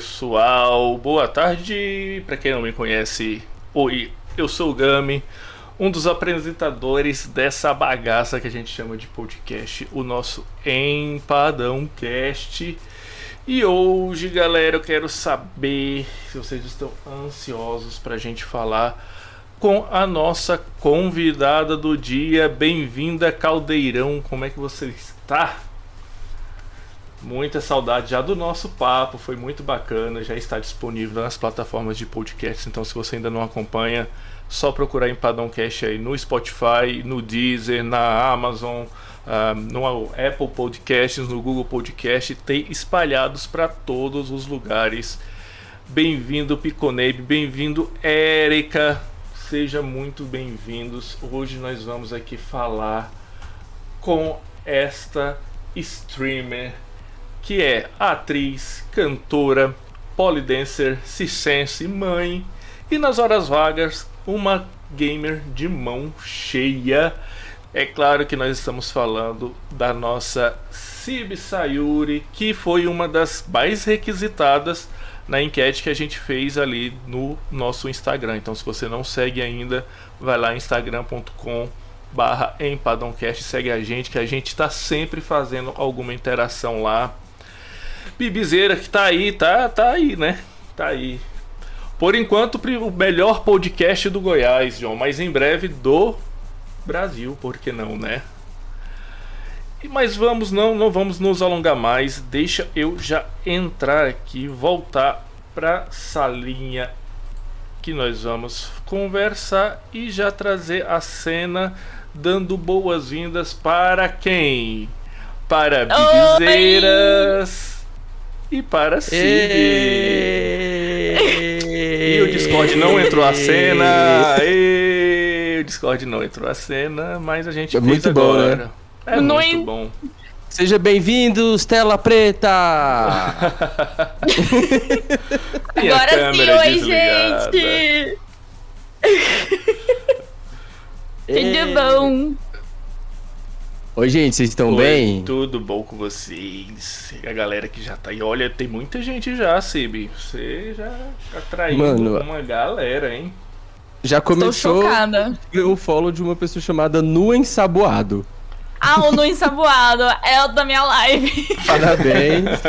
Pessoal, boa tarde. Para quem não me conhece, oi, eu sou o Gami, um dos apresentadores dessa bagaça que a gente chama de podcast, o nosso Empadão Cast. E hoje, galera, eu quero saber se vocês estão ansiosos para a gente falar com a nossa convidada do dia. Bem-vinda, Caldeirão. Como é que você está? Muita saudade já do nosso papo, foi muito bacana, já está disponível nas plataformas de podcast, então se você ainda não acompanha, só procurar Empadão Cash aí no Spotify, no Deezer, na Amazon, uh, no Apple Podcasts, no Google Podcast, tem espalhados para todos os lugares. Bem-vindo Piconeib, bem-vindo Érica, sejam muito bem-vindos. Hoje nós vamos aqui falar com esta streamer que é atriz, cantora, polidancer, circense, mãe e nas horas vagas uma gamer de mão cheia. É claro que nós estamos falando da nossa Cib Sayuri, que foi uma das mais requisitadas na enquete que a gente fez ali no nosso Instagram. Então, se você não segue ainda, vai lá instagram.com barra segue a gente, que a gente está sempre fazendo alguma interação lá. Bibizeira que tá aí, tá, tá aí, né? Tá aí. Por enquanto, o melhor podcast do Goiás, João, mas em breve do Brasil, por que não, né? Mas vamos, não, não vamos nos alongar mais. Deixa eu já entrar aqui, voltar para salinha que nós vamos conversar e já trazer a cena dando boas-vindas para quem? Para Bibizeiras e para Cid. E... o Discord não entrou a cena. E... O Discord não entrou a cena, mas a gente é fez muito agora. Bom, né? É não muito bom. Seja bem-vindos, tela preta! Agora sim, oi, gente! Tudo bom? Oi, gente, vocês estão Oi, bem? Tudo bom com vocês? E a galera que já tá aí. Olha, tem muita gente já, Sib. Você já tá traindo Mano, uma galera, hein? Já começou o follow de uma pessoa chamada Nu Ensaboado. Ah, o Nu Ensaboado é o da minha live. Parabéns.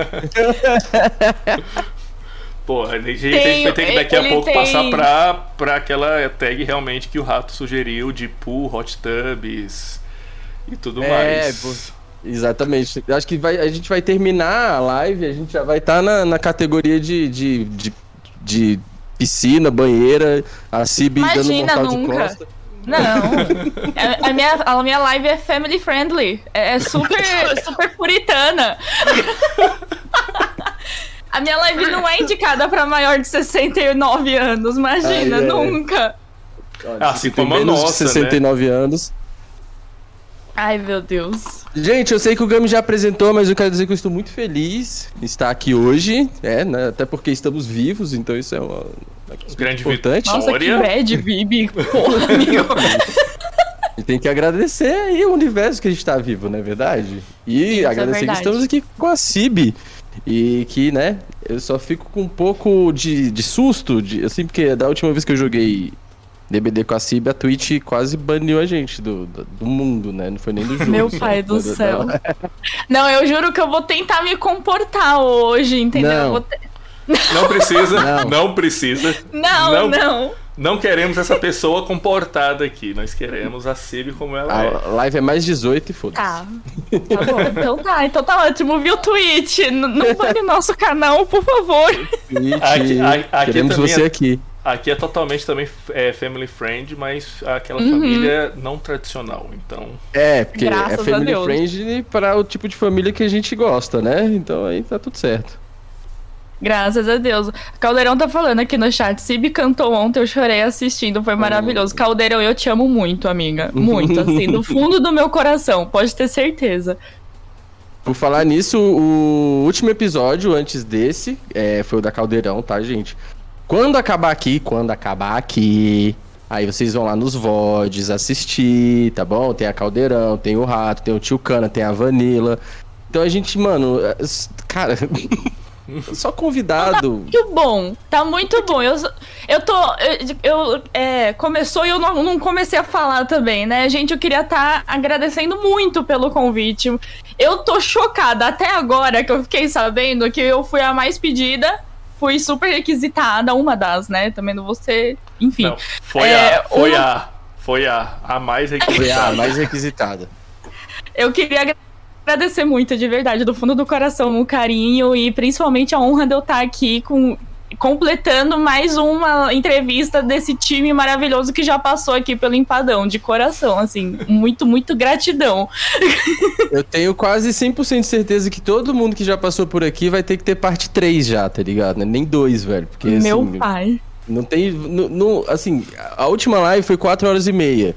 Porra, a gente tem, vai ter que daqui a pouco tem... passar pra, pra aquela tag realmente que o rato sugeriu de pool, hot tubs e tudo é, mais. Pô, exatamente. Acho que vai, a gente vai terminar a live, a gente já vai estar tá na, na categoria de, de, de, de, piscina, banheira, a Cib dando mortal nunca. de costa. Não, a, a, minha, a minha live é family friendly, é, é super, super puritana. A minha live não é indicada para maior de 69 anos, imagina, Ai, é. nunca. Olha, assim como a nossa, 69 né? anos. Ai, meu Deus. Gente, eu sei que o Gami já apresentou, mas eu quero dizer que eu estou muito feliz de estar aqui hoje, é, né? Até porque estamos vivos, então isso é uma, uma grande importante. Nossa, que bad, Bibi. Porra. E tem que agradecer aí o universo que a gente está vivo, não é verdade? E isso é agradecer é que estamos aqui com a Cib. E que, né, eu só fico com um pouco de, de susto, de, assim, porque da última vez que eu joguei DBD com a Cib, a Twitch quase baniu a gente do, do, do, mundo, né? Não foi nem do jogo. Meu pai do céu. Não, eu juro que eu vou tentar me comportar hoje, entendeu? Não, não precisa, não. não. precisa. Não, não, não. Não queremos essa pessoa comportada aqui. Nós queremos a Cib como ela a é. A live é mais 18 e foda-se. Tá. Tá bom. Então tá, então tá ótimo. Viu o tweet? Não bane nosso canal, por favor. Twitch. Aqui, aqui Queremos você é... aqui. Aqui é totalmente também é, family friend, mas aquela uhum. família não tradicional, então... É, porque é Graças é family friend para o tipo de família que a gente gosta, né? Então aí tá tudo certo. Graças a Deus. Caldeirão tá falando aqui no chat. Sib cantou ontem, eu chorei assistindo, foi maravilhoso. Caldeirão, eu te amo muito, amiga. Muito, assim, do fundo do meu coração, pode ter certeza. Por falar nisso, o último episódio antes desse é, foi o da Caldeirão, tá, gente? Quando acabar aqui, quando acabar aqui, aí vocês vão lá nos VODs assistir, tá bom? Tem a Caldeirão, tem o Rato, tem o Tio Cana, tem a Vanilla. Então a gente, mano, cara. Só convidado. Tá muito bom. Tá muito bom. Eu, eu tô. Eu, é, começou e eu não, não, comecei a falar também, né? Gente, eu queria estar tá agradecendo muito pelo convite. Eu tô chocada até agora que eu fiquei sabendo que eu fui a mais pedida. Fui super requisitada, uma das, né? Também não vou ser. Enfim. Não, foi é, a. Foi uma... a. Foi a, a mais requisitada. Foi a mais requisitada. Eu queria agradecer agradecer muito, de verdade, do fundo do coração, o carinho e principalmente a honra de eu estar aqui com completando mais uma entrevista desse time maravilhoso que já passou aqui pelo Empadão, de coração, assim, muito, muito gratidão. Eu tenho quase 100% de certeza que todo mundo que já passou por aqui vai ter que ter parte 3 já, tá ligado? Né? Nem dois, velho, porque Meu assim, pai. Não tem, não, não, assim, a última live foi 4 horas e meia.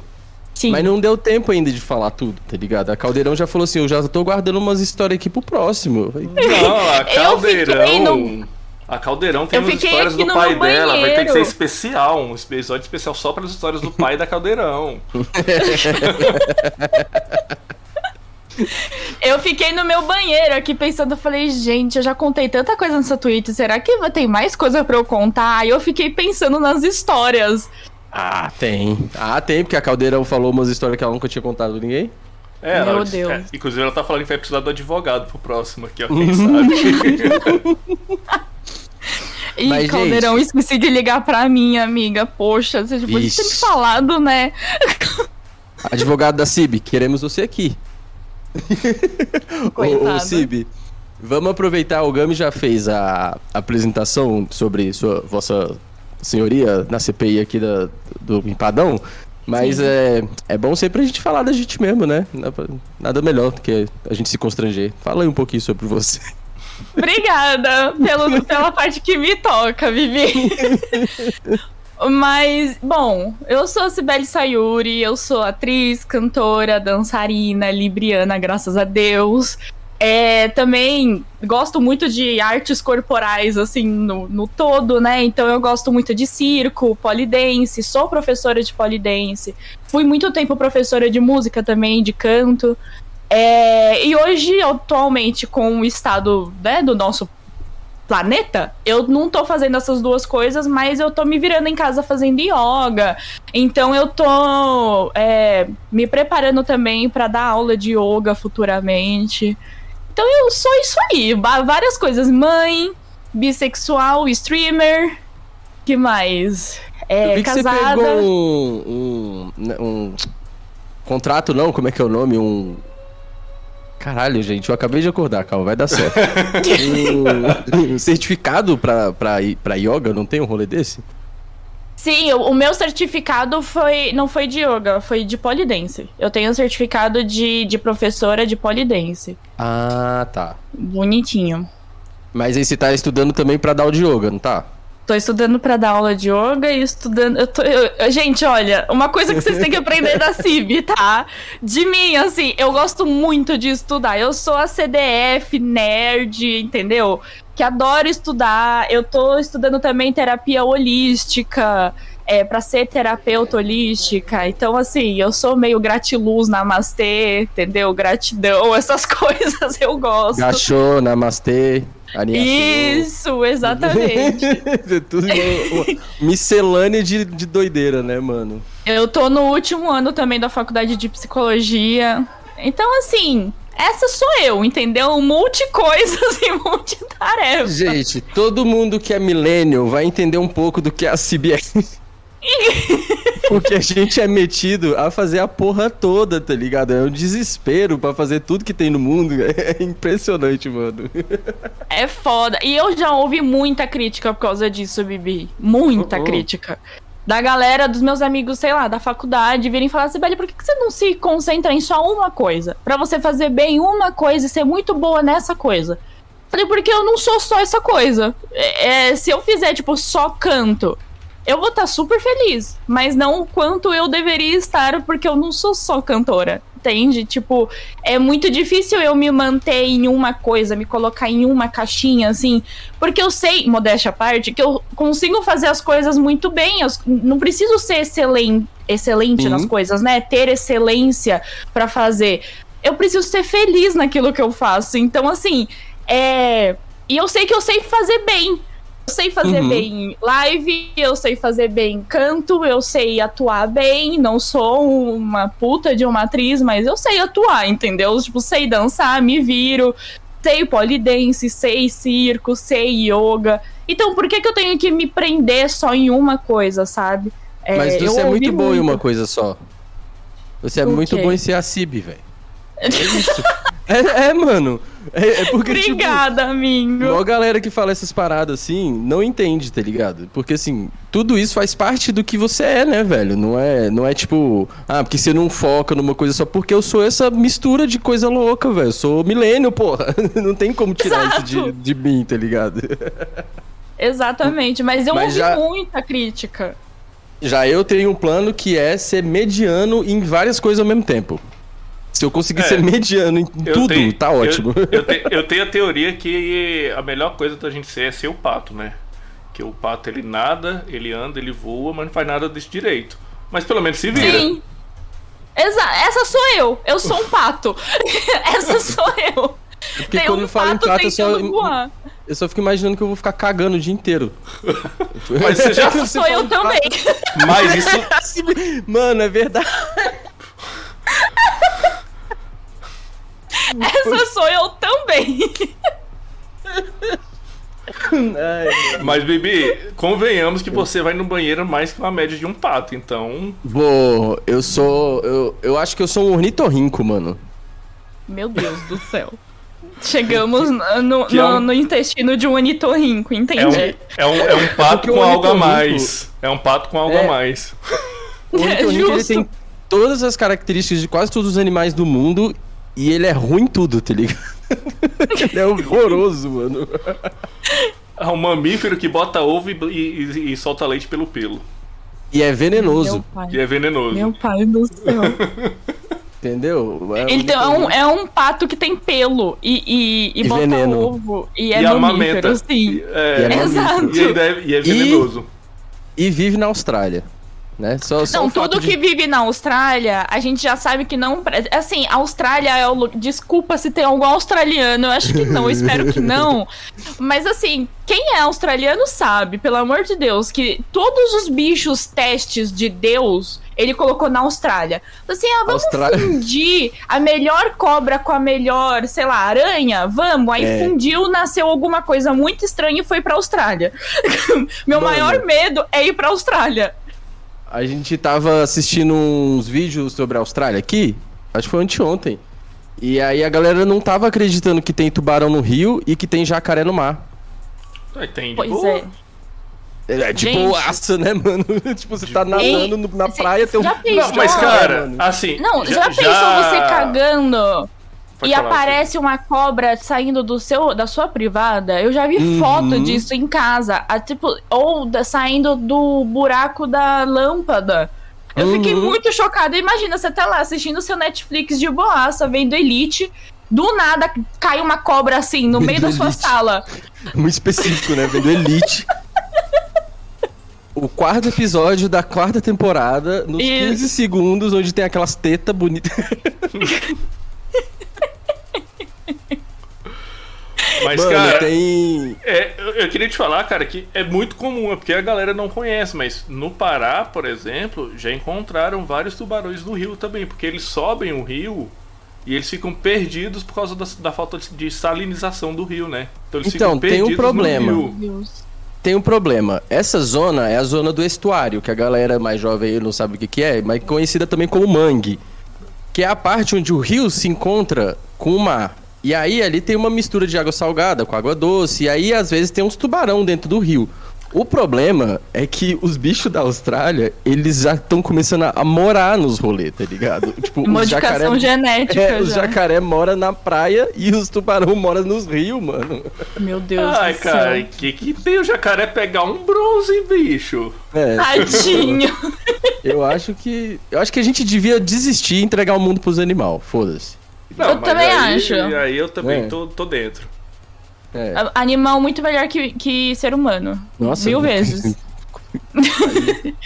Sim. Mas não deu tempo ainda de falar tudo, tá ligado? A Caldeirão já falou assim: eu já tô guardando umas histórias aqui pro próximo. Não, a Caldeirão. A Caldeirão tem as histórias do pai dela, vai ter que ser especial, um episódio especial só para as histórias do pai da Caldeirão. eu fiquei no meu banheiro aqui pensando, falei, gente, eu já contei tanta coisa nessa tweet, será que tem mais coisa para eu contar? Aí eu fiquei pensando nas histórias. Ah, tem. Ah, tem, porque a Caldeirão falou umas histórias que ela nunca tinha contado a ninguém. É, Meu ela, Deus. É, inclusive ela tá falando que vai precisar do advogado pro próximo aqui, ó, quem sabe. Ih, Mas, Caldeirão, gente... esqueci de ligar pra minha amiga. Poxa, você podia ter me falado, né? Advogado da CIB, queremos você aqui. ô, ô, Cib, vamos aproveitar, o Gami já fez a apresentação sobre sua vossa senhoria na CPI aqui da, do Empadão. Mas é, é bom sempre a gente falar da gente mesmo, né? Nada melhor do que a gente se constranger. Fala aí um pouquinho sobre você. Obrigada pelo, pela parte que me toca, Vivi. Mas, bom, eu sou a Sibeli Sayuri, eu sou atriz, cantora, dançarina, libriana, graças a Deus. É, também gosto muito de artes corporais, assim, no, no todo, né? Então eu gosto muito de circo, polidense, sou professora de polidense. Fui muito tempo professora de música também, de canto. É, e hoje, atualmente, com o estado né, do nosso planeta, eu não tô fazendo essas duas coisas, mas eu tô me virando em casa fazendo yoga. Então eu tô é, me preparando também para dar aula de yoga futuramente. Então eu sou isso aí, várias coisas. Mãe, bissexual, streamer, que mais? É, casada. você pegou um, um, né, um, contrato, não? Como é que é o nome? Um. Caralho, gente, eu acabei de acordar, calma, vai dar certo. um, um certificado pra, pra, pra yoga, não tem um rolê desse? Sim, o, o, meu certificado foi não foi de yoga, foi de polidense. Eu tenho um certificado de, de professora de polidense. Ah, tá. Bonitinho. Mas aí você tá estudando também para dar o de yoga, não tá? Tô estudando para dar aula de yoga e estudando. Eu tô, eu, gente, olha, uma coisa que vocês têm que aprender da CIB, tá? De mim, assim, eu gosto muito de estudar. Eu sou a CDF, nerd, entendeu? Que adoro estudar. Eu tô estudando também terapia holística, é, para ser terapeuta holística. Então, assim, eu sou meio gratiluz, namastê, entendeu? Gratidão, essas coisas eu gosto. Gachô, namastê. Isso, exatamente. é tudo miscelânea de, de doideira, né, mano? Eu tô no último ano também da faculdade de psicologia. Então, assim, essa sou eu, entendeu? Multi coisas e multi tarefas. Gente, todo mundo que é millennial vai entender um pouco do que é a CBS. Porque a gente é metido a fazer a porra toda, tá ligado? É um desespero para fazer tudo que tem no mundo. É impressionante, mano. É foda. E eu já ouvi muita crítica por causa disso, Bibi. Muita oh, crítica da galera, dos meus amigos, sei lá, da faculdade, virem falar velho, por que você não se concentra em só uma coisa? para você fazer bem uma coisa e ser muito boa nessa coisa. Falei, porque eu não sou só essa coisa. É, é se eu fizer, tipo, só canto, eu vou estar tá super feliz. Mas não o quanto eu deveria estar, porque eu não sou só cantora entende? Tipo, é muito difícil eu me manter em uma coisa, me colocar em uma caixinha, assim, porque eu sei, modéstia à parte, que eu consigo fazer as coisas muito bem, eu não preciso ser excelente, excelente uhum. nas coisas, né? Ter excelência para fazer. eu preciso ser feliz naquilo que eu faço. Então, assim, é. E eu sei que eu sei fazer bem. Eu sei fazer uhum. bem live, eu sei fazer bem canto, eu sei atuar bem, não sou uma puta de uma atriz, mas eu sei atuar, entendeu? Tipo, sei dançar, me viro, sei polidense, sei circo, sei yoga. Então, por que, que eu tenho que me prender só em uma coisa, sabe? É, mas você é muito bom muito. em uma coisa só. Você é o muito quê? bom em ser a Cib, velho. É isso. é, é, mano. É, é porque, tipo, Obrigada, tipo, amigo. A galera que fala essas paradas assim não entende, tá ligado? Porque assim, tudo isso faz parte do que você é, né, velho? Não é, não é tipo, ah, porque você não foca numa coisa só porque eu sou essa mistura de coisa louca, velho. Eu sou milênio, porra. Não tem como tirar Exato. isso de, de mim, tá ligado? Exatamente, mas eu mas ouvi já... muita crítica. Já eu tenho um plano que é ser mediano em várias coisas ao mesmo tempo. Se eu conseguir é, ser mediano em tudo, tenho, tá ótimo. Eu, eu, te, eu, tenho a teoria que a melhor coisa da gente ser é ser o pato, né? Que o pato ele nada, ele anda, ele voa, mas não faz nada desse direito. Mas pelo menos se vira. Sim. Exato. Essa sou eu. Eu sou um pato. Essa sou eu. É porque Tem quando um falo em pato, eu só, voar. eu só fico imaginando que eu vou ficar cagando o dia inteiro. Mas você já sou eu também. Mas isso. Mano, é verdade. Essa sou eu também. Mas, Bibi, convenhamos que você vai no banheiro mais que uma média de um pato, então. Vou. Eu sou. Eu, eu acho que eu sou um ornitorrinco, mano. Meu Deus do céu. Chegamos no, no, é um... no, intestino de um ornitorrinco, entendi. É um, é um, é um pato com algo a mais. É um pato com algo é... a mais. O ornitorrinco é ele tem todas as características de quase todos os animais do mundo e ele é ruim tudo, tá ligado? ele é horroroso, mano. É um mamífero que bota ovo e, e, e solta leite pelo pelo. E é venenoso. E é venenoso. Meu pai do céu. Entendeu? É ele tem, é, um, é um pato que tem pelo e, e, e, e bota veneno. ovo e é e mamífero, sim. É, é Exato. E, é, e é venenoso. E, vive na Austrália. Né? Só, só não, tudo de... que vive na Austrália, a gente já sabe que não. Assim, a Austrália é o. Desculpa se tem algum australiano, eu acho que não, espero que não. Mas assim, quem é australiano sabe, pelo amor de Deus, que todos os bichos testes de Deus ele colocou na Austrália. Assim, ah, vamos Austrália... fundir a melhor cobra com a melhor, sei lá, aranha? Vamos. Aí é. fundiu, nasceu alguma coisa muito estranha e foi pra Austrália. Meu Mano. maior medo é ir pra Austrália. A gente tava assistindo uns vídeos sobre a Austrália aqui, acho que foi anteontem. E aí a galera não tava acreditando que tem tubarão no rio e que tem jacaré no mar. É, tem, pois boa. é. É tipo aça, né, mano? tipo, você tá nadando Ei, na praia, tem um. Não, mas, cara, assim. Não, já, já pensou já... você cagando Pode e aparece assim. uma cobra saindo do seu, da sua privada? Eu já vi uhum. foto disso em casa. A, tipo, ou da, saindo do buraco da lâmpada. Eu uhum. fiquei muito chocada. Imagina, você tá lá assistindo seu Netflix de boaça, vendo Elite. Do nada cai uma cobra assim no meio da sua sala. Muito específico, né? Vendo Elite. o quarto episódio da quarta temporada, nos Isso. 15 segundos, onde tem aquelas tetas bonitas. Mas, Mano, cara, tem... é, eu queria te falar, cara, que é muito comum, é porque a galera não conhece, mas no Pará, por exemplo, já encontraram vários tubarões no rio também, porque eles sobem o rio e eles ficam perdidos por causa da, da falta de salinização do rio, né? Então, eles então tem um problema tem um problema. Essa zona é a zona do estuário, que a galera mais jovem aí não sabe o que, que é, mas conhecida também como mangue. Que é a parte onde o rio se encontra com o mar. E aí ali tem uma mistura de água salgada com água doce. E aí às vezes tem uns tubarão dentro do rio. O problema é que os bichos da Austrália, eles já estão começando a morar nos rolês, tá ligado? Tipo, Modificação jacaré, genética. É, os jacaré mora na praia e os tubarão moram nos rios, mano. Meu Deus Ai, do cara, céu. que que tem o jacaré pegar um bronze, bicho? É. Tadinho. Eu acho que. Eu acho que a gente devia desistir e entregar o mundo pros animais. Foda-se. Eu também aí, acho. E aí eu também é. tô, tô dentro. É. Animal muito melhor que, que ser humano. Nossa. Mil vezes.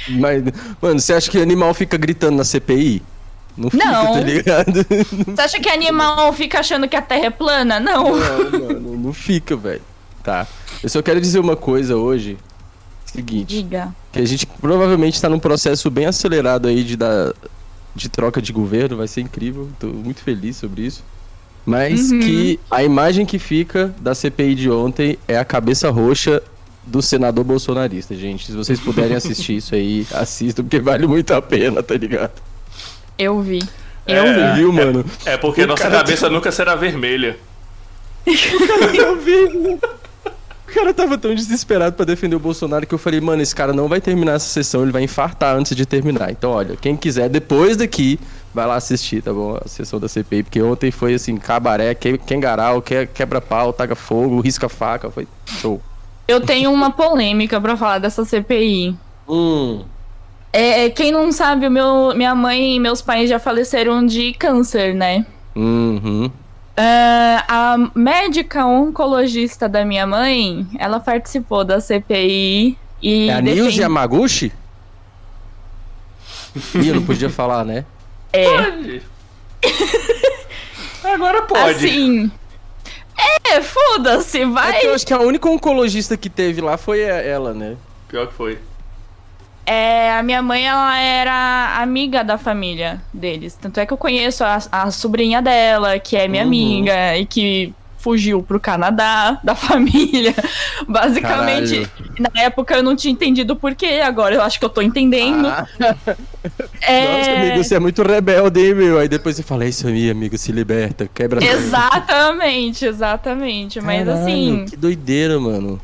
Mas, mano, você acha que animal fica gritando na CPI? Não fica, não. tá ligado? Você acha que animal fica achando que a Terra é plana? Não. Não, mano, não fica, velho. Tá. Eu só quero dizer uma coisa hoje. Seguinte. Diga. Que a gente provavelmente tá num processo bem acelerado aí de, dar, de troca de governo. Vai ser incrível. Tô muito feliz sobre isso. Mas uhum. que a imagem que fica da CPI de ontem é a cabeça roxa do senador bolsonarista, gente. Se vocês puderem assistir isso aí, assistam, porque vale muito a pena, tá ligado? Eu vi. Eu é, vi, mano. É, é porque o nossa cabeça nunca será vermelha. eu vi. O cara tava tão desesperado para defender o Bolsonaro que eu falei, mano, esse cara não vai terminar essa sessão, ele vai infartar antes de terminar. Então, olha, quem quiser, depois daqui, vai lá assistir, tá bom? A sessão da CPI, porque ontem foi assim, cabaré, quengaral, quebra-pau, taca fogo, risca-faca, foi show. Eu tenho uma polêmica para falar dessa CPI. Hum. É, é, quem não sabe, meu, minha mãe e meus pais já faleceram de câncer, né? Uhum. Uh, a médica oncologista da minha mãe, ela participou da CPI e. É a defende... Nilce Yamaguchi? Ih, eu não podia falar, né? É. Pode. Agora pode. Assim. É, foda-se, vai. É eu acho que a única oncologista que teve lá foi ela, né? Pior que foi. É, a minha mãe, ela era amiga da família deles. Tanto é que eu conheço a, a sobrinha dela, que é minha uhum. amiga, e que fugiu pro Canadá da família. Basicamente, Caralho. na época eu não tinha entendido por quê, agora eu acho que eu tô entendendo. Ah. É... Nossa, amigo, você é muito rebelde, hein, meu? Aí depois você fala, é isso aí, amigo, se liberta, quebra Exatamente, exatamente. Mas Caralho, assim. Que doideira, mano.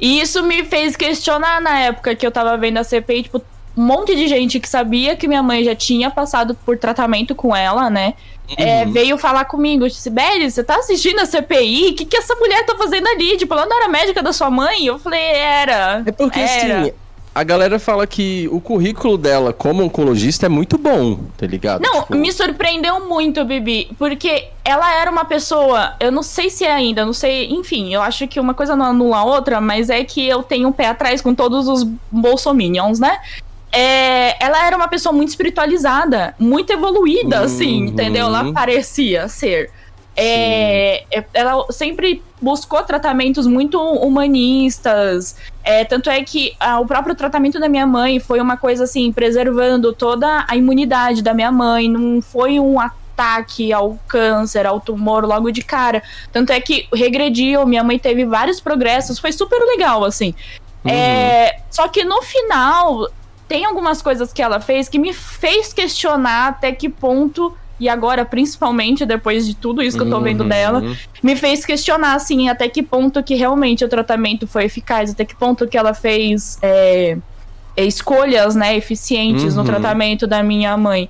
E isso me fez questionar na época que eu tava vendo a CPI, tipo, um monte de gente que sabia que minha mãe já tinha passado por tratamento com ela, né? É, uhum. É, veio falar comigo, disse, Belly, você tá assistindo a CPI? O que, que essa mulher tá fazendo ali? Tipo, ela não era médica da sua mãe? Eu falei, era. É porque era. assim, a galera fala que o currículo dela como oncologista é muito bom, tá ligado? Não, tipo... me surpreendeu muito, Bibi, porque ela era uma pessoa, eu não sei se é ainda, não sei, enfim, eu acho que uma coisa não anula a outra, mas é que eu tenho um pé atrás com todos os bolsominions, né? É, ela era uma pessoa muito espiritualizada, muito evoluída, assim, uhum. entendeu? Ela parecia ser. É, é, ela sempre buscou tratamentos muito humanistas. É, tanto é que ah, o próprio tratamento da minha mãe foi uma coisa assim, preservando toda a imunidade da minha mãe. Não foi um ataque ao câncer, ao tumor logo de cara. Tanto é que regrediu, minha mãe teve vários progressos, foi super legal, assim. Uhum. É, só que no final, tem algumas coisas que ela fez que me fez questionar até que ponto e agora, principalmente depois de tudo isso que eu tô vendo uhum. dela, me fez questionar, assim, até que ponto que realmente o tratamento foi eficaz, até que ponto que ela fez é, escolhas, né, eficientes uhum. no tratamento da minha mãe.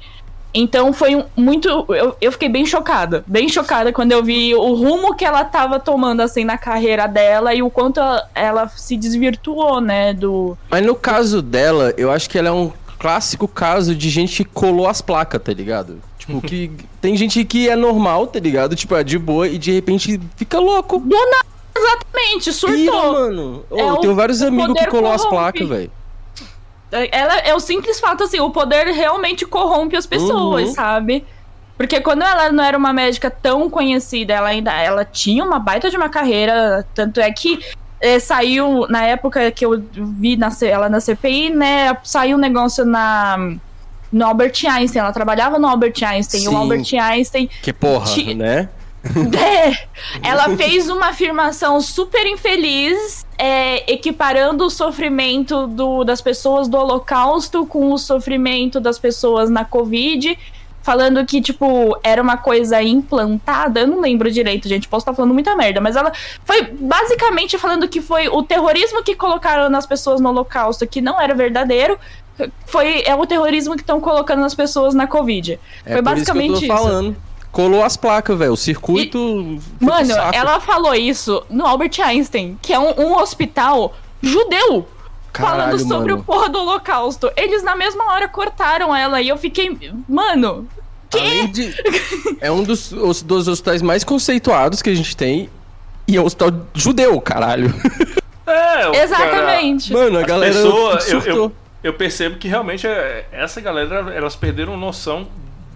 Então foi um, muito. Eu, eu fiquei bem chocada. Bem chocada quando eu vi o rumo que ela tava tomando, assim, na carreira dela e o quanto ela, ela se desvirtuou, né? Do. Mas no caso dela, eu acho que ela é um clássico caso de gente que colou as placas, tá ligado? Tipo, que tem gente que é normal, tá ligado? Tipo, é de boa e de repente fica louco. Do nada, exatamente, surtou. Pira, mano. Oh, é eu tenho vários amigos que colou corrompe. as placas, velho. Ela é o simples fato, assim, o poder realmente corrompe as pessoas, uhum. sabe? Porque quando ela não era uma médica tão conhecida, ela ainda ela tinha uma baita de uma carreira, tanto é que é, saiu na época que eu vi na, ela na CPI, né? Saiu um negócio na no Albert Einstein. Ela trabalhava no Albert Einstein. Sim. E o Albert Einstein. Que porra, né? É, ela fez uma afirmação super infeliz, é, equiparando o sofrimento do, das pessoas do Holocausto com o sofrimento das pessoas na Covid, falando que, tipo, era uma coisa implantada. Eu não lembro direito, gente, posso estar falando muita merda, mas ela foi basicamente falando que foi o terrorismo que colocaram nas pessoas no Holocausto, que não era verdadeiro, foi é o terrorismo que estão colocando as pessoas na Covid. É foi basicamente isso. Falando. Colou as placas, velho. O circuito. E, mano, ela falou isso no Albert Einstein, que é um, um hospital judeu. Caralho, falando sobre mano. o porra do holocausto. Eles na mesma hora cortaram ela e eu fiquei. Mano. Que? De... é um dos, os, dos hospitais mais conceituados que a gente tem. E é um hospital judeu, caralho. É, Exatamente. Cara, mano, a galera. Pessoa, eu, eu, eu percebo que realmente é, essa galera, elas perderam noção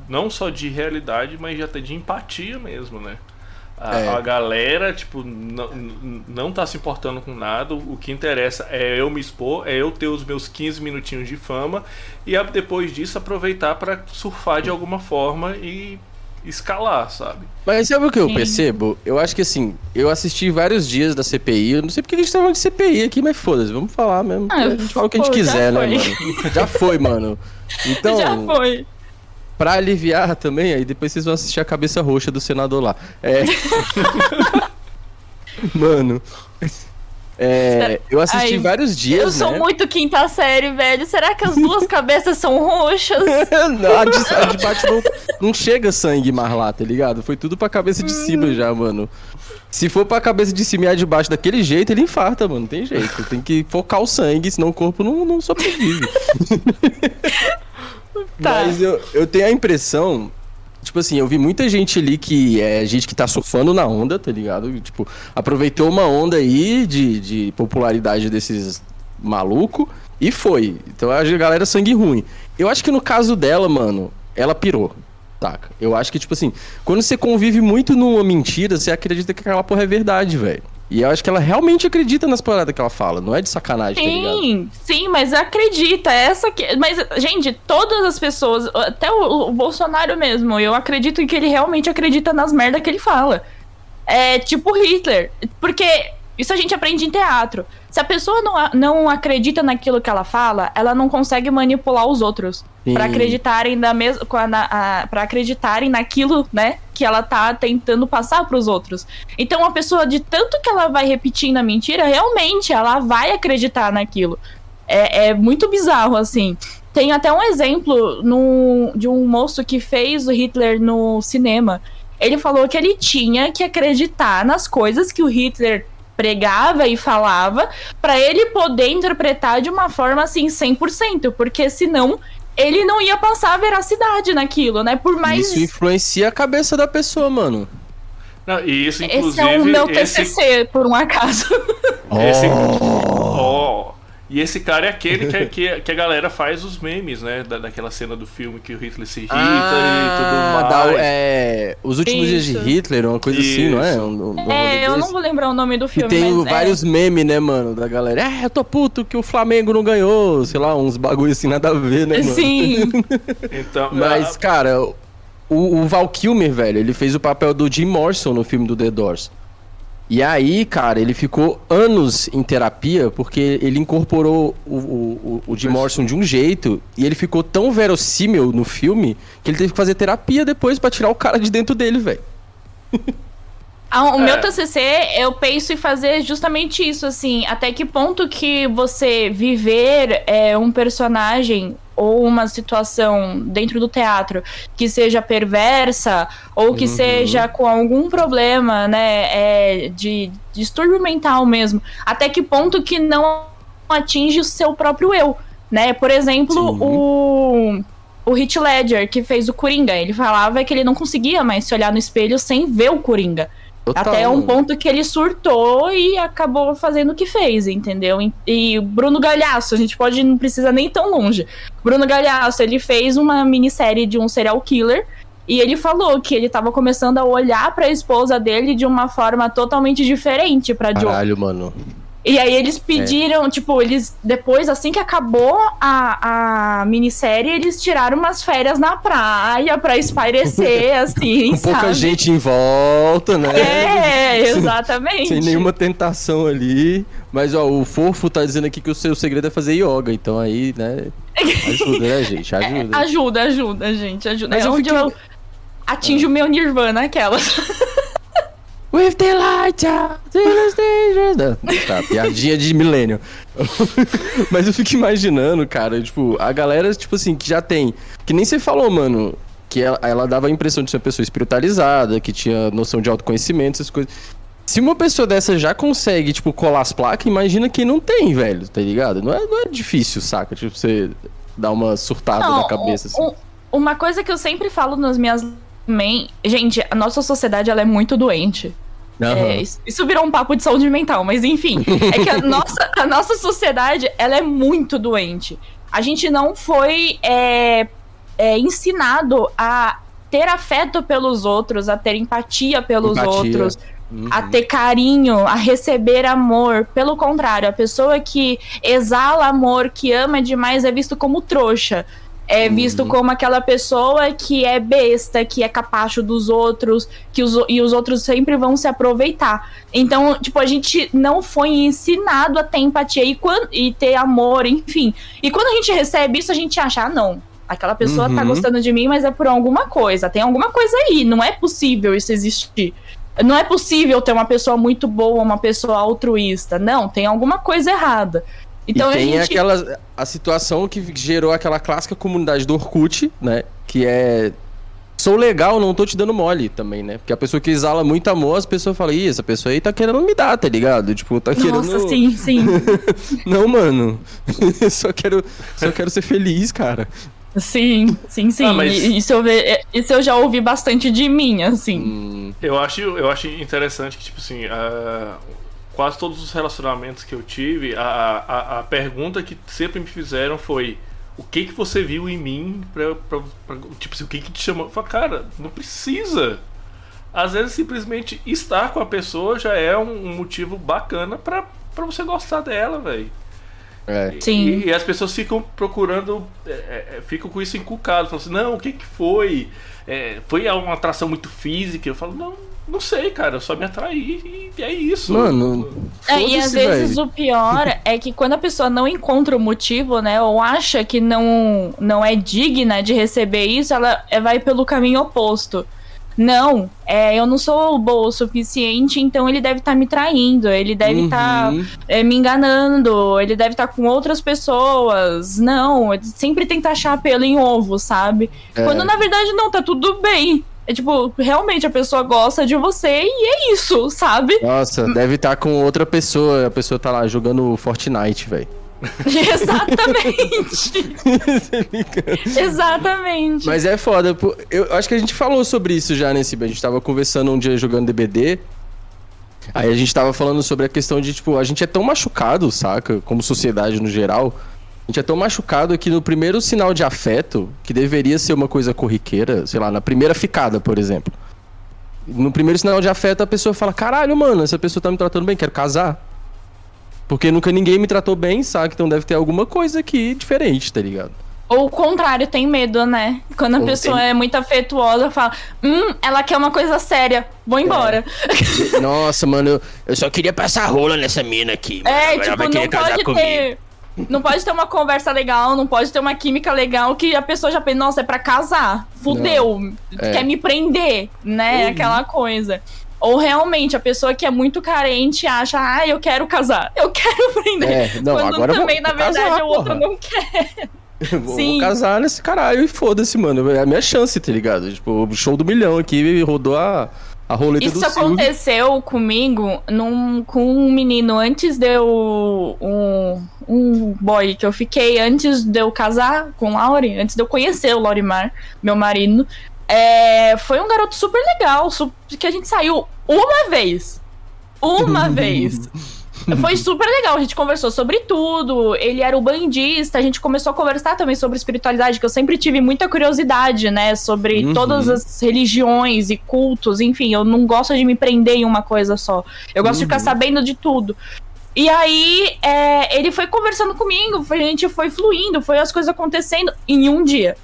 não só de realidade, mas até de empatia mesmo, né? A, é. a, galera, tipo, não, não tá se importando com nada. O que interessa é eu me expor, é eu ter os meus 15 minutinhos de fama e depois disso aproveitar para surfar de alguma forma e escalar, sabe? Mas sabe o que eu Sim. percebo? Eu acho que assim, eu assisti vários dias da CPI, eu não sei porque a gente tá falando de CPI aqui, mas foda-se, vamos falar mesmo. Ah, a gente fala o que a gente quiser, né, mano? Já foi, mano. Então. Já foi. Pra aliviar também, aí depois vocês vão assistir a cabeça roxa do senador lá. É. Mano. É, eu assisti Ai, vários dias. Eu sou né? muito quinta série, velho. Será que as duas cabeças são roxas? não, a de, a de baixo não, não, chega sangue mais lá, tá ligado? Foi tudo pra cabeça de cima hum. já, mano. Se for pra cabeça de cima e a de baixo daquele jeito, ele infarta, mano. Não tem jeito. Tem que focar o sangue, senão o corpo não, não sobrevive. Tá. Mas eu, eu tenho a impressão Tipo assim, eu vi muita gente ali que é gente que tá surfando na onda, tá ligado? Tipo, aproveitou uma onda aí de, de popularidade desses maluco e foi. Então a galera sangue ruim. Eu acho que no caso dela, mano, ela pirou. Taca. Eu acho que, tipo assim, quando você convive muito numa mentira, você acredita que aquela porra é verdade, velho. E eu acho que ela realmente acredita nas paradas que ela fala, não é de sacanagem, sim, tá? Sim, mas acredita. Essa que... Mas, gente, todas as pessoas, até o, o Bolsonaro mesmo, eu acredito que ele realmente acredita nas merdas que ele fala. É tipo Hitler. Porque isso a gente aprende em teatro. Se a pessoa não, não acredita naquilo que ela fala, ela não consegue manipular os outros para acreditarem da mesma para acreditarem naquilo, né, que ela tá tentando passar para os outros. Então a pessoa de tanto que ela vai repetindo a mentira, realmente ela vai acreditar naquilo. É, é muito bizarro assim. Tem até um exemplo no, de um moço que fez o Hitler no cinema. Ele falou que ele tinha que acreditar nas coisas que o Hitler pregava e falava para ele poder interpretar de uma forma assim 100%, porque senão ele não ia passar a veracidade naquilo, né? Por mais Isso influencia a cabeça da pessoa, mano. Não, e isso inclusive Esse é o meu TCC, esse... por um acaso. Oh. Esse... oh. E esse cara é aquele que, que, que, a galera faz os memes, né? Da, daquela cena do filme que o Hitler se irrita ah, e tudo mais. Da, é, os últimos Isso. dias de Hitler, uma coisa Isso. assim, não é? Um, um é, eu não vou lembrar o nome do filme. E tem vários é. memes, né, mano? Da galera. Ah, eu tô puto que o Flamengo não ganhou. Sei lá, uns bagulho assim, nada a ver, né, mano? Sim. então, Mas, cara, o, o Val Kilmer, velho, ele fez o papel do Jim Morrison no filme do The Doors. E aí, cara, ele ficou anos em terapia porque ele incorporou o, o, o Jim Morrison de um jeito e ele ficou tão verossímil no filme que ele teve que fazer terapia depois para tirar o cara de dentro dele, velho. O meu é. TCC, eu penso em fazer justamente isso, assim, até que ponto que você viver é, um personagem ou uma situação dentro do teatro que seja perversa ou que uhum. seja com algum problema, né, é, de distúrbio mental mesmo, até que ponto que não atinge o seu próprio eu, né? Por exemplo, Sim. o o Heath Ledger que fez o Coringa, ele falava que ele não conseguia mais se olhar no espelho sem ver o Coringa. Total. Até um ponto que ele surtou e acabou fazendo o que fez, entendeu? E Bruno Galhaço, a gente pode não precisa nem tão longe. Bruno Galhaço, ele fez uma minissérie de um serial killer e ele falou que ele tava começando a olhar para a esposa dele de uma forma totalmente diferente para Joe. Caralho, mano. E aí eles pediram, é. tipo, eles depois, assim que acabou a, a minissérie, eles tiraram umas férias na praia pra espairecer, assim, Com sabe? pouca gente em volta, né? É, exatamente. Sem, sem nenhuma tentação ali. Mas, ó, o Fofo tá dizendo aqui que o seu segredo é fazer yoga, então aí, né, ajuda, né, gente? Ajuda. É, ajuda, ajuda, gente, ajuda. Mas é onde fiquei... eu atinjo o meu nirvana, aquelas. With the light out, Tá, piadinha de milênio. Mas eu fico imaginando, cara, tipo, a galera, tipo assim, que já tem. Que nem você falou, mano. Que ela, ela dava a impressão de ser uma pessoa espiritualizada, que tinha noção de autoconhecimento, essas coisas. Se uma pessoa dessa já consegue, tipo, colar as placas, imagina quem não tem, velho, tá ligado? Não é, não é difícil, saca? Tipo, você dar uma surtada não, na cabeça, assim. Um, uma coisa que eu sempre falo nas minhas também, gente, a nossa sociedade ela é muito doente. Uhum. É, isso virou um papo de saúde mental, mas enfim, é que a nossa, a nossa sociedade ela é muito doente. A gente não foi é, é, ensinado a ter afeto pelos outros, a ter empatia pelos empatia. outros, uhum. a ter carinho, a receber amor. Pelo contrário, a pessoa que exala amor, que ama demais, é visto como trouxa. É visto uhum. como aquela pessoa que é besta, que é capacho dos outros, que os, e os outros sempre vão se aproveitar. Então, tipo, a gente não foi ensinado a ter empatia e, e ter amor, enfim. E quando a gente recebe isso, a gente acha, ah, não, Aquela pessoa tá uhum. tá gostando de mim, mas é por alguma coisa. Tem alguma coisa aí. Não é possível isso existir. Não é possível ter uma pessoa muito boa, uma pessoa altruísta. Não, tem alguma coisa errada. Então e tem a gente... aquela a situação que gerou aquela clássica comunidade do Orkut, né? Que é sou legal, não tô te dando mole também, né? Porque a pessoa que exala muito amor, as pessoas falam, ih, essa pessoa aí tá querendo me dar, tá ligado? Tipo, tá querendo. Nossa, sim, sim. não, mano. só quero, só quero ser feliz, cara. Sim, sim, sim. Ah, mas... isso, eu ve... isso eu já ouvi bastante de mim, assim. Hum, eu, acho, eu acho interessante que, tipo assim, quase todos os relacionamentos que eu tive, a, a, a pergunta que sempre me fizeram foi: o que que você viu em mim pra, pra, pra tipo assim, o que que te chamou? Eu falei, cara, não precisa. Às vezes simplesmente estar com a pessoa já é um, um motivo bacana pra, pra você gostar dela, velho. É. Sim. E, e, as pessoas ficam procurando, é, é, é ficam com isso encucado. Falam assim, não, o que, que foi? É, foi uma atração muito física? Eu falo, não, não sei, cara, eu só me atraí e é isso. Mano. É, e às vezes o pior é que quando a pessoa não encontra o motivo, né, ou acha que não, não é digna de receber isso, ela vai pelo caminho oposto não, é, eu não sou boa o suficiente, então ele deve estar tá me traindo, ele deve estar tá, é, me enganando, ele deve estar tá com outras pessoas. Não, sempre tenta achar pelo em ovo, sabe? É. Quando na verdade não, tá tudo bem. É tipo, realmente a pessoa gosta de você e é isso, sabe? Nossa, deve estar tá com outra pessoa, a pessoa tá lá jogando Fortnite, velho. Exatamente. Exatamente. Mas é foda. Eu acho que a gente falou sobre isso já nesse. A gente tava conversando um dia jogando DBD. Aí a gente tava falando sobre a questão de, tipo, a gente é tão machucado, saca? Como sociedade no geral. Gente é tão machucado que no primeiro sinal de afeto, que deveria ser uma coisa corriqueira, sei lá, na primeira ficada, por exemplo. No primeiro sinal de afeto, a pessoa fala: caralho, mano, essa pessoa tá me tratando bem, quero casar. Porque nunca ninguém me tratou bem, sabe? Então deve ter alguma coisa aqui diferente, tá ligado? Ou o contrário, tem medo, né? Quando a Ou pessoa tem... é muito afetuosa, fala, hum, ela quer uma coisa séria, vou é. embora. É. Nossa, mano, eu, eu, só queria passar rola nessa mina aqui. Mano. É, tipo, não pode ter. Não pode ter uma conversa legal, não pode ter uma química legal que a pessoa já pensa, nossa, é pra casar. Fudeu. É. Quer me prender, né? Uhum. Aquela coisa. Ou realmente a pessoa que é muito carente acha, ah, eu quero casar, eu quero prender. É, não, Quando agora também, vou, na verdade, casar, o outro não quer. Vou, Sim. vou casar nesse caralho e foda-se, mano. É a minha chance, tá ligado? Tipo, o show do milhão aqui rodou a, a roleta Isso aconteceu comigo num, com um menino antes de eu. Um, um boy que eu fiquei antes de eu casar com o Lauri, antes de eu conhecer o Laurimar, meu marido. É, foi um garoto super legal, que a gente saiu uma vez. Uma vez. Foi super legal, a gente conversou sobre tudo. Ele era o bandista, a gente começou a conversar também sobre espiritualidade, que eu sempre tive muita curiosidade, né? Sobre uhum. todas as religiões e cultos, enfim, eu não gosto de me prender em uma coisa só. Eu gosto uhum. de ficar uhum. sabendo de tudo. E aí, é, ele foi conversando comigo, a gente foi fluindo, foi as coisas acontecendo em um dia.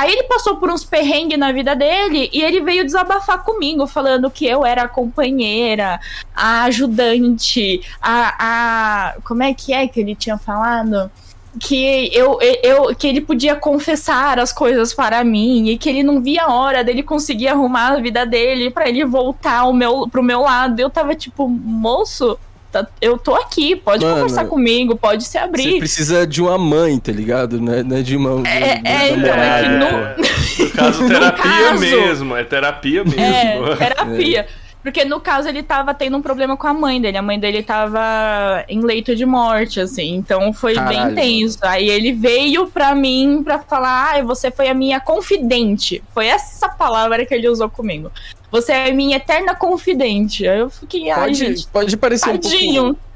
Aí ele passou por uns perrengues na vida dele e ele veio desabafar comigo, falando que eu era a companheira, a ajudante, a. a como é que é que ele tinha falado? que eu, eu que ele podia confessar as coisas para mim e que ele não via a hora dele conseguir arrumar a vida dele para ele voltar ao meu, pro meu lado. Eu tava tipo, moço, Tá, eu tô aqui, pode Mano, conversar comigo, pode se abrir. Você precisa de uma mãe, tá ligado? Não é, não é de uma. É, de, é então, é que no. No caso, terapia no caso, mesmo, é terapia mesmo. É, terapia. É. Porque no caso ele tava tendo um problema com a mãe dele. A mãe dele tava em leito de morte, assim. Então foi Caralho, bem tenso. Aí ele veio pra mim pra falar: ah, você foi a minha confidente. Foi essa palavra que ele usou comigo. Você é minha eterna confidente. Aí eu fiquei, ai, pode, gente. Pode parecer tadinho. um pouco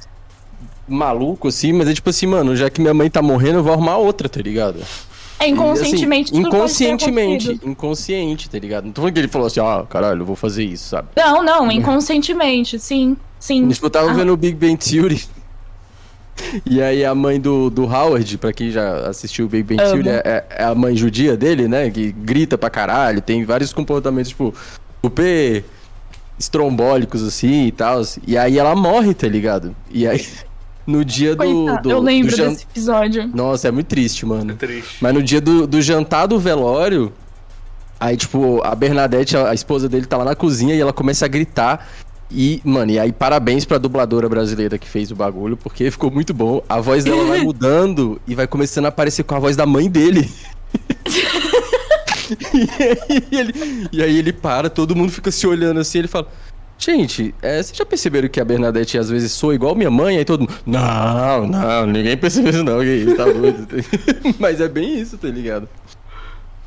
maluco, assim, mas é tipo assim, mano, já que minha mãe tá morrendo, eu vou arrumar outra, tá ligado? É inconscientemente. E, assim, inconscientemente, inconsciente, tá ligado? Não tô falando que ele falou assim, ah, caralho, eu vou fazer isso, sabe? Não, não, inconscientemente, sim, sim. Tipo, eu tava ah. vendo o Big Bang Theory. E aí a mãe do, do Howard, pra quem já assistiu o Big Bang Theory, é, é, a mãe judia dele, né? Que grita pra caralho, tem vários comportamentos, tipo, super estrombólicos assim e tal. E aí ela morre, tá ligado? E aí no dia do, do, Eu lembro do jan... desse episódio. Nossa, é muito triste, mano. É triste. Mas no dia do, do jantar do velório, aí, tipo, a Bernadette, a, a esposa dele, tá lá na cozinha e ela começa a gritar. E, mano, e aí parabéns pra dubladora brasileira que fez o bagulho, porque ficou muito bom. A voz dela vai mudando e vai começando a aparecer com a voz da mãe dele. e, aí ele, e aí ele para, todo mundo fica se olhando assim, ele fala. Gente, é, vocês já perceberam que a Bernadette às vezes soa igual minha mãe? Aí todo mundo. Não, não, ninguém percebeu isso, não. Que tá doido. Mas é bem isso, tá ligado?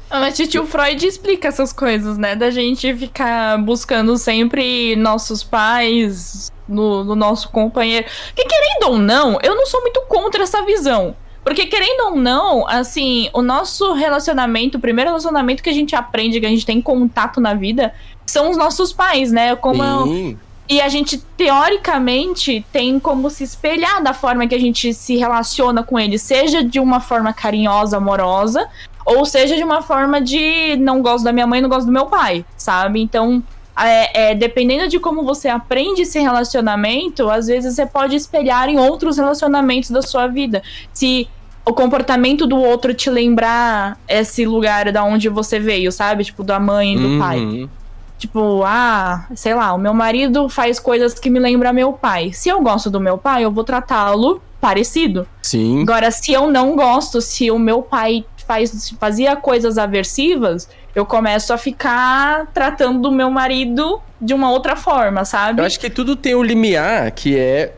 Ah, mas tio Freud explica essas coisas, né? Da gente ficar buscando sempre nossos pais no, no nosso companheiro. Que querendo ou não, eu não sou muito contra essa visão. Porque, querendo ou não, assim, o nosso relacionamento, o primeiro relacionamento que a gente aprende, que a gente tem contato na vida, são os nossos pais, né? Como eu, e a gente, teoricamente, tem como se espelhar da forma que a gente se relaciona com eles, seja de uma forma carinhosa, amorosa, ou seja de uma forma de não gosto da minha mãe, não gosto do meu pai, sabe? Então, é, é, dependendo de como você aprende esse relacionamento, às vezes você pode espelhar em outros relacionamentos da sua vida. Se o comportamento do outro te lembrar esse lugar da onde você veio, sabe? Tipo, da mãe e do uhum. pai. Tipo, ah, sei lá, o meu marido faz coisas que me lembram meu pai. Se eu gosto do meu pai, eu vou tratá-lo parecido. Sim. Agora, se eu não gosto, se o meu pai faz, fazia coisas aversivas, eu começo a ficar tratando do meu marido de uma outra forma, sabe? Eu acho que tudo tem o um limiar, que é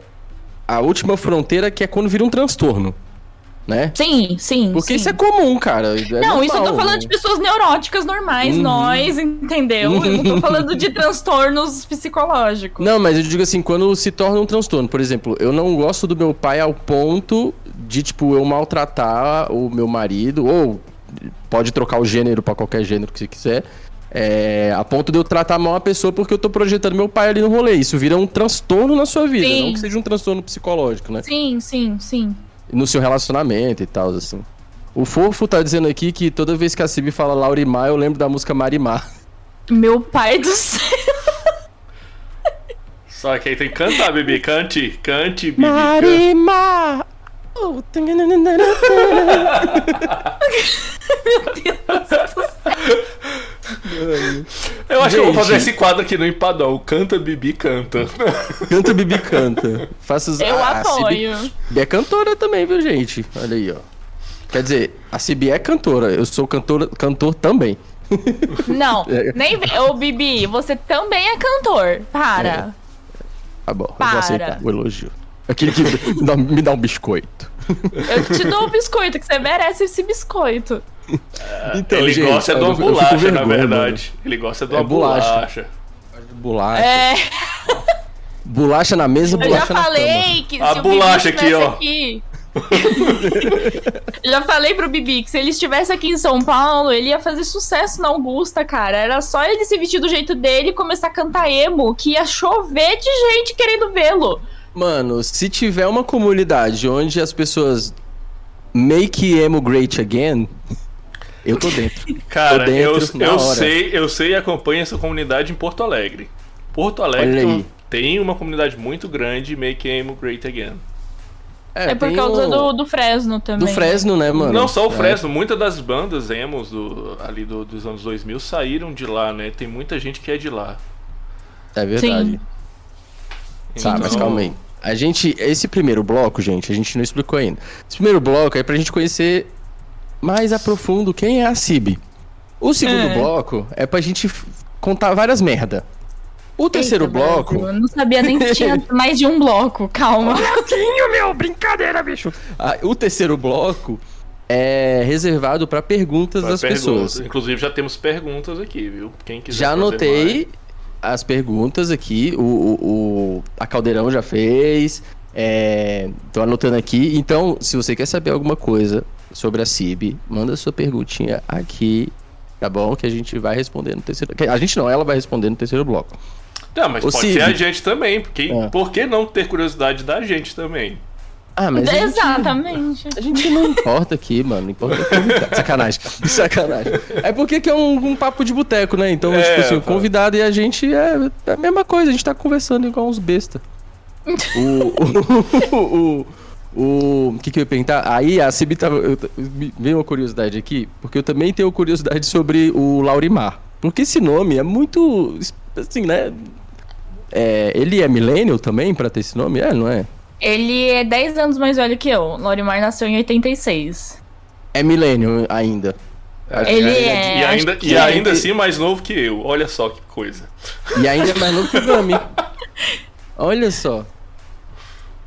a última fronteira, que é quando vira um transtorno né? Sim, sim. Porque sim. isso é comum, cara. É não, normal, isso eu tô falando né? de pessoas neuróticas normais, uhum. nós, entendeu? Eu não tô falando de transtornos psicológicos. Não, mas eu digo assim, quando se torna um transtorno, por exemplo, eu não gosto do meu pai ao ponto de, tipo, eu maltratar o meu marido, ou pode trocar o gênero para qualquer gênero que você quiser. É, a ponto de eu tratar mal a pessoa porque eu tô projetando meu pai ali no rolê. Isso vira um transtorno na sua vida, sim. não que seja um transtorno psicológico, né? Sim, sim, sim no seu relacionamento e tal, assim. O Fofo tá dizendo aqui que toda vez que a Cibi fala Laurimar, eu lembro da música Marimar. Meu pai do céu. Só que aí tem que cantar, Bibi. Cante, cante, Bibi. Marimar! Oh, Meu Deus do céu. Eu acho Gente, que eu vou fazer esse quadro aqui no empadão. Canta, Bibi, canta. Canta, Bibi, canta. Faça os... Eu ah, apoio. Cibi é cantora também, viu, gente? Olha aí, ó. Quer dizer, a Cibi é cantora. Eu sou cantor, cantor também. Não, é. nem Ô, Bibi, você também é cantor. Para. É. Tá bom, Para. eu vou aceitar o elogio. Aquele que me dá um biscoito. Eu te dou um biscoito, que você merece esse biscoito. Então, ele gente, gosta de uma bolacha, na verdade. Ele gosta de uma é bolacha. Bolacha. bolacha. É. Bolacha na mesa, bolacha na cama. Eu já falei que a bolacha aqui, ó. Aqui, já falei pro Bibi que se ele estivesse aqui em São Paulo, ele ia fazer sucesso na Augusta, cara. Era só ele se vestir do jeito dele e começar a cantar emo, que ia chover de gente querendo vê-lo. Mano, se tiver uma comunidade onde as pessoas make emo great again, eu tô dentro. Cara, tô dentro, eu, eu sei, eu sei e acompanho essa comunidade em Porto Alegre. Porto Alegre tem uma comunidade muito grande Make Emo Great Again. É, é por causa o... do, do Fresno também. Do Fresno, né, mano? Não só o é. Fresno, muitas das bandas emos do, ali do, dos anos 2000 saíram de lá, né? Tem muita gente que é de lá. É verdade. Sim. Então... Tá, mas calma aí. A gente, esse primeiro bloco, gente, a gente não explicou ainda. Esse primeiro bloco é pra gente conhecer mais a profundo quem é a Cib. O segundo é. bloco é pra gente contar várias merda. O terceiro Eita, bloco. Eu não sabia nem que tinha mais de um bloco, calma. Um meu, brincadeira, bicho. Ah, o terceiro bloco é reservado para perguntas pra das perguntas. pessoas. Inclusive já temos perguntas aqui, viu? Quem quiser. Já anotei mais. As perguntas aqui. O, o, o, a Caldeirão já fez. É, tô anotando aqui. Então, se você quer saber alguma coisa sobre a CIB, manda sua perguntinha aqui, tá bom? Que a gente vai responder no terceiro. A gente não, ela vai responder no terceiro bloco. Não, mas Ô, pode Cib. ser a gente também, porque é. por que não ter curiosidade da gente também? Ah, mas Exatamente. A gente, a gente não importa aqui, mano. Importa convidado. Sacanagem. Sacanagem. É porque que é um, um papo de boteco, né? Então, é, tipo assim, o convidado e a gente é, é, a mesma coisa. A gente tá conversando igual uns besta. o, o, o, o, o que, que eu ia perguntar? Aí a Cibi tava. Eu, veio uma curiosidade aqui, porque eu também tenho curiosidade sobre o Laurimar. Porque esse nome é muito. Assim, né? É, ele é millennial também, pra ter esse nome? É, não é? Ele é 10 anos mais velho que eu. Lorimar nasceu em 86. É milênio ainda. Ele é. E ainda, e é. ainda assim mais novo que eu. Olha só que coisa. E ainda é mais novo que o Gami. Olha só.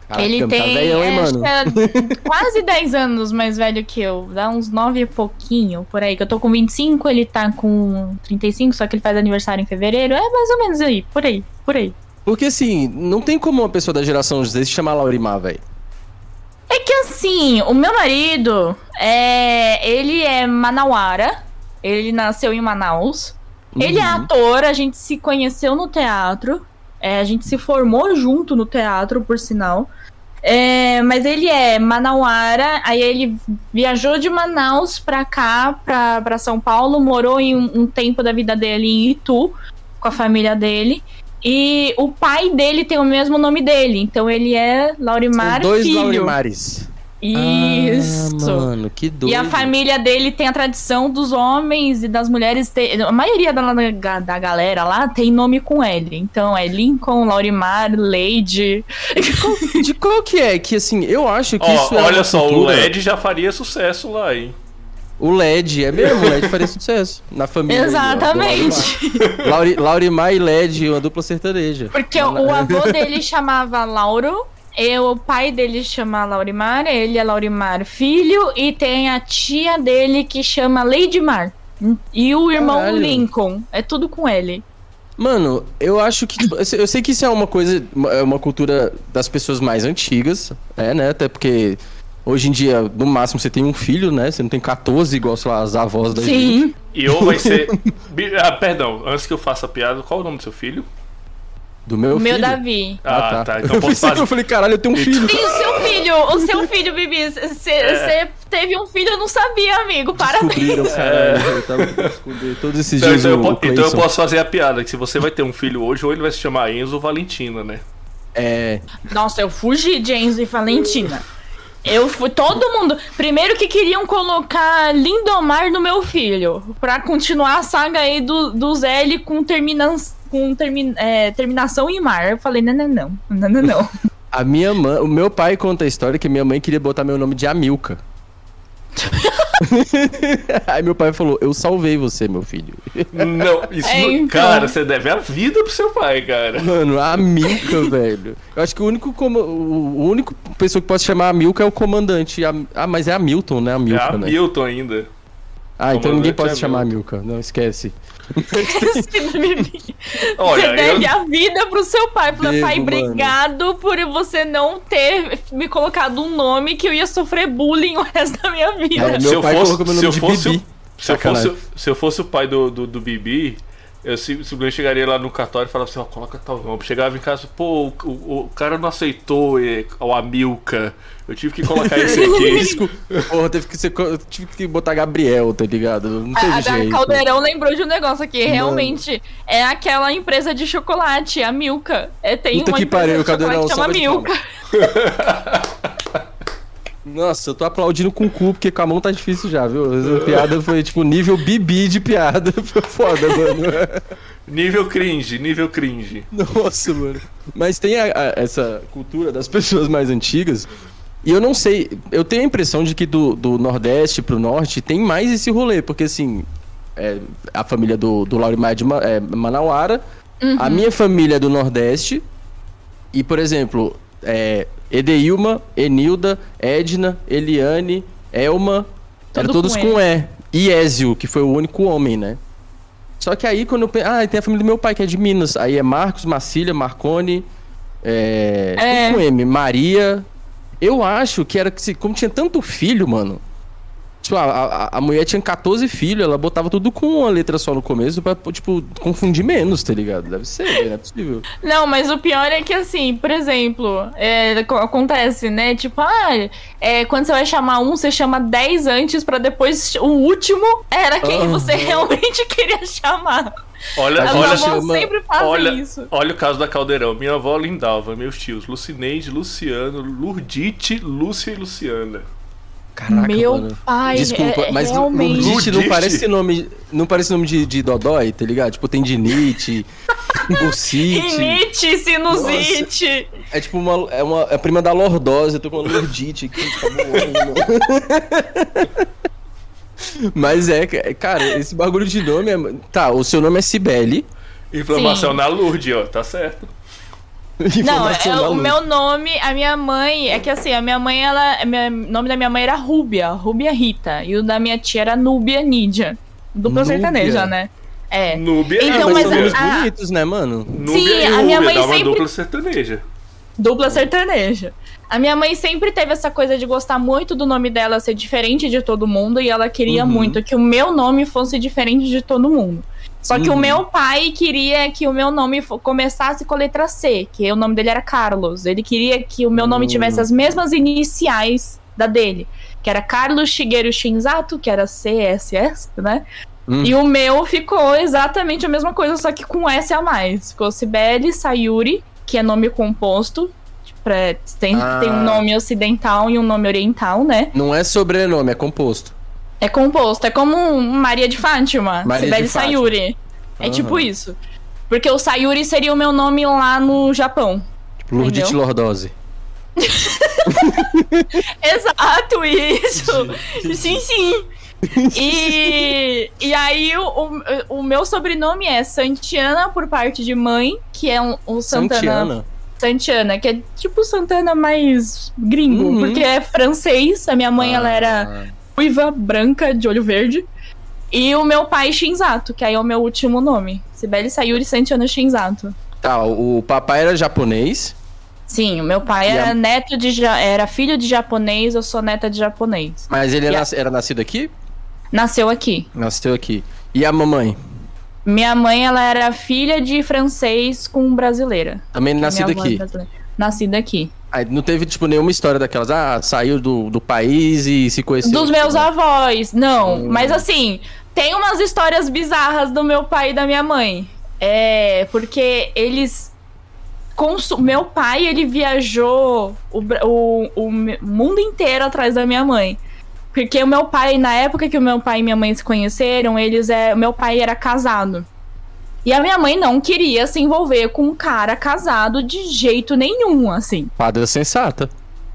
Caraca, ele tá tem tá velhão, hein, mano? É quase 10 anos mais velho que eu. Dá uns 9 e pouquinho por aí. Que eu tô com 25, ele tá com 35, só que ele faz aniversário em fevereiro. É mais ou menos aí, por aí, por aí. Porque assim, não tem como uma pessoa da geração Z se chamar Laurimar, velho. É que assim, o meu marido, é, ele é manauara, ele nasceu em Manaus. Uhum. Ele é uhum. ator, a gente se conheceu no teatro, é, a gente se formou junto no teatro, por sinal. É, mas ele é manauara, aí ele viajou de Manaus pra cá, pra, pra São Paulo, morou em um, um tempo da vida dele em Itu, com a família dele. E o pai dele tem o mesmo nome dele, então ele é Laurimar São dois filho. Laurimares. Isso. Ah, mano, que doido. E a família dele tem a tradição dos homens e das mulheres. Ter, a maioria da, da galera lá tem nome com L. Então é Lincoln, Laurimar, Lady. De qual que é? Que assim, eu acho que oh, isso é. Olha só, cultura... o LED já faria sucesso lá, hein? O LED, é mesmo, o LED faria sucesso na família. Exatamente. Lauri, Laurimar e LED, uma dupla sertaneja. Porque o avô dele chamava Lauro, e o pai dele chama Laurimar, ele é Laurimar filho, e tem a tia dele que chama Lady Mar. E o irmão Caralho. Lincoln. É tudo com ele. Mano, eu acho que. Tipo, eu sei que isso é uma coisa, é uma cultura das pessoas mais antigas, é, né? Até porque Hoje em dia, no máximo, você tem um filho, né? Você não tem 14 igual, sei lá, as avós da Sim. gente. E ou vai ser. ah, perdão, antes que eu faça a piada, qual o nome do seu filho? Do meu o filho? meu Davi. Ah, ah tá. tá. Então eu posso fazer... eu falei, caralho, eu tenho um filho. E o seu filho, o seu filho, Bibi, você é. teve um filho, eu não sabia, amigo. Parabéns. Descobriram, cara. É. Eu tava todos esses então, dias. Então, eu, então eu posso fazer a piada, que se você vai ter um filho hoje, ou ele vai se chamar Enzo ou Valentina, né? É. Nossa, eu fugi de Enzo e Valentina. Eu fui todo mundo. Primeiro que queriam colocar Lindomar no meu filho. Pra continuar a saga aí do, do L com, termina, com termi, é, terminação em mar. Eu falei, não, não, não. Não, não, não. A minha mãe, o meu pai conta a história que minha mãe queria botar meu nome de Amilca. Aí meu pai falou: Eu salvei você, meu filho. Não, isso é, então... Cara, você deve a vida pro seu pai, cara. Mano, a Milka, velho. Eu acho que o único, como, o único pessoa que pode chamar a Milka é o comandante. Ah, mas é a Milton, né? A Milka, é a né? Milton ainda. Ah, então ninguém pode é chamar a Milka. Não, esquece. Olha, você deve eu... a vida pro seu pai. Falei, pai, obrigado por você não ter me colocado um nome que eu ia sofrer bullying o resto da minha vida. É, se, eu fosse, se, eu fosse, se, eu fosse, se eu fosse o pai do, do, do Bibi, eu simplesmente chegaria lá no cartório e falava assim, ó, coloca tal nome. Chegava em casa, pô, o, o, o cara não aceitou o Amilca. Eu tive que colocar esse aqui. Porra, teve que ser, tive que botar Gabriel, tá ligado? Não teve a, jeito. A Caldeirão lembrou de um negócio aqui. Realmente, é aquela empresa de chocolate, a Milka. É, tem Puta uma que empresa pariu, de chocolate que chama Milka. Nossa, eu tô aplaudindo com o cu, porque com a mão tá difícil já, viu? A piada foi tipo nível bibi de piada. Foi foda, mano. Nível cringe, nível cringe. Nossa, mano. Mas tem a, a, essa cultura das pessoas mais antigas. E eu não sei, eu tenho a impressão de que do, do Nordeste pro Norte tem mais esse rolê, porque assim, é, a família do, do Laurimar é de é, Manauara, uhum. a minha família é do Nordeste, e por exemplo, é, Edeilma, Enilda, Edna, Eliane, Elma, Tudo eram todos com, com E. E Ézio, que foi o único homem, né? Só que aí quando eu penso. Ah, tem a família do meu pai, que é de Minas. Aí é Marcos, Marcília, Marconi. É. é. Com M. Maria. Eu acho que era que, como tinha tanto filho, mano. Tipo, a, a, a, mulher tinha 14 filhos, ela botava tudo com uma letra só no começo pra, tipo, confundir menos, tá ligado? Deve ser, não é possível. Não, mas o pior é que, assim, por exemplo, é, acontece, né? Tipo, ah, é, quando você vai chamar um, você chama 10 antes pra depois o último era quem uhum. você realmente queria chamar. Olha, olha, chama... sempre olha, isso. Olha o caso da Caldeirão. Minha avó Lindalva, meus tios Lucineide, Luciano, Lurdite, Lúcia e Luciana. Caraca, Meu mano. pai, Desculpa, é, mas realmente... Lurdite não parece nome, não parece nome de, de Dodói, tá ligado? Tipo, tendinite, bursite. Rinite, sinusite. Nossa, é tipo uma, é uma é prima da lordose, eu tô com uma lurdite aqui, tá Mas é, cara, esse bagulho de nome é... Tá, o seu nome é Cibele. Inflamação Sim. na Lourdes, ó, tá certo. Não, é, o meu nome, a minha mãe, é que assim, a minha mãe, ela, o nome da minha mãe era Rúbia, Rúbia Rita, e o da minha tia era Núbia Nídia. Dupla sertaneja, né? É. Núbia então, é, mas, mas nomes a, bonitos, né, mano? Núbia sim, e a minha mãe sempre dupla sertaneja. Dupla sertaneja. A minha mãe sempre teve essa coisa de gostar muito do nome dela ser diferente de todo mundo e ela queria uhum. muito que o meu nome fosse diferente de todo mundo. Só que uhum. o meu pai queria que o meu nome começasse com a letra C, que o nome dele era Carlos. Ele queria que o meu nome tivesse as mesmas iniciais da dele, que era Carlos Shigeru Shinzato, que era CSS, né? Uhum. E o meu ficou exatamente a mesma coisa, só que com S a mais. Ficou Sibeli Sayuri, que é nome composto. Pra, tem, ah. tem um nome ocidental e um nome oriental, né? Não é sobrenome, é composto. É composto, é como Maria de Fátima, Maria Sibeli Sayuri. É uhum. tipo isso. Porque o Sayuri seria o meu nome lá no Japão. Tipo, Lurdite Lordose. Exato, isso. sim, sim. E, e aí o, o, o, meu sobrenome é Santiana por parte de mãe, que é um, o Santana. Santiana. Santiana, que é tipo Santana mais gringo, uhum. porque é francês. A minha mãe, ah. ela era ruiva, branca, de olho verde. E o meu pai Shinzato, que aí é o meu último nome. Sibeli Sayuri Santiano Shinzato. Tá, o papai era japonês. Sim, o meu pai era a... neto de era filho de japonês, eu sou neta de japonês. Mas ele a... era nascido aqui? Nasceu aqui. Nasceu aqui. E a mamãe? Minha mãe, ela era filha de francês com brasileira. Também nascida aqui? É nascida aqui. Aí não teve, tipo, nenhuma história daquelas, ah, saiu do, do país e se conheceu. Dos meus avós, não. Hum. Mas assim, tem umas histórias bizarras do meu pai e da minha mãe. É, porque eles. Meu pai, ele viajou o, o, o mundo inteiro atrás da minha mãe. Porque o meu pai, na época que o meu pai e minha mãe se conheceram, eles é, meu pai era casado. E a minha mãe não queria se envolver com um cara casado de jeito nenhum, assim. Padre sensata.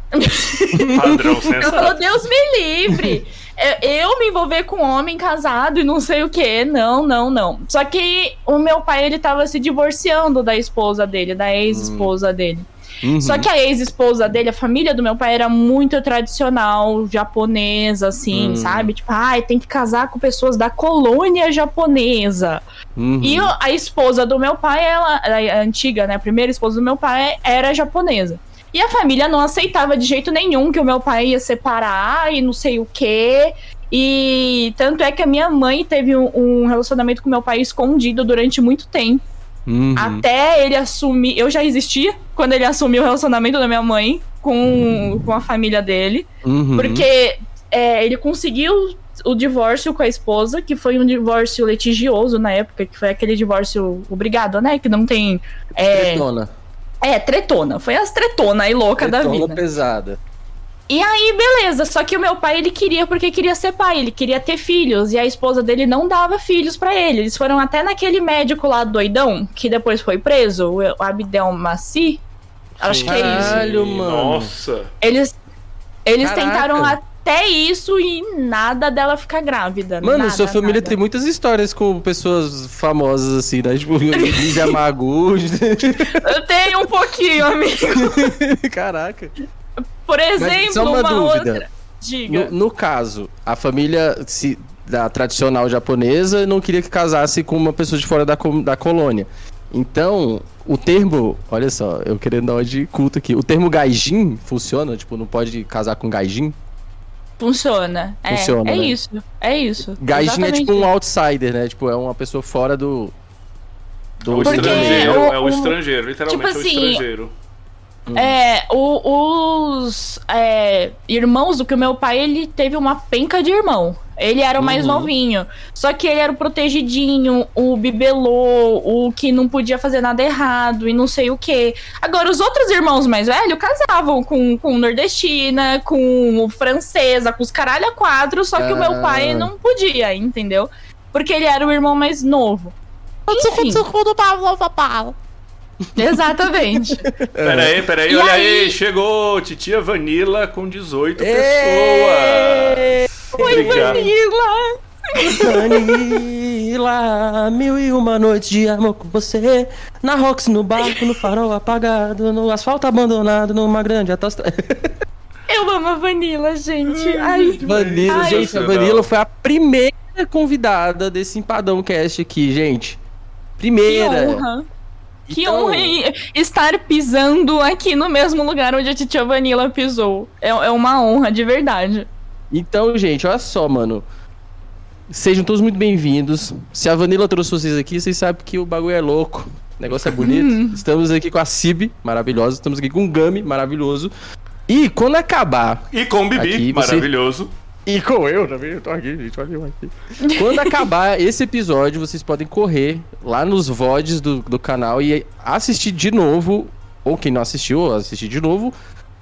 Padrão sensato. Eu falo, Deus me livre. Eu me envolver com um homem casado e não sei o que. Não, não, não. Só que o meu pai, ele tava se divorciando da esposa dele, da ex-esposa hum. dele. Uhum. Só que a ex-esposa dele, a família do meu pai era muito tradicional, japonesa, assim, uhum. sabe? Tipo, ai, ah, tem que casar com pessoas da colônia japonesa. Uhum. E a esposa do meu pai, ela, a antiga, né? A primeira esposa do meu pai era japonesa. E a família não aceitava de jeito nenhum que o meu pai ia separar e não sei o quê. E tanto é que a minha mãe teve um, um relacionamento com meu pai escondido durante muito tempo. Uhum. Até ele assumir. Eu já existia quando ele assumiu o relacionamento da minha mãe com, com a família dele. Uhum. Porque é, ele conseguiu o divórcio com a esposa, que foi um divórcio litigioso na época, que foi aquele divórcio obrigado, né? Que não tem. É, tretona. É, tretona. Foi as tretona aí louca tretona da vida. pesada. E aí, beleza. Só que o meu pai, ele queria porque queria ser pai, ele queria ter filhos. E a esposa dele não dava filhos para ele. Eles foram até naquele médico lá doidão, que depois foi preso, o Abdel Maci. Acho que é isso. Caralho, mano. Nossa. Eles, eles tentaram até isso e nada dela ficar grávida. Mano, nada, sua família nada. tem muitas histórias com pessoas famosas assim, né? Tipo, Lizzie Amagu. Eu tenho um pouquinho, amigo. Caraca. Por exemplo, só uma, uma dúvida. outra. Diga. No, no, caso, a família se, da tradicional japonesa não queria que casasse com uma pessoa de fora da, da colônia. Então, o termo, olha só, eu querendo dar uma de culto aqui. O termo gaijin funciona? Tipo, não pode casar com gaijin? Funciona. É, Funciona, é né? isso. É isso. Gajinha é tipo um outsider, né? Tipo, é uma pessoa fora do. do... É o estrangeiro, o, é o estrangeiro, literalmente tipo assim, é o assim, estrangeiro. Hum. É, o, os é, irmãos do que o meu pai, ele teve uma penca de irmão. Ele era o mais uhum. novinho. Só que ele era o protegidinho, o bibelô, o que não podia fazer nada errado e não sei o que. Agora, os outros irmãos mais velhos casavam com, com nordestina, com francesa, com os caralho a quatro, só que o meu pai não podia, entendeu? Porque ele era o irmão mais novo. Enfim. Exatamente. Peraí, peraí, olha aí? aí? chegou Titia Vanilla com 18 pessoas. Oi, Vanilla! Vanilla, mil e uma noites de amor com você. Na Rox, no barco, no farol apagado, no asfalto abandonado, numa grande atosta. Eu amo a Vanilla, gente. Ai, Vanilla, Ai. gente, a Vanilla foi a primeira convidada desse empadão cast aqui, gente. Primeira. Que honra. Que então... honra estar pisando aqui no mesmo lugar onde a Titia Vanilla pisou. É, é uma honra, de verdade. Então, gente, olha só, mano. Sejam todos muito bem-vindos. Se a Vanilla trouxe vocês aqui, vocês sabem que o bagulho é louco. O negócio é bonito. Hum. Estamos aqui com a Cib, maravilhosa. Estamos aqui com o Gami, maravilhoso. E quando acabar. E com o Bibi, aqui, maravilhoso. Você... E com eu também, eu tô aqui, gente, olha aqui. Quando acabar esse episódio, vocês podem correr lá nos VODs do, do canal e assistir de novo, ou quem não assistiu, assistir de novo,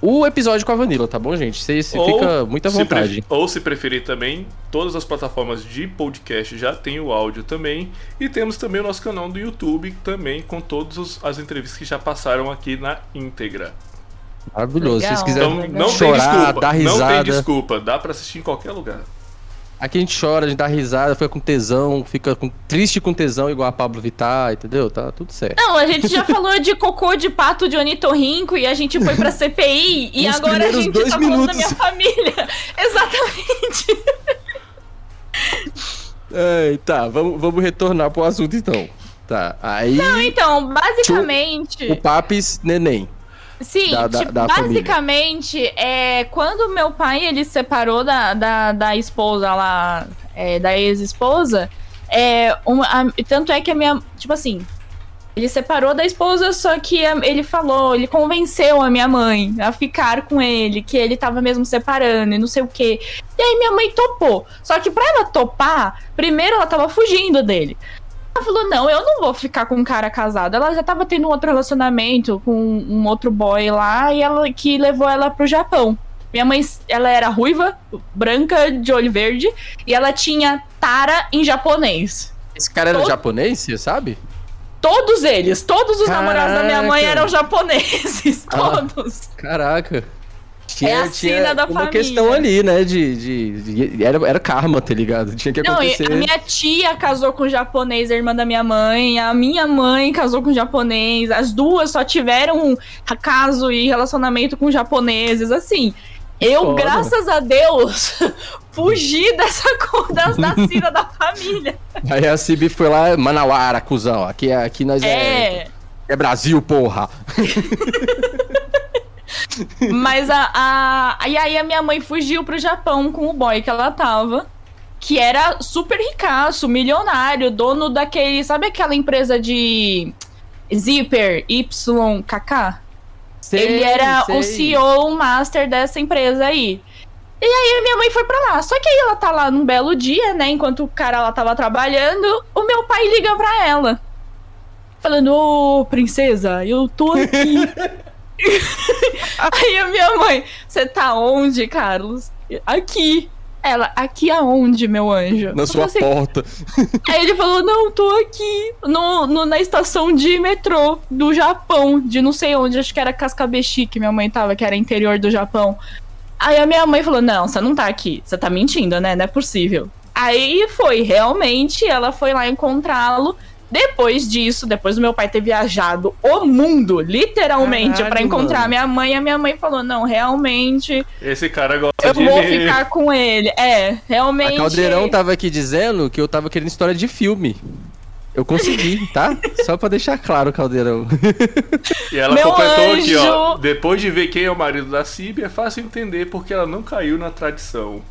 o episódio com a Vanilla, tá bom, gente? Você, fica muito à vontade. ou se preferir também, todas as plataformas de podcast já tem o áudio também. E temos também o nosso canal do YouTube também, com todas as entrevistas que já passaram aqui na íntegra. Maravilhoso. Legal. Se vocês quiserem então, não chorar, tem desculpa, dar risada. Não tem desculpa, dá pra assistir em qualquer lugar. Aqui a gente chora, a gente dá risada, fica com tesão, fica com, triste com tesão, igual a Pablo Vittar, entendeu? Tá tudo certo. Não, a gente já falou de cocô de pato de Onitorrinco e a gente foi pra CPI e Nos agora a gente dois tá minutos. falando da minha família. Exatamente. É, tá, vamos, vamos retornar pro assunto então. Tá, aí. Não, então, basicamente. O Papis Neném. Sim, da, da, tipo, da basicamente, é, quando meu pai ele separou da, da, da esposa lá, é, da ex-esposa, é, uma, a, tanto é que a minha. Tipo assim, ele separou da esposa, só que ele falou, ele convenceu a minha mãe a ficar com ele, que ele tava mesmo separando e não sei o quê. E aí minha mãe topou. Só que pra ela topar, primeiro ela tava fugindo dele. Ela falou: não, eu não vou ficar com um cara casado. Ela já tava tendo um outro relacionamento com um outro boy lá e ela que levou ela pro Japão. Minha mãe, ela era ruiva, branca, de olho verde, e ela tinha tara em japonês. Esse cara era Todo... japonês, você sabe? Todos eles, todos os Caraca. namorados da minha mãe eram japoneses, todos. Caraca. Tinha, é a tinha da uma família. questão ali, né? De, de, de, era, era karma, tá ligado? Tinha que acontecer. Não, a minha tia casou com um japonês, a irmã da minha mãe. A minha mãe casou com um japonês. As duas só tiveram caso e relacionamento com japoneses, assim. Eu, Foda. graças a Deus, fugi dessa das nascidas da família. Aí a Cibi foi lá, Manauara, cuzão. Aqui, aqui nós é. É, é Brasil, porra. Mas a, a. E aí a minha mãe fugiu pro Japão com o boy que ela tava. Que era super ricaço, milionário, dono daquele. Sabe aquela empresa de Zipper YKK? Sei, Ele era sei. o CEO, o master dessa empresa aí. E aí a minha mãe foi pra lá. Só que aí ela tá lá num belo dia, né? Enquanto o cara lá tava trabalhando, o meu pai liga pra ela. Falando, ô, princesa, eu tô aqui. Aí a minha mãe, você tá onde, Carlos? Aqui. Ela, aqui aonde, meu anjo? Na sua assim, porta. Aí ele falou: não, tô aqui. No, no, na estação de metrô do Japão, de não sei onde, acho que era Cascabechi que minha mãe tava, que era interior do Japão. Aí a minha mãe falou: não, você não tá aqui. Você tá mentindo, né? Não é possível. Aí foi, realmente, ela foi lá encontrá-lo. Depois disso, depois do meu pai ter viajado o mundo, literalmente, para encontrar mano. minha mãe, a minha mãe falou: não, realmente. Esse cara gosta eu de. Eu vou ficar com ele. É, realmente. A Caldeirão tava aqui dizendo que eu tava querendo história de filme. Eu consegui, tá? Só pra deixar claro, Caldeirão. E ela Meu completou anjo. aqui, ó. Depois de ver quem é o marido da Cib, é fácil entender porque ela não caiu na tradição.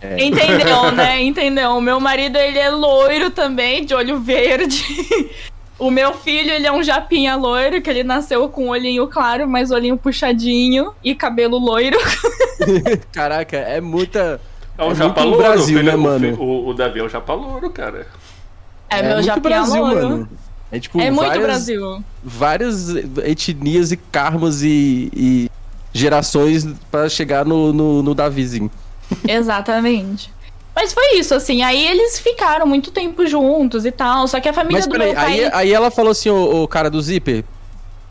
É. Entendeu, né? Entendeu? Meu marido, ele é loiro também, de olho verde. O meu filho, ele é um japinha loiro, que ele nasceu com olhinho claro, mas olhinho puxadinho e cabelo loiro. Caraca, é muita. É um é japa louro, Brasil, né, mano? O, o, Davi é um japa louro, cara. É, é meu japinha Brasil, loiro. Mano. É, tipo, é muito várias, Brasil. Várias etnias e karmas e, e gerações para chegar no, no, no Davizinho. Exatamente. Mas foi isso, assim. Aí eles ficaram muito tempo juntos e tal. Só que a família Mas, do peraí, meu pai... aí, aí ela falou assim, o, o cara do Zipper.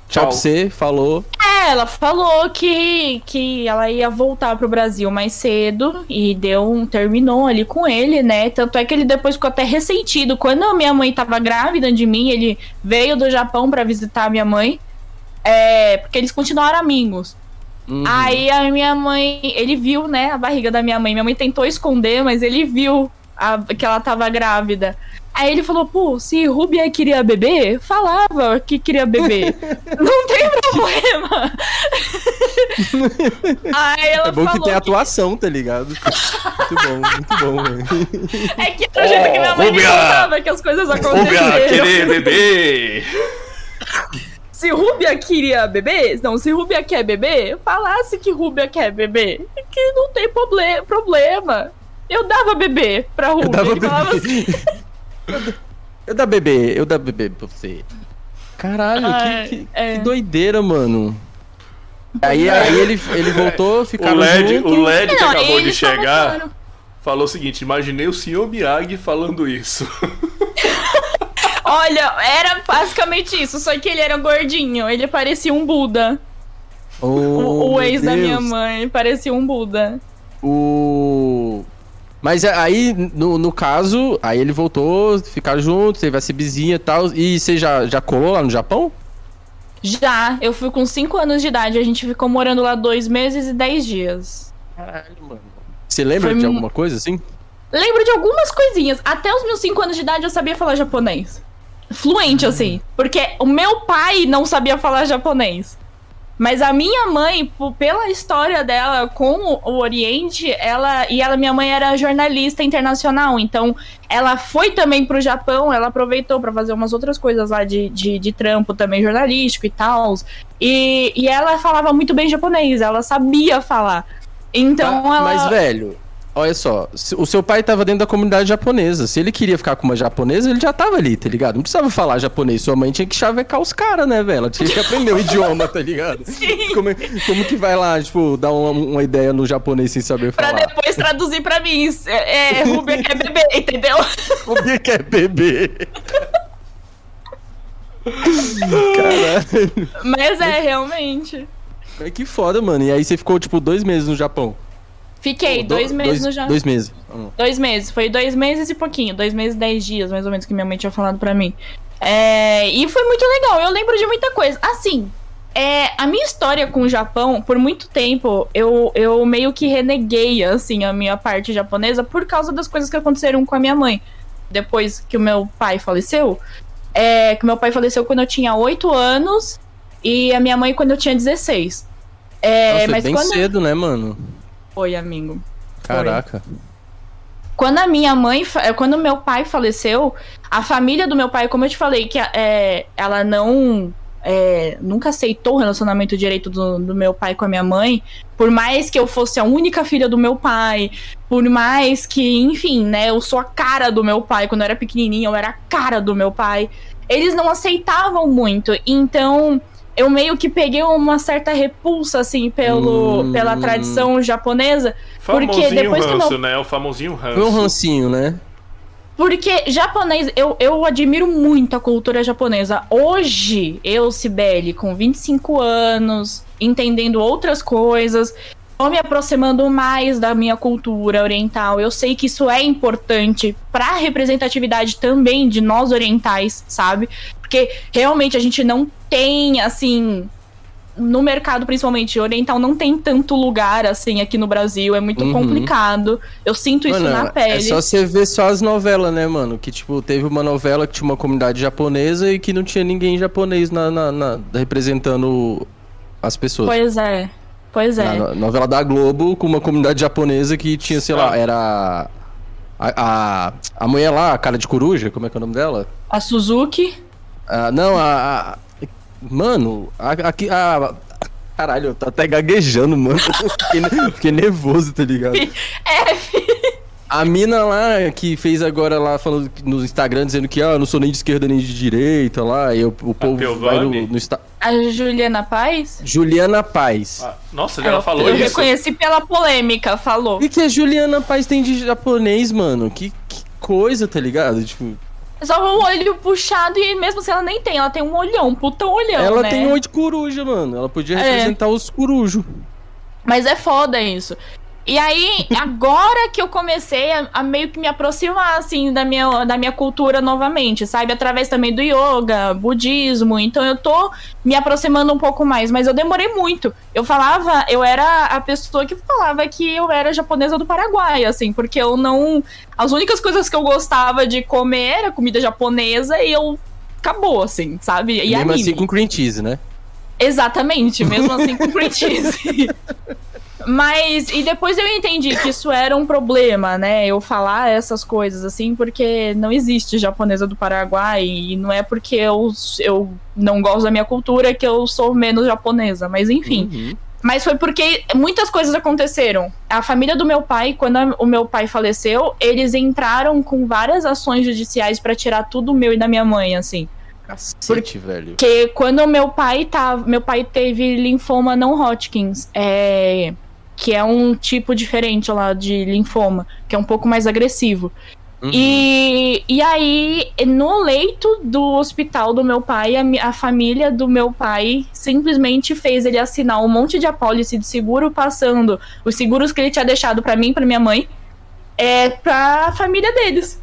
Tchau, pra você, falou. É, ela falou que, que ela ia voltar pro Brasil mais cedo e deu um. terminou ali com ele, né? Tanto é que ele depois ficou até ressentido. Quando a minha mãe tava grávida de mim, ele veio do Japão para visitar a minha mãe. É, porque eles continuaram amigos. Uhum. Aí a minha mãe, ele viu, né, a barriga da minha mãe. Minha mãe tentou esconder, mas ele viu a, que ela tava grávida. Aí ele falou, pô, se Rubia queria beber, falava que queria beber. Não tem problema. Aí ela é bom que tem que... atuação, tá ligado? Muito bom, muito bom, velho. É que era o jeito que minha mãe Rubia, me contava que as coisas aconteceram. Rubia querer beber. Se Rúbia queria beber, não, se Rúbia quer beber, falasse que Rúbia quer beber. Que não tem proble problema. Eu dava bebê pra Rúbia. Eu dava bebê. Assim. eu dava bebê, eu dava bebê pra você. Caralho, que, que, é. que, doideira, mano. Aí, aí ele, ele voltou, o LED, junto. O LED que não, acabou de chegar falou o seguinte: imaginei o senhor Miyagi falando isso. Olha, era basicamente isso, só que ele era gordinho, ele parecia um Buda. Oh, o, o ex Deus. da minha mãe parecia um Buda. O. Mas aí, no, no caso, aí ele voltou, ficaram juntos, teve a cibizinha e tal. E você já, já colou lá no Japão? Já, eu fui com 5 anos de idade, a gente ficou morando lá dois meses e 10 dias. Caralho, mano. Você lembra Foi... de alguma coisa assim? Lembro de algumas coisinhas. Até os meus 5 anos de idade eu sabia falar japonês fluente, uhum. assim. Porque o meu pai não sabia falar japonês. Mas a minha mãe, pela história dela com o Oriente, ela e ela, minha mãe era jornalista internacional, então ela foi também pro Japão, ela aproveitou para fazer umas outras coisas lá de, de, de trampo também jornalístico e tal. E, e ela falava muito bem japonês, ela sabia falar. Então ah, ela. Mas, velho, Olha só, o seu pai tava dentro da comunidade japonesa. Se ele queria ficar com uma japonesa, ele já tava ali, tá ligado? Não precisava falar japonês. Sua mãe tinha que chavecar os caras, né, velho? Ela tinha que aprender o idioma, tá ligado? Sim. Como, como que vai lá, tipo, dar uma, uma ideia no japonês sem saber falar? Pra depois traduzir pra mim. É, é Rubia quer beber, entendeu? Rubia quer beber. Caralho. Mas é, realmente. É que foda, mano. E aí você ficou, tipo, dois meses no Japão. Fiquei oh, dois meses dois, no Japão. Dois meses. Hum. Dois meses. Foi dois meses e pouquinho. Dois meses e dez dias, mais ou menos, que minha mãe tinha falado pra mim. É, e foi muito legal. Eu lembro de muita coisa. Assim, é, a minha história com o Japão, por muito tempo, eu, eu meio que reneguei, assim, a minha parte japonesa por causa das coisas que aconteceram com a minha mãe. Depois que o meu pai faleceu. É, que meu pai faleceu quando eu tinha oito anos e a minha mãe quando eu tinha 16. É, Nossa, mas bem quando... cedo, né, mano? Foi, amigo. Caraca. Foi. Quando a minha mãe, eh, quando meu pai faleceu, a família do meu pai, como eu te falei, que é, ela não é, nunca aceitou o relacionamento direito do, do, meu pai com a minha mãe, por mais que eu fosse a única filha do meu pai, por mais que, enfim, né, eu sou a cara do meu pai, quando eu era pequenininha, eu era a cara do meu pai, eles não aceitavam muito, então eu meio que peguei uma certa repulsa, assim, pelo, hum. pela tradição japonesa. Famosinho porque depois ranço, que meu... né? O famosinho ranço. Foi um rancinho, né? Porque japonês, eu, eu admiro muito a cultura japonesa. Hoje, eu, Sibeli, com 25 anos, entendendo outras coisas, tô me aproximando mais da minha cultura oriental. Eu sei que isso é importante para a representatividade também de nós orientais, sabe? Porque realmente a gente não tem, assim, no mercado, principalmente oriental, não tem tanto lugar assim aqui no Brasil. É muito uhum. complicado. Eu sinto isso na é pele. É só você ver só as novelas, né, mano? Que, tipo, teve uma novela que tinha uma comunidade japonesa e que não tinha ninguém japonês na, na, na representando as pessoas. Pois é. Pois é. Na novela da Globo, com uma comunidade japonesa que tinha, sei lá, era. A, a, a mulher lá, a cara de coruja, como é que é o nome dela? A Suzuki? Ah, não, a, a Mano, aqui. A, caralho, eu tô até gaguejando, mano. fiquei, fiquei nervoso, tá ligado? F. A mina lá que fez agora lá falando no Instagram dizendo que ah, eu não sou nem de esquerda nem de direita lá, e o, o povo vai no, no Insta... A Juliana Paz? Juliana Paz. Ah, nossa, ela falou eu isso. Eu reconheci pela polêmica, falou. E que a Juliana Paz tem de japonês, mano? Que, que coisa, tá ligado? Tipo. Só um olho puxado e mesmo se ela nem tem, ela tem um olhão, um puta olhão, Ela né? tem um olho de coruja, mano. Ela podia é. representar é. os corujos. Mas é foda isso. E aí, agora que eu comecei a, a, meio que me aproximar, assim, da minha, da minha cultura novamente, sabe? Através também do yoga, budismo. Então eu tô me aproximando um pouco mais. Mas eu demorei muito. Eu falava, eu era a pessoa que falava que eu era japonesa do Paraguai, assim, porque eu não. As únicas coisas que eu gostava de comer era comida japonesa e eu. Acabou, assim, sabe? E mesmo anime. assim com cream cheese, né? Exatamente, mesmo assim com cream cheese. Mas, e depois eu entendi que isso era um problema, né? Eu falar essas coisas assim, porque não existe japonesa do Paraguai, e não é porque eu, eu não gosto da minha cultura que eu sou menos japonesa, mas enfim. Uhum. Mas foi porque muitas coisas aconteceram. A família do meu pai, quando o meu pai faleceu, eles entraram com várias ações judiciais para tirar tudo meu e da minha mãe, assim. Cacete, porque, velho. Porque quando meu pai tava. Meu pai teve linfoma não Hodgkins. É que é um tipo diferente lá de linfoma, que é um pouco mais agressivo. Uhum. E, e aí, no leito do hospital do meu pai, a, a, família do meu pai simplesmente fez ele assinar um monte de apólice de seguro, passando os seguros que ele tinha deixado para mim, para minha mãe, é pra família deles.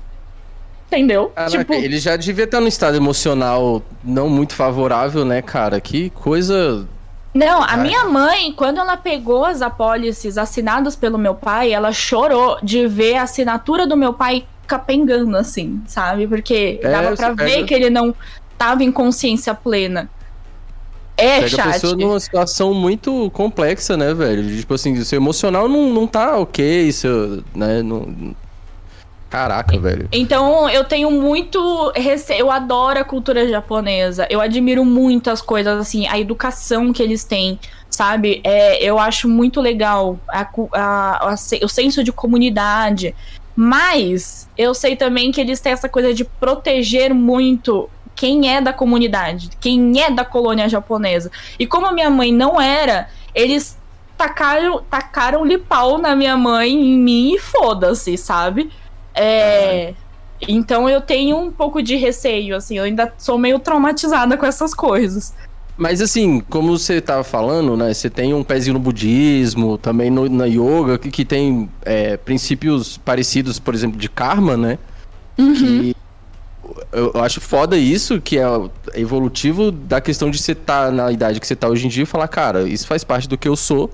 Entendeu? Caraca, tipo, ele já devia estar num estado emocional não muito favorável, né, cara? Que coisa não, a minha mãe, quando ela pegou as apólices assinadas pelo meu pai, ela chorou de ver a assinatura do meu pai capengando, assim, sabe? Porque é, dava pra ver pega... que ele não tava em consciência plena. É, pega chat. a pessoa numa situação muito complexa, né, velho? Tipo assim, seu emocional não, não tá ok, seu, né? Não, Caraca, velho. Então eu tenho muito receio. Eu adoro a cultura japonesa. Eu admiro muito as coisas, assim, a educação que eles têm, sabe? É, eu acho muito legal a, a, a, o senso de comunidade. Mas eu sei também que eles têm essa coisa de proteger muito quem é da comunidade, quem é da colônia japonesa. E como a minha mãe não era, eles tacaram, tacaram-lhe pau na minha mãe, em mim e foda-se, sabe? É. Então eu tenho um pouco de receio, assim, eu ainda sou meio traumatizada com essas coisas. Mas assim, como você estava falando, né? Você tem um pezinho no budismo, também no, na yoga, que, que tem é, princípios parecidos, por exemplo, de karma, né? Uhum. Que eu, eu acho foda isso, que é evolutivo da questão de você estar tá na idade que você está hoje em dia e falar, cara, isso faz parte do que eu sou.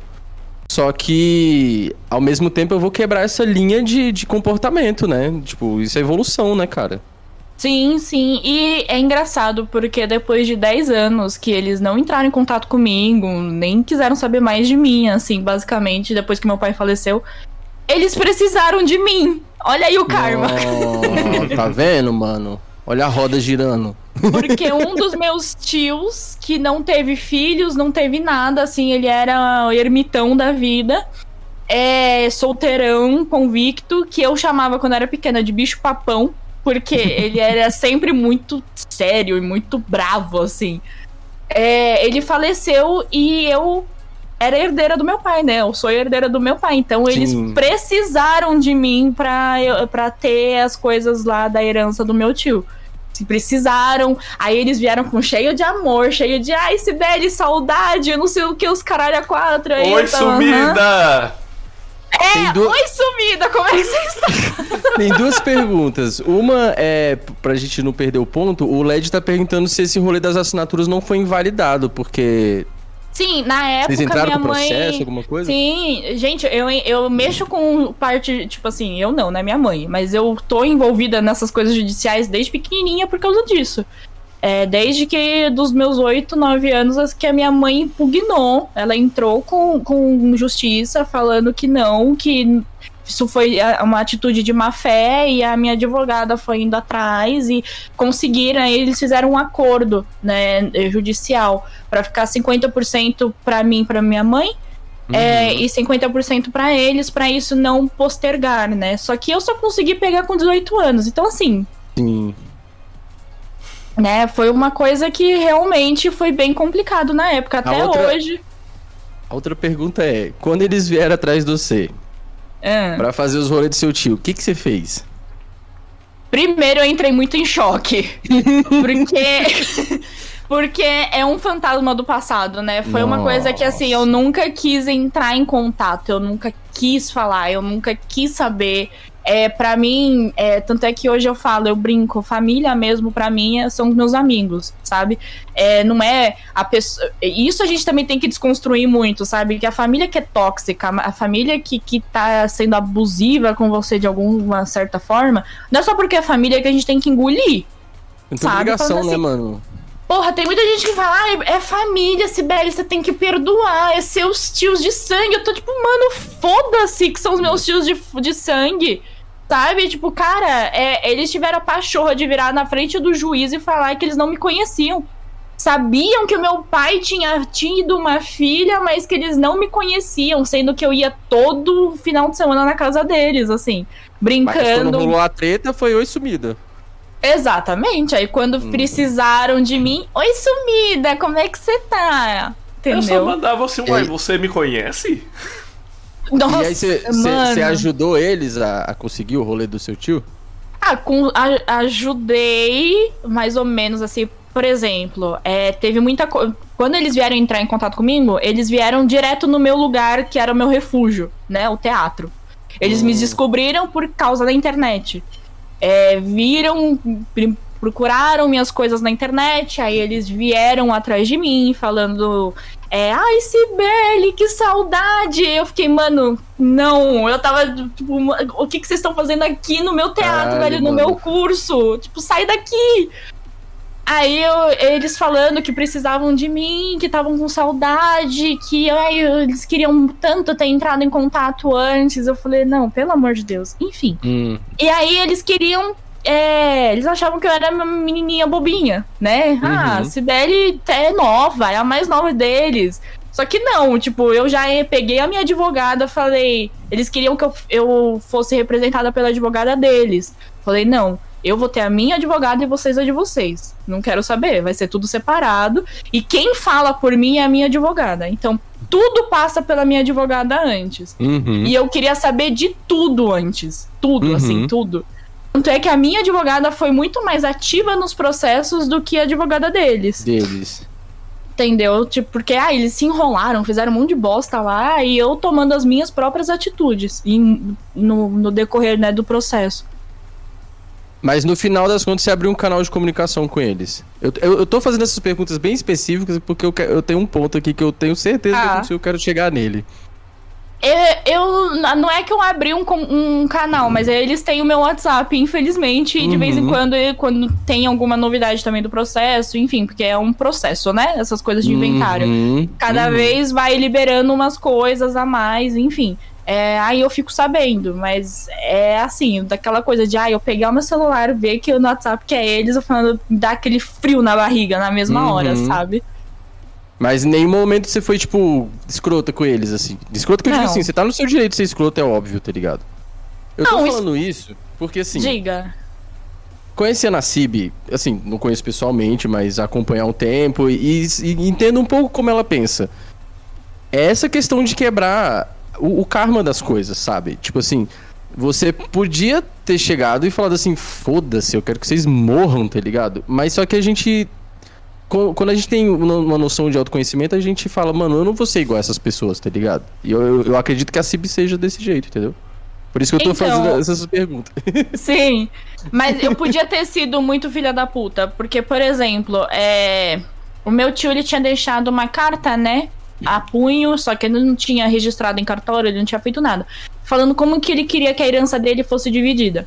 Só que, ao mesmo tempo, eu vou quebrar essa linha de, de comportamento, né? Tipo, isso é evolução, né, cara? Sim, sim. E é engraçado porque depois de 10 anos que eles não entraram em contato comigo, nem quiseram saber mais de mim, assim, basicamente, depois que meu pai faleceu, eles precisaram de mim. Olha aí o karma. Oh, tá vendo, mano? Olha a roda girando. Porque um dos meus tios, que não teve filhos, não teve nada, assim, ele era o ermitão da vida. É solteirão, convicto, que eu chamava quando era pequena de bicho papão, porque ele era sempre muito sério e muito bravo, assim. É, ele faleceu e eu era herdeira do meu pai, né? Eu sou herdeira do meu pai. Então Sim. eles precisaram de mim pra, pra ter as coisas lá da herança do meu tio se precisaram. Aí eles vieram com cheio de amor, cheio de ai, Sibeli, saudade, eu não sei o que, os caralho a quatro aí. Oi, então, sumida! É, du... oi sumida, como é que você está? Tem duas perguntas. Uma é, pra gente não perder o ponto, o LED tá perguntando se esse rolê das assinaturas não foi invalidado, porque Sim, na época Vocês entraram minha com mãe. processo, alguma coisa? Sim, gente, eu, eu mexo com parte, tipo assim, eu não, né, minha mãe, mas eu tô envolvida nessas coisas judiciais desde pequenininha por causa disso. É, desde que dos meus 8, 9 anos que a minha mãe impugnou, ela entrou com, com justiça falando que não, que isso foi uma atitude de má fé e a minha advogada foi indo atrás e conseguiram, aí eles fizeram um acordo, né, judicial para ficar 50% para mim, para minha mãe. Uhum. É, e 50% para eles, para isso não postergar, né? Só que eu só consegui pegar com 18 anos. Então, assim. Sim. Né, foi uma coisa que realmente foi bem complicado na época, até outra, hoje. A outra pergunta é: quando eles vieram atrás de você, é. Pra fazer os rolês do seu tio. O que, que você fez? Primeiro eu entrei muito em choque. porque. porque é um fantasma do passado, né? Foi Nossa. uma coisa que, assim, eu nunca quis entrar em contato, eu nunca quis falar, eu nunca quis saber. É, para mim, é, tanto é que hoje eu falo, eu brinco, família mesmo para mim é, são meus amigos, sabe? É, não é a pessoa. Isso a gente também tem que desconstruir muito, sabe? Que a família que é tóxica, a família que, que tá sendo abusiva com você de alguma certa forma, não é só porque é família que a gente tem que engolir. Tem obrigação, né, assim, né, mano? Porra, tem muita gente que fala, ah, é família, Sibeli, você tem que perdoar, é seus tios de sangue. Eu tô tipo, mano, foda-se que são os meus tios de, de sangue. Sabe? Tipo, cara, é, eles tiveram a pachorra de virar na frente do juiz e falar que eles não me conheciam. Sabiam que o meu pai tinha tido uma filha, mas que eles não me conheciam, sendo que eu ia todo final de semana na casa deles, assim, brincando. Mas quando rolou a treta, foi oi sumida. Exatamente. Aí quando hum. precisaram de mim, oi sumida, como é que você tá? Entendeu? Eu só mandava assim, uai, você me conhece? Nossa, e aí você ajudou eles a, a, conseguir o rolê do seu tio? Ah, com, a, ajudei mais ou menos assim. Por exemplo, é, teve muita coisa. Quando eles vieram entrar em contato comigo, eles vieram direto no meu lugar, que era o meu refúgio, né? O teatro. Eles hum. me descobriram por causa da internet é, viram, procuraram minhas coisas na internet, aí eles vieram atrás de mim falando. É, ai, Sibeli, que saudade! Eu fiquei, mano, não, eu tava, tipo, o que, que vocês estão fazendo aqui no meu teatro, Caralho, velho, no meu curso? Tipo, sai daqui! Aí eu, eles falando que precisavam de mim, que estavam com saudade, que ai, eles queriam tanto ter entrado em contato antes. Eu falei, não, pelo amor de Deus. Enfim. Hum. E aí eles queriam. É, eles achavam que eu era uma menininha bobinha, né? Uhum. Ah, Sibeli é nova, é a mais nova deles. Só que não, tipo, eu já peguei a minha advogada, falei. Eles queriam que eu, eu fosse representada pela advogada deles. Falei, não, eu vou ter a minha advogada e vocês a de vocês. Não quero saber, vai ser tudo separado. E quem fala por mim é a minha advogada. Então, tudo passa pela minha advogada antes. Uhum. E eu queria saber de tudo antes. Tudo, uhum. assim, tudo. Tanto é que a minha advogada foi muito mais ativa nos processos do que a advogada deles. Deles. Entendeu? Tipo, porque ah, eles se enrolaram, fizeram um monte de bosta lá e eu tomando as minhas próprias atitudes em, no, no decorrer né, do processo. Mas no final das contas, você abriu um canal de comunicação com eles. Eu, eu, eu tô fazendo essas perguntas bem específicas porque eu, eu tenho um ponto aqui que eu tenho certeza ah. que eu quero chegar nele. Eu, não é que eu abri um, um canal, mas eles têm o meu WhatsApp, infelizmente, e de uhum. vez em uhum. quando, quando tem alguma novidade também do processo, enfim, porque é um processo, né? Essas coisas de inventário. Uhum. Cada uhum. vez vai liberando umas coisas a mais, enfim. É, aí eu fico sabendo, mas é assim, daquela coisa de, ah, eu pegar o meu celular, ver que no WhatsApp que é eles, eu falando, dá aquele frio na barriga na mesma uhum. hora, sabe? Mas em nenhum momento você foi, tipo, escrota com eles, assim. Escrota que eu digo assim, você tá no seu direito de ser escroto, é óbvio, tá ligado? Eu não, tô falando isso... isso porque, assim... Diga. Conhecendo a Cib, assim, não conheço pessoalmente, mas acompanhar um tempo e, e entendo um pouco como ela pensa. É essa questão de quebrar o, o karma das coisas, sabe? Tipo assim, você podia ter chegado e falado assim, foda-se, eu quero que vocês morram, tá ligado? Mas só que a gente. Quando a gente tem uma noção de autoconhecimento, a gente fala, mano, eu não vou ser igual essas pessoas, tá ligado? E eu, eu, eu acredito que a CIB seja desse jeito, entendeu? Por isso que eu tô então, fazendo essas perguntas. Sim, mas eu podia ter sido muito filha da puta, porque, por exemplo, é... o meu tio ele tinha deixado uma carta, né? A punho, só que ele não tinha registrado em cartório, ele não tinha feito nada. Falando como que ele queria que a herança dele fosse dividida.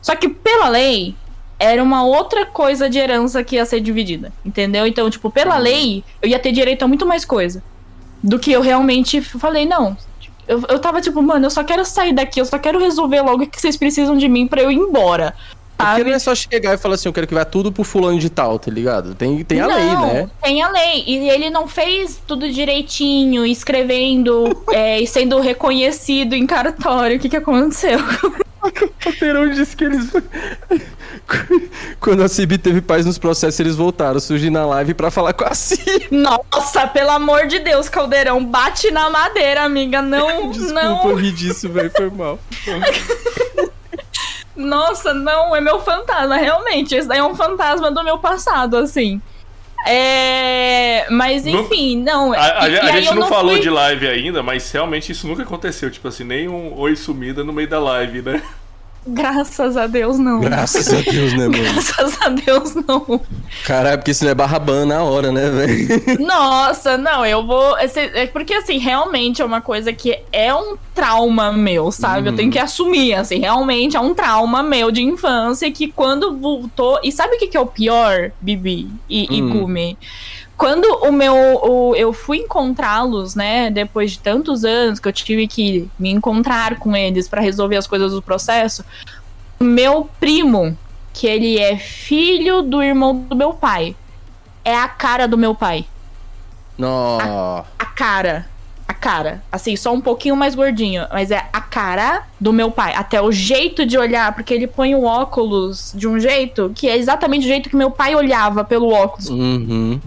Só que pela lei, era uma outra coisa de herança que ia ser dividida, entendeu? Então, tipo, pela uhum. lei, eu ia ter direito a muito mais coisa. Do que eu realmente falei, não. Eu, eu tava tipo, mano, eu só quero sair daqui, eu só quero resolver logo o que vocês precisam de mim para eu ir embora. Porque não é só chegar e falar assim, eu quero que vá tudo pro fulano de tal, tá ligado? Tem, tem a não, lei, né? Tem a lei. E ele não fez tudo direitinho, escrevendo é, e sendo reconhecido em cartório. O que, que aconteceu? O Caldeirão disse que eles. Quando a Cibi teve paz nos processos, eles voltaram, surgir na live pra falar com a Cibi. Nossa, pelo amor de Deus, Caldeirão, bate na madeira, amiga. Não, Desculpa, não. eu ri disso, velho, foi mal. Nossa, não, é meu fantasma, realmente. Esse daí é um fantasma do meu passado, assim. É. Mas enfim, não. a, a, a gente não, não falou fui... de live ainda, mas realmente isso nunca aconteceu. Tipo assim, nem um oi sumida no meio da live, né? Graças a Deus, não. Graças a Deus, né, mano? Graças a Deus, não. Caralho, porque isso não é barra ban na hora, né, velho? Nossa, não, eu vou. É porque, assim, realmente é uma coisa que é um trauma meu, sabe? Uhum. Eu tenho que assumir, assim, realmente é um trauma meu de infância que quando voltou. E sabe o que, que é o pior, Bibi e, uhum. e Gumi? Quando o meu. O, eu fui encontrá-los, né? Depois de tantos anos que eu tive que me encontrar com eles para resolver as coisas do processo, meu primo, que ele é filho do irmão do meu pai, é a cara do meu pai. Não. A, a cara. A cara. Assim, só um pouquinho mais gordinho. Mas é a cara do meu pai. Até o jeito de olhar, porque ele põe o óculos de um jeito que é exatamente o jeito que meu pai olhava pelo óculos. Uhum.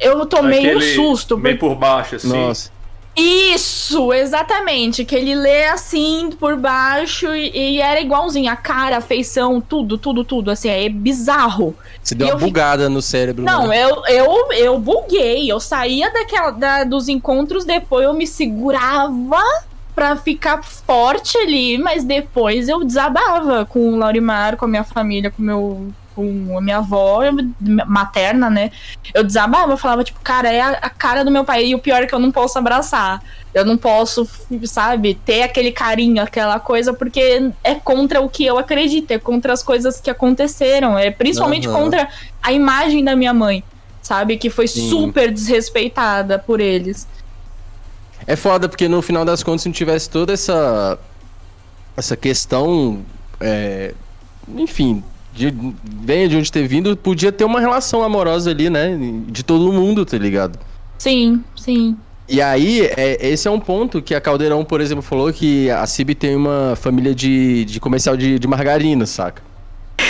Eu tomei Aquele um susto. Meio por baixo, assim. Nossa. Isso, exatamente. Que ele lê assim por baixo e, e, era igualzinho. A cara, a feição, tudo, tudo, tudo. Assim, é bizarro. Você deu e uma bugada fi... no cérebro. Não, né? eu, eu, eu buguei. Eu saía daquela, da, dos encontros, depois eu me segurava pra ficar forte ali, mas depois eu desabava com o Laurimar, com a minha família, com meu com a minha avó materna, né? Eu desabava, eu falava, tipo, cara, é a, a, cara do meu pai. E o pior é que eu não posso abraçar. Eu não posso, sabe, ter aquele carinho, aquela coisa, porque é contra o que eu acredito, é contra as coisas que aconteceram, é principalmente uhum. contra a imagem da minha mãe, sabe? Que foi Sim. super desrespeitada por eles. É foda, porque no final das contas, se não tivesse toda essa, essa questão, é, enfim, de, venha de onde ter vindo, podia ter uma relação amorosa ali, né? De todo mundo, tá ligado? Sim, sim. E aí, é, esse é um ponto que a Caldeirão, por exemplo, falou que a Cib tem uma família de, de comercial de, de margarina, saca?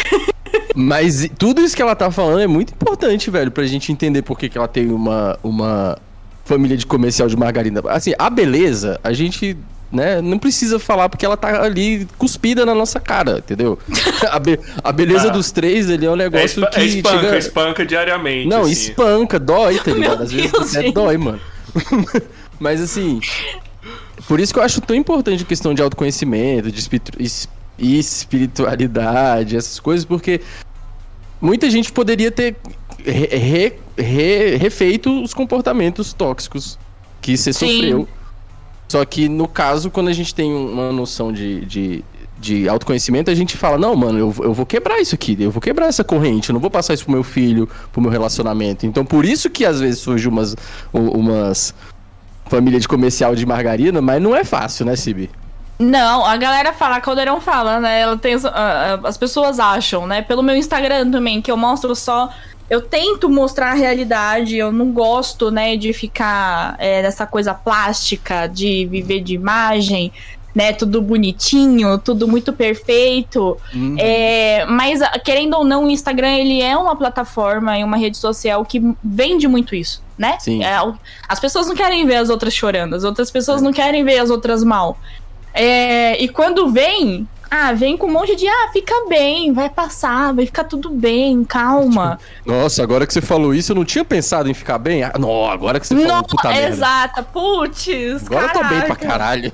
Mas tudo isso que ela tá falando é muito importante, velho, pra gente entender por que, que ela tem uma, uma família de comercial de margarina. Assim, a beleza, a gente né? Não precisa falar porque ela tá ali cuspida na nossa cara, entendeu? A, be a beleza ah. dos três ali é um negócio é que. É espanca, chega... espanca diariamente. Não, assim. espanca, dói, tá ligado? Às vezes até dói, mano. Mas assim. Por isso que eu acho tão importante a questão de autoconhecimento, de espiritualidade, essas coisas, porque muita gente poderia ter re, re, refeito os comportamentos tóxicos que você Sim. sofreu só que no caso, quando a gente tem uma noção de, de, de autoconhecimento, a gente fala, não, mano, eu, eu vou quebrar isso aqui, eu vou quebrar essa corrente, eu não vou passar isso pro meu filho, pro meu relacionamento. Então por isso que às vezes surge umas, umas família de comercial de margarina, mas não é fácil, né, Sibi? Não, a galera fala, Caldeirão fala, né? Ela tem, as pessoas acham, né? Pelo meu Instagram também, que eu mostro só eu tento mostrar a realidade, eu não gosto, né, de ficar é, nessa coisa plástica, de viver de imagem, né, tudo bonitinho, tudo muito perfeito. Uhum. É, mas, querendo ou não, o Instagram, ele é uma plataforma e uma rede social que vende muito isso, né? É, as pessoas não querem ver as outras chorando, as outras pessoas é. não querem ver as outras mal. É, e quando vem, Ah, vem com um monte de, ah, fica bem, vai passar, vai ficar tudo bem, calma. Nossa, agora que você falou isso, eu não tinha pensado em ficar bem. Ah, não, agora que você falou, não, puta merda. Exata, putz, Agora caraca. eu tô bem pra caralho.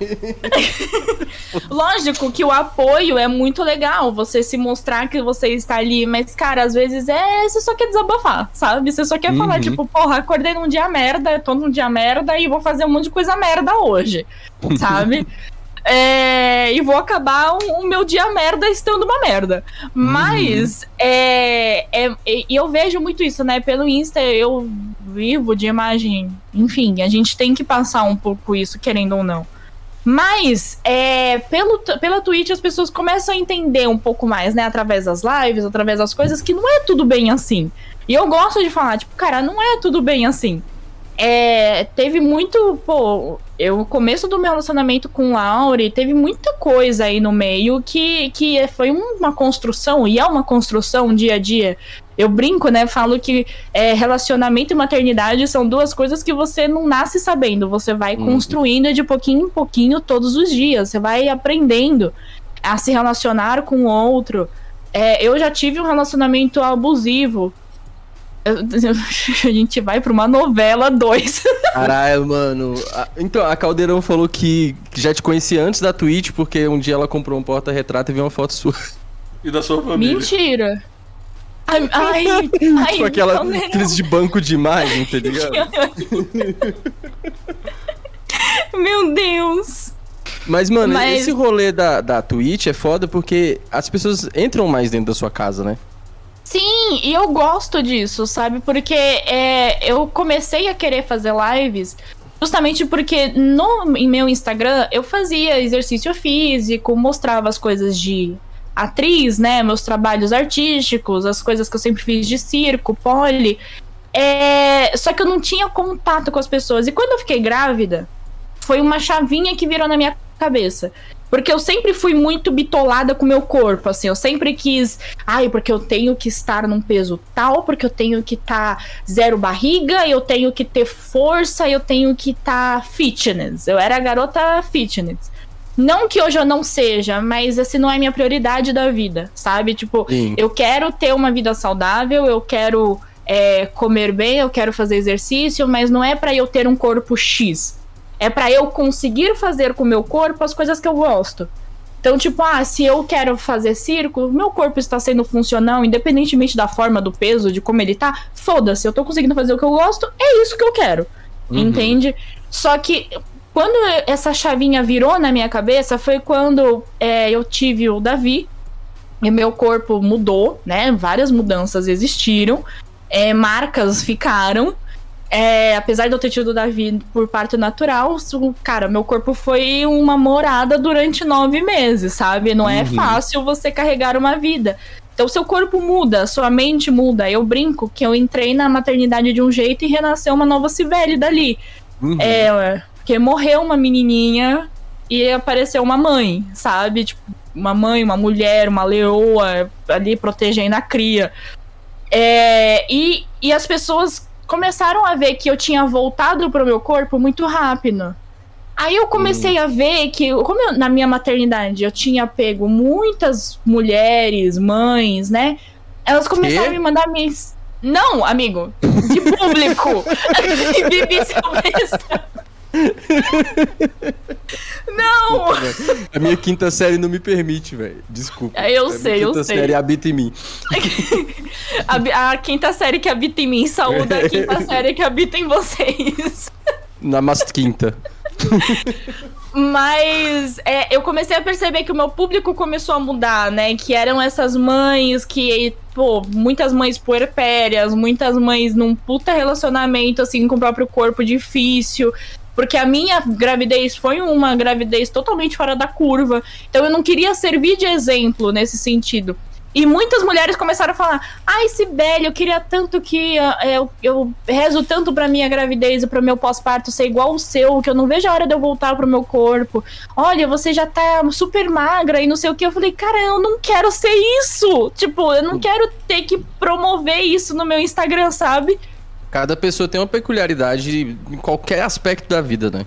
Lógico que o apoio é muito legal, você se mostrar que você está ali, mas, cara, às vezes é, você só quer desabafar, sabe? Você só quer uhum. falar, tipo, porra, acordei num dia merda, tô num dia merda e vou fazer um monte de coisa merda hoje, sabe? É, e vou acabar o, o, meu dia merda estando uma merda. Mas, uhum. é, é, e eu vejo muito isso, né? Pelo Insta eu vivo de imagem. Enfim, a gente tem que passar um pouco isso, querendo ou não. Mas, é, pelo, pela Twitch, as pessoas começam a entender um pouco mais, né? Através das lives, através das coisas, que não é tudo bem assim. E eu gosto de falar, tipo, cara, não é tudo bem assim é, teve muito, pô, eu, o começo do meu relacionamento com o Laure, teve muita coisa aí no meio que, que foi uma construção, e é uma construção dia a dia. Eu brinco, né? Falo que é, relacionamento e maternidade são duas coisas que você não nasce sabendo. Você vai uhum. construindo de pouquinho em pouquinho todos os dias. Você vai aprendendo a se relacionar com o outro. É, eu já tive um relacionamento abusivo a gente vai pra uma novela 2. Caralho, mano. Então, a Caldeirão falou que já te conhecia antes da Twitch, porque um dia ela comprou um porta-retrato e viu uma foto sua. E da sua família. Mentira. Ai, ai, ai tipo aquela, aqueles de banco de imagem, tá ligado? Meu Deus. Mas, mano, Mas... esse rolê da, da Twitch é foda porque as pessoas entram mais dentro da sua casa, né? Sim, e eu gosto disso, sabe? Porque é, eu comecei a querer fazer lives justamente porque no em meu Instagram eu fazia exercício físico, mostrava as coisas de atriz, né? Meus trabalhos artísticos, as coisas que eu sempre fiz de circo, pole. É, só que eu não tinha contato com as pessoas. E quando eu fiquei grávida, foi uma chavinha que virou na minha cabeça. Porque eu sempre fui muito bitolada com o meu corpo, assim. Eu sempre quis. Ai, porque eu tenho que estar num peso tal, porque eu tenho que estar tá zero barriga, eu tenho que ter força, eu tenho que estar tá fitness. Eu era garota fitness. Não que hoje eu não seja, mas esse não é minha prioridade da vida, sabe? Tipo, Sim. eu quero ter uma vida saudável, eu quero é, comer bem, eu quero fazer exercício, mas não é para eu ter um corpo X é para eu conseguir fazer com o meu corpo as coisas que eu gosto. Então, tipo, ah, se eu quero fazer circo, meu corpo está sendo funcional, independentemente da forma, do peso, de como ele tá, foda-se, eu tô conseguindo fazer o que eu gosto, é isso que eu quero. Uhum. Entende? Só que quando essa chavinha virou na minha cabeça foi quando é, eu tive o Davi e meu corpo mudou, né? Várias mudanças existiram, é, marcas ficaram. É, apesar de eu ter tido o Davi por parto natural, cara, meu corpo foi uma morada durante nove meses, sabe? Não é uhum. fácil você carregar uma vida. Então, seu corpo muda, sua mente muda. Eu brinco que eu entrei na maternidade de um jeito e renasceu uma nova Cibele dali. Uhum. É, porque morreu uma menininha e apareceu uma mãe, sabe? Tipo, uma mãe, uma mulher, uma leoa ali protegendo a cria. É, e, e as pessoas começaram a ver que eu tinha voltado pro meu corpo muito rápido. Aí eu comecei hum. a ver que, como eu, na minha maternidade eu tinha pego muitas mulheres, mães, né? Elas começaram que? a me mandar mens. Não, amigo, de público. Bibi Silvestre. Não! A minha quinta série não me permite, velho. Desculpa. É, eu a sei, eu sei. A quinta série habita em mim. a, a, quinta série que habita em mim saúda a quinta série que habita em vocês. Na mas quinta. Mas é, eu comecei a perceber que o meu público começou a mudar, né? Que eram essas mães que, pô, muitas mães puerpérias, muitas mães num puta relacionamento, assim, com o próprio corpo difícil. Porque a minha gravidez foi uma gravidez totalmente fora da curva. Então eu não queria servir de exemplo nesse sentido. E muitas mulheres começaram a falar: Ai, Sibeli, eu queria tanto que uh, eu, eu rezo tanto pra minha gravidez e pro meu pós-parto ser igual o seu, que eu não vejo a hora de eu voltar pro meu corpo. Olha, você já tá super magra e não sei o que. Eu falei: Cara, eu não quero ser isso. Tipo, eu não quero ter que promover isso no meu Instagram, sabe? Cada pessoa tem uma peculiaridade em qualquer aspecto da vida, né?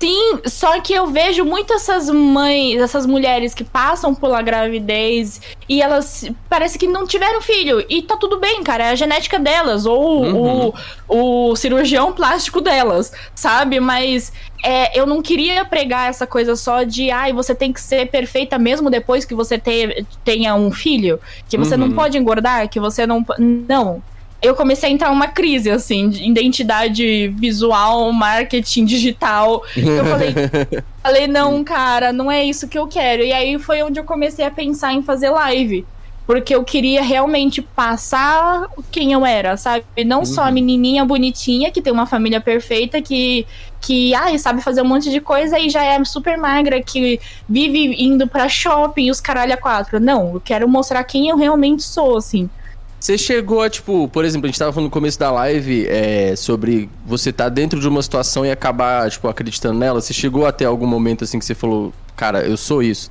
Sim, só que eu vejo muito essas mães, essas mulheres que passam pela gravidez e elas parece que não tiveram filho. E tá tudo bem, cara. É a genética delas, ou uhum. o, o cirurgião plástico delas, sabe? Mas é, eu não queria pregar essa coisa só de ai, você tem que ser perfeita mesmo depois que você te, tenha um filho. Que você uhum. não pode engordar, que você não. Não eu comecei a entrar uma crise, assim, de identidade visual, marketing digital. Eu falei, falei, não, cara, não é isso que eu quero. E aí foi onde eu comecei a pensar em fazer live. Porque eu queria realmente passar quem eu era, sabe? Não uhum. só a uhum. menininha bonitinha, que tem uma família perfeita, que, que ai, sabe fazer um monte de coisa e já é super magra, que vive indo pra shopping e os caralho a quatro. Não, eu quero mostrar quem eu realmente sou, assim. Você chegou a, tipo, por exemplo, a gente tava falando no começo da live é, sobre você tá dentro de uma situação e acabar, tipo, acreditando nela. Você chegou até algum momento assim que você falou, cara, eu sou isso.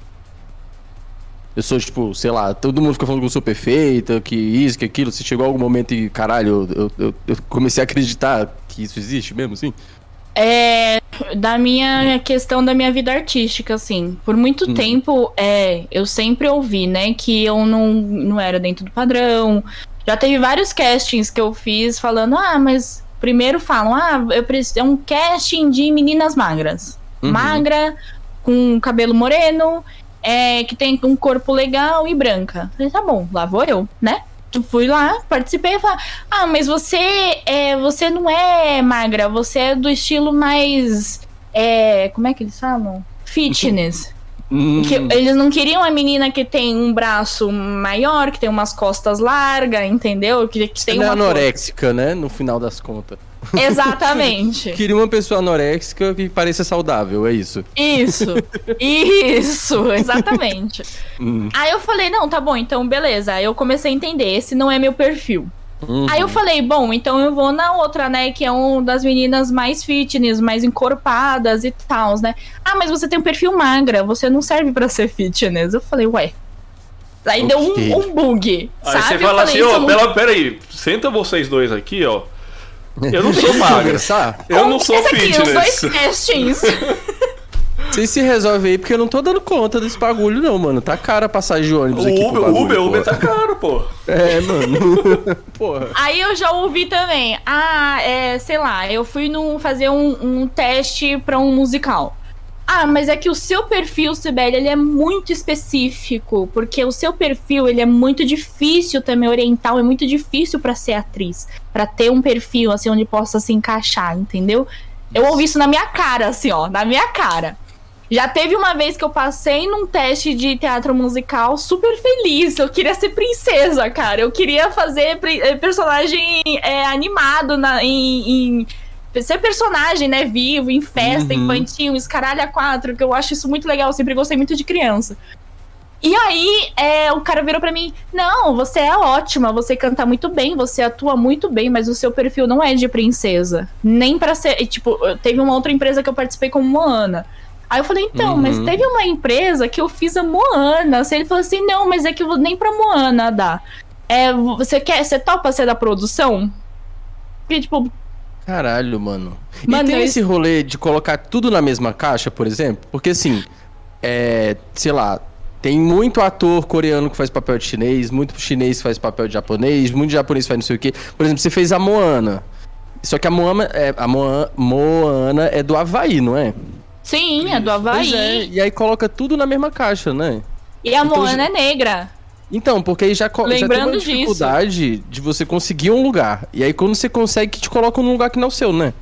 Eu sou, tipo, sei lá, todo mundo fica falando que eu sou perfeita, que isso, que aquilo. Você chegou a algum momento e, caralho, eu, eu, eu comecei a acreditar que isso existe mesmo, assim? É, da minha questão da minha vida artística, assim. Por muito hum. tempo, é, eu sempre ouvi, né, que eu não, não era dentro do padrão. Já teve vários castings que eu fiz falando, ah, mas primeiro falam, ah, eu preciso, é um casting de meninas magras. Uhum. Magra, com cabelo moreno, é, que tem um corpo legal e branca. falei, tá bom, lá vou eu, né? Fui lá, participei e falei, ah, mas você é, você não é magra, você é do estilo mais. É, como é que eles falam? Fitness. Hum. Que eles não queriam a menina que tem um braço maior, que tem umas costas largas, entendeu? Que, que tem uma é anoréxica, né? No final das contas. Exatamente. Queria uma pessoa anoréxica que pareça saudável, é isso. Isso. Isso, exatamente. Hum. Aí eu falei, não, tá bom, então beleza. Aí eu comecei a entender, esse não é meu perfil. Uhum. Aí eu falei, bom, então eu vou na outra, né? Que é uma das meninas mais fitness, mais encorpadas e tal, né? Ah, mas você tem um perfil magra, você não serve para ser fitness. Eu falei, ué. Aí okay. deu um, um bug. Aí sabe? você fala assim, ó, oh, pera, peraí, senta vocês dois aqui, ó. Eu não sou magra. eu não sou fitness. Aqui, os dois castings. Vocês se resolvem aí, porque eu não tô dando conta desse bagulho, não, mano. Tá caro a passagem de ônibus o aqui. Uber, bagulho, Uber, Uber tá caro, pô. É, mano. Porra. Aí eu já ouvi também. Ah, é, sei lá, eu fui no, fazer um, um teste pra um musical. Ah, mas é que o seu perfil, Sibeli, ele é muito específico, porque o seu perfil, ele é muito difícil também oriental, é muito difícil para ser atriz, para ter um perfil assim onde possa se encaixar, entendeu? Eu ouvi isso na minha cara, assim, ó, na minha cara. Já teve uma vez que eu passei num teste de teatro musical super feliz. Eu queria ser princesa, cara. Eu queria fazer eh, personagem é, animado na, em, em ser personagem, né, vivo, em festa uhum. infantil, escaralha a quatro, que eu acho isso muito legal, eu sempre gostei muito de criança. E aí, é, o cara virou para mim: Não, você é ótima, você canta muito bem, você atua muito bem, mas o seu perfil não é de princesa. Nem para ser. Tipo, teve uma outra empresa que eu participei como Moana. Aí eu falei, então, uhum. mas teve uma empresa que eu fiz a Moana. Assim, ele falou assim: não, mas é que nem pra Moana dá. É, você quer, você topa ser da produção? Porque, tipo, Caralho, mano. mano e tem esse rolê de colocar tudo na mesma caixa, por exemplo? Porque assim, é. Sei lá. Tem muito ator coreano que faz papel de chinês, muito chinês que faz papel de japonês, muito japonês faz não sei o quê. Por exemplo, você fez a Moana. Só que a Moana é, a Moana, Moana é do Havaí, não é? Sim, é do Havaí. É, e aí coloca tudo na mesma caixa, né? E a então, Moana é negra. Então, porque aí já, Lembrando já tem uma dificuldade disso. de você conseguir um lugar. E aí quando você consegue, que te coloca num lugar que não é o seu, né?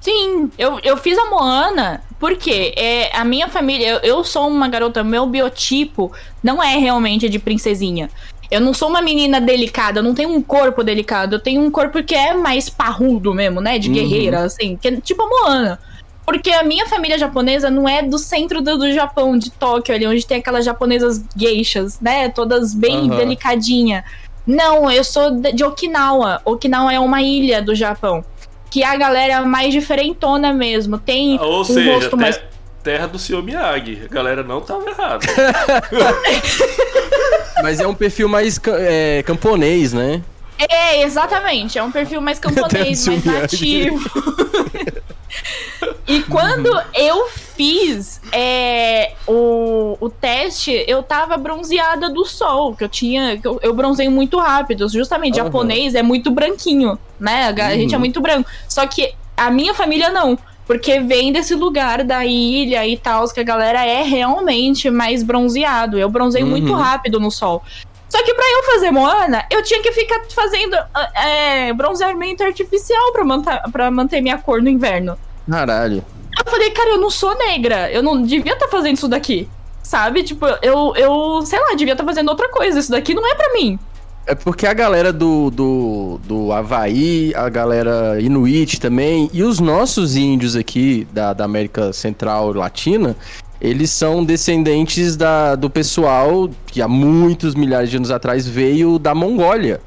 Sim, eu, eu fiz a Moana porque é, a minha família, eu, eu sou uma garota, meu biotipo não é realmente de princesinha. Eu não sou uma menina delicada, eu não tenho um corpo delicado, eu tenho um corpo que é mais parrudo mesmo, né? De uhum. guerreira, assim, que é tipo a Moana. Porque a minha família japonesa não é do centro do, do Japão, de Tóquio, ali, onde tem aquelas japonesas geishas, né? Todas bem uhum. delicadinha. Não, eu sou de Okinawa. Okinawa é uma ilha do Japão. Que a galera é mais diferentona mesmo. Tem Ou um seja, rosto mais. Terra do Sr. Miyagi. A galera não tava errada. Mas é um perfil mais é, camponês, né? É, exatamente. É um perfil mais camponês, mais nativo. E quando uhum. eu fiz é, o, o teste, eu tava bronzeada do sol, que eu tinha. Eu, eu bronzeio muito rápido. Justamente, uhum. japonês é muito branquinho, né? A uhum. gente é muito branco. Só que a minha família não. Porque vem desse lugar da ilha e tal, que a galera é realmente mais bronzeado. Eu bronzeio uhum. muito rápido no sol. Só que pra eu fazer Moana, eu tinha que ficar fazendo é, bronzeamento artificial pra manter, pra manter minha cor no inverno. Caralho. Eu falei, cara, eu não sou negra. Eu não devia estar tá fazendo isso daqui. Sabe? Tipo, eu, eu sei lá, devia estar tá fazendo outra coisa. Isso daqui não é pra mim. É porque a galera do, do, do Havaí, a galera Inuit também, e os nossos índios aqui da, da América Central e Latina, eles são descendentes da, do pessoal que há muitos milhares de anos atrás veio da Mongólia.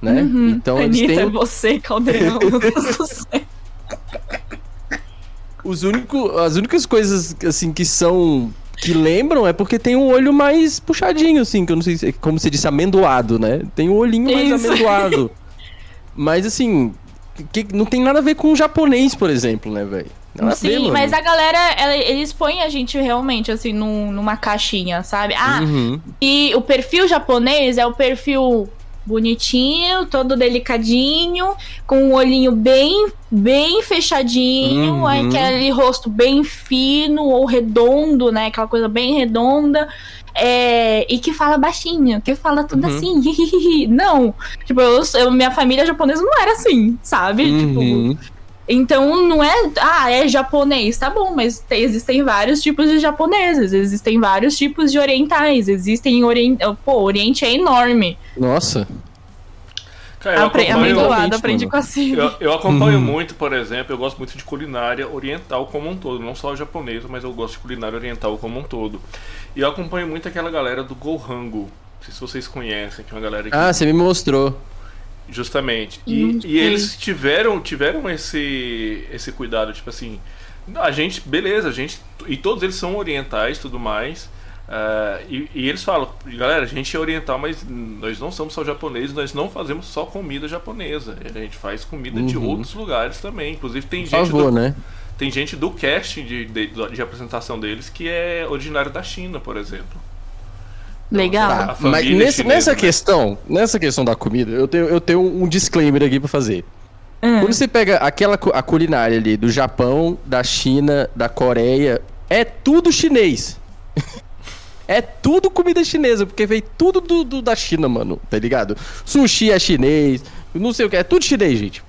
Né? Uhum. Então Anitta, eles têm. É você, Caldeirão, meu Deus do céu. Os único, as únicas coisas assim que são que lembram é porque tem um olho mais puxadinho, assim, que eu não sei se, como se disse, amendoado, né? Tem um olhinho mais Isso. amendoado. Mas assim, que, não tem nada a ver com o japonês, por exemplo, né, velho? Sim, ver, mas a galera, ela, eles põem a gente realmente, assim, num, numa caixinha, sabe? Ah, uhum. e o perfil japonês é o perfil bonitinho, todo delicadinho, com o olhinho bem, bem fechadinho, uhum. aquele rosto bem fino ou redondo, né? Aquela coisa bem redonda. É, e que fala baixinho, que fala tudo uhum. assim. não, tipo, eu, eu, minha família japonesa não era assim, sabe? Uhum. Tipo, então não é, ah, é japonês, tá bom, mas existem vários tipos de japoneses, existem vários tipos de orientais, existem orient... Pô, o Oriente é enorme. Nossa. Cara, eu Apre acompanho, aprendi com a Eu, eu acompanho uhum. muito, por exemplo, eu gosto muito de culinária oriental como um todo, não só japonesa, mas eu gosto de culinária oriental como um todo. E eu acompanho muito aquela galera do Gohango, não sei se vocês conhecem, que é uma galera que... Ah, você me mostrou. Justamente. E, e eles tiveram, tiveram esse, esse cuidado, tipo assim, a gente, beleza, a gente. E todos eles são orientais tudo mais. Uh, e, e, eles falam, galera, a gente é oriental, mas nós não somos só japoneses, nós não fazemos só comida japonesa. A gente faz comida uhum. de outros lugares também. Inclusive tem Por gente. Favor, do, né? Tem gente do casting de, de, de apresentação deles que é originário da China, por exemplo. Legal. Tá, mas nesse, nessa né? questão, nessa questão da comida, eu tenho, eu tenho um disclaimer aqui para fazer. Hum. Quando você pega aquela a culinária ali do Japão, da China, da Coreia, é tudo chinês. é tudo comida chinesa, porque veio tudo do, do, da China, mano, tá ligado? Sushi é chinês, não sei o que, é tudo chinês, gente.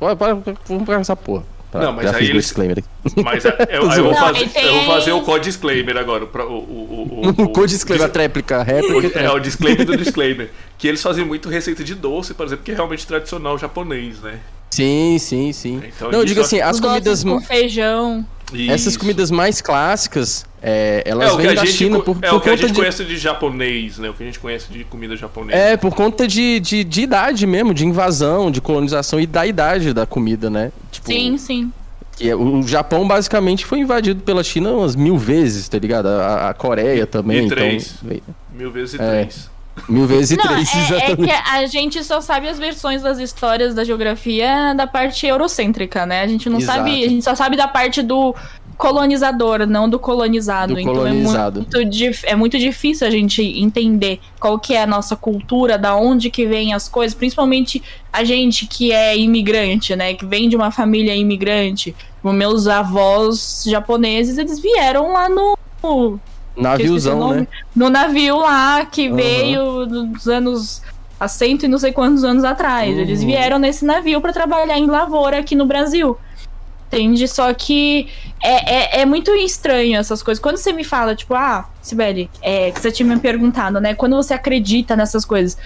Vamos pra essa porra. Tá, não, mas aí eles... disclaimer Mas é, eu, eu, vou fazer, tem... eu, vou fazer, o code disclaimer agora. Pra, o, o, o, o, code disclaimer, dis... réplica, réplica. É, o disclaimer do disclaimer. que eles fazem muito receita de doce, por exemplo, que é realmente tradicional japonês, né? Sim, sim, sim. Então, não, eu digo assim, as comidas. Com feijão. Isso. Essas comidas mais clássicas, é, elas é, vêm da China por, é por o que conta a gente de... conhece de japonês, né? O que a gente conhece de comida japonesa. É, por conta de, de, de idade mesmo, de invasão, de colonização e da idade da comida, né? Tipo, sim, sim. Que é, o Japão basicamente foi invadido pela China umas mil vezes, tá ligado? A, a Coreia também. E três. Então, mil vezes e é, três. Mil vezes e Não, três, é, exatamente. É que a gente só sabe as versões das histórias da geografia da parte eurocêntrica, né? A gente não Exato. sabe, a gente só sabe da parte do colonizador, não do colonizado. Do então colonizado. É, muito, é muito difícil a gente entender qual que é a nossa cultura, da onde que vem as coisas, principalmente a gente que é imigrante, né? Que vem de uma família imigrante. Meus avós japoneses, eles vieram lá no. Naviozão, né? No navio lá que uhum. veio nos anos. Há cento e não sei quantos anos atrás. Uhum. Eles vieram nesse navio para trabalhar em lavoura aqui no Brasil entende? Só que é, é, é, muito estranho essas coisas. Quando você me fala, tipo, ah, Sibeli, é, que você tinha me perguntado, né? Quando você acredita nessas coisas,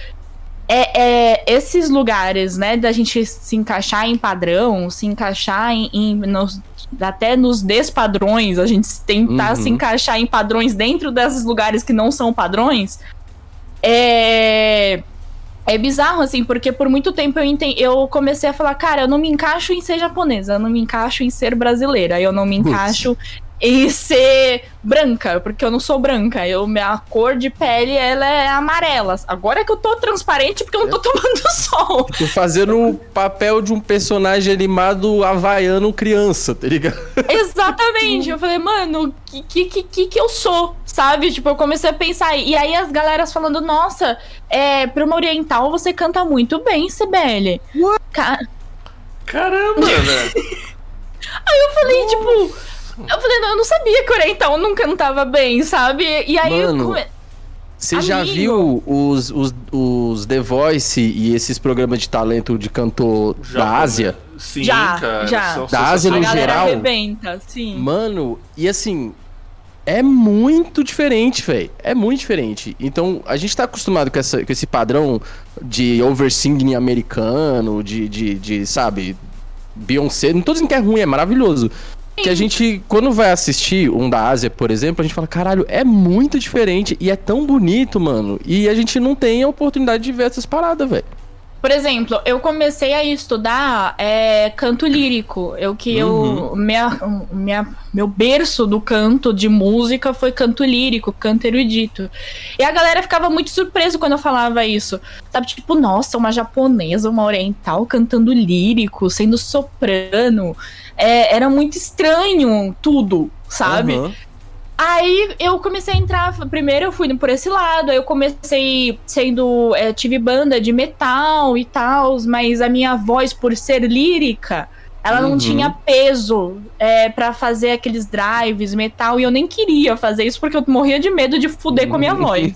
é, é, esses lugares, né, da gente se encaixar em padrão, se encaixar em, em nos, até nos despadrões, a gente tentar uhum. se encaixar em padrões dentro desses lugares que não são padrões, é é bizarro, assim, porque por muito tempo eu, entendi, eu comecei a falar, cara, eu não me encaixo em ser japonesa, eu não me encaixo em ser brasileira, eu não me encaixo e ser branca, porque eu não sou branca. Eu, minha cor de pele ela é amarela. Agora é que eu tô transparente porque eu não tô tomando sol. Tô fazendo o papel de um personagem animado havaiano criança, tá ligado? Exatamente. Eu falei, mano, que que, que que eu sou? Sabe? Tipo, eu comecei a pensar. E aí as galeras falando, nossa, é, pra uma oriental você canta muito bem, Sibeli. Ca... Caramba, né? aí eu falei, tipo eu falei, não, eu não sabia que o oriental nunca não tava bem, sabe? E aí Mano, come... Você já viu os, os, os The Voice e esses programas de talento de cantor já, da Ásia? Sim, já, cara. Já. Da Ásia no geral. Arrebenta, sim. Mano, e assim, é muito diferente, velho. É muito diferente. Então, a gente tá acostumado com, essa, com esse padrão de oversinging americano, de, de, de, sabe, Beyoncé. Não tô dizendo que é ruim, é maravilhoso. Que a gente, quando vai assistir um da Ásia, por exemplo, a gente fala, caralho, é muito diferente e é tão bonito, mano. E a gente não tem a oportunidade de ver essas paradas, velho. Por exemplo, eu comecei a estudar é, canto lírico. Eu que uhum. eu minha, minha, meu berço do canto de música foi canto lírico, canto erudito. E a galera ficava muito surpresa quando eu falava isso. Sabe, tipo, nossa, uma japonesa, uma oriental cantando lírico, sendo soprano é, era muito estranho tudo, sabe? Uhum. Aí eu comecei a entrar. Primeiro eu fui por esse lado, aí eu comecei sendo. É, tive banda de metal e tal, mas a minha voz, por ser lírica, ela uhum. não tinha peso é, para fazer aqueles drives, metal, e eu nem queria fazer isso porque eu morria de medo de fuder uhum. com a minha voz.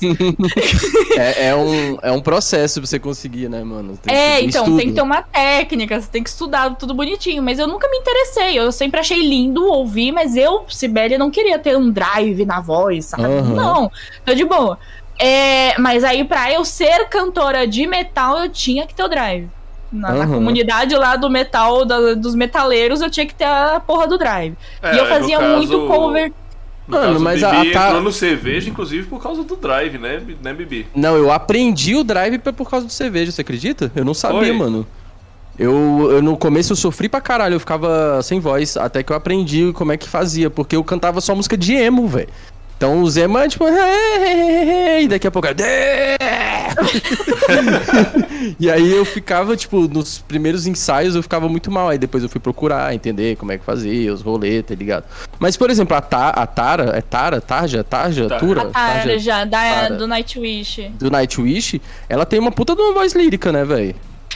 é, é, um, é um processo pra você conseguir, né, mano? Tem, é, então, estudo. tem que ter uma técnica, você tem que estudar tudo bonitinho, mas eu nunca me interessei, eu sempre achei lindo ouvir, mas eu, Sibélia, não queria ter um drive na voz, sabe? Uhum. Não, tô de boa. É, mas aí, pra eu ser cantora de metal, eu tinha que ter o drive na, uhum. na, comunidade lá do metal, da, dos metaleiros, eu tinha que ter a porra do drive. É, e eu fazia caso, muito cover. Mano, mas a, a tá... entrou no cerveja, inclusive, por causa do drive, né, né, Bibi? Não, eu aprendi o drive por causa do cerveja, você acredita? Eu não sabia, Oi. mano. Eu, eu no começo eu sofri pra caralho, eu ficava sem voz, até que eu aprendi como é que fazia, porque eu cantava só música de emo, velho. Então o Zé, mano, tipo, e daqui a pouco. e aí eu ficava, tipo, nos primeiros ensaios eu ficava muito mal. Aí depois eu fui procurar, entender como é que fazia, os rolês, tá ligado? Mas, por exemplo, a, Ta, a Tara, é Tara, Tarja, Tarja, Tar. Tura? A Tara, Tarja, já, da, Tara. do Nightwish. Do Nightwish, ela tem uma puta de uma voz lírica, né, velho?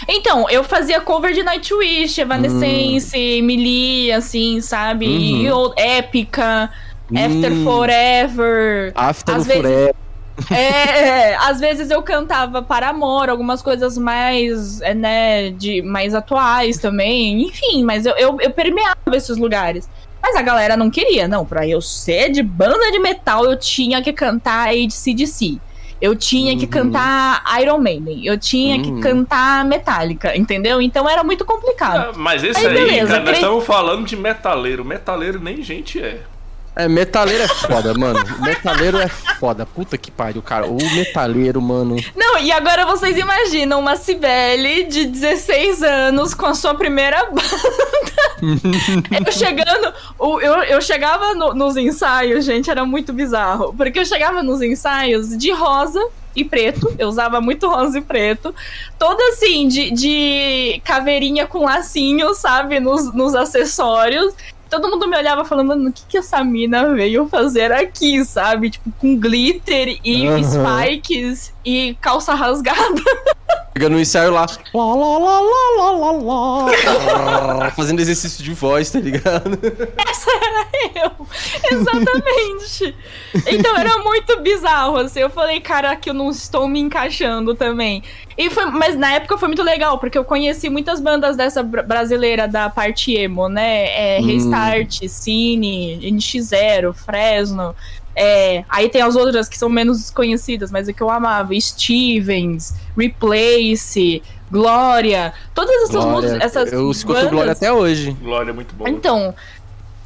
Então, eu fazia cover de Nightwish, Evanescence, hum. Emily, assim, sabe? Uhum. E épica. After hum, Forever. After às Forever. Vezes, é, às vezes eu cantava para amor, algumas coisas mais, é, né, de mais atuais também. Enfim, mas eu, eu, eu permeava esses lugares. Mas a galera não queria, não. Pra eu ser de banda de metal, eu tinha que cantar ACDC. Eu tinha uhum. que cantar Iron Maiden. Eu tinha uhum. que cantar Metallica, entendeu? Então era muito complicado. Ah, mas esse aí, aí beleza, cara, nós estamos falando de metaleiro. Metaleiro nem gente é. É, metaleiro é foda, mano. Metaleiro é foda. Puta que pariu, cara. O metaleiro, mano. Não, e agora vocês imaginam uma Cibele de 16 anos com a sua primeira banda. eu chegando. Eu, eu chegava no, nos ensaios, gente, era muito bizarro. Porque eu chegava nos ensaios de rosa e preto. Eu usava muito rosa e preto. Toda assim, de, de caveirinha com lacinho, sabe? Nos, nos acessórios todo mundo me olhava falando, mano, o que que essa mina veio fazer aqui, sabe? Tipo, com glitter e uhum. spikes e calça rasgada. Chega no ensaio lá, lá, lá, lá, lá, lá, lá, lá fazendo exercício de voz, tá ligado? Essa era eu, exatamente. então era muito bizarro, assim, eu falei, cara, que eu não estou me encaixando também. E foi, mas na época foi muito legal, porque eu conheci muitas bandas dessa brasileira da parte emo, né? É, hum. Restart, Cine, NX0, Fresno. É, aí tem as outras que são menos desconhecidas, mas é que eu amava. Stevens, Replace, Glória. Todas essas músicas. Essas eu escuto bandas... Glória até hoje. Glória é muito bom. Então.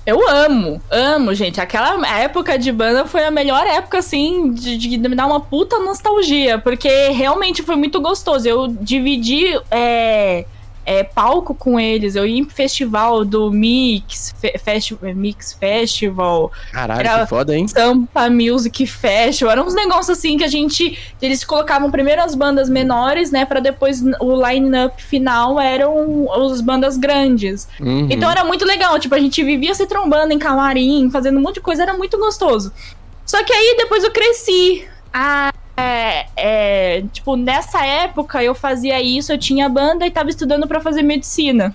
Eu amo, amo, gente. Aquela época de banda foi a melhor época, assim, de, de me dar uma puta nostalgia, porque realmente foi muito gostoso. Eu dividi é, é, palco com eles. Eu ia em festival do Mix, Fe Festi Mix Festival. Caralho, era que foda, hein? Sampa Music Festival. Eram uns negócios assim que a gente. Eles colocavam primeiro as bandas menores, né? Pra depois o line-up final eram as bandas grandes. Uhum. Então era muito legal. Tipo, a gente vivia se trombando em camarim, fazendo um monte de coisa, era muito gostoso. Só que aí depois eu cresci. Ah, é, é, tipo, nessa época eu fazia isso, eu tinha banda e tava estudando para fazer medicina.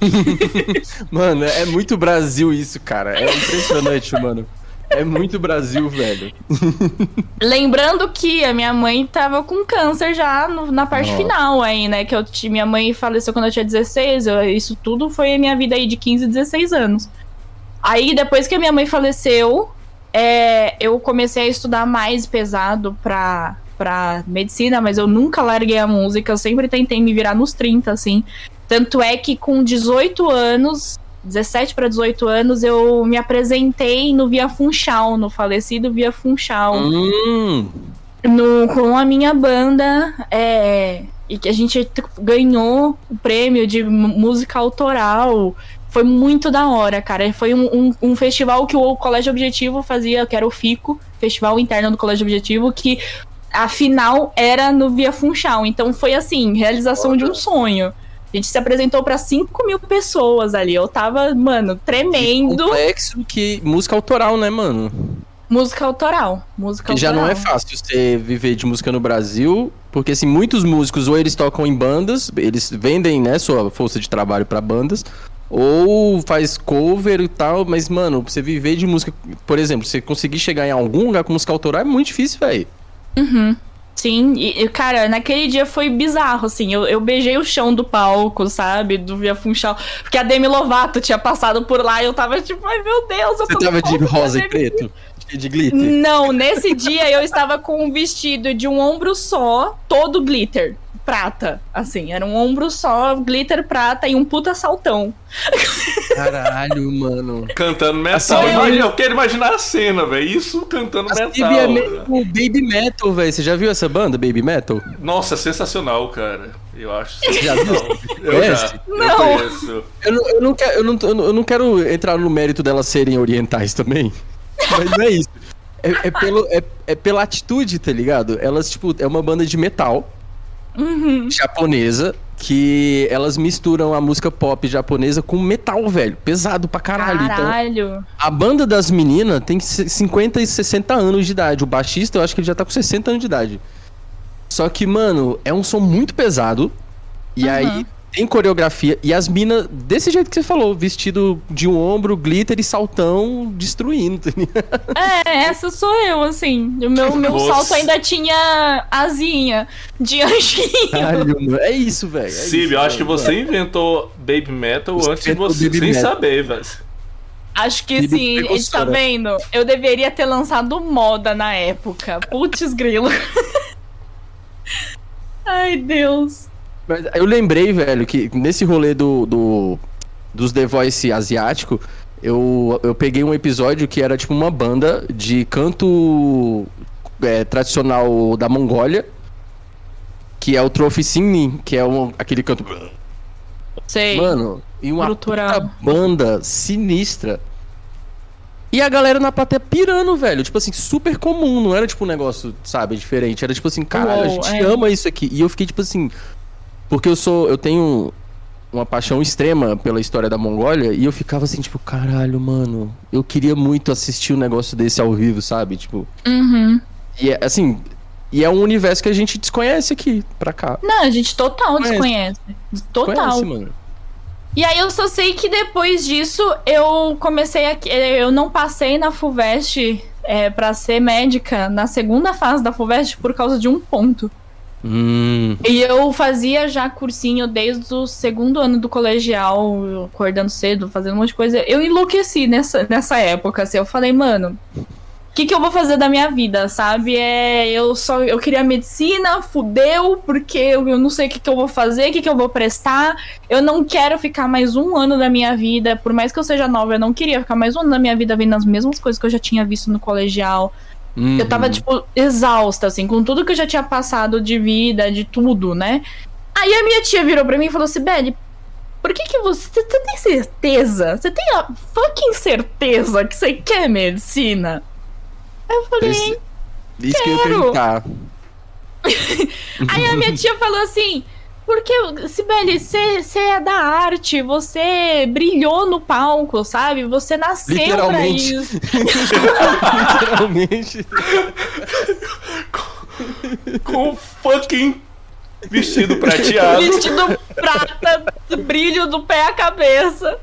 mano, é muito Brasil isso, cara. É impressionante, mano. É muito Brasil, velho. Lembrando que a minha mãe tava com câncer já no, na parte Nossa. final aí, né? Que eu, minha mãe faleceu quando eu tinha 16. Eu, isso tudo foi a minha vida aí de 15, 16 anos. Aí, depois que a minha mãe faleceu, é, eu comecei a estudar mais pesado pra, pra medicina, mas eu nunca larguei a música, eu sempre tentei me virar nos 30, assim. Tanto é que com 18 anos, 17 para 18 anos, eu me apresentei no Via Funchal, no falecido Via Funchal. Hum. No, com a minha banda, é, e que a gente ganhou o prêmio de música autoral. Foi muito da hora, cara. Foi um, um, um, festival que o Colégio Objetivo fazia, que era o FICO, Festival Interno do Colégio Objetivo, que a final era no Via Funchal. Então foi assim, realização Olha. de um sonho. A gente se apresentou para 5 mil pessoas ali. Eu tava, mano, tremendo. Que complexo que música autoral, né, mano? Música autoral. Música e já não é fácil você viver de música no Brasil, porque assim, muitos músicos ou eles tocam em bandas, eles vendem, né, sua força de trabalho para bandas, ou faz cover e tal, mas, mano, pra você viver de música. Por exemplo, você conseguir chegar em algum lugar com música autoral é muito difícil, velho. Uhum. Sim, e, cara, naquele dia foi bizarro, assim. Eu, eu beijei o chão do palco, sabe? Do Via Funchal. Porque a Demi Lovato tinha passado por lá e eu tava tipo, ai meu Deus, eu Você tava de rosa e preto? De glitter? Não, nesse dia eu estava com um vestido de um ombro só, todo glitter prata, assim. Era um ombro só, glitter prata e um puta saltão. Caralho, mano. Cantando metal. Assim, eu quero imaginar a cena, velho. Isso cantando assim, metal. É meio Baby Metal, velho. Você já viu essa banda, Baby Metal? Nossa, sensacional, cara. Eu acho. Você já viu? Eu já. Não. Eu, eu, não, eu, não quero, eu, não, eu não quero entrar no mérito delas serem orientais também. Mas não é isso. É, é, pelo, é, é pela atitude, tá ligado? Elas, tipo, é uma banda de metal uhum. japonesa que elas misturam a música pop japonesa com metal, velho. Pesado pra caralho. Então, caralho. Então, a banda das meninas tem 50 e 60 anos de idade. O baixista, eu acho que ele já tá com 60 anos de idade. Só que, mano, é um som muito pesado. E uhum. aí tem coreografia. E as minas, desse jeito que você falou, vestido de um ombro, glitter e saltão, destruindo. É, essa sou eu, assim. O meu, meu salto ainda tinha asinha de anjinho. Caralho, é isso, velho. É Sim, eu acho que você inventou Baby Metal você antes de você, sem metal. saber, velho. Acho que sim, a gente tá vendo? Eu deveria ter lançado moda na época. Putz, grilo. Ai, Deus. Mas eu lembrei, velho, que nesse rolê do, do dos The Voice asiático, eu, eu peguei um episódio que era tipo uma banda de canto é, tradicional da Mongólia, que é o Trophy Singing, que é um, aquele canto. Sei. Mano, e uma banda sinistra. E a galera na plateia pirando, velho. Tipo assim, super comum. Não era tipo um negócio, sabe, diferente. Era tipo assim, caralho, a gente é. ama isso aqui. E eu fiquei tipo assim, porque eu sou. Eu tenho uma paixão extrema pela história da Mongólia e eu ficava assim, tipo, caralho, mano, eu queria muito assistir um negócio desse ao vivo, sabe? Tipo. Uhum. E é, assim. E é um universo que a gente desconhece aqui, pra cá. Não, a gente total desconhece. Total. Conhece, mano. E aí eu só sei que depois disso eu comecei a. Eu não passei na FUVEST é, pra ser médica na segunda fase da FUVEST por causa de um ponto. Hum. E eu fazia já cursinho desde o segundo ano do colegial, acordando cedo, fazendo um monte de coisa. Eu enlouqueci nessa, nessa época, assim. Eu falei, mano, o que, que eu vou fazer da minha vida, sabe? É, eu só eu queria medicina, fudeu, porque eu, eu não sei o que, que eu vou fazer, o que, que eu vou prestar. Eu não quero ficar mais um ano da minha vida, por mais que eu seja nova, eu não queria ficar mais um ano da minha vida vendo as mesmas coisas que eu já tinha visto no colegial. Uhum. Eu tava, tipo, exausta, assim, com tudo que eu já tinha passado de vida, de tudo, né? Aí a minha tia virou pra mim e falou assim, Belly, por que que você... Você tem certeza? Você tem a fucking certeza que você quer medicina? Aí eu falei, Esse, Isso que eu ia perguntar. Aí a minha tia falou assim... Porque, Sibeli, você é da arte, você brilhou no palco, sabe? Você nasceu pra isso. Literalmente. com, com fucking Vestido prateado. Vestido prata, brilho do pé à cabeça.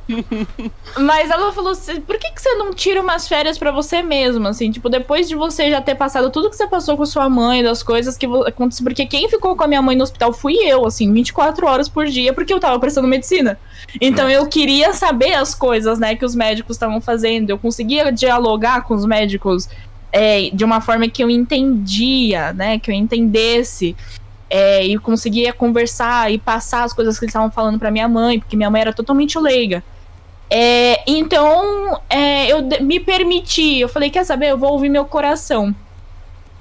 Mas ela falou assim: por que, que você não tira umas férias para você mesmo? Assim, tipo, depois de você já ter passado tudo que você passou com sua mãe, das coisas que aconteceram. Porque quem ficou com a minha mãe no hospital fui eu, assim, 24 horas por dia, porque eu tava prestando medicina. Então eu queria saber as coisas, né, que os médicos estavam fazendo. Eu conseguia dialogar com os médicos é, de uma forma que eu entendia, né, que eu entendesse é, e conseguia conversar e passar as coisas que eles estavam falando para minha mãe, porque minha mãe era totalmente leiga. É, então, é, eu me permiti, eu falei, quer saber, eu vou ouvir meu coração.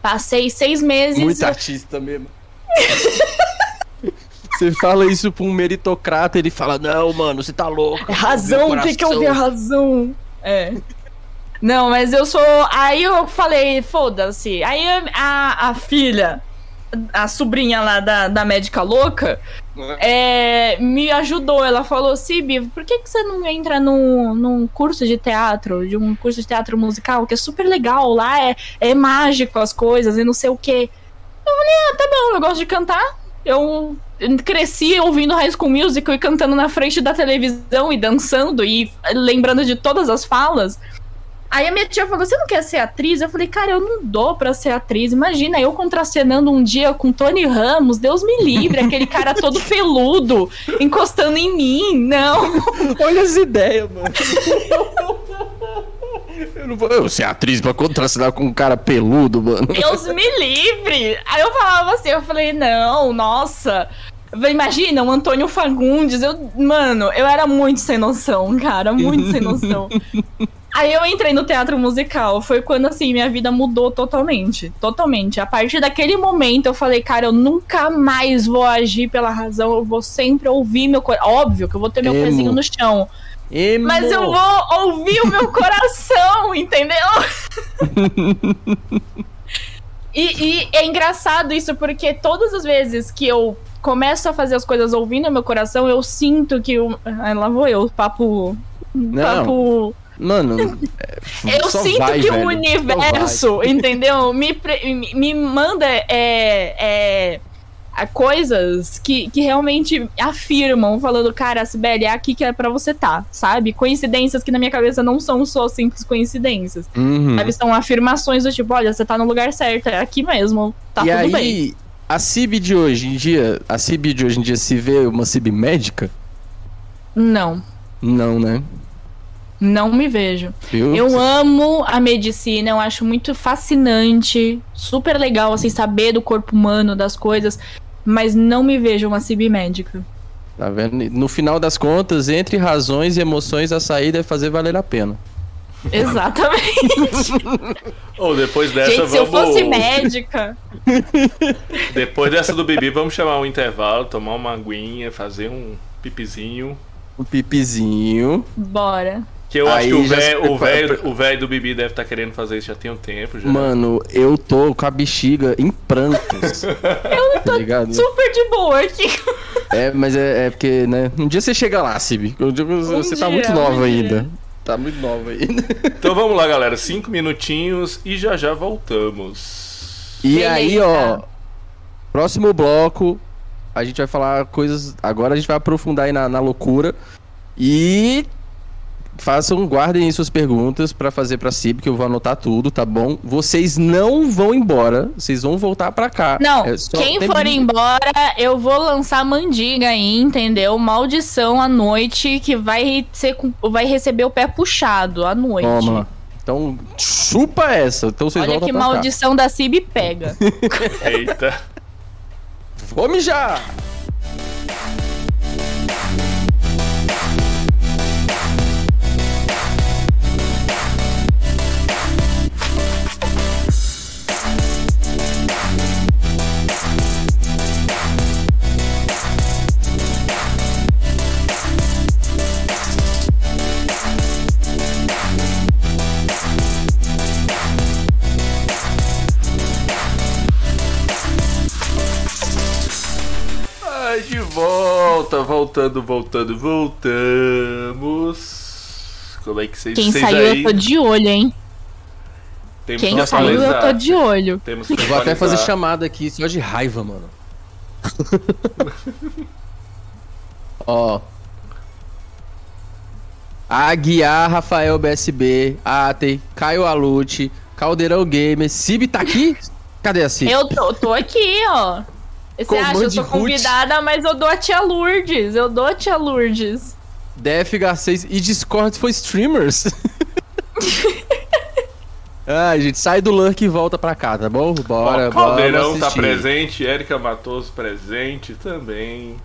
Passei seis meses. Muito artista mesmo. Você fala isso pra um meritocrata, ele fala, não, mano, você tá louco. É razão, tem que ouvir a razão. É. Não, mas eu sou. Aí eu falei, foda-se. Aí a, a filha a sobrinha lá da, da médica louca, é, me ajudou. Ela falou, Sibi, por que, que você não entra num, num curso de teatro, de um curso de teatro musical, que é super legal, lá é, é mágico as coisas e não sei o quê. Eu falei, ah, tá bom, eu gosto de cantar. Eu cresci ouvindo High School Musical e cantando na frente da televisão e dançando e lembrando de todas as falas. Aí a minha tia falou: Você não quer ser atriz? Eu falei: Cara, eu não dou pra ser atriz. Imagina eu contracenando um dia com Tony Ramos, Deus me livre, aquele cara todo peludo encostando em mim. Não. Olha as ideias, mano. Eu não vou eu ser atriz pra contracenar com um cara peludo, mano. Deus me livre! Aí eu falava assim, eu falei, não, nossa. Imagina, o Antônio Fagundes, eu, mano, eu era muito sem noção, cara, muito sem noção. Aí eu entrei no teatro musical. Foi quando, assim, minha vida mudou totalmente. Totalmente. A partir daquele momento, eu falei, cara, eu nunca mais vou agir pela razão. Eu vou sempre ouvir meu coração. Óbvio que eu vou ter meu Emo. pezinho no chão. Emo. Mas eu vou ouvir o meu coração, entendeu? e, e é engraçado isso, porque todas as vezes que eu começo a fazer as coisas ouvindo o meu coração, eu sinto que. Eu... Ah, lá vou eu, papo. Não. Papo Mano, é, eu sinto vai, que velho. o universo, entendeu? Me, me manda é, é, coisas que, que realmente afirmam, falando, cara, Sibeli, é aqui que é pra você tá, sabe? Coincidências que na minha cabeça não são só simples coincidências. Uhum. Sabe? São afirmações do tipo, olha, você tá no lugar certo, é aqui mesmo, tá e tudo aí, bem. A CIB de hoje em dia, a CIB de hoje em dia se vê uma CIB médica? Não. Não, né? Não me vejo. Eu, eu amo a medicina, eu acho muito fascinante, super legal, assim, saber do corpo humano, das coisas, mas não me vejo uma CIB médica. Tá vendo? No final das contas, entre razões e emoções, a saída é fazer valer a pena. Exatamente. Ou depois dessa, Gente, vamos... se eu fosse médica. depois dessa do Bibi, vamos chamar um intervalo, tomar uma aguinha, fazer um pipizinho. Um pipizinho. Bora. Que eu Aí acho que o velho, o do Bibi deve estar tá querendo fazer isso já tem um tempo. Já. Mano, eu tô com a bexiga em prantos. eu tô tá super de boa aqui. É, mas é, é, porque, né? Um dia você chega lá, Sib. Um dia você tá dia, muito nova um ainda. Tá muito nova ainda. Então vamos lá, galera. Cinco minutinhos e já já voltamos. E Beleza. aí, ó. Próximo bloco, a gente vai falar coisas. Agora a gente vai aprofundar aí na, na loucura. E façam, guardem suas perguntas para fazer para CIB, que eu vou anotar tudo, tá bom? Vocês não vão embora, vocês vão voltar para cá. Não, é quem for embora, eu vou lançar mandiga aí, entendeu? Maldição à noite que vai ser vai receber o pé puxado à noite. Toma. Então, chupa essa. Então vocês Olha que maldição cá. da CIB pega. Eita. Vamos já! Voltando, voltando, voltamos. Como é que vocês Quem saiu aí? eu tô de olho, hein? Temos Quem saiu eu tô de olho. Temos eu vou até fazer chamada aqui só de raiva, mano. Ó. Aguiar, Rafael BSB, Aten, Caio Alute, Caldeirão Gamer, Cib tá aqui? Cadê a Cib? Eu tô, tô aqui, ó. Você acha, eu sou convidada, mas eu dou a tia Lourdes. Eu dou a tia Lourdes. Def Garcês e Discord foi streamers. ah, gente, sai do Lurk e volta pra cá, tá bom? Bora, Ó, Caldeirão tá presente, Érica Matoso presente também.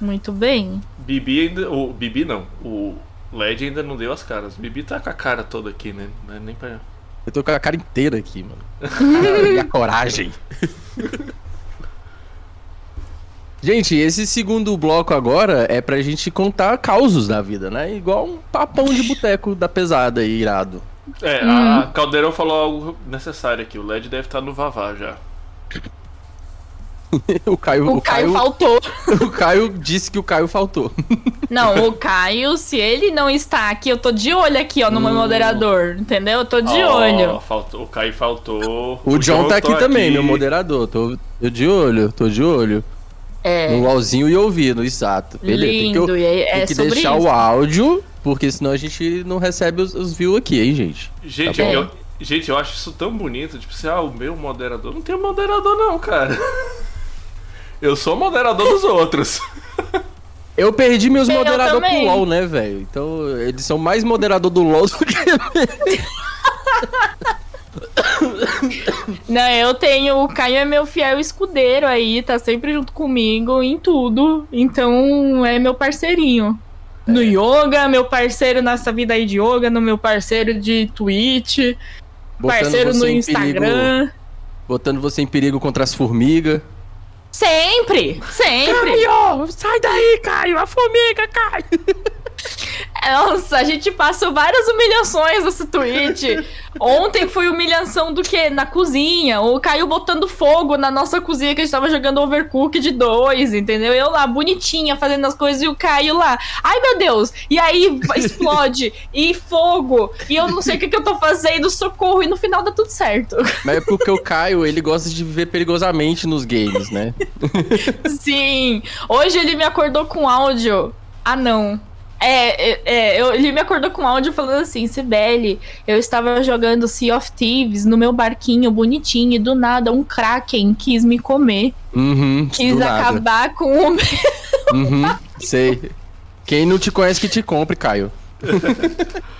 Muito bem. Bibi ainda. O Bibi não. O LED ainda não deu as caras. Bibi tá com a cara toda aqui, né? Não é nem pra. Eu tô com a cara inteira aqui, mano. e a coragem. Gente, esse segundo bloco agora é pra gente contar causos da vida, né? Igual um papão de boteco da pesada aí, irado. É, hum. a Caldeirão falou algo necessário aqui. O LED deve estar no Vavá já. o Caio, o, o Caio, Caio, faltou. O Caio disse que o Caio faltou. Não, o Caio, se ele não está aqui, eu tô de olho aqui, ó, no meu hum. moderador, entendeu? Eu tô de oh, olho. Faltou, o Caio faltou. O, o John, John tá aqui, aqui também, meu moderador. Tô, tô de olho, tô de olho. É. No LOLzinho e ouvindo, exato. Beleza. Lindo, tem que, é, tem que deixar isso. o áudio, porque senão a gente não recebe os, os views aqui, hein, gente. Gente, tá eu, gente, eu acho isso tão bonito. Tipo assim, ah, o meu moderador. Não tem moderador, não, cara. Eu sou moderador dos outros. Eu perdi meus moderadores pro LOL, né, velho? Então, eles são mais moderador do LOL do que. Não, eu tenho. O Caio é meu fiel escudeiro aí, tá sempre junto comigo em tudo. Então é meu parceirinho. É. No yoga, meu parceiro nessa vida aí de yoga, no meu parceiro de Twitch, botando parceiro no Instagram. Perigo, botando você em perigo contra as formigas. Sempre! Sempre! Caio! Sai daí, Caio! A formiga, Caio! Nossa, a gente passou várias humilhações nesse tweet. Ontem foi humilhação do que? Na cozinha. O Caio botando fogo na nossa cozinha que a gente tava jogando Overcooked de dois, entendeu? Eu lá, bonitinha, fazendo as coisas e o Caio lá. Ai, meu Deus! E aí explode, e fogo, e eu não sei o que, que eu tô fazendo, socorro, e no final dá tudo certo. Mas é porque o Caio, ele gosta de viver perigosamente nos games, né? Sim. Hoje ele me acordou com áudio. Ah, não. É, é, é eu, ele me acordou com áudio falando assim: Sibeli, eu estava jogando Sea of Thieves no meu barquinho bonitinho e do nada um Kraken quis me comer. Uhum, quis acabar com o meu. Uhum, sei. Quem não te conhece que te compre, Caio.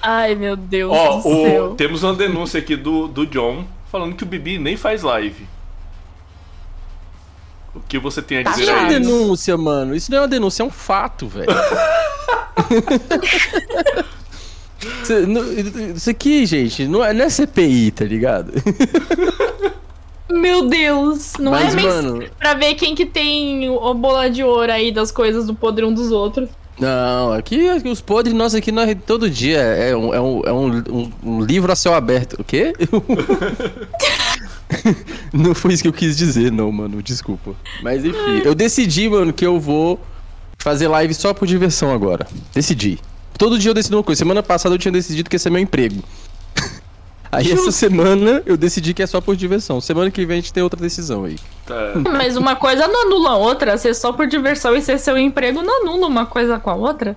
Ai, meu Deus Ó, do o, céu. Temos uma denúncia aqui do, do John falando que o Bibi nem faz live. O que você tem a tá dizer Isso não é uma denúncia, mano. Isso não é uma denúncia, é um fato, velho. Isso aqui, gente, não é, não é CPI, tá ligado? Meu Deus, não Mas, é mano... pra ver quem que tem o bola de ouro aí das coisas do podre um dos outros. Não, aqui os podres nós aqui nós, todo dia é um, é, um, é um, um, um livro a céu aberto. O quê? não foi isso que eu quis dizer, não, mano. Desculpa. Mas enfim, eu decidi, mano, que eu vou fazer live só por diversão agora. Decidi. Todo dia eu decido uma coisa. Semana passada eu tinha decidido que esse é meu emprego. Aí essa semana eu decidi que é só por diversão. Semana que vem a gente tem outra decisão aí. Tá. Mas uma coisa não anula a outra. Ser só por diversão e ser seu emprego não anula uma coisa com a outra.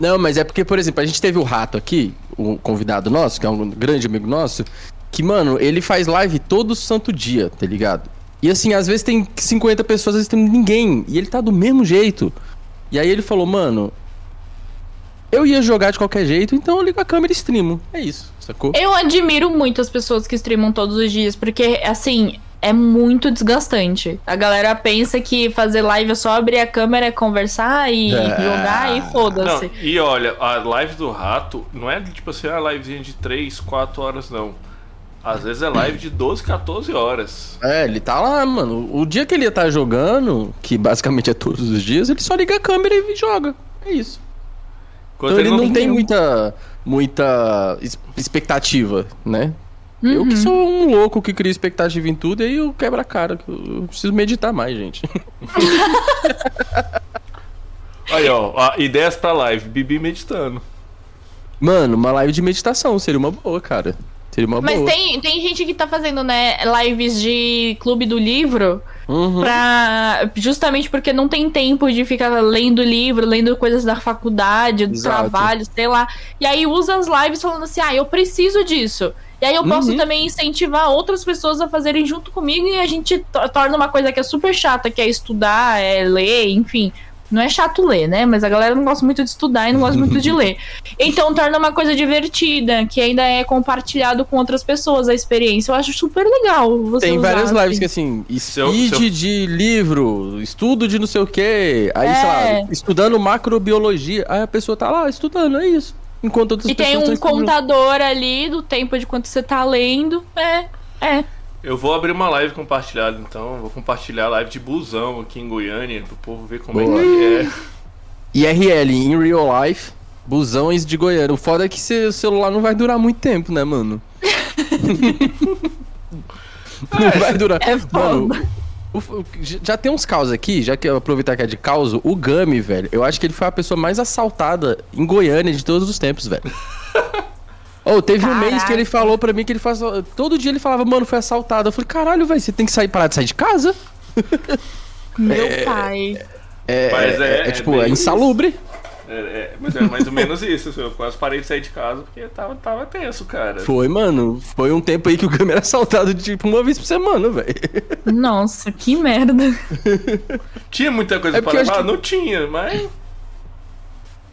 Não, mas é porque, por exemplo, a gente teve o Rato aqui, o convidado nosso, que é um grande amigo nosso, que, mano, ele faz live todo santo dia, tá ligado? E assim, às vezes tem 50 pessoas, às vezes tem ninguém. E ele tá do mesmo jeito. E aí ele falou, mano, eu ia jogar de qualquer jeito, então eu ligo a câmera e streamo. É isso, sacou? Eu admiro muito as pessoas que streamam todos os dias, porque, assim, é muito desgastante. A galera pensa que fazer live é só abrir a câmera, conversar e é... jogar e foda-se. E olha, a live do rato não é tipo assim, a livezinha de 3, 4 horas, não. Às vezes é live de 12, 14 horas. É, ele tá lá, mano. O dia que ele ia estar tá jogando, que basicamente é todos os dias, ele só liga a câmera e joga. É isso. então ele, ele não, tem muita, muita expectativa, né? Uhum. Eu que sou um louco que cria expectativa em tudo, e aí eu quebro a cara. Eu preciso meditar mais, gente. aí, ó, ideias pra live, Bibi meditando. Mano, uma live de meditação seria uma boa, cara. Seria uma Mas boa. tem, tem gente que tá fazendo, né, lives de clube do livro. Uhum. Pra, justamente porque não tem tempo de ficar lendo livro, lendo coisas da faculdade, do Exato. trabalho, sei lá. E aí usa as lives falando assim: ah, eu preciso disso. E aí eu posso uhum. também incentivar outras pessoas a fazerem junto comigo e a gente torna uma coisa que é super chata, que é estudar, é ler, enfim. Não é chato ler, né? Mas a galera não gosta muito de estudar e não gosta muito de ler. Então torna uma coisa divertida, que ainda é compartilhado com outras pessoas a experiência. Eu acho super legal. Você Tem várias lives assim. que assim, speed seu, seu... de livro, estudo de não sei o quê. Aí, é. sei lá, é. estudando macrobiologia. Aí a pessoa tá lá estudando, é isso. Enquanto outras e tem um contador ali do tempo de quanto você tá lendo. É, é. Eu vou abrir uma live compartilhada, então. Vou compartilhar a live de busão aqui em Goiânia, pro povo ver como Boa. é que é. IRL, in real life, busões de Goiânia. O foda é que seu celular não vai durar muito tempo, né, mano? não vai durar. É foda. Mano, já tem uns caos aqui, já que eu aproveitar que é de caos, o Gami, velho, eu acho que ele foi a pessoa mais assaltada em Goiânia de todos os tempos, velho. Oh, teve Caraca. um mês que ele falou pra mim que ele faz. Todo dia ele falava, mano, foi assaltado. Eu falei, caralho, velho, você tem que sair parar de sair de casa? Meu é, pai. É, é, é, é, tipo, é insalubre. É, é, mas é mais ou menos isso. Eu quase parei de sair de casa porque tava, tava tenso, cara. Foi, mano. Foi um tempo aí que o Gami era assaltado de tipo uma vez por semana, velho. Nossa, que merda. tinha muita coisa é pra levar? Que... Não tinha, mas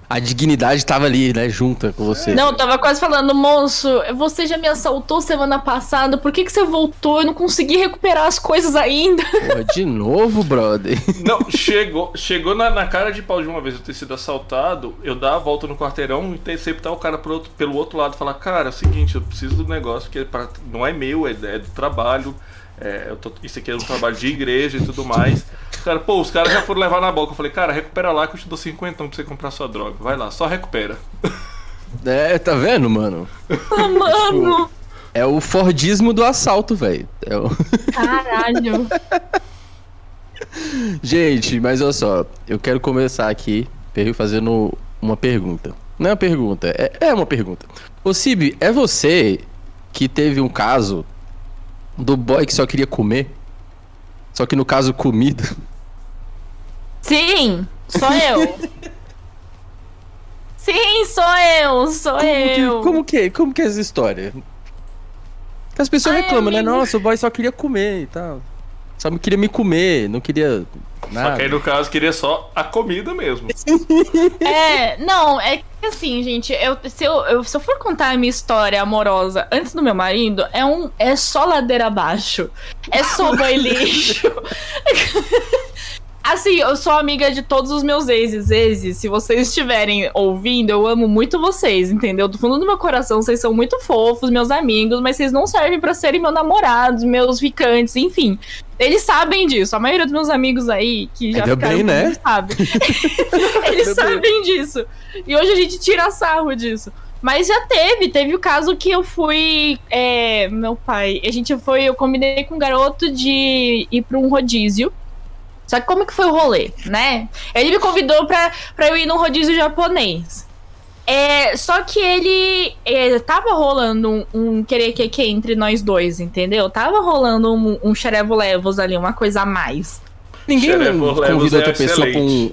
a dignidade tava ali, né, junta com você. Não, tava quase falando, moço, você já me assaltou semana passada, por que que você voltou? Eu não consegui recuperar as coisas ainda. Pô, de novo, brother. Não, chegou, chegou na, na, cara de pau de uma vez eu ter sido assaltado, eu dar a volta no quarteirão e sempre tá o cara pro outro, pelo outro lado falar, cara, é o seguinte, eu preciso do negócio, que é pra, não é meu, é, é do trabalho. É, tô, isso aqui é um trabalho de igreja e tudo mais. Cara, pô, os caras já foram levar na boca. Eu falei, cara, recupera lá que eu te dou 50 pra você comprar sua droga. Vai lá, só recupera. É, tá vendo, mano? Ah, mano! É o Fordismo do assalto, velho. É o... Caralho! Gente, mas olha só, eu quero começar aqui fazendo uma pergunta. Não é uma pergunta, é, é uma pergunta. Ô Cib, é você que teve um caso do boy que só queria comer. Só que no caso, comida. Sim, sou eu. Sim, sou eu, sou como eu. Que, como que, como que é essa história? As pessoas Ai, reclamam, né? amigo. né? Nossa, o boy só queria comer e tal. Só queria me comer, não queria nada. Só que aí no caso queria só a comida mesmo. é, não, é que assim, gente, eu se, eu, eu, se eu for contar a minha história amorosa antes do meu marido, é um é só ladeira abaixo. É só boi lixo. Assim, eu sou amiga de todos os meus exes, exes. Se vocês estiverem ouvindo, eu amo muito vocês, entendeu? Do fundo do meu coração, vocês são muito fofos, meus amigos, mas vocês não servem para serem meus namorados, meus ficantes, enfim. Eles sabem disso. A maioria dos meus amigos aí, que já Ainda ficaram bem, né? sabe. Eles sabem disso. E hoje a gente tira sarro disso. Mas já teve, teve o caso que eu fui. É, meu pai, a gente foi, eu combinei com um garoto de ir para um rodízio. Só que como que foi o rolê, né? Ele me convidou pra, pra eu ir num rodízio japonês. É, só que ele é, tava rolando um, um querer que, que entre nós dois, entendeu? Tava rolando um, um xerevo levos ali, uma coisa a mais. Ninguém convida outra é pessoa pra um,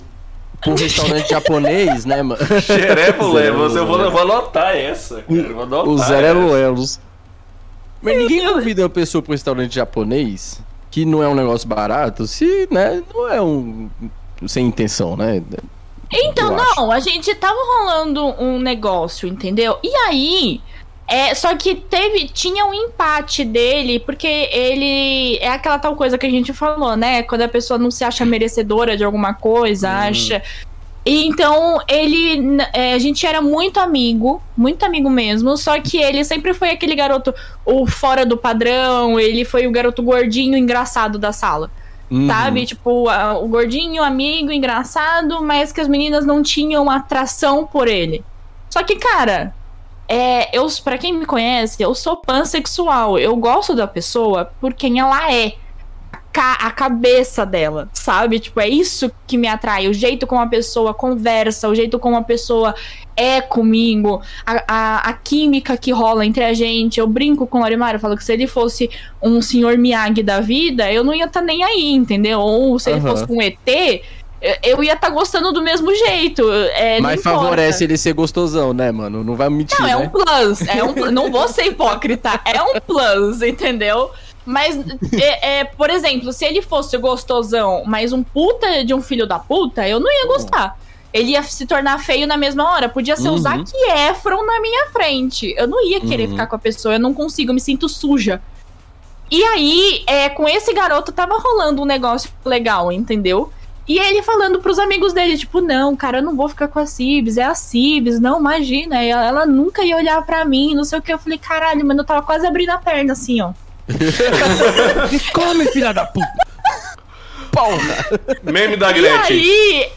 pra um restaurante japonês, né, mano? Xerevo levos, eu vou, eu vou anotar essa, cara. Vou anotar o Zerelo levos. Mas ninguém convida uma pessoa pra um restaurante japonês que não é um negócio barato se, né, não é um sem intenção, né? Então, não, a gente tava rolando um negócio, entendeu? E aí, é, só que teve, tinha um empate dele, porque ele é aquela tal coisa que a gente falou, né? Quando a pessoa não se acha merecedora de alguma coisa, hum. acha. E então ele. É, a gente era muito amigo, muito amigo mesmo. Só que ele sempre foi aquele garoto, o fora do padrão, ele foi o garoto gordinho engraçado da sala. Uhum. Sabe? Tipo, a, o gordinho, amigo, engraçado, mas que as meninas não tinham atração por ele. Só que, cara, é, eu, para quem me conhece, eu sou pansexual. Eu gosto da pessoa por quem ela é. A cabeça dela, sabe? Tipo, é isso que me atrai. O jeito como a pessoa conversa, o jeito como a pessoa é comigo, a, a, a química que rola entre a gente. Eu brinco com o Lorimário, falo que se ele fosse um senhor Miyagi da vida, eu não ia estar tá nem aí, entendeu? Ou se ele uhum. fosse um ET, eu ia estar tá gostando do mesmo jeito. É, Mas favorece ele ser gostosão, né, mano? Não vai mentir. Não, é né? um plus. É um, não vou ser hipócrita. É um plus, entendeu? Mas, é, é, por exemplo, se ele fosse gostosão, mas um puta de um filho da puta, eu não ia gostar. Ele ia se tornar feio na mesma hora. Podia ser uhum. o Zac Efron na minha frente. Eu não ia querer uhum. ficar com a pessoa, eu não consigo, eu me sinto suja. E aí, é, com esse garoto tava rolando um negócio legal, entendeu? E ele falando pros amigos dele, tipo, não, cara, eu não vou ficar com a Cibs, é a Cibs, não, imagina, ela, ela nunca ia olhar pra mim, não sei o que. Eu falei, caralho, mano, eu tava quase abrindo a perna, assim, ó. Come, filha da puta! Porra! Meme da Gretchen. E aí...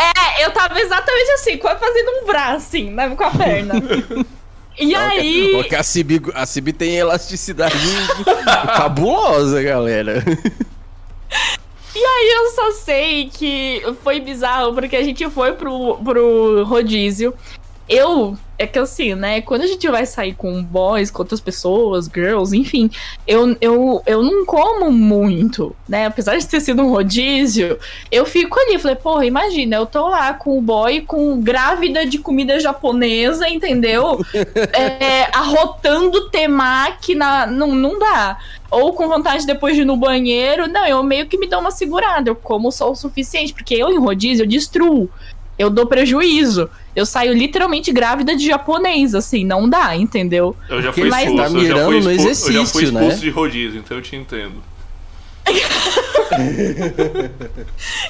É, eu tava exatamente assim, quase fazendo um braço, assim, né, com a perna. E aí. Porque a Cib, a Cib tem elasticidade cabulosa, galera. E aí eu só sei que foi bizarro, porque a gente foi pro, pro rodízio. Eu é que assim, né? Quando a gente vai sair com boys, com outras pessoas, girls, enfim, eu, eu, eu não como muito, né? Apesar de ter sido um rodízio, eu fico ali, falei, porra, imagina, eu tô lá com o boy, com grávida de comida japonesa, entendeu? é, arrotando temaki, na, não, não dá. Ou com vontade depois de ir no banheiro, não, eu meio que me dou uma segurada, eu como só o suficiente, porque eu em rodízio eu destruo eu dou prejuízo. Eu saio literalmente grávida de japonês, assim, não dá, entendeu? Eu já fui expulso, tá mirando eu já fui expulso, no exercício, eu já fui expulso né? de rodízio, então eu te entendo.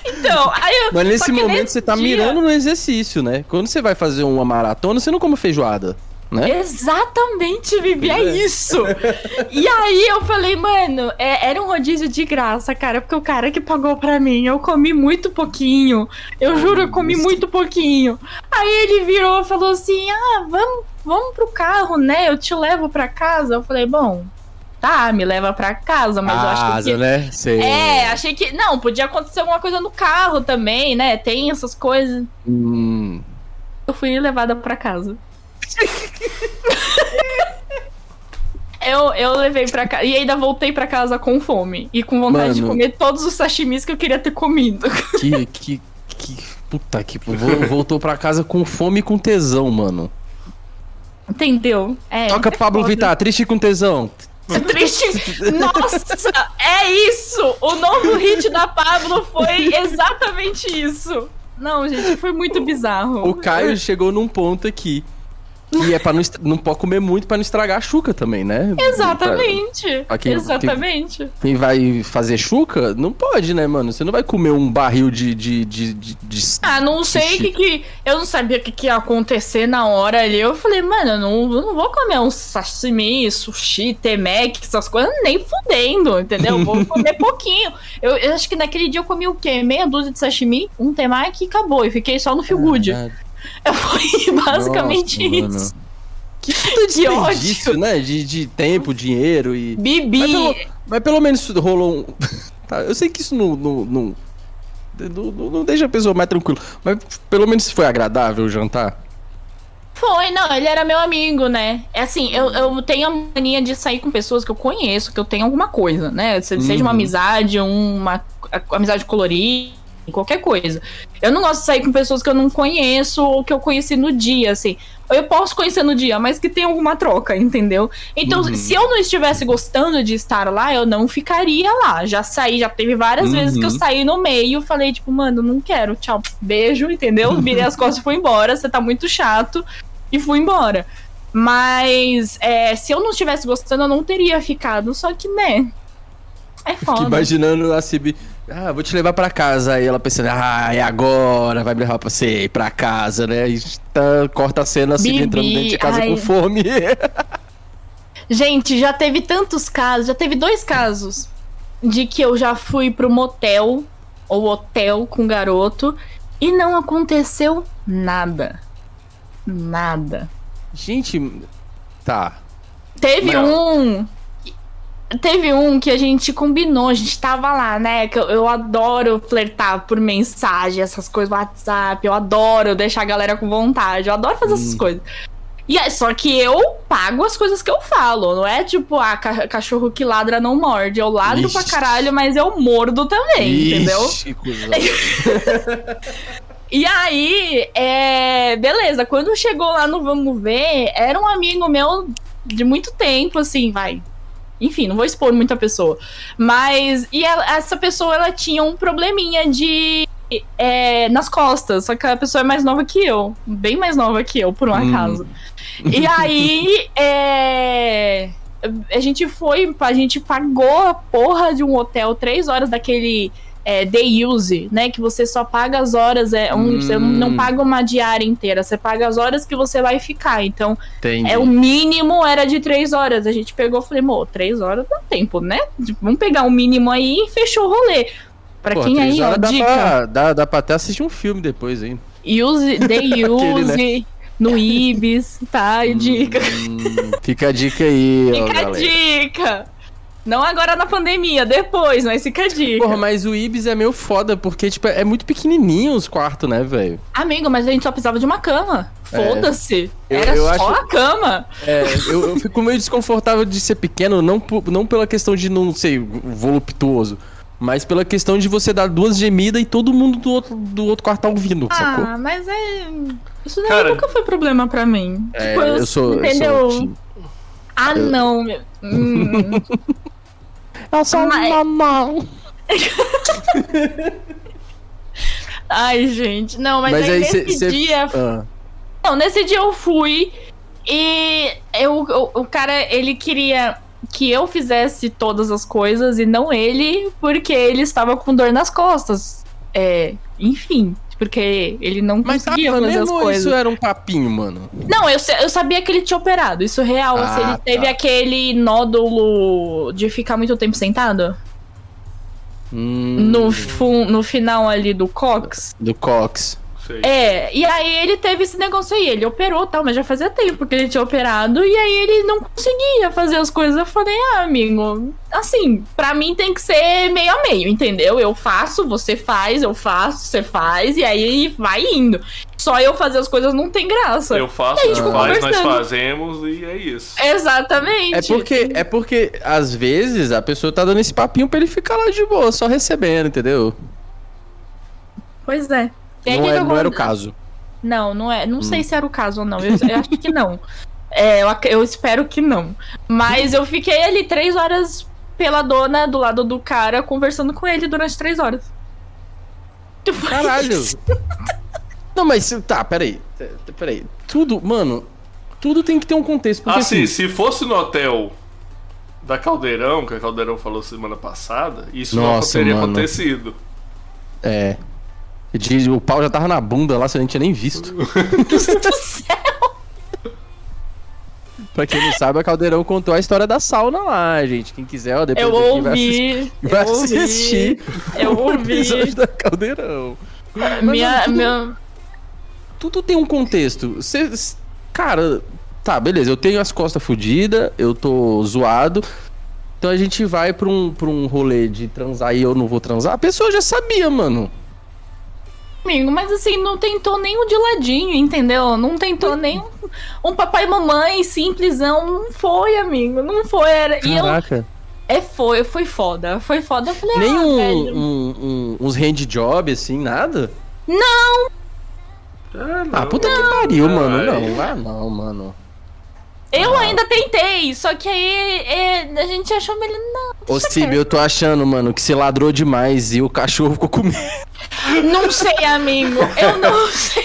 então, aí eu, Mas nesse momento você tá dia... mirando no exercício, né? Quando você vai fazer uma maratona, você não come feijoada né? Exatamente, Vivi, é isso. e aí eu falei, mano, é, era um rodízio de graça, cara, porque o cara que pagou pra mim, eu comi muito pouquinho. Eu juro, eu comi muito pouquinho. Aí ele virou e falou assim: ah, vamos, vamos pro carro, né? Eu te levo pra casa. Eu falei, bom, tá, me leva pra casa, mas casa, eu acho que. né? Sei. É, achei que. Não, podia acontecer alguma coisa no carro também, né? Tem essas coisas. Hum. Eu fui levada pra casa. Eu, eu levei pra casa. E ainda voltei pra casa com fome. E com vontade Mano, de comer todos os sashimis que eu queria ter comido. Que. que, que puta que. Voltou pra casa com fome e com tesão, mano. Entendeu? É, Toca é Pablo foda. Vittar, triste com tesão. Triste. Nossa, é isso! O novo hit da Pablo foi exatamente isso. Não, gente, foi muito bizarro. O Caio chegou num ponto aqui e é pra não, não pode comer muito pra não estragar a chuca também, né? Exatamente. Pra, pra quem, Exatamente. Quem, quem, vai fazer chuca, não pode, né, mano? Você não vai comer um barril de. de, de, de, de ah, não sei o que, que. Eu não sabia o que, que ia acontecer na hora ali. Eu falei, mano, eu não, eu não vou comer um sashimi, sushi, temaki, essas coisas, nem fudendo, entendeu? Vou comer pouquinho. Eu, eu, acho que naquele dia eu comi o quê? Meia dúzia de sashimi, um temaki e acabou. E fiquei só no feel good. Foi basicamente Nossa, isso. Que puta desperdício, né? De, de tempo, dinheiro e. Bibi! Mas pelo, mas pelo menos rolou um. tá, eu sei que isso não, não, não, não, não deixa a pessoa mais tranquila. Mas pelo menos foi agradável o jantar. Foi, não, ele era meu amigo, né? É assim, eu, eu tenho a mania de sair com pessoas que eu conheço, que eu tenho alguma coisa, né? Seja uhum. uma amizade, uma amizade colorida qualquer coisa. Eu não gosto de sair com pessoas que eu não conheço ou que eu conheci no dia, assim. Eu posso conhecer no dia, mas que tem alguma troca, entendeu? Então, uhum. se eu não estivesse gostando de estar lá, eu não ficaria lá. Já saí, já teve várias uhum. vezes que eu uhum. saí no meio, falei, tipo, mano, não quero, tchau, beijo, entendeu? Virei as costas e fui embora, você tá muito chato, e fui embora. Mas é, se eu não estivesse gostando, eu não teria ficado. Só que, né? É foda. Imaginando a Cibi. Ah, vou te levar para casa. Aí ela pensando, ah, é agora, vai me levar pra você ir pra casa, né? E tá, corta a cena assim, Bibi, entrando dentro de casa ai. com fome. Gente, já teve tantos casos, já teve dois casos de que eu já fui pro motel ou hotel com garoto e não aconteceu nada. Nada. Gente, tá. Teve Mas... um. Teve um que a gente combinou, a gente tava lá, né? Que eu, eu adoro flertar por mensagem, essas coisas, WhatsApp, eu adoro deixar a galera com vontade, eu adoro fazer hum. essas coisas. E é só que eu pago as coisas que eu falo, não é tipo, ah, ca cachorro que ladra não morde. Eu ladro Ixi. pra caralho, mas eu mordo também, Ixi, entendeu? e aí, é... beleza, quando chegou lá no Vamos Ver, era um amigo meu de muito tempo, assim, vai. Enfim, não vou expor muita pessoa. Mas. E ela, essa pessoa, ela tinha um probleminha de. É, nas costas. Só que a pessoa é mais nova que eu. Bem mais nova que eu, por um hum. acaso. E aí. É, a gente foi. A gente pagou a porra de um hotel três horas daquele é, day use, né? Que você só paga as horas, é, um, hum. você não paga uma diária inteira, você paga as horas que você vai ficar. Então, Entendi. é o mínimo era de três horas. A gente pegou e falei, mo, três horas dá tempo, né? Tipo, vamos pegar o um mínimo aí e fechou o rolê. Pra Pô, quem aí, ó, dá dica. Pra, dá, dá pra até assistir um filme depois, hein? Use, day use. Aquele, né? no Ibis, tá? E dica. Hum, fica a dica aí, Fica ó, a galera. dica. Não agora na pandemia, depois, mas fica a dica. Porra, mas o Ibis é meio foda, porque, tipo, é muito pequenininho os quartos, né, velho? Amigo, mas a gente só precisava de uma cama. Foda-se. É. Era eu, eu só acho... a cama. É, eu, eu, fico meio desconfortável de ser pequeno, não, não pela questão de não ser voluptuoso, mas pela questão de você dar duas gemidas e todo mundo do outro, do outro quarto tá ouvindo, ah, sacou? Ah, mas é... Isso daí Cara... nunca foi problema pra mim. É, tipo, eu, eu sou... Entendeu? Eu sou... Ah, não, meu... Hum. Eu sou Mas... mamão. Ai, gente. Não, mas, mas aí, aí, nesse cê, dia. Cê... Ah. Não, nesse dia eu fui e eu, o, o cara, ele queria que eu fizesse todas as coisas e não ele, porque ele estava com dor nas costas. É, enfim porque ele não Mas conseguia fazer as coisas. isso era um papinho, mano? Não, eu, eu sabia que ele tinha operado, isso é real. Ah, assim, ele tá. teve aquele nódulo de ficar muito tempo sentado. Hum. No, no final ali do Cox. Do Cox. Sei. É, e aí ele teve esse negócio aí, ele operou tal, mas já fazia tempo que ele tinha operado, e aí ele não conseguia fazer as coisas. Eu falei, ah, amigo, assim, pra mim tem que ser meio a meio, entendeu? Eu faço, você faz, eu faço, você faz, e aí vai indo. Só eu fazer as coisas não tem graça. Eu faço, você faz, nós fazemos e é isso. Exatamente. É porque, é porque, às vezes, a pessoa tá dando esse papinho pra ele ficar lá de boa, só recebendo, entendeu? Pois é. Não, é, não era o caso. Não, não é. Não hum. sei se era o caso ou não. Eu, eu acho que não. É, eu, eu, espero que não. Mas eu fiquei ali três horas pela dona do lado do cara conversando com ele durante três horas. Caralho! não, mas tá, peraí. Peraí. Tudo, mano, tudo tem que ter um contexto. Porque, assim, assim, se fosse no hotel da Caldeirão, que a Caldeirão falou semana passada, isso Nossa, não teria mano. acontecido. É. De, o pau já tava na bunda lá, você não tinha nem visto. Deus do céu! pra quem não sabe, a Caldeirão contou a história da sauna lá, gente. Quem quiser, ó, depois eu ouvi, vai assistir. Vai assistir eu o ouvi. episódio da Caldeirão. Minha, tudo, minha... tudo tem um contexto. Cê, cara, tá, beleza, eu tenho as costas fodidas, eu tô zoado. Então a gente vai pra um, pra um rolê de transar e eu não vou transar. A pessoa já sabia, mano amigo, mas assim, não tentou nem o de ladinho, entendeu? Não tentou nem um, um papai e mamãe simplesão. Não foi, amigo. Não foi. Era, Caraca. E eu, é, foi, foi foda. Foi foda. Eu falei, nem ah, um, um, um, uns hand job, assim, nada? Não! Ah, não. ah puta não, que pariu, mano. Não, ah, não, mano. Eu ah. ainda tentei, só que aí é, a gente achou melhor. Não. Ô, Cib, eu tô achando, mano, que você ladrou demais e o cachorro ficou com medo. Não sei, amigo. Eu não sei.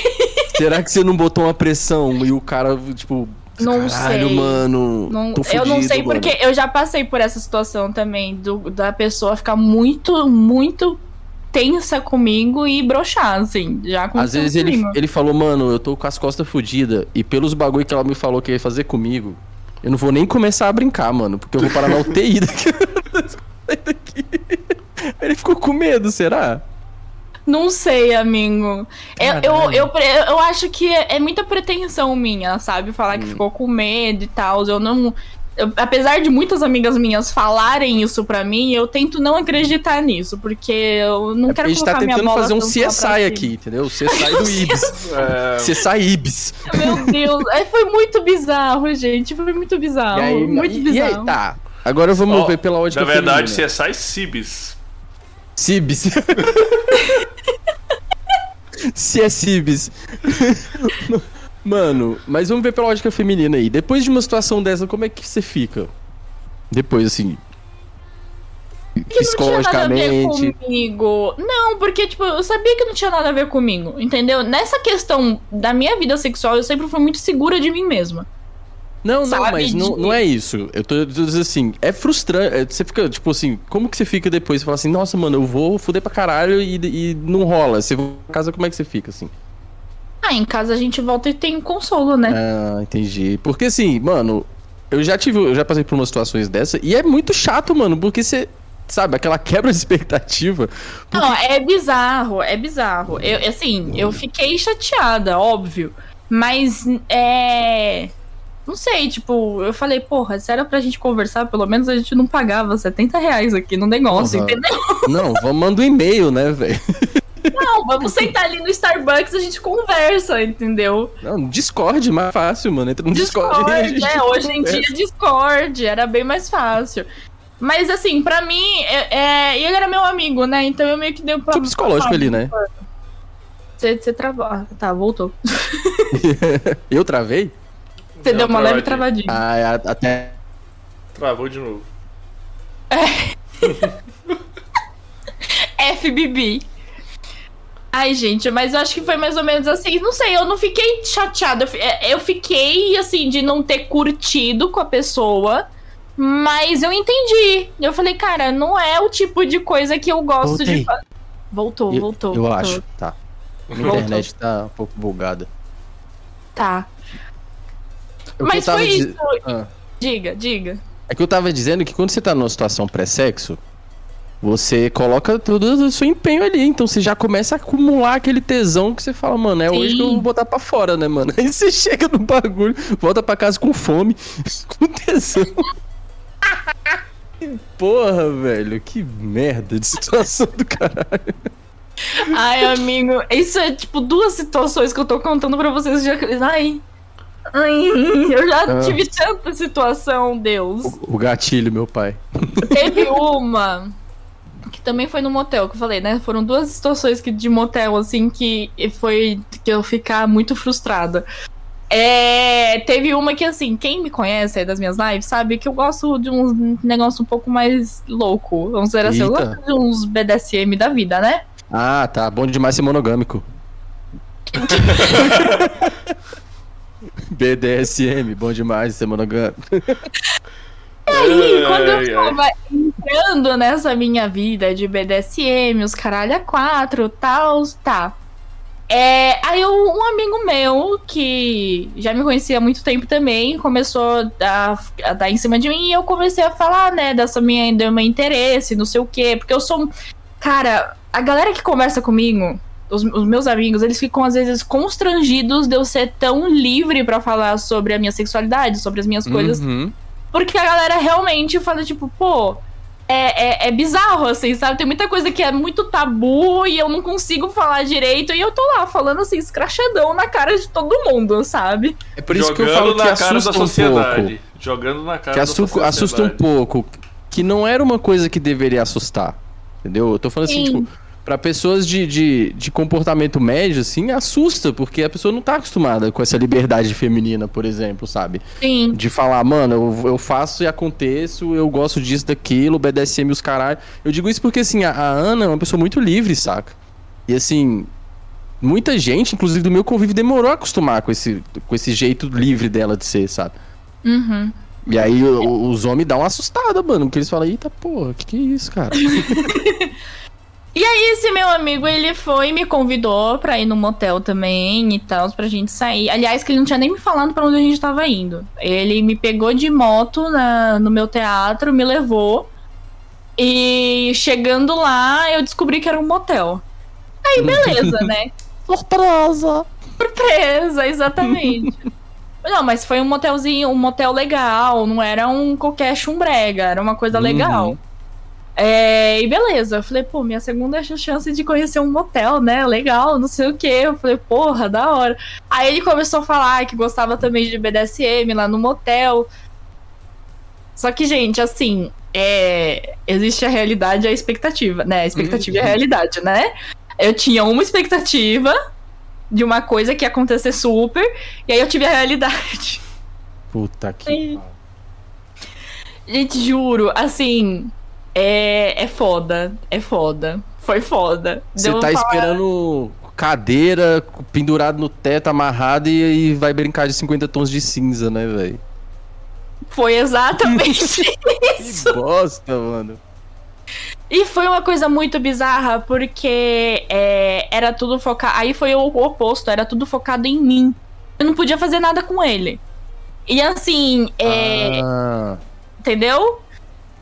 Será que você não botou uma pressão e o cara, tipo. Não Caralho, sei. mano. Não, fudido, eu não sei mano. porque eu já passei por essa situação também, do, da pessoa ficar muito, muito tensa comigo e broxar, assim. Já Às vezes ele, ele falou, mano, eu tô com as costas fodidas. E pelos bagulho que ela me falou que ia fazer comigo, eu não vou nem começar a brincar, mano. Porque eu vou parar na UTI daqui. ele ficou com medo, será? Não sei, amigo. Eu, eu, eu, eu, acho que é, é, muita pretensão minha, sabe? Falar hum. que ficou com medo e tal. Eu não. Eu, apesar de muitas amigas minhas falarem isso para mim, eu tento não acreditar nisso, porque eu não é quero colocar minha bola A gente tá tentando fazer um CSI aqui, entendeu? O CSI do Ibis. é... CSI Ibis. Meu Deus, é, foi muito bizarro, gente, foi muito bizarro, aí, muito e, bizarro. E aí, tá, agora vamos oh, ver pela ótica Na verdade, feminina. CSI Cibis. Cibis. Se é Cibis. Mano, mas vamos ver pela lógica feminina aí. Depois de uma situação dessa, como é que você fica? Depois, assim. Que psicologicamente. Não tinha nada a ver comigo. Não, porque, tipo, eu sabia que não tinha nada a ver comigo, entendeu? Nessa questão da minha vida sexual, eu sempre fui muito segura de mim mesma. Não, não, mas de... não, não é isso. Eu tô dizendo assim, é frustrante. É, você fica, tipo assim, como que você fica depois? Você fala assim, nossa, mano, eu vou fuder pra caralho e, e não rola. Você vai pra casa, como é que você fica, assim? Ah, em casa a gente volta e tem consolo, né? Ah, entendi. Porque assim, mano, eu já tive, eu já passei por umas situações dessa e é muito chato, mano, porque você sabe, aquela quebra de expectativa. Porque... Não, é bizarro, é bizarro. Eu, assim, eu fiquei chateada, óbvio. Mas é. Não sei, tipo, eu falei, porra, se era pra gente conversar, pelo menos a gente não pagava 70 reais aqui no negócio, uhum. entendeu? Não, vamos mandar um e-mail, né, velho? Não, vamos sentar ali no Starbucks, a gente conversa, entendeu? Não, Discord, mais fácil, mano. Entra no Discord. Discord é, hoje em dia Discord, era bem mais fácil. Mas assim, pra mim, é, é, ele era meu amigo, né? Então eu meio que deu pra. Tipo psicológico ali, né? Você, você travou. Ah, tá, voltou. eu travei? Você deu uma leve travadinha. Ah, é, até. Travou de novo. É. FBB. Ai, gente, mas eu acho que foi mais ou menos assim. Não sei, eu não fiquei chateada. É, eu fiquei, assim, de não ter curtido com a pessoa. Mas eu entendi. Eu falei, cara, não é o tipo de coisa que eu gosto Voltei. de fazer. Voltou, eu, voltou. Eu voltou. acho, tá. A internet tá um pouco bugada. Tá. O mas foi isso. Ah. Diga, diga. É que eu tava dizendo que quando você tá numa situação pré-sexo, você coloca todo o seu empenho ali. Então você já começa a acumular aquele tesão que você fala, mano, é Sim. hoje que eu vou botar pra fora, né, mano? Aí você chega no bagulho, volta pra casa com fome, com tesão. Porra, velho, que merda de situação do caralho. Ai, amigo, isso é tipo duas situações que eu tô contando pra vocês. Já... Ai, Ai, eu já ah. tive tanta situação, Deus. O, o gatilho, meu pai. Teve uma também foi no motel, que eu falei, né? Foram duas situações que, de motel, assim, que foi que eu ficar muito frustrada. É, teve uma que, assim, quem me conhece aí das minhas lives sabe que eu gosto de um negócio um pouco mais louco. Vamos dizer assim, eu gosto de uns BDSM da vida, né? Ah, tá. Bom demais ser monogâmico. BDSM, bom demais ser monogâmico. E aí, quando eu tava entrando nessa minha vida de BDSM, os caralho a quatro, tal, tá. É, aí eu, um amigo meu, que já me conhecia há muito tempo também, começou a, a dar em cima de mim e eu comecei a falar, né, dessa minha, do meu interesse, não sei o quê, porque eu sou. Cara, a galera que conversa comigo, os, os, meus amigos, eles ficam às vezes constrangidos de eu ser tão livre para falar sobre a minha sexualidade, sobre as minhas coisas. Porque a galera realmente fala, tipo, pô, é, é, é, bizarro, assim, sabe? Tem muita coisa que é muito tabu e eu não consigo falar direito. E eu tô lá falando assim, escrachadão na cara de todo mundo, sabe? É por isso Jogando que eu falo que assusta um pouco. Jogando na cara que assusta, assusta um pouco. Que não era uma coisa que deveria assustar. Entendeu? Eu tô falando assim, Sim. assim, tipo para pessoas de, de, de, comportamento médio, assim, assusta, porque a pessoa não tá acostumada com essa liberdade feminina, por exemplo, sabe? Sim. De falar, mano, eu, eu faço e aconteço, eu gosto disso, daquilo, BDSM os caralho. Eu digo isso porque, assim, a, a Ana é uma pessoa muito livre, saca? E, assim, muita gente, inclusive do meu convívio, demorou a acostumar com esse, com esse jeito livre dela de ser, sabe? Uhum. E aí o, os homens dão uma assustada, mano, porque eles falam, eita porra, que que é isso, cara? E aí, esse meu amigo, ele foi e me convidou pra ir no motel também e tal, pra gente sair. Aliás, que ele não tinha nem me falado pra onde a gente tava indo. Ele me pegou de moto na, no meu teatro, me levou. E chegando lá, eu descobri que era um motel. Aí Aí, beleza, né? Surpresa! Surpresa, exatamente. Não, mas foi um motelzinho, um motel legal, não era um qualquer chumbrega, era uma coisa legal. Uhum. É, e beleza, eu falei, pô, minha segunda chance de conhecer um motel, né? Legal, não sei o que. Eu falei, porra, da hora. Aí ele começou a falar que gostava também de BDSM lá no motel. Só que, gente, assim, é, existe a realidade e a expectativa, né? A expectativa uhum. e a realidade, né? Eu tinha uma expectativa de uma coisa que ia acontecer super, e aí eu tive a realidade. Puta que. Gente, juro, assim, é, é foda. É foda. Foi foda. Você tá falar... esperando cadeira pendurado no teto, amarrado e, e vai brincar de 50 tons de cinza, né, velho? Foi exatamente isso. Que bosta, mano. E foi uma coisa muito bizarra, porque é, era tudo focado. Aí foi o oposto, era tudo focado em mim. Eu não podia fazer nada com ele. E assim, é, ah. entendeu?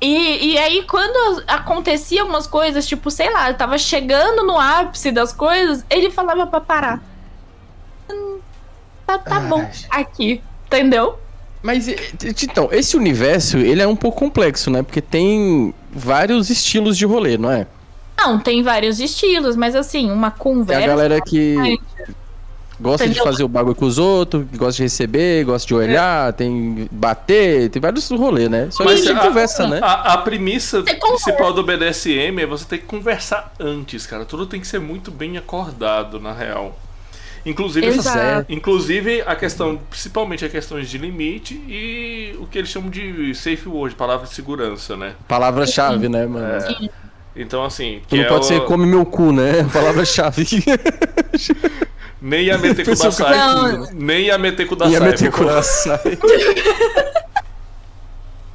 E, e aí, quando acontecia umas coisas, tipo, sei lá, tava chegando no ápice das coisas, ele falava pra parar. Hum, tá, tá bom, aqui, entendeu? Mas, então, esse universo, ele é um pouco complexo, né? Porque tem vários estilos de rolê, não é? Não, tem vários estilos, mas assim, uma conversa... É a galera que Gosta Entendeu? de fazer o bagulho com os outros, gosta de receber, gosta de olhar, é. tem bater, tem vários rolês, né? Só Mas a, conversa, a, né? A, a premissa principal do BDSM é você ter que conversar antes, cara. Tudo tem que ser muito bem acordado, na real. Inclusive, inclusive a questão, principalmente a questões de limite e o que eles chamam de safe word, palavra de segurança, né? Palavra-chave, né, mano? É. Então, assim. Tu não é pode o... ser come meu cu, né? Palavra-chave. Nem ia meter com o Dasai. Nem ia meter com o Dasai. Ia meter com o Dasai.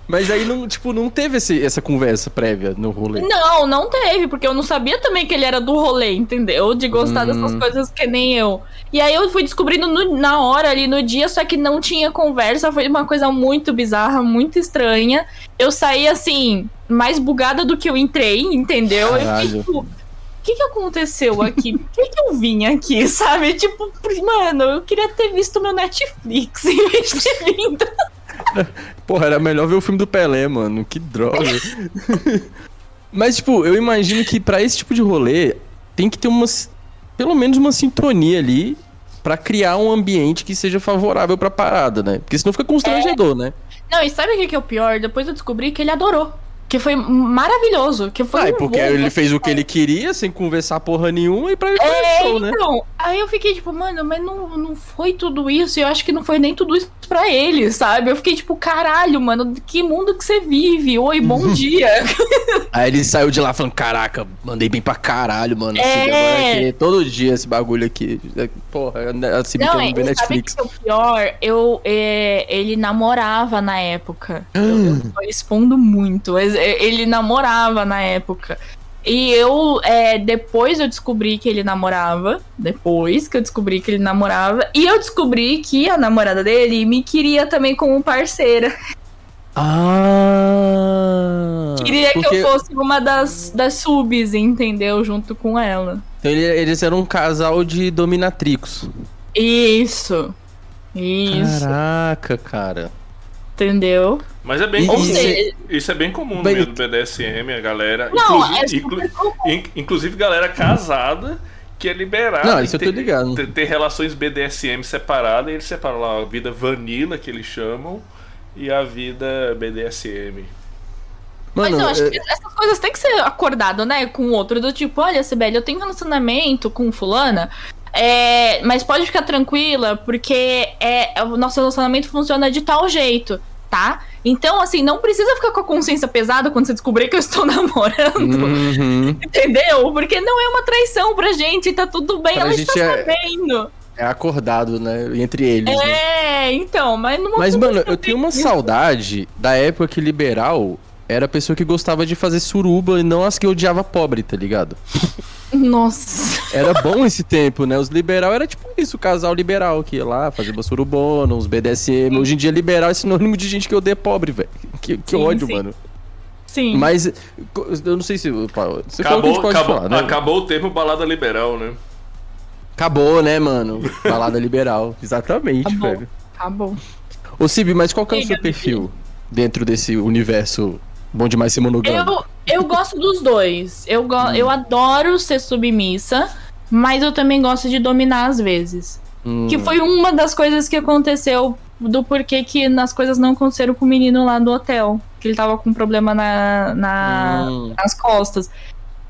Mas aí não, tipo, não teve esse, essa conversa prévia no rolê. Não, não teve, porque eu não sabia também que ele era do rolê, entendeu? De gostar hum. dessas coisas que nem eu. E aí eu fui descobrindo no, na hora ali no dia, só que não tinha conversa, foi uma coisa muito bizarra, muito estranha. Eu saí assim, mais bugada do que eu entrei, entendeu? Caralho. Eu fiquei tipo, que que aconteceu aqui? Por que que eu vim aqui, sabe? Tipo, mano, eu queria ter visto meu Netflix em vez de vindo. Porra, era melhor ver o filme do Pelé, mano. Que droga. Mas, tipo, eu imagino que para esse tipo de rolê tem que ter umas. Pelo menos uma sintonia ali para criar um ambiente que seja favorável pra parada, né? Porque senão fica constrangedor, é... né? Não, e sabe o que é o pior? Depois eu descobri que ele adorou. Que foi maravilhoso. Que foi ah, porque ele fez o que ele queria, sem conversar porra nenhuma, e pra ele é, show, né? Então, aí eu fiquei tipo, mano, mas não, não foi tudo isso. E eu acho que não foi nem tudo isso pra ele, sabe? Eu fiquei tipo, caralho, mano, que mundo que você vive? Oi, bom dia. aí ele saiu de lá falando, caraca, mandei bem pra caralho, mano. Assim, é... Assim, todo dia esse bagulho aqui. Porra, assim, não, que eu não vê Netflix. Sabe que é o pior? Eu, é, ele namorava na época. eu, eu tô expondo muito, mas ele namorava na época. E eu, é, depois eu descobri que ele namorava. Depois que eu descobri que ele namorava. E eu descobri que a namorada dele me queria também como parceira. Ah! Queria porque... que eu fosse uma das, das subs, entendeu? Junto com ela. Então eles eram um casal de dominatrix. Isso. Isso. Caraca, cara. Entendeu? Mas é bem comum. Seja, isso é bem comum no meio do BDSM, a galera. Não, inclusive, é inclu, inclusive galera casada que é liberada. Não, isso ter, eu tô ligado. Ter, ter, relações BDSM separadas, e eles separam lá a vida vanilla, que eles chamam, e a vida BDSM. Mano, Mas eu acho é... que essas coisas têm que ser acordado, né, com o outro. Do tipo, olha, Sibeli, eu tenho um relacionamento com fulana, é, mas pode ficar tranquila, porque é, o nosso relacionamento funciona de tal jeito, tá? Então, assim, não precisa ficar com a consciência pesada quando você descobrir que eu estou namorando. Uhum. Entendeu? Porque não é uma traição pra gente, tá tudo bem, pra ela está é... sabendo. É acordado, né? Entre eles. É, né? então, mas não Mas, mano, eu tenho uma saudade da época que liberal era a pessoa que gostava de fazer suruba e não as que odiava pobre, tá ligado? Nossa. Era bom esse tempo, né? Os liberal era tipo isso, o casal liberal que ia lá fazer uma surubona, uns BDSM. Hoje em dia, liberal é sinônimo de gente que odeia pobre, velho. Que, que sim, ódio, sim. mano. Sim. Mas eu não sei se. Você acabou, acabou, falar, né? acabou o termo balada liberal, né? Acabou, né, mano? Balada liberal. Exatamente, acabou, velho. Acabou. Ô, Sib, mas qual que é o seu perfil dentro desse universo bom demais ser monogâmico? Eu, eu gosto dos dois. Eu, go hum. eu adoro ser submissa, mas eu também gosto de dominar às vezes. Hum. Que foi uma das coisas que aconteceu do porquê que as coisas não aconteceram com o menino lá do hotel. Que ele tava com um problema na, na hum. nas costas.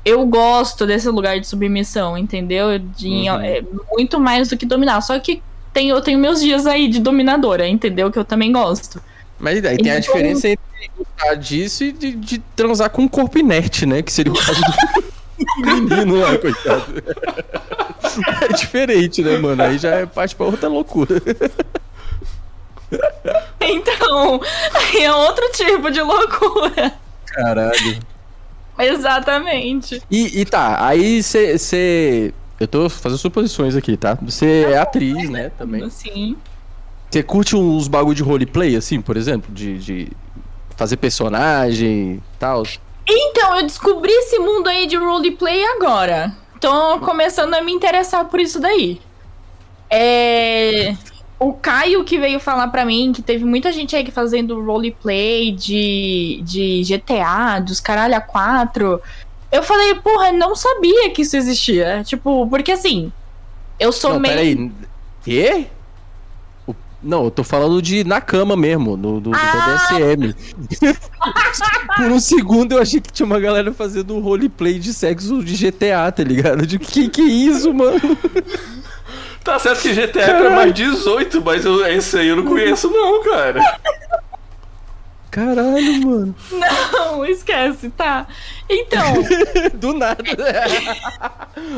Eu gosto desse lugar de submissão, entendeu? De, uhum. é, muito mais do que dominar. Só que tem, eu tenho meus dias aí de dominadora, entendeu? Que eu também gosto. Mas daí tem a diferença entre gostar disso e de, de, transar com um corpo inerte, né? Que seria o caso do menino lá, coitado. É diferente, né, mano? Aí já é parte pra outra loucura. Então, aí é outro tipo de loucura. Caralho. Exatamente. E, e tá, aí você. Eu tô fazendo suposições aqui, tá? Você é atriz, né? Também. Sim. Você curte uns bagulho de roleplay, assim, por exemplo? De, de fazer personagem e tal? Então, eu descobri esse mundo aí de roleplay agora. Tô começando a me interessar por isso daí. É o Caio que veio falar para mim que teve muita gente aí fazendo roleplay de, de GTA, dos caralho a 4. Eu falei, porra, não sabia que isso existia. Tipo, porque assim, eu sou não, meio. Peraí. Quê? Não, eu tô falando de na cama mesmo, no, do, ah! BDSM. Por um segundo eu achei que tinha uma galera fazendo roleplay de sexo de GTA, tá ligado? De que que é isso, mano? Tá certo que GTA é pra mais 18, mas eu, esse aí eu não conheço, não, cara. Caralho, mano. Não, esquece, tá? Então. Do nada.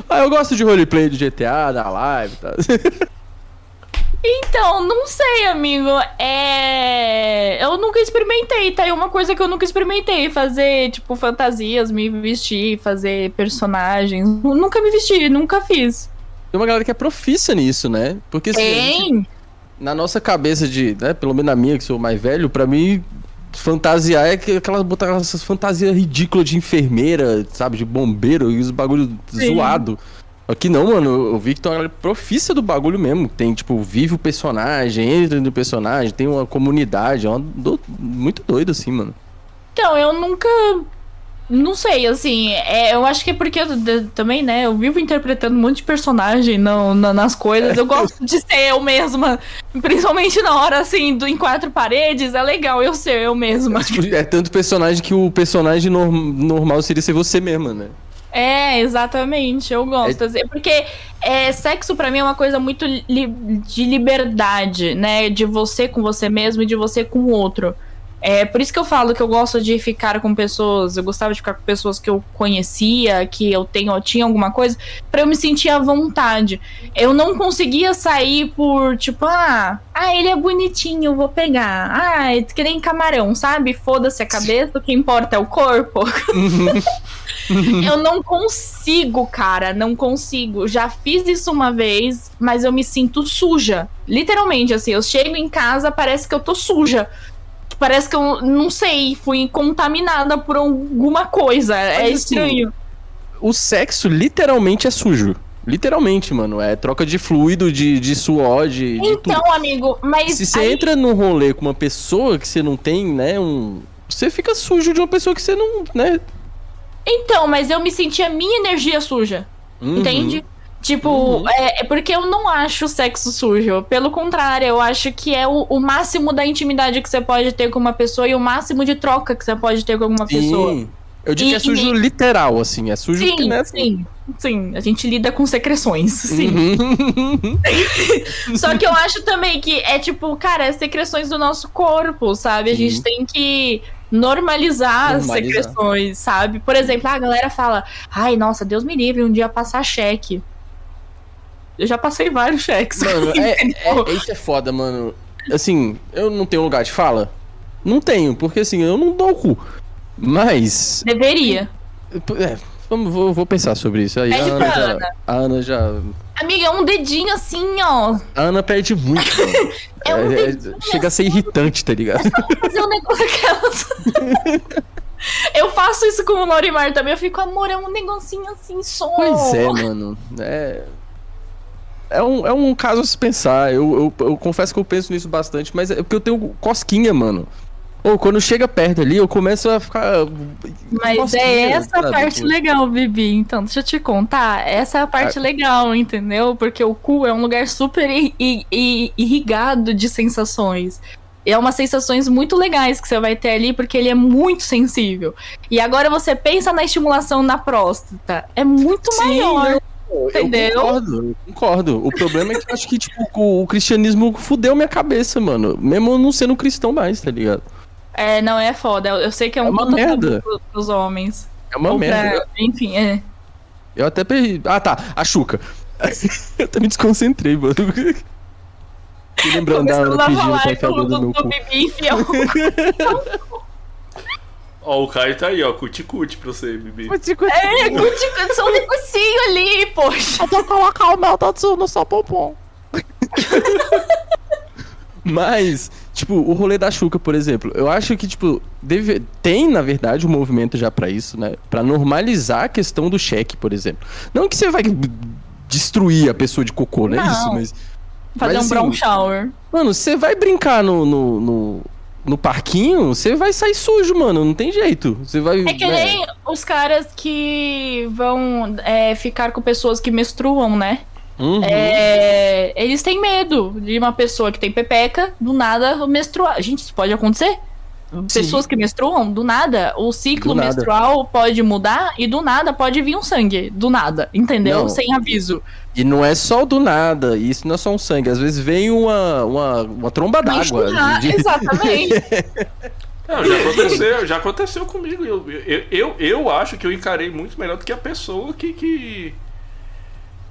ah, eu gosto de roleplay de GTA, da live e tá? Então, não sei, amigo. É. Eu nunca experimentei, tá? É uma coisa que eu nunca experimentei. Fazer, tipo, fantasias, me vestir, fazer personagens. Nunca me vesti, nunca fiz. Tem uma galera que é profissa nisso, né? Porque assim, Tem. na nossa cabeça de, né, pelo menos na minha, que sou mais velho, para mim fantasiar é aquelas botar essas fantasias ridículas de enfermeira, sabe, de bombeiro e os bagulho Sim. zoado. Aqui não, mano, eu vi que tem uma galera profissa do bagulho mesmo. Tem, tipo, vive o personagem, entra no personagem, tem uma comunidade, é uma do... muito doido assim, mano. Então, eu nunca não sei, assim, é, eu acho que é porque eu, também, né, eu vivo interpretando um monte de personagem no, no, nas coisas. Eu gosto de ser eu mesma, principalmente na hora, assim, do em quatro paredes. É legal eu ser eu mesma. É, é tanto personagem que o personagem norm, normal seria ser você mesma, né? É, exatamente, eu gosto. É... Assim, porque é, sexo para mim é uma coisa muito li de liberdade, né? De você com você mesmo e de você com o outro. É por isso que eu falo que eu gosto de ficar com pessoas, eu gostava de ficar com pessoas que eu conhecia, que eu tenho, eu tinha alguma coisa, para eu me sentir à vontade. Eu não conseguia sair por tipo, ah, ah, ele é bonitinho, vou pegar. Ah, é que nem camarão, sabe? Foda-se a cabeça, o que importa é o corpo. eu não consigo, cara, não consigo. Já fiz isso uma vez, mas eu me sinto suja. Literalmente, assim, eu chego em casa, parece que eu tô suja parece que eu não sei, fui contaminada por alguma coisa. É Mas, é estranho. Assim, o sexo literalmente é sujo. Literalmente, mano. É troca de fluido, de, de suor, de. Então, de amigo, mas. Se você aí... entra num rolê com uma pessoa que você não tem, né, um. Você fica sujo de uma pessoa que você não, né? Então, mas eu me senti a minha energia suja. Uhum. Entende? Tipo, uhum. é, é, porque eu não acho sexo sujo. Pelo contrário, eu acho que é o, o, máximo da intimidade que você pode ter com uma pessoa e o máximo de troca que você pode ter com alguma sim. pessoa. Eu digo e, que é sujo e... literal, assim. É sujo sim, que, né? Sim, sim. A gente lida com secreções, sim. Uhum. Só que eu acho também que é tipo, cara, é secreções do nosso corpo, sabe? A gente tem que normalizar, normalizar, as secreções, sabe? Por exemplo, a galera fala: ai, nossa, Deus me livre um dia passar cheque. Eu já passei vários cheques. Mano, é, é, é, isso é foda, mano. Assim, eu não tenho lugar de fala? Não tenho, porque assim, eu não dou o cu. Mas. Deveria. É, vamos, vou, vou pensar sobre isso. Aí, a Ana, já, a Ana já. Amiga, é um dedinho assim, ó. A Ana perde muito. é um é, é, chega a ser irritante, tá ligado? fazer um negócio aquelas. Eu faço isso com o Lorimar também. Eu fico, amor, é um negocinho assim só. Pois é, mano. É. É um, é um caso a se pensar. Eu, eu, eu confesso que eu penso nisso bastante, mas é porque eu tenho cosquinha, mano. Ou quando chega perto ali, eu começo a ficar. Mas é essa a parte tipo... legal, Bibi. Então, deixa eu te contar. Essa é a parte ah. legal, entendeu? Porque o cu é um lugar super irrigado de sensações. É umas sensações muito legais que você vai ter ali, porque ele é muito sensível. E agora você pensa na estimulação na próstata. É muito Sim, maior. Né? Entendeu? Eu concordo, eu concordo. O problema é que eu acho que, tipo, o, o cristianismo fudeu minha cabeça, mano. Mesmo eu não sendo cristão mais, tá ligado? É, não é foda. Eu sei que é um é uma merda pros homens. É uma Ou merda. Pra... Enfim, é. Eu até perdi. Ah, tá. A Xuca. eu até me desconcentrei, mano. Fiquei lembrando da hora pedindo pra enfiar do meu cu. Ó, o Caio tá aí, ó, cuticute pra você, Bibi. Cuticute. É, cuticute, só um negocinho ali, poxa. Eu vou colocar o meu todo no seu pompom. Mas, tipo, o rolê da Xuca, por exemplo, eu acho que, tipo, deve... tem, na verdade, um movimento já para isso, né? Para normalizar a questão do cheque, por exemplo. Não que você vai destruir a pessoa de cocô, não é isso, mas. Fazer mas, um brown assim, shower. Mano, você vai brincar no, no, no, no parquinho, você vai sair sujo, mano. Não tem jeito. Você vai. É que né? nem os caras que vão é, ficar com pessoas que menstruam, né? Uhum. É, eles têm medo de uma pessoa que tem pepeca, do nada menstruar. Gente, isso pode acontecer? Sim. Pessoas que menstruam, do nada, o ciclo menstrual pode mudar e do nada pode vir um sangue. Do nada, entendeu? Não. Sem aviso. E não é só do nada, isso não é só um sangue. Às vezes vem uma, uma, uma tromba d'água. De... Exatamente. Não, já aconteceu, já aconteceu comigo. Eu, eu, eu, eu, acho que eu encarei muito melhor do que a pessoa que, que,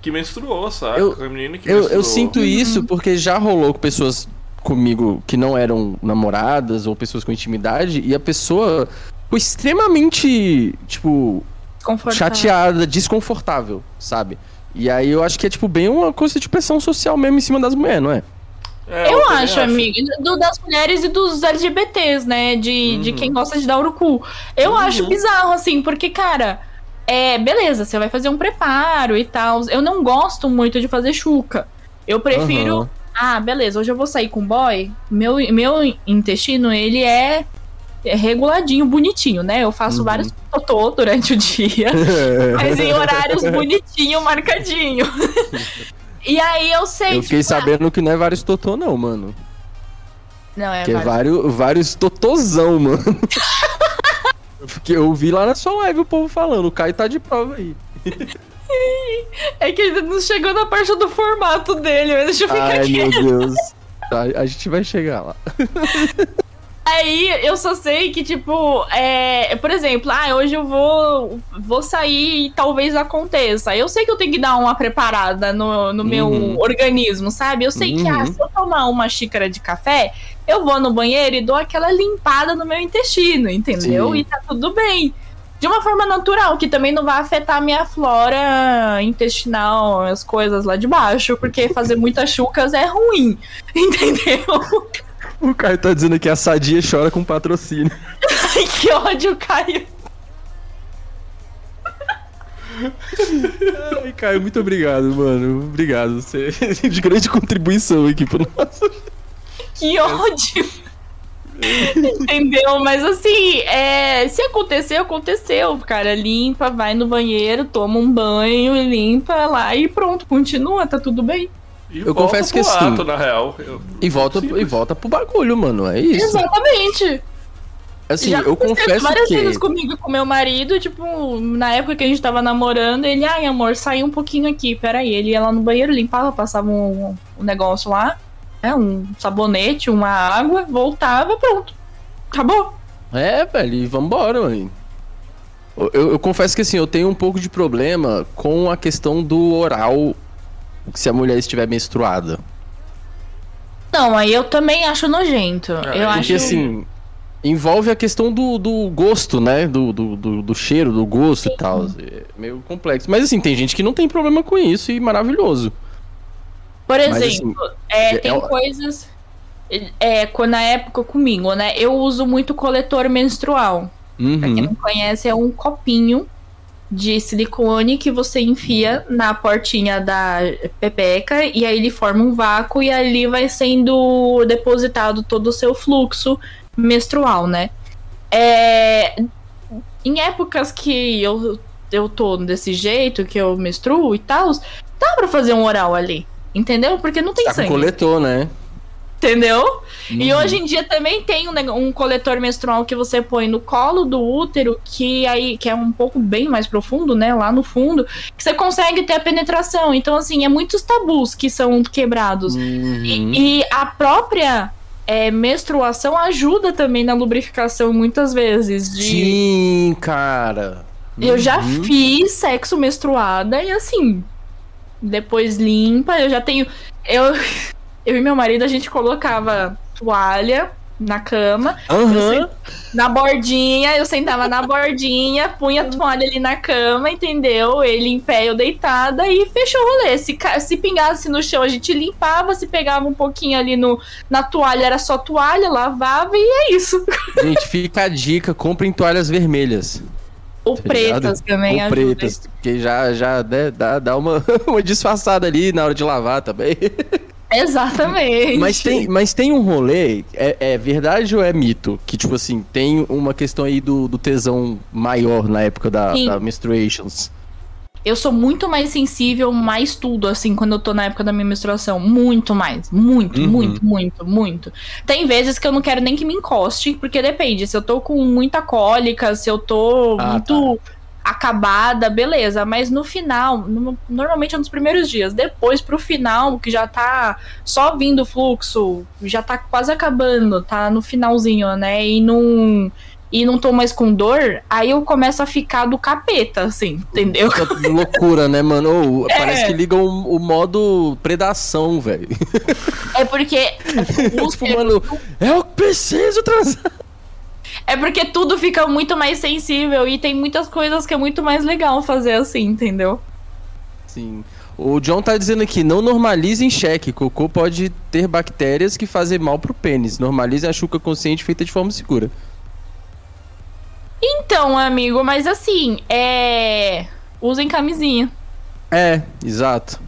que menstruou, sabe? Eu, a menina que eu, menstruou. eu sinto isso porque já rolou com pessoas comigo que não eram namoradas ou pessoas com intimidade e a pessoa foi extremamente, tipo, chateada, desconfortável, sabe? E aí eu acho que é, tipo, bem uma coisa de pressão social mesmo em cima das mulheres, não é? É, eu, eu acho, acho, amiga, do, das mulheres e dos LGBTs, né? De, uhum. de quem gosta de dar o cu. Eu uhum. acho bizarro, assim, porque, cara, é, beleza, você vai fazer um preparo e tal. Eu não gosto muito de fazer chuca. Eu prefiro. Uhum. Ah, beleza, hoje eu vou sair com boy. Meu, meu intestino, ele é, é reguladinho, bonitinho, né? Eu faço uhum. vários totô durante o dia, mas em horários bonitinho, marcadinho. e aí eu sei. Eu fiquei tipo, ah, sabendo que não é vários totô, não, mano. Não, é que vários... é vários, vários totôzão, mano. Porque eu vi lá na sua live o povo falando, o Caio tá de prova aí. É que ainda não chegou na parte do formato dele, mas deixa eu ficar Ai, quieto. meu Deus. Tá, a gente vai chegar lá. Aí eu só sei que, tipo, é, por exemplo, ah, hoje eu vou, vou sair e talvez aconteça. Eu sei que eu tenho que dar uma preparada no, no uhum. meu organismo, sabe? Eu sei uhum. que, ah, se eu tomar uma xícara de café, eu vou no banheiro e dou aquela limpada no meu intestino, entendeu? Sim. E tá tudo bem. De uma forma natural, que também não vai afetar a minha flora intestinal, as coisas lá de baixo, porque fazer muitas chucas é ruim, entendeu? O Caio tá dizendo que a sadia chora com patrocínio. Ai, que ódio, Caio. Ai, Caio, muito obrigado, mano. Obrigado. Você é de grande contribuição aqui pro nosso. Que ódio! Entendeu? Mas assim, é, se acontecer, aconteceu. Cara, limpa, vai no banheiro, toma um banho, limpa lá e pronto, continua, tá tudo bem. E eu confesso que sim. na real. Eu... E volta, e volta pro bagulho, mano. É isso. Exatamente. Assim, Já eu confesso várias que... vezes comigo com meu marido, tipo, na época que a gente tava namorando, ele, ai amor, sai um pouquinho aqui, peraí. Ele ia lá no banheiro, limpava, passava um, um negócio lá é, um sabonete, uma água, voltava, pronto. Acabou. É, velho, e vambora, mano. Eu, eu, eu, confesso que assim, eu tenho um pouco de problema com a questão do oral se a mulher estiver menstruada. Não, aí eu também acho nojento. É, eu porque acho... assim, envolve a questão do, do gosto, né? Do, do, do, do cheiro, do gosto Sim. e tal. É meio complexo. Mas assim, tem gente que não tem problema com isso e maravilhoso. Por exemplo, Mas, assim, é, é, tem é... coisas. É, na época comigo, né? Eu uso muito coletor menstrual. Uhum. Pra quem não conhece, é um copinho de silicone que você enfia na portinha da pepeca e aí ele forma um vácuo e ali vai sendo depositado todo o seu fluxo menstrual, né? É, em épocas que eu, eu tô desse jeito, que eu menstruo e tal, dá pra fazer um oral ali. Entendeu? Porque não tem tá sangue. coletor, né? Entendeu? Uhum. E hoje em dia também tem um, um, coletor menstrual que você põe no colo do útero, que aí que é um pouco bem mais profundo, né? Lá no fundo, que você consegue ter a penetração. Então, assim, é muitos tabus que são quebrados. Uhum. E, e, a própria é, menstruação ajuda também na lubrificação muitas vezes. De... Sim, cara. Eu uhum. já fiz sexo menstruada e assim, depois limpa, eu já tenho. Eu eu e meu marido, a gente colocava toalha na cama. Uhum. na bordinha, eu sentava na bordinha, punha a toalha ali na cama, entendeu? Ele em pé, eu deitada e fechou o rolê. Se, se pingasse no chão, a gente limpava, se pegava um pouquinho ali no, na toalha, era só toalha, lavava e é isso. Gente, fica a dica, comprem toalhas vermelhas. Ou tá pretas também, Ou pretas, porque já, já né, dá, dá uma, uma disfarçada ali na hora de lavar também. Exatamente. Mas tem, mas tem um rolê, é, é, verdade ou é mito? Que, tipo assim, tem uma questão aí do, do tesão maior na época da, da menstruations. Eu sou muito mais sensível, mais tudo, assim, quando eu tô na época da minha menstruação. Muito mais. Muito, uhum. muito, muito, muito. Tem vezes que eu não quero nem que me encoste, porque depende. Se eu tô com muita cólica, se eu tô ah, muito. Tá acabada, beleza. Mas no final, no, normalmente é nos primeiros dias. Depois, pro final, que já tá só vindo o fluxo, já tá quase acabando, tá no finalzinho, né? E não. E não tô mais com dor, aí eu começo a ficar do capeta, assim, entendeu? loucura, né, mano? Oh, é. Parece que liga o, o modo predação, velho. É porque. tipo, mano, eu preciso transar. É porque tudo fica muito mais sensível e tem muitas coisas que é muito mais legal fazer assim, entendeu? Sim. O John tá dizendo aqui, não normalize em cheque. Cocô pode ter bactérias que fazem mal pro pênis. Normalize a chuca consciente feita de forma segura. Então, amigo, mas assim, é. Usem camisinha. É, exato.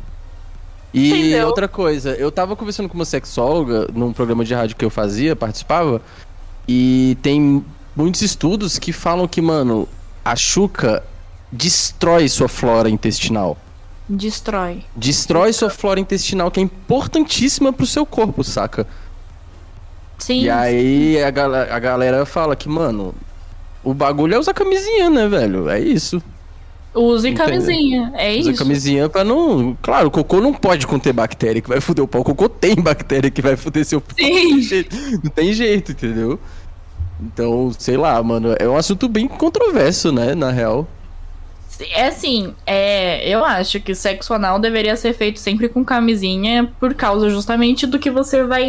E Entendeu? outra coisa, eu tava conversando com uma sexóloga num programa de rádio que eu fazia, participava, e tem muitos estudos que falam que, mano, a chuca destrói sua flora intestinal. Destrói. Destrói sua flora intestinal, que é importantíssima pro seu corpo, saca? Sim. E aí a, gal a galera fala que, mano, o bagulho é usar camisinha, né, velho? É isso. Use camisinha, é isso. Use camisinha pra não. Claro, o cocô não pode conter bactéria que vai foder o pau. O cocô tem bactéria que vai foder seu pau. Sim. Não tem jeito, entendeu? Então, sei lá, mano, é um assunto bem controverso, né, na real. É assim, é, eu acho que sexo anal deveria ser feito sempre com camisinha por causa justamente do que você vai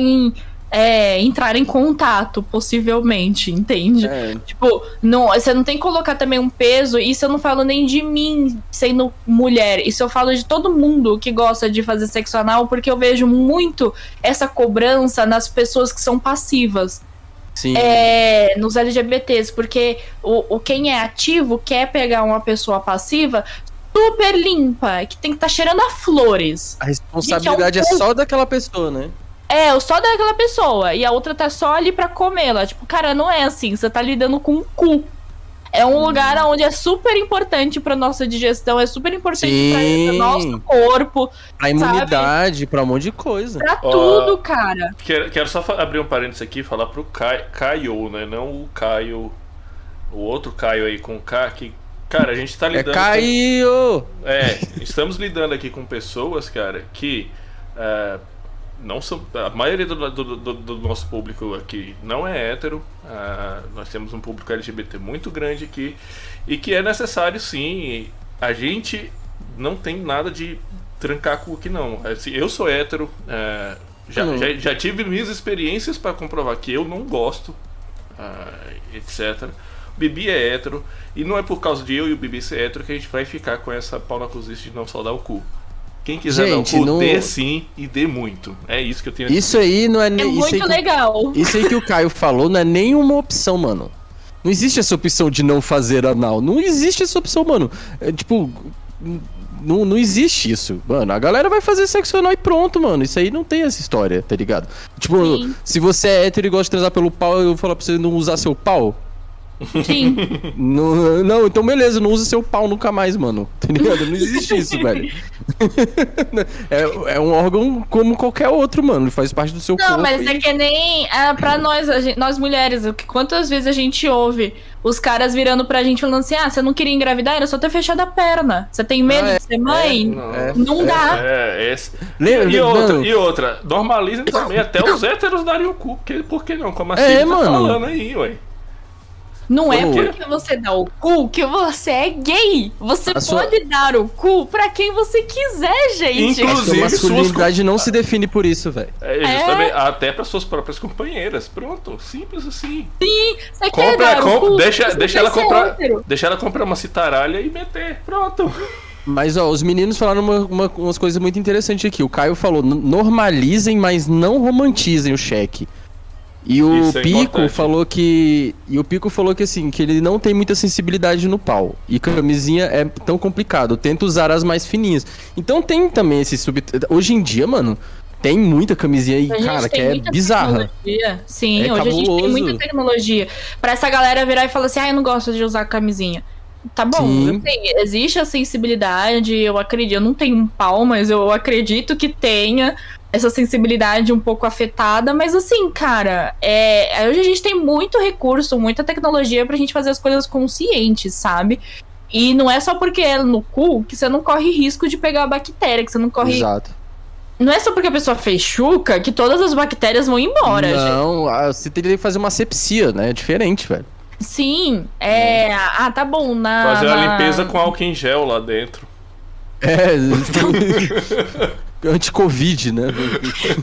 é, entrar em contato, possivelmente, entende? É. Tipo, não, você não tem que colocar também um peso, isso eu não falo nem de mim sendo mulher, isso eu falo de todo mundo que gosta de fazer sexo anal, porque eu vejo muito essa cobrança nas pessoas que são passivas. Sim. É, nos LGBTs, porque o, o quem é ativo quer pegar uma pessoa passiva super limpa, que tem que estar tá cheirando a flores. A responsabilidade Gente, é, um... é, só daquela pessoa, né? É, só daquela pessoa. E a outra tá só ali pra comê-la. Tipo, cara, não é assim. Você tá lidando com um cu. É um lugar onde é super importante para nossa digestão, é super importante para nosso corpo. Pra imunidade, para um monte de coisa. Pra tudo, cara. Quero, quero só abrir um parênteses aqui e falar pro Caio, Caio, né? Não o Caio. O outro Caio aí com K, que. Cara, a gente tá é lidando. É Caio! Com... É, estamos lidando aqui com pessoas, cara, que. Uh, não são a maioria do, do, do, do, nosso público aqui não é hétero uh, nós temos um público LGBT muito grande aqui e que é necessário sim a gente não tem nada de trancar cu aqui não. Assim, eu sou hétero uh, já, uhum. já, já, tive minhas experiências para comprovar que eu não gosto uh, etc o Bibi é hétero e não é por causa de eu e o Bibi ser hétero que a gente vai ficar com essa pau na cozice de não saudar o cu quem quiser Gente, dar o cu, não... dê sim e dê muito. É isso que eu tenho Isso aí não é nem. É muito que... legal. Isso aí que o Caio falou não é nenhuma opção, mano. Não existe essa opção de não fazer anal. Não existe essa opção, mano. É, tipo, não, não existe isso. Mano, a galera vai fazer sexo anal e pronto, mano. Isso aí não tem essa história, tá ligado? Tipo, Sim. se você é hétero e gosta de transar pelo pau, eu vou falar pra você não usar seu pau. Sim. Não, não, então beleza, não usa seu pau nunca mais, mano. Tá ligado? Não existe isso, velho. É, é, um órgão como qualquer outro, mano. Faz parte do seu não, corpo. Não, mas e... é que nem é, pra nós, gente, nós mulheres, quantas vezes a gente ouve os caras virando pra gente falando assim: ah, você não queria engravidar? Era só ter fechado a perna. Você tem medo ah, é, de ser mãe? não, é, não dá. É, esse. E, outra, e outra, normalizem também, até os héteros dariam o cu. Porque, por que não? Como assim? É, tá mano. falando aí, ué. Não é porque você dá o cu que você é gay. Você a pode sua... dar o cu pra quem você quiser, gente. Inclusive, a masculinidade suas... não se define por isso, velho. É, justamente, é... até para suas próprias companheiras. Pronto, simples assim. Sim, você Compra, quer dar o cu, deixa, deixa ela comprar, deixa ela comprar uma citaralha e meter. Pronto. Mas, ó, os meninos falaram uma, uma, umas coisas muito interessantes aqui. O Caio falou: normalizem, mas não romantizem o cheque. E o Isso é Pico importante. falou que. E o Pico falou que assim, que ele não tem muita sensibilidade no pau. E camisinha é tão complicado. Tenta usar as mais fininhas. Então tem também esse sub. Hoje em dia, mano, tem muita camisinha aí, cara, que é bizarra. Tecnologia. Sim, é hoje cabuloso. a gente tem muita tecnologia. Pra essa galera virar e falar assim, ah, eu não gosto de usar camisinha. Tá bom, sei, existe a sensibilidade, eu acredito, eu não tenho um pau, mas eu acredito que tenha essa sensibilidade um pouco afetada, mas assim, cara, é, hoje a gente tem muito recurso, muita tecnologia pra gente fazer as coisas conscientes, sabe? E não é só porque é no cu que você não corre risco de pegar a bactéria, que você não corre. Exato. Não é só porque a pessoa fez chuca que todas as bactérias vão embora, Não, gente. você teria que fazer uma sepsia, né? É diferente, velho. Sim, é. Ah, tá bom. Na, fazer na... a limpeza com álcool em gel lá dentro. É. anti-Covid, né?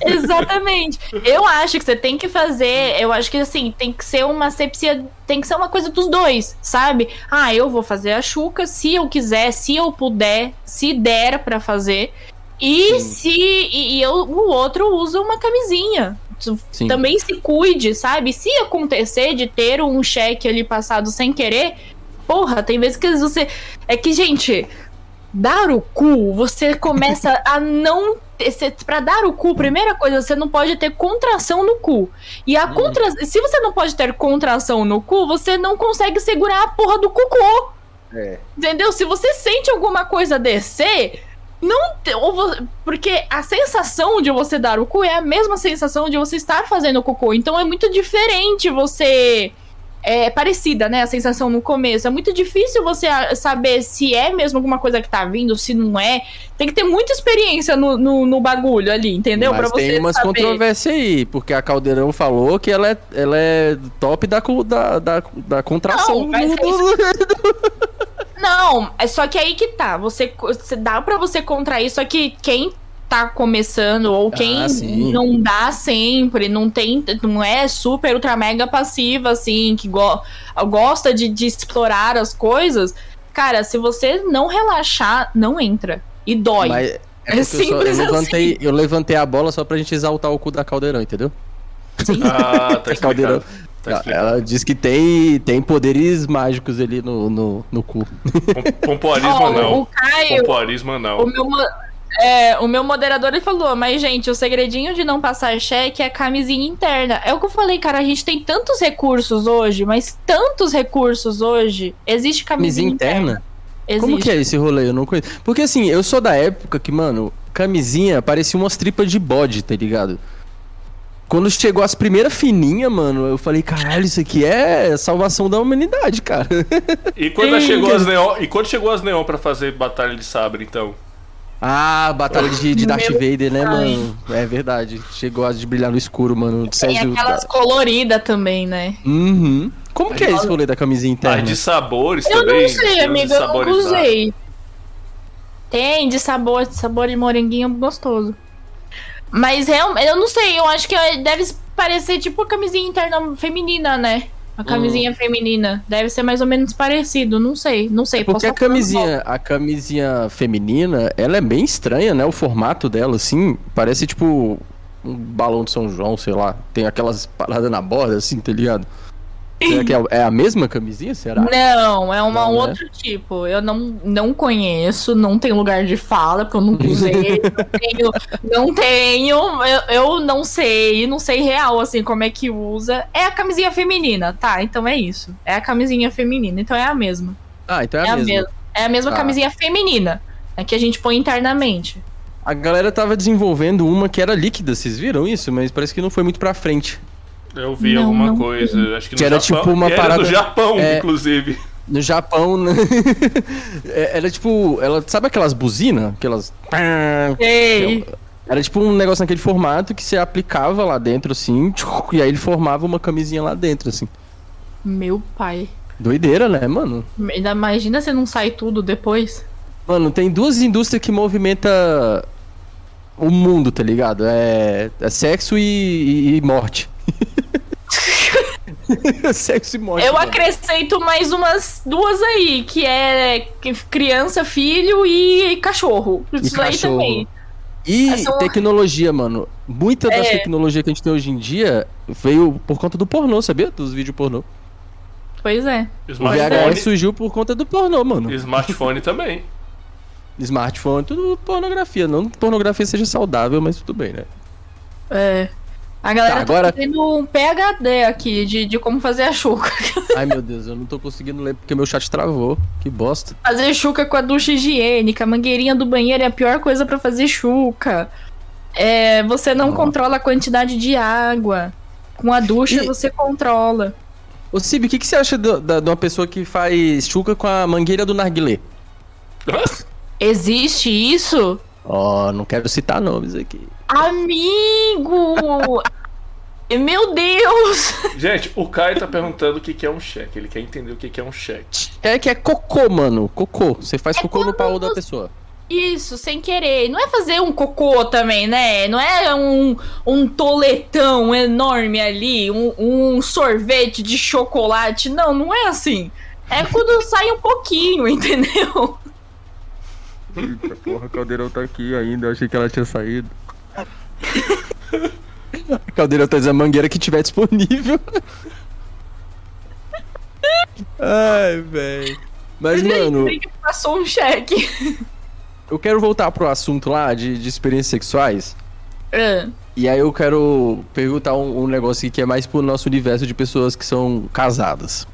Exatamente. Eu acho que você tem que fazer. Eu acho que assim, tem que ser uma sepsia. Tem que ser uma coisa dos dois, sabe? Ah, eu vou fazer a chuca se eu quiser, se eu puder, se der para fazer. E Sim. se. E, e eu, o outro usa uma camisinha. Sim. Também se cuide, sabe? Se acontecer de ter um cheque ali passado sem querer, porra, tem vezes que você. É que, gente, dar o cu, você começa a não. Para dar o cu, primeira coisa, você não pode ter contração no cu. E a hum. contra... se você não pode ter contração no cu, você não consegue segurar a porra do cocô. É. Entendeu? Se você sente alguma coisa descer, não. Porque a sensação de você dar o cu é a mesma sensação de você estar fazendo o cocô. Então é muito diferente você é parecida, né? A sensação no começo. É muito difícil você saber se é mesmo alguma coisa que tá vindo, se não é. Tem que ter muita experiência no, no, no bagulho ali, entendeu? Mas pra tem umas saber. controvérsias aí, porque a Caldeirão falou que ela é, ela é top da, da, da, da contração. Não, mas Não, é só que aí que tá. Você, você dá para você contrair, só que quem tá começando ou quem ah, não dá sempre, não tem, não é super ultra mega passiva assim, que go gosta de, de explorar as coisas, cara, se você não relaxar, não entra e dói. Mas é, é eu, só, eu, levantei, assim. eu levantei a bola só pra gente exaltar o cu da Caldeirão, entendeu? Sim. Ah, tá Caldeirão. Tá ela diz que tem, tem poderes mágicos ali no, no, no cu. Pompoarismo oh, não. O Caio, Pompoarismo não. O meu, é, o meu moderador ele falou, mas gente, o segredinho de não passar cheque é a camisinha interna. É o que eu falei, cara, a gente tem tantos recursos hoje, mas tantos recursos hoje. Existe camisinha, camisinha interna? interna. Existe. Como que é esse rolê? Eu não conheço. Porque assim, eu sou da época que, mano, camisinha parecia umas tripas de bode, tá ligado? Quando chegou as primeiras fininhas, mano, eu falei, caralho, isso aqui é salvação da humanidade, cara. E quando, chegou, as neon, e quando chegou as neon pra fazer batalha de sabre, então? Ah, batalha de, de Darth Vader, né, mano? É verdade. Chegou a de brilhar no escuro, mano. Tem aquelas coloridas também, né? Uhum. Como que é esse rolê da camisinha interna? Ah, de sabores eu também? Eu não sei, amigo, eu nunca usei. Tem, de sabor, de sabor de moranguinho gostoso. Mas eu não sei, eu acho que deve parecer tipo a camisinha interna feminina, né? A camisinha hum. feminina. Deve ser mais ou menos parecido, não sei, não sei. É porque a camisinha, a camisinha feminina, ela é bem estranha, né? O formato dela, assim, parece tipo um balão de São João, sei lá. Tem aquelas paradas na borda, assim, tá ligado? Será que é, é a mesma camisinha, será? Não, é um né? outro tipo. Eu não, não conheço, não tenho lugar de fala, porque eu nunca usei. não tenho, não tenho eu, eu, não sei, não sei real, assim, como é que usa. É a camisinha feminina, tá, então é isso. É a camisinha feminina, então é a mesma. Ah, então é, é a, mesma. mesma. É a mesma ah. camisinha feminina, é que a gente põe internamente. A galera tava desenvolvendo uma que era líquida, vocês viram isso? Mas parece que não foi muito pra frente. Eu vi não, alguma não coisa. Acho que, que era Japão, tipo uma era parada. no Japão, é, inclusive. No Japão, né? É, era tipo. Ela, sabe aquelas buzinas? Aquelas. Ei. Era tipo um negócio naquele formato que você aplicava lá dentro, assim, e aí ele formava uma camisinha lá dentro, assim. Meu pai. Doideira, né, mano? Ainda imagina se não sai tudo depois. Mano, tem duas indústrias que movimenta o mundo, tá ligado? É, é sexo e, e, e morte. Sexo e morte. Eu mano. acrescento mais umas duas aí, que é criança, filho e cachorro. Isso e aí cachorro. também. E tecnologia, mano. Muita das é. tecnologias que a gente tem hoje em dia veio por conta do pornô, sabia? Dos vídeos pornô. Pois é. O VHS surgiu por conta do pornô, mano. Smartphone também. Smartphone, tudo pornografia. Não que pornografia seja saudável, mas tudo bem, né? É. A galera tá, agora... tá fazendo um PHD aqui de, de como fazer a chuca. Ai meu Deus, eu não tô conseguindo ler porque meu chat travou. Que bosta. Fazer chuca com a ducha higiênica, a mangueirinha do banheiro é a pior coisa para fazer chuca. É, você não oh. controla a quantidade de água. Com a ducha e... você controla. Ô Cib, o que, que você acha de uma pessoa que faz chuca com a mangueira do narguilé? Existe isso? Ó, oh, não quero citar nomes aqui. Amigo! Meu Deus! Gente, o Caio tá perguntando o que, que é um cheque. Ele quer entender o que, que é um cheque. É que é cocô, mano. Cocô. Você faz é cocô no pau da pessoa. Isso, sem querer. Não é fazer um cocô também, né? Não é um, um toletão enorme ali, um, um sorvete de chocolate. Não, não é assim. É quando sai um pouquinho, entendeu? Eita, porra, o caldeirão tá aqui ainda. Eu achei que ela tinha saído. A caldeira tá dizendo a mangueira que tiver disponível. Ai, velho. Mas, Mas mano. Aí, passou um cheque. Eu quero voltar pro assunto lá de, de experiências sexuais. Uh. E aí eu quero perguntar um, um, negócio aqui que é mais pro nosso universo de pessoas que são casadas.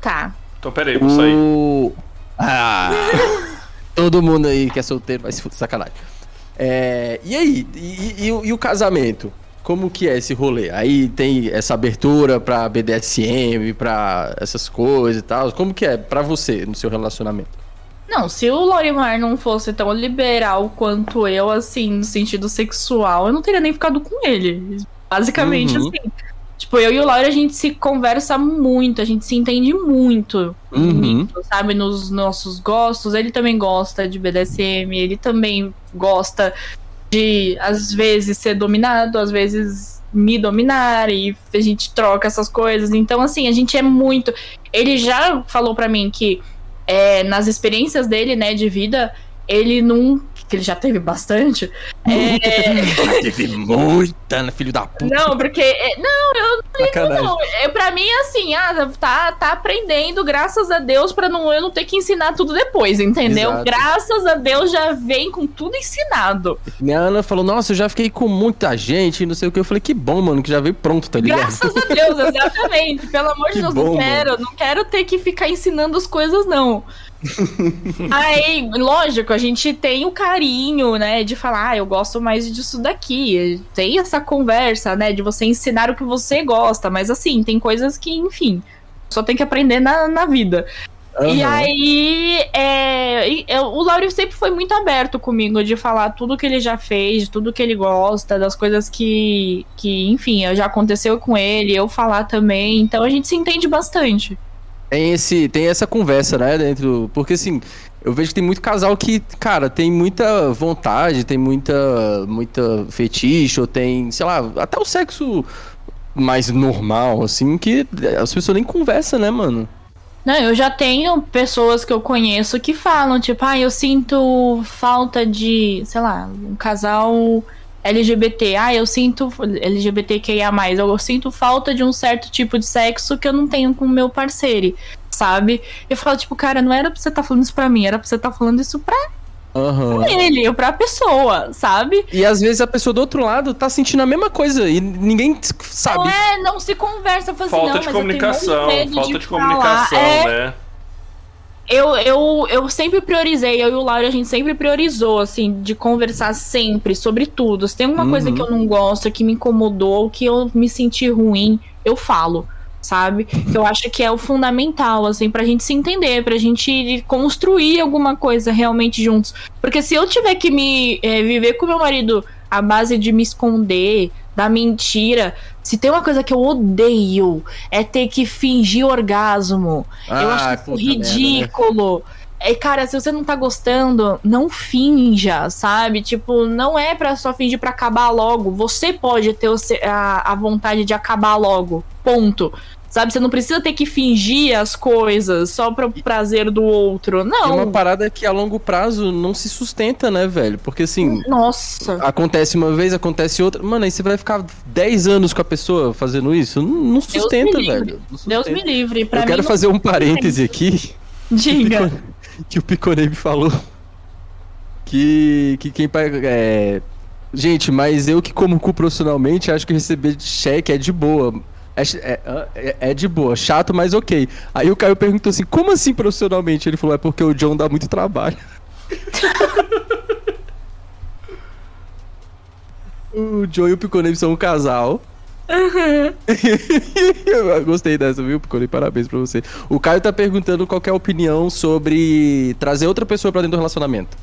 Tá. Então peraí, vou sair. O... Ah! todo mundo aí que é solteiro vai se sacanagem. É, e aí? E, e, e, o casamento? Como que é esse rolê? Aí tem essa abertura pra BDSM, pra essas coisas e tal. Como que é pra você no seu relacionamento? Não, se o Lorimar não fosse tão liberal quanto eu, assim, no sentido sexual, eu não teria nem ficado com ele. Basicamente, uhum. assim. Tipo, eu e o Laura, a gente se conversa muito, a gente se entende muito, uhum. sabe? Nos nossos gostos. Ele também gosta de BDSM, ele também gosta de, às vezes, ser dominado, às vezes me dominar, e a gente troca essas coisas. Então, assim, a gente é muito. Ele já falou para mim que é, nas experiências dele, né, de vida, ele não que ele já teve bastante. É... teve muita, né, filho da puta. Não, porque. É, não, eu não ligo, não. É, pra mim, assim, ah, tá, tá aprendendo, graças a Deus, pra não, eu não ter que ensinar tudo depois, entendeu? Exato. Graças a Deus já vem com tudo ensinado. Minha Ana falou, nossa, eu já fiquei com muita gente, não sei o que. Eu falei, que bom, mano, que já veio pronto, tá ligado? Graças a Deus, exatamente. Pelo amor de Deus, bom, não quero. Mano. Não quero ter que ficar ensinando as coisas, não. Aí, lógico, a gente tem o carinho, né, de falar, ah, eu gosto mais disso daqui. Tem essa conversa, né, de você ensinar o que você gosta, mas assim, tem coisas que, enfim, só tem que aprender na, na vida. Uhum. E aí, é, é, o Lauro sempre foi muito aberto comigo de falar tudo que ele já fez, tudo que ele gosta, das coisas que, que enfim, já aconteceu com ele, eu falar também. Então a gente se entende bastante tem esse tem essa conversa, né, dentro, porque assim, eu vejo que tem muito casal que, cara, tem muita vontade, tem muita muita fetiche, ou tem, sei lá, até o sexo mais normal assim, que as pessoas nem conversam, né, mano? Não, eu já tenho pessoas que eu conheço que falam, tipo, ah, eu sinto falta de, sei lá, um casal LGBT, ah, eu sinto LGBTQIA, eu sinto falta de um certo tipo de sexo que eu não tenho com o meu parceiro, sabe? Eu falo, tipo, cara, não era pra você estar tá falando isso pra mim, era pra você estar tá falando isso pra Uhum. ele, ou pra pessoa, sabe? E às vezes a pessoa do outro lado tá sentindo a mesma coisa e ninguém sabe. Não é, não se conversa, fala assim, falta de comunicação, falta de, de comunicação, é... né? Eu, eu, eu sempre priorizei, eu e o Laura, a gente sempre priorizou, assim, de conversar sempre sobre tudo. Se tem alguma uhum. coisa que eu não gosto, que me incomodou, que eu me senti ruim, eu falo sabe? Que eu acho que é o fundamental, assim, pra gente se entender, pra gente construir alguma coisa realmente juntos. Porque se eu tiver que me é, viver com meu marido à base de me esconder, da mentira, se tem uma coisa que eu odeio, é ter que fingir orgasmo. Ah, eu acho isso ridículo. Merda, né? É, cara, se você não tá gostando, não finja, sabe? Tipo, não é pra só fingir pra acabar logo. Você pode ter a, a vontade de acabar logo. Ponto. Sabe, você não precisa ter que fingir as coisas só pro prazer do outro. Não. É uma parada que a longo prazo não se sustenta, né, velho? Porque assim. Nossa. Acontece uma vez, acontece outra. Mano, aí você vai ficar 10 anos com a pessoa fazendo isso? Não, não sustenta, velho. Não sustenta. Deus me livre. Pra Eu quero fazer um parêntese aqui. Diga. Que o Piconebe falou. Que, que quem paga. É... Gente, mas eu que como cu profissionalmente acho que receber cheque é de boa. É, é, é, é, de boa, chato, mas ok. Aí o Caio perguntou assim: como assim profissionalmente? Ele falou: é porque o John dá muito trabalho. o John e o Piconebe são um casal. Uhum. Eu gostei dessa, viu, Piconebe? Parabéns pra você. O Caio tá perguntando qual é a opinião sobre trazer outra pessoa pra dentro do relacionamento.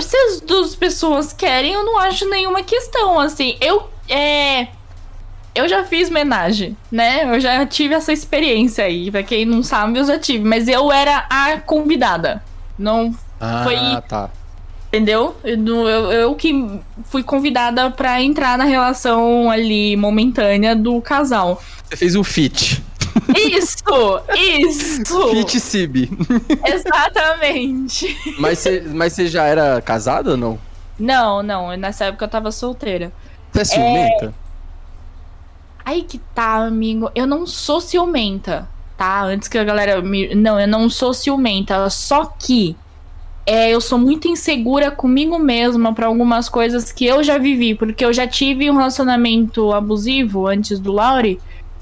se as duas pessoas querem, eu não acho nenhuma questão, assim. Eu. É eu já fiz homenagem, né? Eu já tive essa experiência aí. Pra quem não sabe, eu já tive. Mas eu era a convidada. Não ah, foi. tá. Entendeu? Eu, eu, eu que fui convidada para entrar na relação ali momentânea do casal. Você fez um fit. Isso! Isso! Fit Sib. Exatamente. Mas você, mas você já era casada ou não? Não, não. Nessa época eu tava solteira. Você é ciumenta? É... Aí que tá, amigo. Eu não sou ciumenta, tá? Antes que a galera me. Não, eu não sou ciumenta. Só que é, eu sou muito insegura comigo mesma para algumas coisas que eu já vivi. Porque eu já tive um relacionamento abusivo antes do Lauri.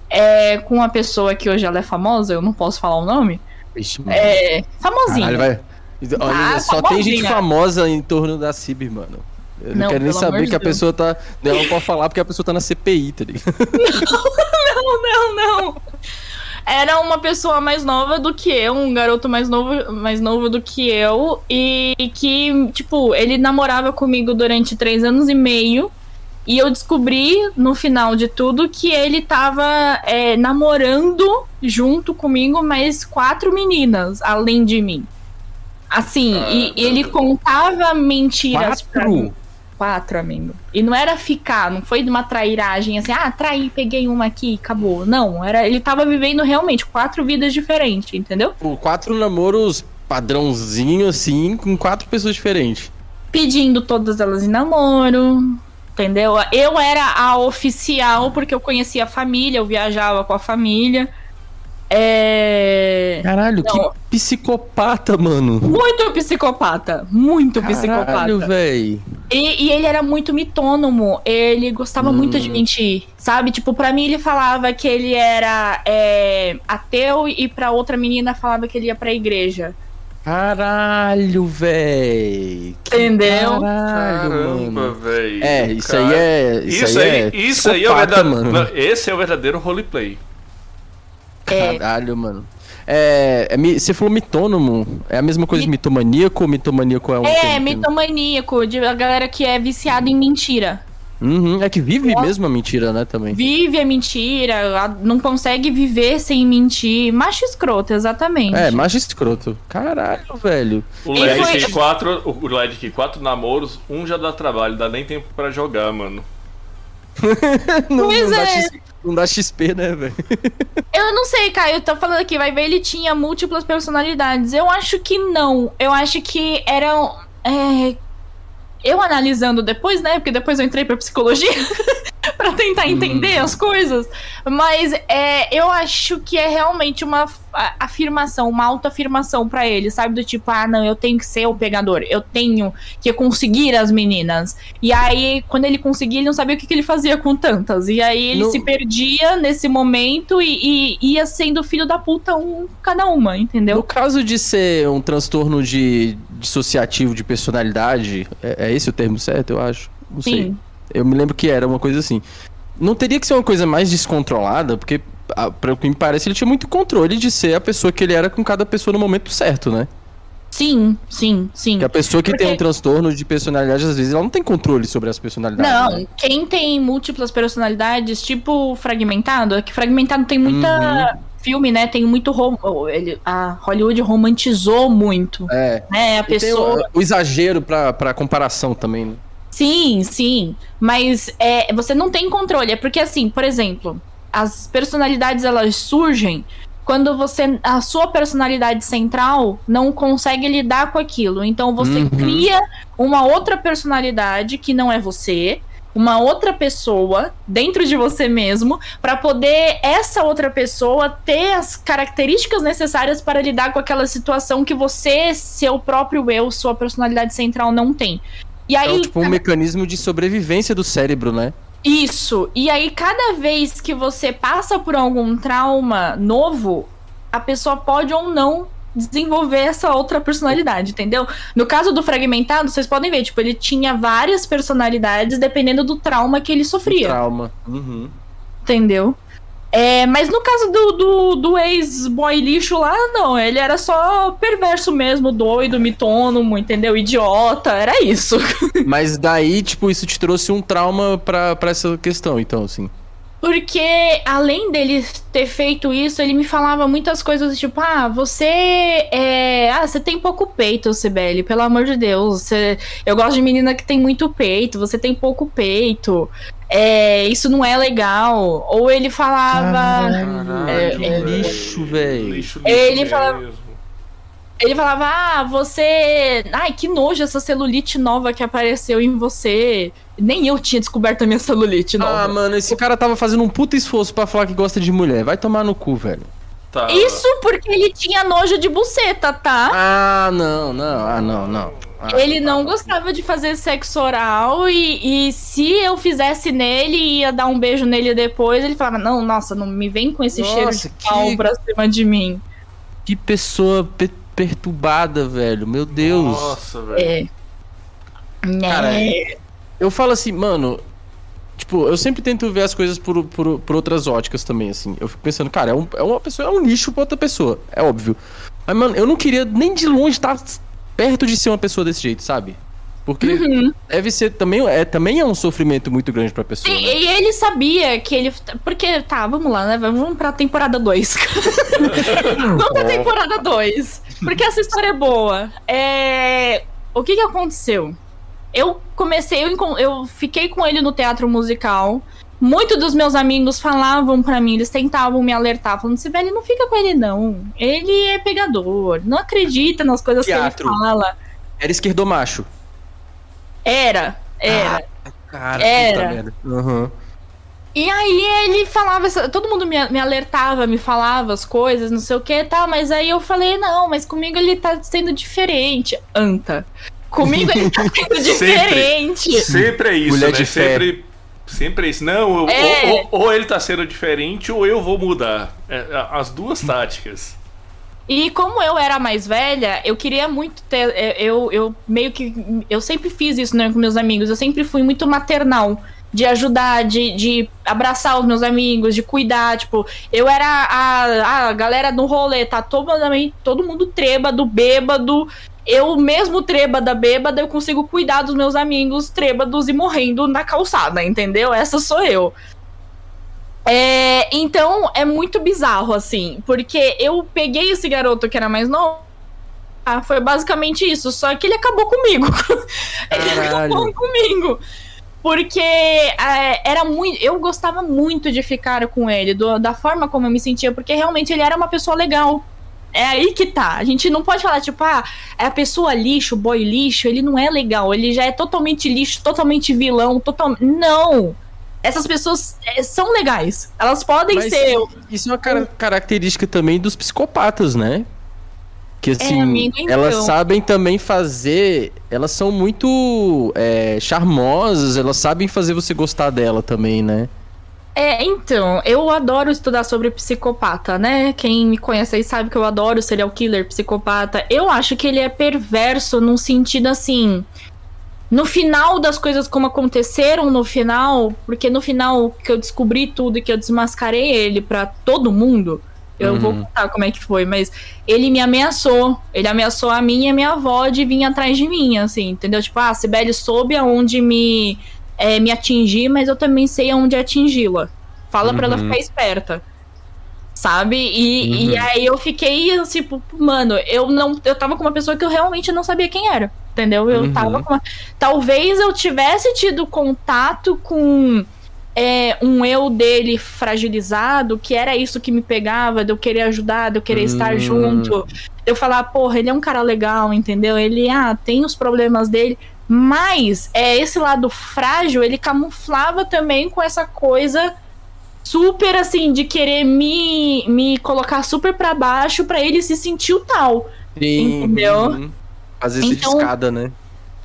É, com uma pessoa que hoje ela é famosa, eu não posso falar o nome. Ixi, é, famosinha. Caralho, vai... Olha, tá, só famosinha. tem gente famosa em torno da Cib, mano. Eu não, não quero nem saber que a pessoa tá. Ela não pode falar porque a pessoa tá na CPI, tá ligado? Não, não, não. Era uma pessoa mais nova do que eu, um garoto mais novo, mais novo do que eu, e que, tipo, ele namorava comigo durante três anos e meio. E eu descobri no final de tudo que ele tava é, namorando junto comigo mais quatro meninas, além de mim. Assim, ah, e, e ele contava mentiras quatro? pra mim. Quatro, amigo. E não era ficar, não foi de uma trairagem assim, ah, traí, peguei uma aqui, acabou. Não, era ele tava vivendo realmente quatro vidas diferentes, entendeu? Por quatro namoros padrãozinho assim, com quatro pessoas diferentes. Pedindo todas elas em namoro, entendeu? Eu era a oficial porque eu conhecia a família, eu viajava com a família. É. Caralho, Não. que psicopata, mano. Muito psicopata. Muito Caralho, psicopata. Caralho, véi. E, e, ele era muito mitônomo. Ele gostava hum. muito de mentir. Sabe? Tipo, pra mim ele falava que ele era é, ateu e pra outra menina falava que ele ia pra igreja. Caralho, véi. Entendeu? Caralho, Caramba, velho. É, isso Cara... aí é. Isso, isso aí, aí, é isso aí é o verdadeiro. Esse é o verdadeiro roleplay. É. Caralho, mano. É, é, você falou mitônomo. É a mesma coisa de mitomaníaco ou mitomaníaco é um. É, mitomaníaco, de a galera que é viciada em mentira. Uhum, é que vive Nossa. mesmo a mentira, né, também. Vive a mentira, não consegue viver sem mentir. Macho escroto, exatamente. É, macho escroto. Caralho, velho. O LED foi... tem quatro. O LED tem quatro namoros, um já dá trabalho, dá nem tempo para jogar, mano. não, pois não é. Não dá XP, né, velho? Eu não sei, Caio. Eu tô falando aqui, vai ver, ele tinha múltiplas personalidades. Eu acho que não. Eu acho que eram. É... eu analisando depois, né? Porque depois eu entrei pra psicologia para tentar entender hum. as coisas. Mas é, eu acho que é realmente uma afirmação, uma autoafirmação para ele, sabe? Do tipo, ah, não, eu tenho que ser o pegador, eu tenho que conseguir as meninas. E aí, quando ele conseguia, ele não sabia o que, que ele fazia com tantas. E aí ele no... se perdia nesse momento e, e, ia sendo filho da puta um cada uma, entendeu? No caso de ser um transtorno de dissociativo de personalidade, é, é esse o termo certo, eu acho? Não Sim. sei. Eu me lembro que era uma coisa assim. Não teria que ser uma coisa mais descontrolada, porque, para o que me parece, ele tinha muito controle de ser a pessoa que ele era com cada pessoa no momento certo, né? Sim, sim, sim. Que a pessoa que Porque... tem um transtorno de personalidade, às vezes, ela não tem controle sobre as personalidades. Não, né? quem tem múltiplas personalidades, tipo fragmentado, é que fragmentado tem muita. Uhum. Filme, né? Tem muito. Rom... Ele, a Hollywood romantizou muito. É. Né? A pessoa. o, o exagero pra, pra comparação também, né? Sim, sim. Mas é, você não tem controle. É porque, assim, por exemplo, as personalidades elas surgem quando você. A sua personalidade central não consegue lidar com aquilo. Então você uhum. cria uma outra personalidade que não é você. Uma outra pessoa dentro de você mesmo, para poder essa outra pessoa ter as características necessárias para lidar com aquela situação que você, seu próprio eu, sua personalidade central não tem. E aí, é tipo um mecanismo de sobrevivência do cérebro, né? Isso. E aí, cada vez que você passa por algum trauma novo, a pessoa pode ou não desenvolver essa outra personalidade, entendeu? No caso do fragmentado, vocês podem ver, tipo, ele tinha várias personalidades dependendo do trauma que ele sofria. Trauma. Uhum. Entendeu? É, mas no caso do, do, do ex-boy lixo lá, não, ele era só perverso mesmo, doido, mitônomo, entendeu? Idiota, era isso. Mas daí, tipo, isso te trouxe um trauma pra, pra essa questão, então, assim. Porque, além dele ter feito isso, ele me falava muitas coisas tipo: ah, você é. Ah, você tem pouco peito, Sibeli, pelo amor de Deus. Você... Eu gosto de menina que tem muito peito, você tem pouco peito. É, isso não é legal. Ou ele falava. Caralho, é, que é, lixo, velho. Ele falava. Ele falava, ah, você. Ai, que nojo essa celulite nova que apareceu em você. Nem eu tinha descoberto a minha celulite ah, nova. Ah, mano, esse cara tava fazendo um puta esforço para falar que gosta de mulher. Vai tomar no cu, velho. Tá. Isso porque ele tinha nojo de buceta, tá? Ah, não, não, ah, não, não. Ah, ele não gostava de fazer sexo oral e, e se eu fizesse nele e ia dar um beijo nele depois, ele falava: Não, nossa, não me vem com esse nossa, cheiro de que... pau pra cima de mim. Que pessoa pe perturbada, velho. Meu Deus. Nossa, velho. É. Cara, é. eu falo assim, mano. Tipo, eu sempre tento ver as coisas por, por, por outras óticas também, assim. Eu fico pensando, cara, é, um, é uma pessoa, é um lixo pra outra pessoa. É óbvio. Mas, mano, eu não queria nem de longe estar perto de ser uma pessoa desse jeito, sabe? Porque uhum. deve ser também é, também é um sofrimento muito grande pra pessoa. E, né? e ele sabia que ele. Porque, tá, vamos lá, né? Vamos pra temporada 2. vamos pra temporada 2. Porque essa história é boa. É... O que que aconteceu? Eu comecei, eu, eu fiquei com ele no teatro musical. Muitos dos meus amigos falavam para mim, eles tentavam me alertar, falando: Sibeli, não fica com ele, não. Ele é pegador, não acredita nas coisas Teatro. que ele fala. Era esquerdomacho. Era, era. Ah, cara, era. Uhum. E aí ele falava, todo mundo me, me alertava, me falava as coisas, não sei o que tá, mas aí eu falei, não, mas comigo ele tá sendo diferente. Anta. Comigo ele tá sendo diferente. Sempre, sempre é isso, Mulher né? De sempre Sempre é isso. Não, é. ou, ou, ou, ele tá sendo diferente ou eu vou mudar. É, as duas táticas. E como eu era mais velha, eu queria muito ter. É, eu, eu meio que. Eu sempre fiz isso né, com meus amigos. Eu sempre fui muito maternal. De ajudar, de, de abraçar os meus amigos, de cuidar. Tipo, eu era a, a galera no rolê, tá todo, todo mundo trêbado, bêbado, eu mesmo trêbada, bêbada, eu consigo cuidar dos meus amigos trêbados e morrendo na calçada, entendeu? Essa sou eu. É, então é muito bizarro, assim, porque eu peguei esse garoto que era mais novo. Ah, foi basicamente isso, só que ele acabou comigo. ele acabou comigo. Porque é, era muito. Eu gostava muito de ficar com ele, do, da forma como eu me sentia, porque realmente ele era uma pessoa legal. É aí que tá. A gente não pode falar, tipo, ah, é a pessoa lixo, o boy lixo, ele não é legal, ele já é totalmente lixo, totalmente vilão, total. Não! Essas pessoas é, são legais. Elas podem Mas ser. Isso é uma car característica também dos psicopatas, né? Que é, assim, é, amigo, então. elas sabem também fazer. Elas são muito é, charmosas, elas sabem fazer você gostar dela também, né? É, então, eu adoro estudar sobre psicopata, né? Quem me conhece aí sabe que eu adoro serial killer, psicopata. Eu acho que ele é perverso num sentido assim. No final das coisas como aconteceram no final, porque no final que eu descobri tudo e que eu desmascarei ele para todo mundo, eu uhum. vou contar como é que foi, mas ele me ameaçou. Ele ameaçou a mim e a minha avó de vir atrás de mim, assim, entendeu? Tipo, ah, a Sibeli soube aonde me é, me atingir, mas eu também sei aonde atingi-la. Fala uhum. pra ela uhum. ficar esperta. Sabe? E, uhum. e aí eu fiquei tipo, mano, eu não. Eu tava com uma pessoa que eu realmente não sabia quem era. Entendeu? Eu uhum. tava com uma... Talvez eu tivesse tido contato com é, um eu dele fragilizado, que era isso que me pegava, de eu querer ajudar, de eu querer estar hum. junto. De eu falar, porra, ele é um cara legal, entendeu? Ele, ah, tem os problemas dele. Mas é esse lado frágil, ele camuflava também com essa coisa super assim de querer me, me colocar super para baixo para ele se sentir o tal. Sim. Entendeu? Às vezes então, escada, né?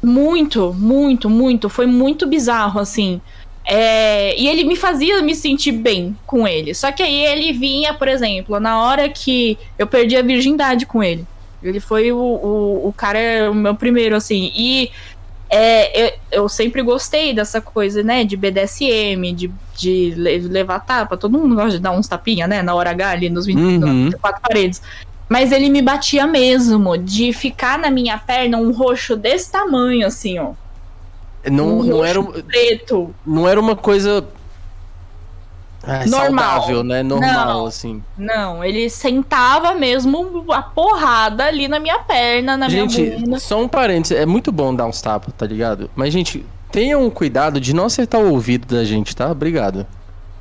Muito, muito, muito. Foi muito bizarro, assim. É, e ele me fazia me sentir bem com ele. Só que aí ele vinha, por exemplo, na hora que eu perdi a virgindade com ele. Ele foi o, o, o cara, o meu primeiro, assim. E é, eu, eu, sempre gostei dessa coisa, né, de BDSM, de, de levar tapa. Todo mundo gosta de dar uns tapinha, né, na hora H ali nos 20, uhum. quatro paredes. Mas ele me batia mesmo, de ficar na minha perna um roxo desse tamanho, assim, ó. Não, um não era preto. Não era uma coisa é, normal. saudável, né? Normal, não, assim. Não, ele sentava mesmo a porrada ali na minha perna, na gente, minha bunda. Só um parênteses, é muito bom dar uns tapas, tá ligado? Mas, gente, tenham cuidado de não acertar o ouvido da gente, tá? Obrigado.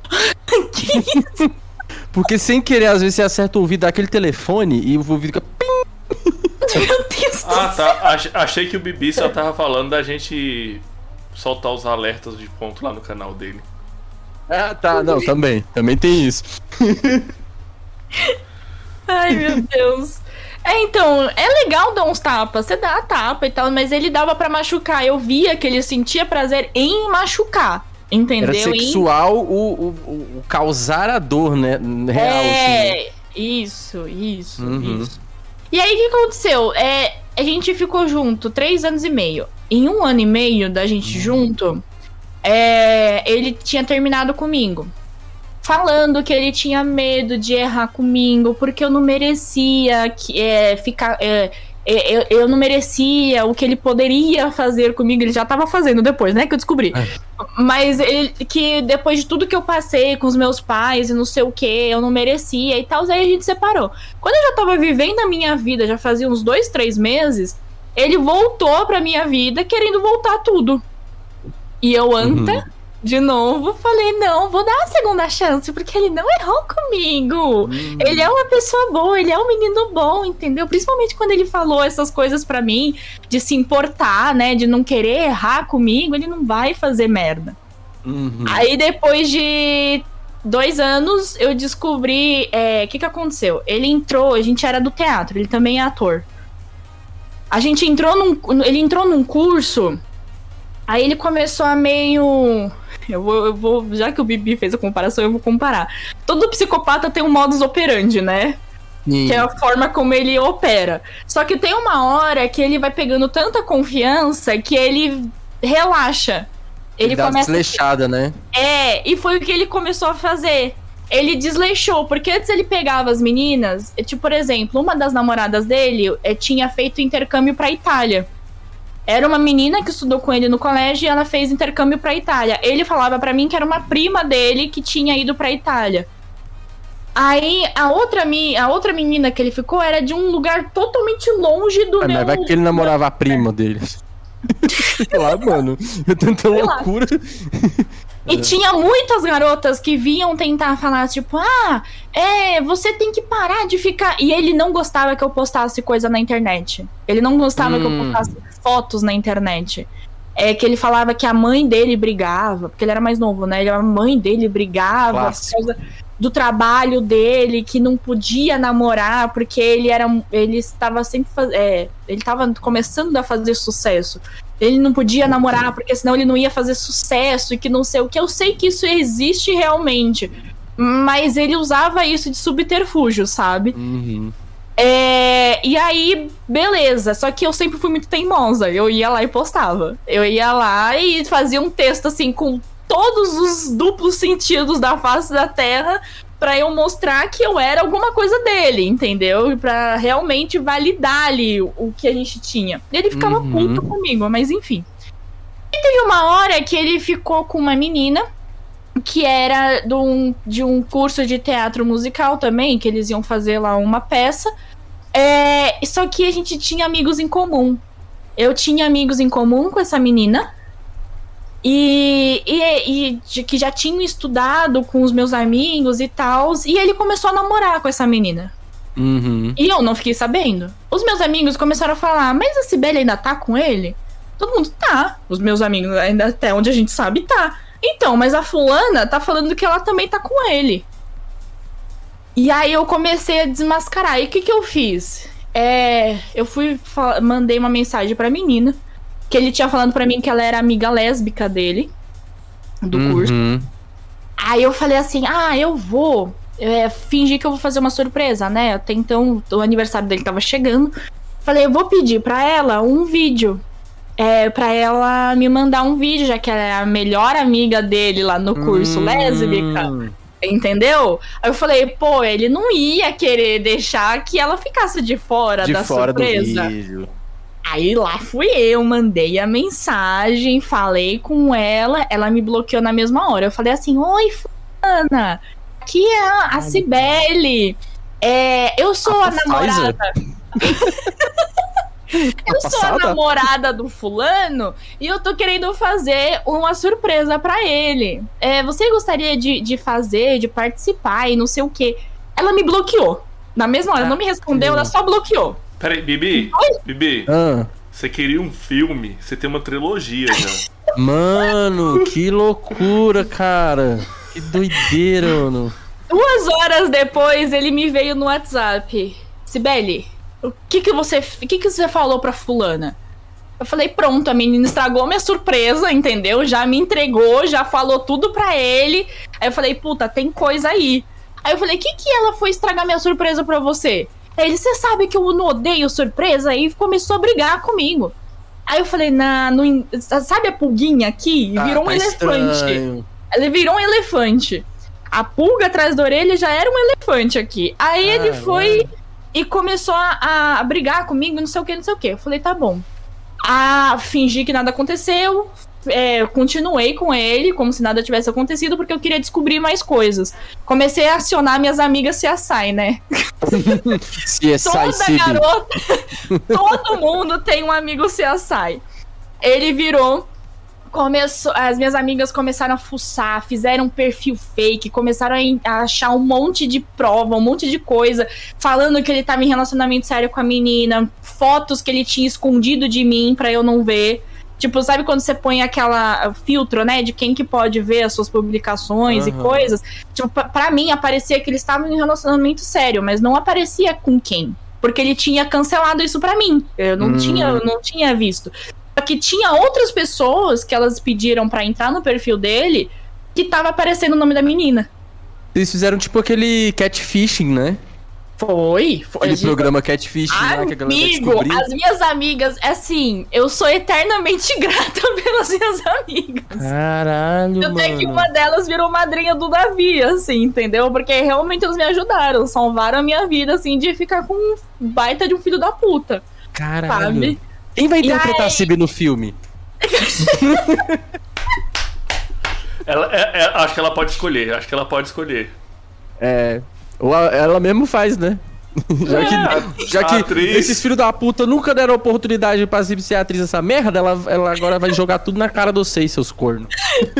que isso? Porque sem querer, às vezes você acerta o ouvido daquele telefone e o ouvido fica. Meu Deus Ah, tá. Achei que o Bibi só tava falando da gente soltar os alertas de ponto lá no canal dele. Ah, tá, não, também. Também tem isso. Ai, meu Deus. É, então, é legal dar uns tapas. Você dá a tapa e tal, mas ele dava para machucar. Eu via que ele sentia prazer em machucar. Entendeu? Era sexual em... o, o, o, causar a dor, né? Real, é, assim. isso, isso, uhum. isso. E aí, o que aconteceu? É, a gente ficou junto três anos e meio. Em um ano e meio da gente uhum. junto, é, ele tinha terminado comigo. Falando que ele tinha medo de errar comigo, porque eu não merecia que, é, ficar. É, é, eu, eu, não merecia o que ele poderia fazer comigo. Ele já tava fazendo depois, né? Que eu descobri. É. Mas ele, que depois de tudo que eu passei com os meus pais e não sei o que, eu não merecia e tal, aí a gente separou. Quando eu já tava vivendo a minha vida, já fazia uns dois, três meses, ele voltou pra minha vida querendo voltar tudo. E eu, anta, uhum. de novo, falei: não, vou dar a segunda chance, porque ele não errou comigo. Uhum. Ele é uma pessoa boa, ele é um menino bom, entendeu? Principalmente quando ele falou essas coisas para mim, de se importar, né? De não querer errar comigo, ele não vai fazer merda. Uhum. Aí depois de dois anos, eu descobri. O é, que, que aconteceu? Ele entrou, a gente era do teatro, ele também é ator. A gente entrou num. Ele entrou num curso Aí ele começou a meio. Eu vou, eu vou. Já que o Bibi fez a comparação, eu vou comparar. Todo psicopata tem um modus operandi, né? Sim. Que é a forma como ele opera. Só que tem uma hora que ele vai pegando tanta confiança que ele relaxa. Ele, ele dá começa. Desleixada, né? É, e foi o que ele começou a fazer. Ele desleixou, porque antes ele pegava as meninas, tipo, por exemplo, uma das namoradas dele eh, tinha feito intercâmbio pra Itália. Era uma menina que estudou com ele no colégio e ela fez intercâmbio para Itália. Ele falava para mim que era uma prima dele que tinha ido para Itália. Aí a outra, a outra menina que ele ficou era de um lugar totalmente longe do ah, meu. Mas vai que ele namorava a prima dele. Sei lá, mano. Eu tanta loucura. E tinha muitas garotas que vinham tentar falar, tipo, ah, é, você tem que parar de ficar. E ele não gostava que eu postasse coisa na internet. Ele não gostava hum. que eu hum. postasse fotos na internet. É que ele falava que a mãe dele brigava, porque ele era mais novo, né? A mãe dele brigava por causa do trabalho dele, que não podia namorar, porque ele era. Ele estava sempre. É, ele estava começando a fazer sucesso ele não podia namorar porque senão ele não ia fazer sucesso e que não sei o que. Eu sei que isso existe realmente, mas ele usava isso de subterfúgio, sabe? Uhum. É, e aí, beleza. Só que eu sempre fui muito teimosa. Eu ia lá e postava. Eu ia lá e fazia um texto assim com todos os duplos sentidos da face da Terra para eu mostrar que eu era alguma coisa dele, entendeu? Para realmente validar ali o, que a gente tinha. Ele ficava uhum. puto comigo, mas enfim. E teve uma hora que ele ficou com uma menina que era de um, de um curso de teatro musical também, que eles iam fazer lá uma peça. É, só que a gente tinha amigos em comum. Eu tinha amigos em comum com essa menina. E, e, e que já tinham estudado com os meus amigos e tal. E ele começou a namorar com essa menina. Uhum. E eu não fiquei sabendo. Os meus amigos começaram a falar: Mas a Sibeli ainda tá com ele? Todo mundo tá. Os meus amigos, ainda até onde a gente sabe, tá. Então, mas a fulana tá falando que ela também tá com ele. E aí eu comecei a desmascarar. E o que, que eu fiz? É, eu fui, mandei uma mensagem pra menina que ele tinha falando para mim que ela era amiga lésbica dele, do uhum. curso. Aí eu falei assim: ah, eu vou é, fingir que eu vou fazer uma surpresa, né? Até então o aniversário dele tava chegando. Falei, eu vou pedir pra ela um vídeo. É, pra ela me mandar um vídeo, já que ela é a melhor amiga dele lá no curso hum. lésbica. Entendeu? Aí eu falei, pô, ele não ia querer deixar que ela ficasse de fora de da fora surpresa. Do vídeo. Aí lá fui eu, mandei a mensagem, falei com ela, ela me bloqueou na mesma hora. Eu falei assim: Oi, Fulana, aqui é a, a Cibele. É, eu sou a, a namorada. eu sou a namorada do fulano e eu tô querendo fazer uma surpresa para ele. É, você gostaria de, de fazer, de participar e não sei o que. Ela me bloqueou. Na mesma hora, ah, não me respondeu, ela só bloqueou. Peraí, Bibi, Oi? Bibi, ah. você queria um filme, você tem uma trilogia já. Mano, que loucura, cara. Que doideira, mano. Duas horas depois, ele me veio no WhatsApp. Sibeli, o que que você, o que que você falou pra fulana? Eu falei, pronto, a menina estragou minha surpresa, entendeu? Já me entregou, já falou tudo pra ele. Aí eu falei, puta, tem coisa aí. Aí eu falei, o que que ela foi estragar minha surpresa pra você? Ele, você sabe que eu não odeio surpresa? E começou a brigar comigo. Aí eu falei, na, no, sabe a pulguinha aqui? Ah, virou um tá elefante. Estranho. Ele virou um elefante. A pulga atrás da orelha já era um elefante aqui. Aí ah, ele foi mano. E começou a, a, brigar comigo, não sei o que, não sei o que. Eu falei, tá bom. A fingir que nada aconteceu, é, continuei com ele como se nada tivesse acontecido, porque eu queria descobrir mais coisas. Comecei a acionar minhas amigas CSI, né? CSI Toda garota, todo mundo tem um amigo CSI. Ele virou começou, as minhas amigas começaram a fuçar, fizeram um perfil fake, começaram a achar um monte de prova, um monte de coisa, falando que ele tava em relacionamento sério com a menina, fotos que ele tinha escondido de mim para eu não ver. Tipo, sabe quando você põe aquela filtro, né, de quem que pode ver as suas publicações uhum. e coisas? Tipo, pra mim aparecia que eles estavam em relacionamento sério, mas não aparecia com quem. Porque ele tinha cancelado isso para mim. Eu não, tinha, eu não tinha visto. Só que tinha outras pessoas que elas pediram para entrar no perfil dele que tava aparecendo o nome da menina. Eles fizeram tipo aquele catfishing, né? Foi, foi. Aquele programa Catfish lá que a galera Amigo, as minhas amigas, assim, eu sou eternamente grata pelas minhas amigas. Caralho, eu sei que uma delas virou madrinha do Davi, assim, entendeu? Porque realmente elas me ajudaram, salvaram a minha vida, assim, de ficar com um baita de um filho da puta. Caralho. Sabe? Quem vai interpretar aí... a Cibi no filme? ela, é, é, acho que ela pode escolher, acho que ela pode escolher. É, ou ela mesmo faz, né? já que, é, já que esses filhos da puta nunca deram oportunidade pra Zib ser atriz dessa merda, ela, ela agora vai jogar tudo na cara de vocês, seus cornos.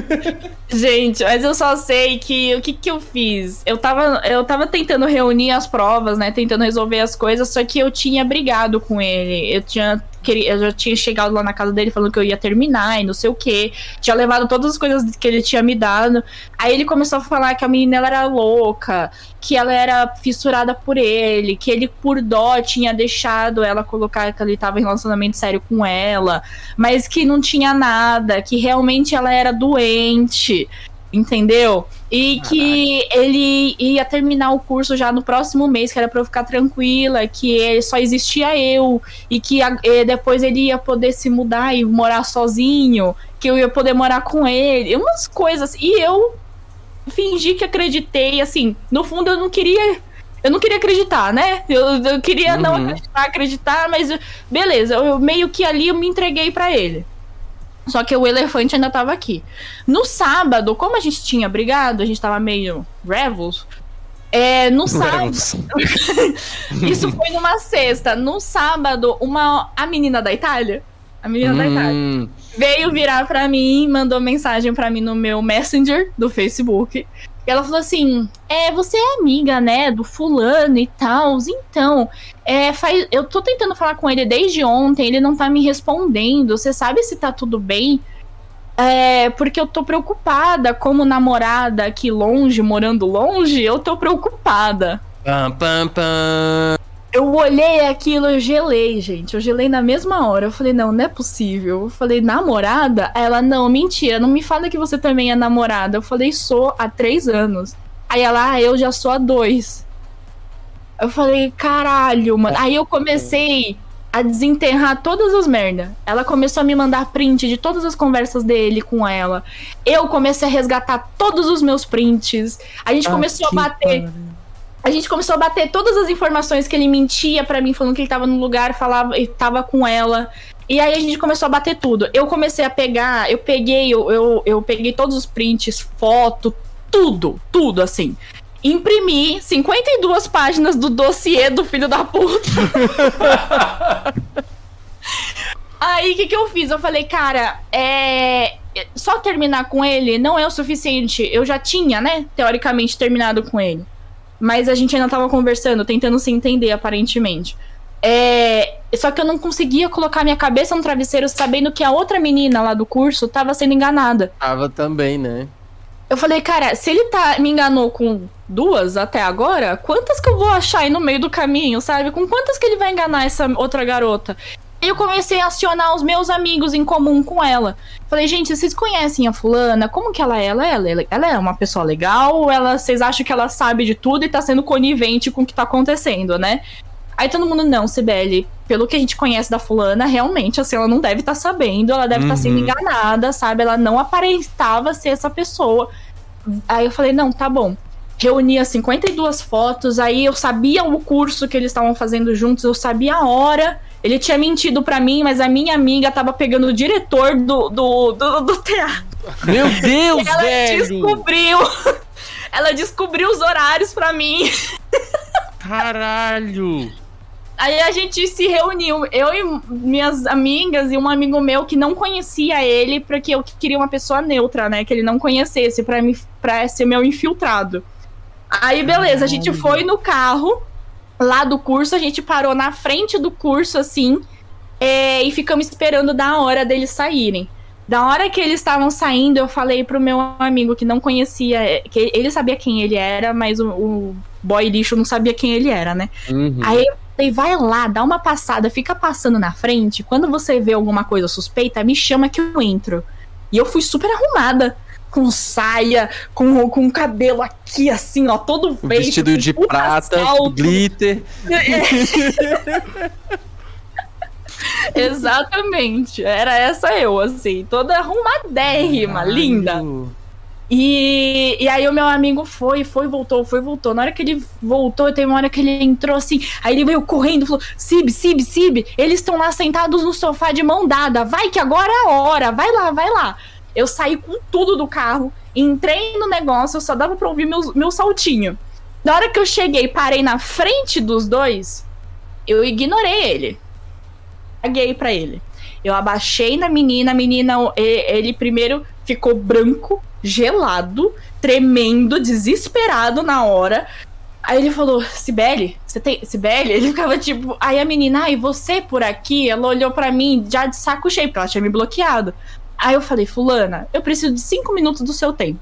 Gente, mas eu só sei que o que, que eu fiz? Eu tava, eu tava tentando reunir as provas, né? Tentando resolver as coisas, só que eu tinha brigado com ele. Eu tinha eu já tinha chegado lá na casa dele falando que eu ia terminar e não sei o que. Tinha levado todas as coisas que ele tinha me dado. Aí ele começou a falar que a menina ela era louca, que ela era fissurada por ele, que ele, por dó, tinha deixado ela colocar que ele tava em relacionamento sério com ela, mas que não tinha nada, que realmente ela era doente entendeu? E Caraca. que ele ia terminar o curso já no próximo mês, que era pra eu ficar tranquila, que só existia eu, e que a, e depois ele ia poder se mudar e morar sozinho, que eu ia poder morar com ele, umas coisas. E eu fingi que acreditei, assim, no fundo eu não queria. Eu não queria acreditar, né? Eu, eu queria uhum. não acreditar, acreditar, mas beleza, eu meio que ali eu me entreguei para ele. Só que o elefante ainda tava aqui. No sábado, como a gente tinha brigado, a gente tava meio revels. É, no sábado. Isso foi numa sexta. No sábado, uma a menina da Itália, a menina hum. da Itália, veio virar para mim, mandou mensagem para mim no meu Messenger do Facebook. Ela falou assim: É, você é amiga, né, do fulano e tal. Então, é, faz, eu tô tentando falar com ele desde ontem, ele não tá me respondendo. Você sabe se tá tudo bem? É, porque eu tô preocupada, como namorada aqui longe, morando longe, eu tô preocupada. Pam, pam, pam. Eu olhei aquilo, eu gelei, gente. Eu gelei na mesma hora. Eu falei, não, não é possível. Eu falei, namorada? Ela, não, mentira, não me fala que você também é namorada. Eu falei, sou há três anos. Aí ela, ah, eu já sou há dois. Eu falei, caralho, mano. Aí eu comecei a desenterrar todas as merdas. Ela começou a me mandar print de todas as conversas dele com ela. Eu comecei a resgatar todos os meus prints. A gente ah, começou a bater. Cara a gente começou a bater todas as informações que ele mentia para mim, falando que ele tava no lugar, falava e tava com ela. E aí a gente começou a bater tudo. Eu comecei a pegar, eu peguei, eu, eu, eu peguei todos os prints, foto, tudo, tudo assim. Imprimi 52 páginas do dossiê do filho da puta. aí o que, que eu fiz? Eu falei, cara, é. Só terminar com ele não é o suficiente. Eu já tinha, né, teoricamente, terminado com ele mas a gente ainda tava conversando, tentando se entender, aparentemente. É... Só que eu não conseguia colocar minha cabeça no travesseiro sabendo que a outra menina lá do curso tava sendo enganada. Tava também, né? Eu falei, cara, se ele tá, me enganou com duas até agora, quantas que eu vou achar aí no meio do caminho, sabe? Com quantas que ele vai enganar essa outra garota? Eu comecei a acionar os meus amigos em comum com ela. Falei, gente, vocês conhecem a fulana? Como que ela é? Ela, ela, ela é uma pessoa legal ou ela, vocês acham que ela sabe de tudo e tá sendo conivente com o que tá acontecendo, né? Aí todo mundo, não, Sibeli, pelo que a gente conhece da fulana, realmente, assim, ela não deve estar tá sabendo, ela deve estar uhum. tá sendo enganada, sabe? Ela não aparentava ser essa pessoa. Aí eu falei, não, tá bom. Reunia 52 fotos, aí eu sabia o curso que eles estavam fazendo juntos, eu sabia a hora ele tinha mentido para mim, mas a minha amiga tava pegando o diretor do, do, do, do teatro. Meu Deus, ela velho! descobriu. Ela descobriu os horários para mim. Caralho! Aí a gente se reuniu, eu e minhas amigas e um amigo meu que não conhecia ele, porque eu queria uma pessoa neutra, né? Que ele não conhecesse, pra, me, pra ser meu infiltrado. Aí, beleza, a gente foi no carro lá do curso, a gente parou na frente do curso, assim, é, e ficamos esperando da hora deles saírem. Da hora que eles estavam saindo, eu falei pro meu amigo que não conhecia, é, que ele sabia quem ele era, mas o, o boy lixo não sabia quem ele era, né? Uhum. Aí eu falei, vai lá, dá uma passada, fica passando na frente. Quando você vê alguma coisa suspeita, me chama que eu entro. E eu fui super arrumada com saia, com, com cabelo aqui, assim, ó, todo feito. Vestido de prata, salto. glitter. É. Exatamente. Era essa eu, assim, toda arrumadérrima, Caralho. linda. E, e aí o meu amigo foi, foi, voltou, foi, voltou. Na hora que ele voltou, tem uma hora que ele entrou assim, aí ele veio correndo, falou: Sib, Sib, Sib, eles estão lá sentados no sofá de mão dada, vai que agora é a hora, vai lá, vai lá. Eu saí com tudo do carro, entrei no negócio, só dava pra ouvir meu, meu saltinho. Na hora que eu cheguei parei na frente dos dois, eu ignorei ele. Paguei pra ele. Eu abaixei na menina, a menina, ele primeiro ficou branco, gelado, tremendo, desesperado na hora. Aí ele falou, Sibeli, você tem. Sibeli? Ele ficava tipo. Aí a menina, ai, você por aqui? Ela olhou para mim já de saco cheio, porque ela tinha me bloqueado. Aí eu falei, Fulana, eu preciso de cinco minutos do seu tempo.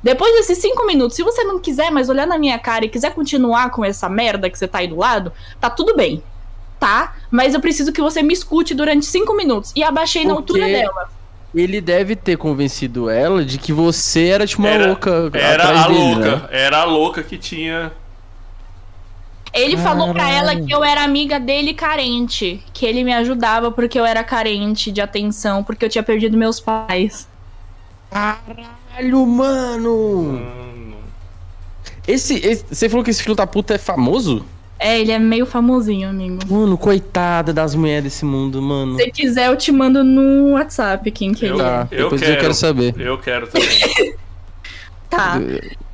Depois desses cinco minutos, se você não quiser mais olhar na minha cara e quiser continuar com essa merda que você tá aí do lado, tá tudo bem. Tá? Mas eu preciso que você me escute durante cinco minutos. E abaixei Porque... na altura dela ele deve ter convencido ela de que você era tipo uma era, louca. Era a dele, louca. Né? Era a louca que tinha. Ele Caralho. falou pra ela que eu era amiga dele carente. Que ele me ajudava porque eu era carente de atenção, porque eu tinha perdido meus pais. Caralho, mano! Esse, esse, Você falou que esse filho da puta é famoso? É, ele é meio famosinho, amigo. Mano, coitada das mulheres desse mundo, mano. Se quiser, eu te mando no WhatsApp quem que eu, ele é. Eu Depois quero, eu quero saber. Eu quero também. tá.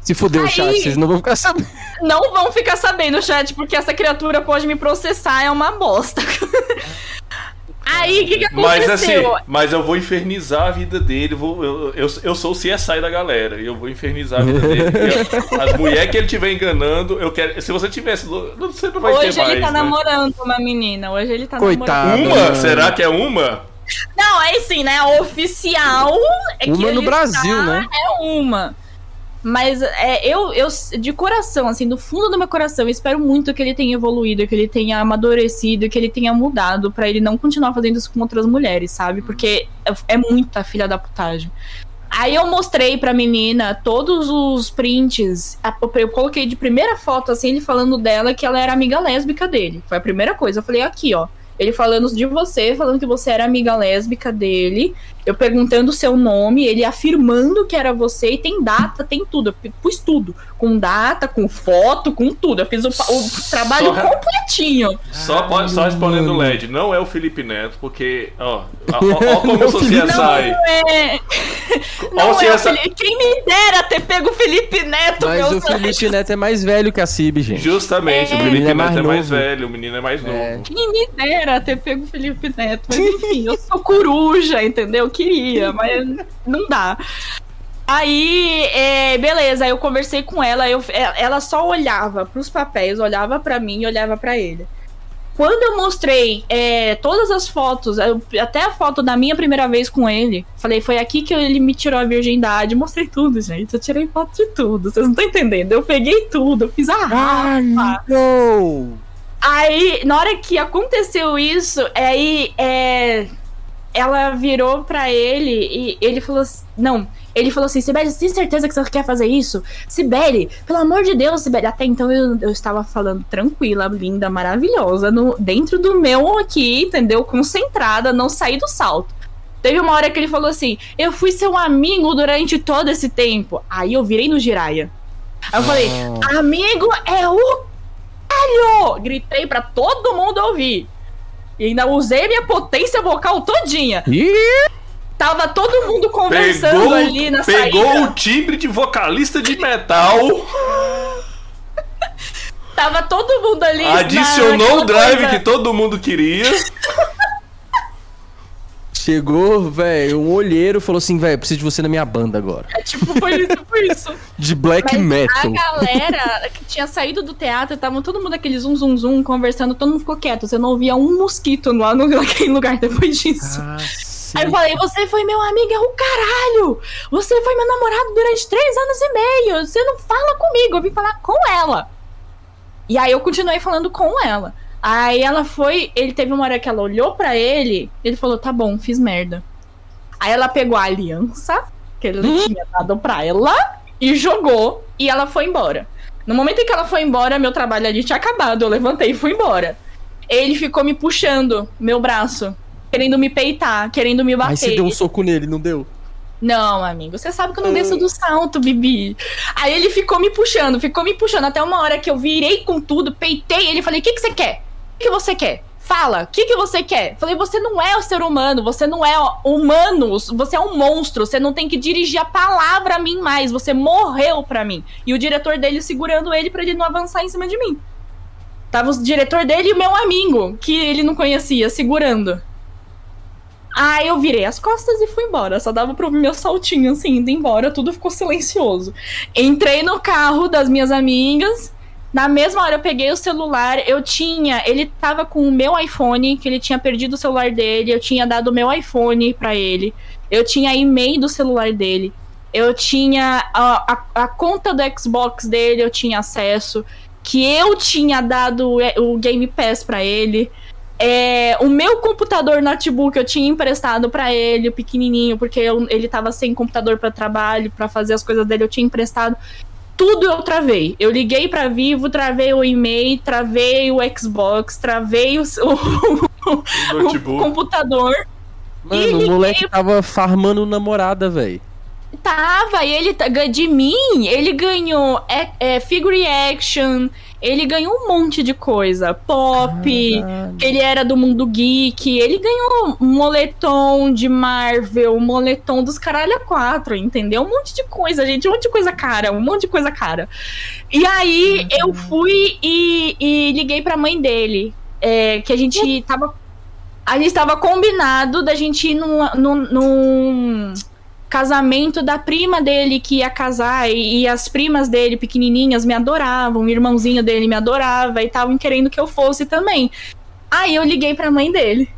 Se fuder o chat, vocês não vão ficar sabendo. Não vão ficar sabendo, chat, porque essa criatura pode me processar, é uma bosta. Aí, o que, que aconteceu? Mas assim, mas eu vou infernizar a vida dele. Vou, eu, eu, eu sou o CSI da galera. Eu vou infernizar a vida dele. as mulheres que ele estiver enganando, eu quero. Se você tivesse. Você não vai Hoje ter mais. Hoje ele tá né? namorando uma menina. Hoje ele tá Coitado, namorando. Uma? Será que é uma? Não, é assim, né? Oficial é uma no Brasil, tá, né? É uma. Mas é, eu, eu, de coração, assim, do fundo do meu coração, espero muito que ele tenha evoluído, que ele tenha amadurecido, que ele tenha mudado para ele não continuar fazendo isso com outras mulheres, sabe? Porque é, é muita filha da putagem. Aí eu mostrei pra menina todos os prints. Eu coloquei de primeira foto, assim, ele falando dela que ela era amiga lésbica dele. Foi a primeira coisa. Eu falei, aqui, ó. Ele falando de você, falando que você era amiga lésbica dele. Eu perguntando o seu nome, ele afirmando que era você e tem data, tem tudo. Eu pus tudo. Com data, com foto, com tudo. Eu fiz o, o trabalho só, completinho. Só, pode, só respondendo o LED, não é o Felipe Neto, porque, ó, ó, ó como eu sou CSI. Não é. Não ó, é CSI... Felipe, Quem me dera ter pego o Felipe Neto, Mas o Felipe Neto é mais velho que a Cib, gente. Justamente, é. o Felipe é Neto mais é mais velho, o menino é mais é. novo. Quem me dera ter pego o Felipe Neto. Mas enfim, eu sou coruja, entendeu? Queria, mas não dá. Aí, é, beleza, aí eu conversei com ela, eu, é, ela só olhava pros papéis, olhava para mim e olhava para ele. Quando eu mostrei é, todas as fotos, até a foto da minha primeira vez com ele, falei, foi aqui que ele me tirou a virgindade. Mostrei tudo, gente. Eu tirei foto de tudo. Vocês não estão entendendo. Eu peguei tudo, eu fiz a rapa. Aí, na hora que aconteceu isso, aí é, ela virou para ele e ele falou assim, não, ele falou assim, Sibeli, você tem certeza que você quer fazer isso? Sibeli, pelo amor de Deus, Sibeli. Até então eu, eu estava falando tranquila, linda, maravilhosa, no, dentro do meu aqui, entendeu? Concentrada, não saí do salto. Teve uma hora que ele falou assim, eu fui seu amigo durante todo esse tempo. Aí eu virei no Jiraya. Aí eu falei, ah. amigo é o caralho! Gritei para todo mundo ouvir. E ainda usei minha potência vocal todinha. Ih! Tava todo mundo conversando pegou, ali na pegou saída. Pegou o timbre de vocalista de metal. Tava todo mundo ali. Adicionou o drive coisa. que todo mundo queria. Chegou, velho, um olheiro falou assim, velho, preciso de você na minha banda agora. É tipo, foi, tipo isso. de black Mas metal. A galera que tinha saído do teatro, tava todo mundo aquele zum zum zum conversando, todo mundo ficou quieto. Você não ouvia um mosquito lá no, naquele lugar depois disso. Ah, Aí eu falei, você foi meu amigo, é o caralho! Você foi meu namorado durante três anos e meio. Você não fala comigo, eu vim falar com ela. E aí eu continuei falando com ela. Aí ela foi, ele teve uma hora que ela olhou para ele, ele falou: "Tá bom, fiz merda". Aí ela pegou a aliança que ele hum? tinha dado pra ela e jogou e ela foi embora. No momento em que ela foi embora, meu trabalho ali tinha acabado, eu levantei e fui embora. Ele ficou me puxando meu braço, querendo me peitar, querendo me bater. Aí você deu um soco nele, não deu? Não, amigo, você sabe que eu não desço do salto, Bibi. Aí ele ficou me puxando, ficou me puxando até uma hora que eu virei com tudo, peitei ele e falei: "O que que você quer?" Que você quer? Fala, o que, que você quer? Falei, você não é o ser humano, você não é humano, você é um monstro, você não tem que dirigir a palavra a mim mais, você morreu pra mim. E o diretor dele segurando ele para ele não avançar em cima de mim. Tava o diretor dele e o meu amigo, que ele não conhecia, segurando. Aí eu virei as costas e fui embora. Só dava ouvir meu saltinho assim, indo embora, tudo ficou silencioso. Entrei no carro das minhas amigas, na mesma hora eu peguei o celular, eu tinha, ele tava com o meu iPhone, que ele tinha perdido o celular dele, eu tinha dado o meu iPhone para ele, eu tinha e-mail do celular dele, eu tinha a, a, a, conta do Xbox dele, eu tinha acesso, que eu tinha dado o Game Pass para ele. É, o meu computador notebook eu tinha emprestado para ele, o pequenininho, porque eu, ele tava sem computador para trabalho, para fazer as coisas dele, eu tinha emprestado tudo eu travei. Eu liguei para Vivo, travei o e-mail, travei o Xbox, travei o, o, o computador. Mano, o moleque tava farmando namorada, velho. Tava, e ele de mim, ele ganhou é, é, figure action, ele ganhou um monte de coisa. Pop, Caralho. ele era do mundo geek, ele ganhou moletom de Marvel, moletom dos caralho 4, entendeu? Um monte de coisa, gente, um monte de coisa cara, um monte de coisa cara. E aí uhum. eu fui e, e, liguei pra mãe dele, é, que a gente tava. A gente tava combinado da gente ir num, num, num casamento da prima dele que ia casar e, e, as primas dele pequenininhas me adoravam, o irmãozinho dele me adorava e estavam querendo que eu fosse também. Aí eu liguei pra mãe dele.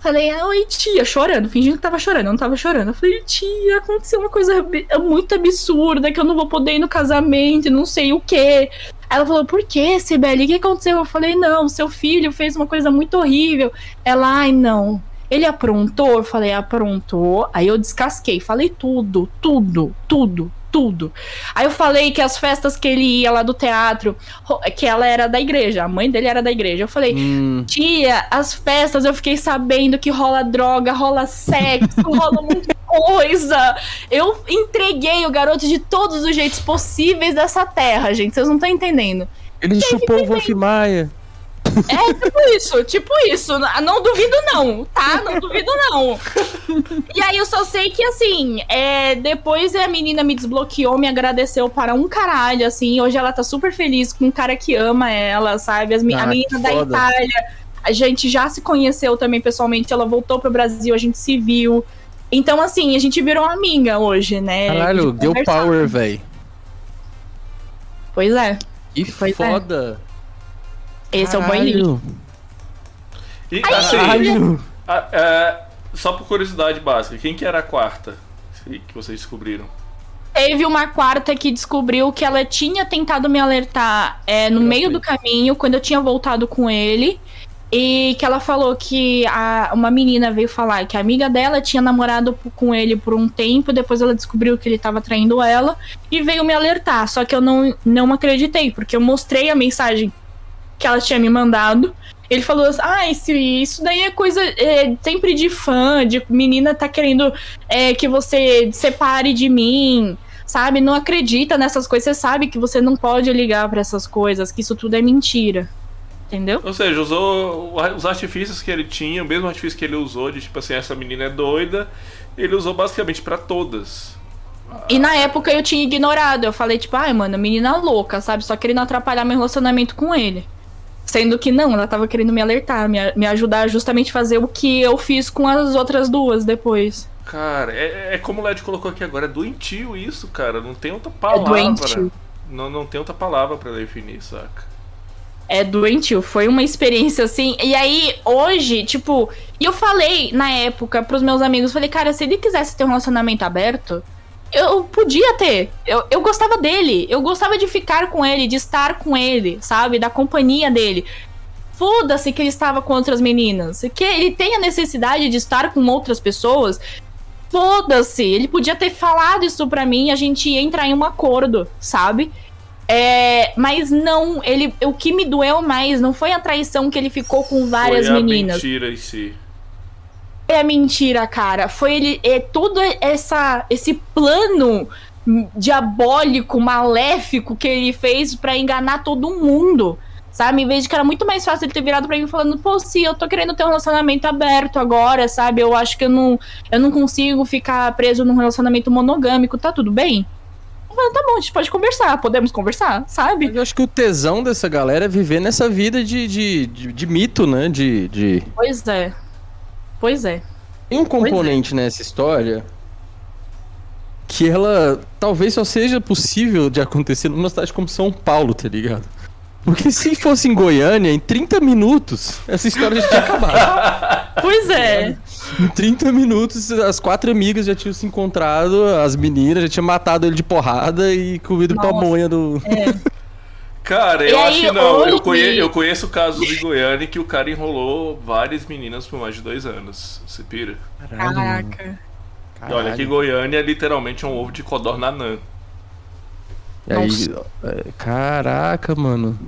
Falei, oi tia, chorando, fingindo que tava chorando, eu não tava chorando. Eu falei, tia, aconteceu uma coisa muito absurda, que eu não vou poder ir no casamento, não sei o quê. Ela falou, por que, Sibeli? O que aconteceu? Eu falei, não, seu filho fez uma coisa muito horrível. Ela, ai, não ele aprontou? Eu falei, aprontou. Aí eu descasquei, falei tudo, tudo, tudo, tudo. Aí eu falei que as festas que ele ia lá do teatro, que ela era da igreja, a mãe dele era da igreja. Eu falei, hum. tia, as festas eu fiquei sabendo que rola droga, rola sexo, rola muita coisa. Eu entreguei o garoto de todos os jeitos possíveis dessa terra, gente. Vocês não estão entendendo. Ele chupou o Wolf Maia. É tipo isso, tipo isso. Não duvido, não, tá? Não duvido, não. E aí eu só sei que, assim, é, depois a menina me desbloqueou, me agradeceu para um caralho, assim. Hoje ela tá super feliz com um cara que ama ela, sabe? As, ah, a menina da Itália, a gente já se conheceu também pessoalmente. Ela voltou pro Brasil, a gente se viu. Então, assim, a gente virou amiga hoje, né? Caralho, deu power, velho. Pois é. Que pois é. foda. É. Esse Caralho. é o banheiro. E assim, a, a, é, só por curiosidade básica, quem que era a quarta que vocês descobriram? Teve uma quarta que descobriu que ela tinha tentado me alertar é, no meio do caminho, quando eu tinha voltado com ele. E que ela falou que a, uma menina veio falar que a amiga dela tinha namorado com ele por um tempo, depois ela descobriu que ele estava traindo ela e veio me alertar. Só que eu não, não acreditei, porque eu mostrei a mensagem que ela tinha me mandado. Ele falou assim: ah, esse, isso daí é coisa é, sempre de fã, de menina tá querendo é, que você separe de mim, sabe? Não acredita nessas coisas, você sabe que você não pode ligar para essas coisas, que isso tudo é mentira. Entendeu? Ou seja, usou os artifícios que ele tinha, o mesmo artifício que ele usou, de tipo assim, essa menina é doida, ele usou basicamente para todas. E na época eu tinha ignorado. Eu falei, tipo, ai, mano, menina louca, sabe? Só querendo atrapalhar meu relacionamento com ele. Sendo que não, ela tava querendo me alertar, me, me ajudar a justamente fazer o que eu fiz com as outras duas depois. Cara, é, é como o Led colocou aqui agora, é doentio isso, cara. Não tem outra palavra. É doentio. Não, não tem outra palavra para definir, saca? É doentio, foi uma experiência assim. E aí, hoje, tipo, e eu falei na época pros meus amigos, falei, cara, se ele quisesse ter um relacionamento aberto, eu podia ter. Eu, eu gostava dele. Eu gostava de ficar com ele, de estar com ele, sabe? Da companhia dele. Foda-se que ele estava com outras meninas. Que ele tem a necessidade de estar com outras pessoas. Foda-se. Ele podia ter falado isso pra mim e a gente ia entrar em um acordo, sabe? É, mas não, ele, o que me doeu mais não foi a traição que ele ficou com várias foi a meninas. Mentira em si é mentira, cara. Foi ele. É todo essa, esse plano diabólico, maléfico que ele fez para enganar todo mundo. sabe? Em vez de que era muito mais fácil ele ter virado pra mim falando, pô, sim, eu tô querendo ter um relacionamento aberto agora, sabe? Eu acho que eu não, eu não consigo ficar preso num relacionamento monogâmico, tá tudo bem? Tá bom, a gente pode conversar, podemos conversar, sabe? Eu acho que o tesão dessa galera é viver nessa vida de, de, de, de mito, né? De, de. Pois é. Pois é. Tem um é. componente é. nessa história que ela talvez só seja possível de acontecer numa cidade como São Paulo, tá ligado? Porque se fosse em Goiânia, em 30 minutos, essa história já tinha acabado. Pois é. Em 30 minutos, as quatro amigas já tinham se encontrado, as meninas já tinham matado ele de porrada e comido Nossa. pamonha do. É. Cara, eu aí, acho que não. Hoje... Eu, conheço, eu conheço casos de Goiânia que o cara enrolou várias meninas por mais de dois anos. Você pira? Caraca. Olha, que Goiânia é literalmente um ovo de codorna anã. E aí, é, caraca, mano.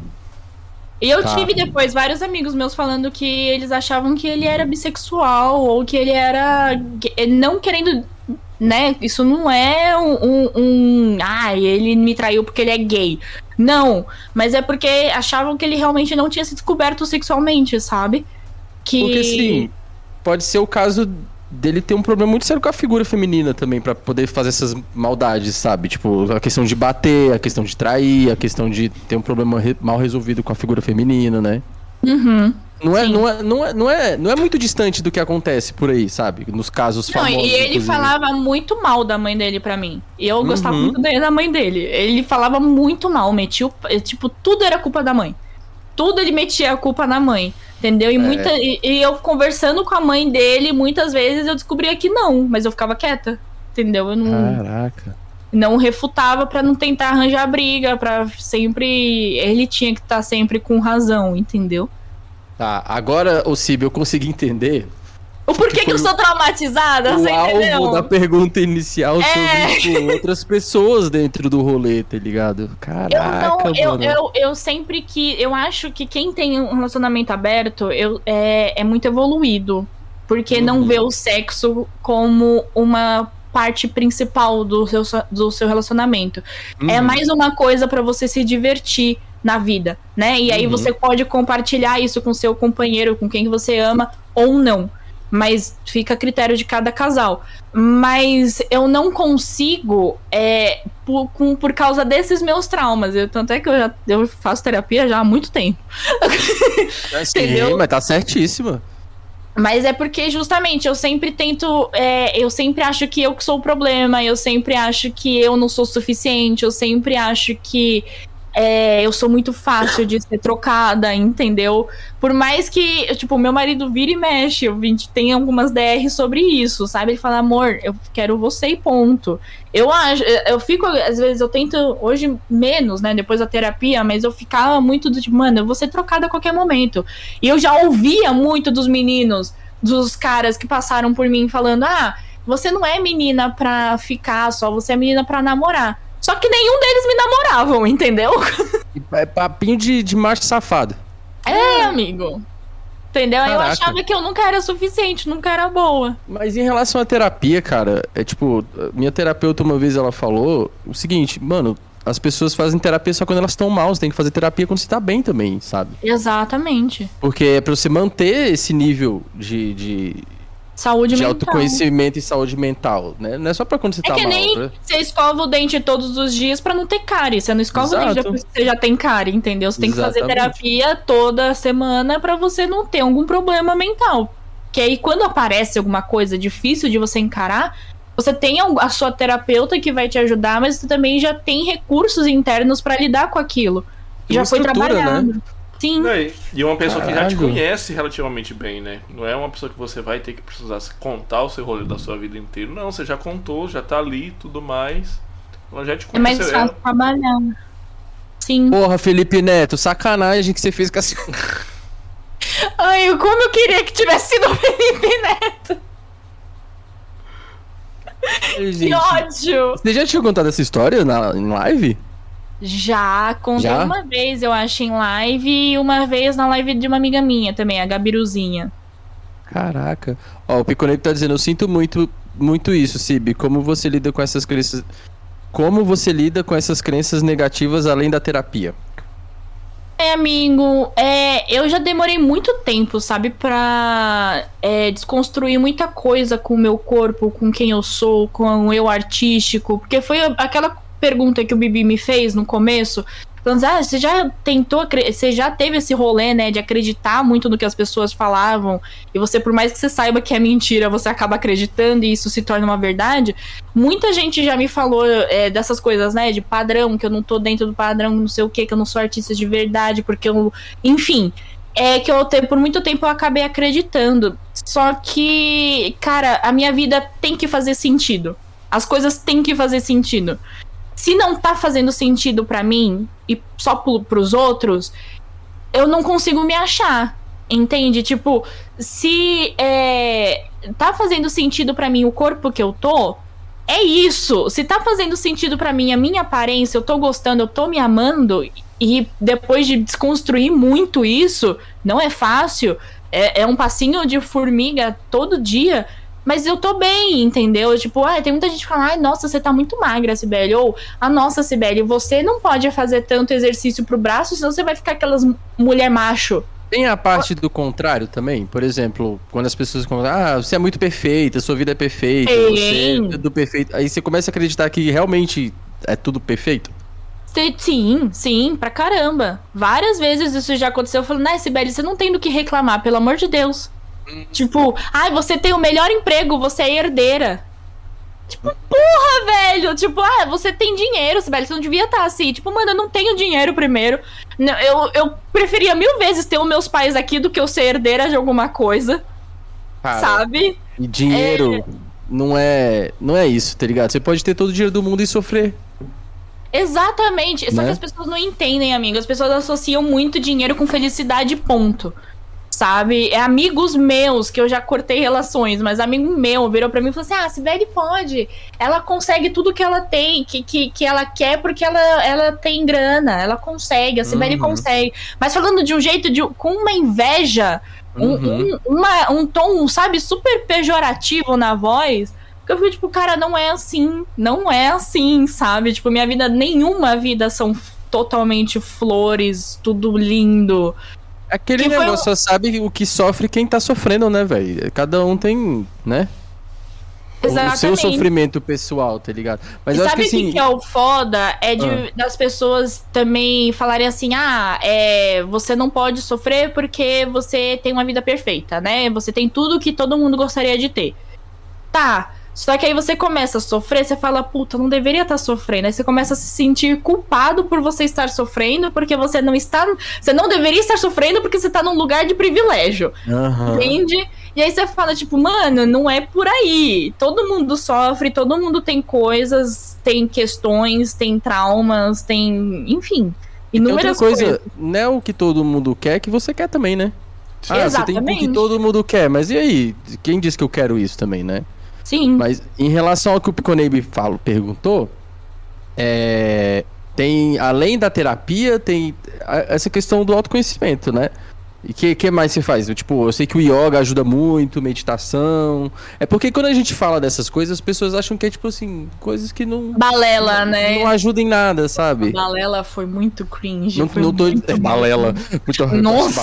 E eu tá. tive depois vários amigos meus falando que eles achavam que ele era bissexual ou que ele era. Não querendo. Né? Isso não é um. um, um ah, ele me traiu porque ele é gay. Não. Mas é porque achavam que ele realmente não tinha se descoberto sexualmente, sabe? Que... Porque sim, pode ser o caso dele ter um problema muito sério com a figura feminina também, para poder fazer essas maldades, sabe? Tipo, a questão de bater, a questão de trair, a questão de ter um problema re mal resolvido com a figura feminina, né? Uhum. Não é, não, é, não, é, não, é, não é muito distante do que acontece por aí, sabe? Nos casos não, famosos. E ele inclusive. falava muito mal da mãe dele para mim. E eu gostava uhum. muito da mãe dele. Ele falava muito mal, metia. Tipo, tudo era culpa da mãe. Tudo ele metia a culpa na mãe. Entendeu? E, é. muita, e, e, eu conversando com a mãe dele, muitas vezes eu descobria que não, mas eu ficava quieta. Entendeu? Eu não. Caraca. Não refutava para não tentar arranjar briga, para sempre. Ele tinha que estar tá sempre com razão, entendeu? Tá, agora, o Cib, eu consegui entender o porquê que, que eu sou traumatizada, o você alvo da pergunta inicial é... sobre tipo, outras pessoas dentro do rolê, tá ligado? Caraca, eu, não, eu, eu, eu, sempre que... Eu acho que quem tem um relacionamento aberto eu, é, é muito evoluído. Porque uhum. não vê o sexo como uma parte principal do seu, do seu relacionamento. É uhum. É mais uma coisa para você se divertir na vida, né? E aí uhum. você pode compartilhar isso com seu companheiro, com quem você ama ou não mas fica a critério de cada casal. Mas eu não consigo, é, por, com, por causa desses meus traumas. Eu, tanto é que eu já eu faço terapia já há muito tempo. É, sim, Entendeu? mas tá certíssima. Mas é porque justamente eu sempre tento. É, eu sempre acho que eu que sou o problema, eu sempre acho que eu não sou suficiente, eu sempre acho que é, eu sou muito fácil de ser trocada, entendeu? Por mais que, tipo, meu marido vira e mexe, eu tem algumas DR sobre isso, sabe? Ele fala, amor, eu quero você e ponto. Eu acho, eu fico, às vezes, eu tento, hoje menos, né, depois da terapia, mas eu ficava muito do tipo, mano, eu vou ser trocada a qualquer momento. E eu já ouvia muito dos meninos, dos caras que passaram por mim falando, ah, você não é menina pra ficar só, você é menina pra namorar. Só que nenhum deles me namoravam, entendeu? É papinho de, de macho safado. É, amigo. Entendeu? Caraca. Eu achava que eu nunca era suficiente, nunca era boa. Mas em relação à terapia, cara, é tipo, minha terapeuta uma vez ela falou o seguinte, mano, as pessoas fazem terapia só quando elas estão mal, você tem que fazer terapia quando você tá bem também, sabe? Exatamente. Porque é pra você manter esse nível de, de Saúde de mental. autoconhecimento e saúde mental, né? Não é só pra quando você é tá que mal. nem né? você escova o dente todos os dias para não ter cárie. Você não escova Exato. o dente depois que você já tem cárie, entendeu? Você tem Exatamente. que fazer terapia toda semana para você não ter algum problema mental. Que aí quando aparece alguma coisa difícil de você encarar, você tem a sua terapeuta que vai te ajudar, mas você também já tem recursos internos para lidar com aquilo. já foi trabalhado. Né? Sim. É, e uma pessoa Caralho. que já te conhece relativamente bem, né? Não é uma pessoa que você vai ter que precisar contar o seu rolê da sua vida inteira. Não, você já contou, já tá ali tudo mais. Ela já te conhece. É mais fácil ela... trabalhar. Sim. Porra, Felipe Neto, sacanagem que você fez com a Ai, como eu queria que tivesse sido o Felipe Neto. que ódio! Você já tinha contado essa história na, em live? Já, contei Já? uma vez, eu acho, em live e uma vez na live de uma amiga minha também, a Gabiruzinha. Caraca. Ó, o Piconeto tá dizendo, eu sinto muito, muito isso, Sib. Como você lida com essas crenças. Como você lida com essas crenças negativas além da terapia? É, amigo, é, eu já demorei muito tempo, sabe, pra é, desconstruir muita coisa com o meu corpo, com quem eu sou, com o eu artístico, porque foi aquela pergunta que o Bibi me fez no começo, Falando, ah, você já tentou, você já teve esse rolê, né, de acreditar muito no que as pessoas falavam, e você, por mais que você saiba que é mentira, você acaba acreditando e isso se torna uma verdade. Muita gente já me falou é, dessas coisas, né, de padrão, que eu não tô dentro do padrão, não sei o que, que eu não sou artista de verdade, porque eu. Enfim. É que eu, por muito tempo, eu acabei acreditando. Só que, cara, a minha vida tem que fazer sentido. As coisas têm que fazer sentido se não tá fazendo sentido para mim e só pro, pros outros, eu não consigo me achar. Entende? Tipo, se é, tá fazendo sentido para mim o corpo que eu tô, é isso. Se tá fazendo sentido para mim a minha aparência, eu tô gostando, eu tô me amando, e depois de desconstruir muito isso, não é fácil. É, é um passinho de formiga todo dia. Mas eu tô bem, entendeu? Tipo, ah, tem muita gente que fala, ai, nossa, você tá muito magra, Sibeli. Ou, ah, nossa, Sibeli, você não pode fazer tanto exercício pro braço, senão você vai ficar aquelas mulher macho. Tem a parte do contrário também? Por exemplo, quando as pessoas falam, ah, você é muito perfeita, sua vida é perfeita, Tem. você é tudo perfeito. Aí você começa a acreditar que realmente é tudo perfeito? Sim, sim, pra caramba. Várias vezes isso já aconteceu. Eu falo, né, Sibeli, você não tem do que reclamar, pelo amor de Deus. Tipo, ai, ah, você tem o melhor emprego, você é herdeira. Tipo, porra, velho! Tipo, ah, você tem dinheiro, velho. Você não devia estar tá assim. Tipo, mano, eu não tenho dinheiro primeiro. Eu, eu preferia mil vezes ter os meus pais aqui do que eu ser herdeira de alguma coisa. Cara, sabe? E dinheiro é... não é. Não é isso, tá ligado? Você pode ter todo o dinheiro do mundo e sofrer. Exatamente. Né? Só que né? as pessoas não entendem, amigo. As pessoas associam muito dinheiro com felicidade, ponto sabe? É amigos meus que eu já cortei relações, mas amigo meu virou para mim e falou assim: "Ah, Sibeli pode. Ela consegue tudo que ela tem, que, que, que ela quer porque ela, ela tem grana, ela consegue, a Sibeli uhum. consegue". Mas falando de um jeito de com uma inveja, uhum. um, um, uma, um tom, sabe, super pejorativo na voz. Que eu fico tipo, cara, não é assim, não é assim, sabe? Tipo, minha vida, nenhuma vida são totalmente flores, tudo lindo. Aquele que negócio, só sabe o que sofre quem tá sofrendo, né, velho? Cada um tem, né? Exatamente. O seu sofrimento pessoal, tá ligado? Mas e eu sabe acho que assim... que é o foda? É de, ah. das pessoas também falarem assim: ah, é, você não pode sofrer porque você tem uma vida perfeita, né? Você tem tudo que todo mundo gostaria de ter. Tá, só que aí você começa a sofrer, você fala, puta, não deveria estar tá sofrendo. Aí você começa a se sentir culpado por você estar sofrendo, porque você não está. Você não deveria estar sofrendo porque você está num lugar de privilégio. Uhum. Entende? E aí você fala, tipo, mano, não é por aí. Todo mundo sofre, todo mundo tem coisas, tem questões, tem traumas, tem. Enfim. Inúmeras outra coisa, coisas. não é o que todo mundo quer que você quer também, né? Ah, Exatamente. você tem o que todo mundo quer, mas e aí? Quem disse que eu quero isso também, né? Sim. Mas em relação ao que o Piconeib falo, perguntou, é, tem, além da terapia, tem essa questão do autoconhecimento, né? E o que, que mais você faz? Tipo, eu sei que o yoga ajuda muito, meditação. É porque quando a gente fala dessas coisas, as pessoas acham que é tipo assim, coisas que não. Balela, não, né? Não ajudam em nada, sabe? Balela foi muito cringe. Não, foi não tô. Muito... Balela. Muito Nossa!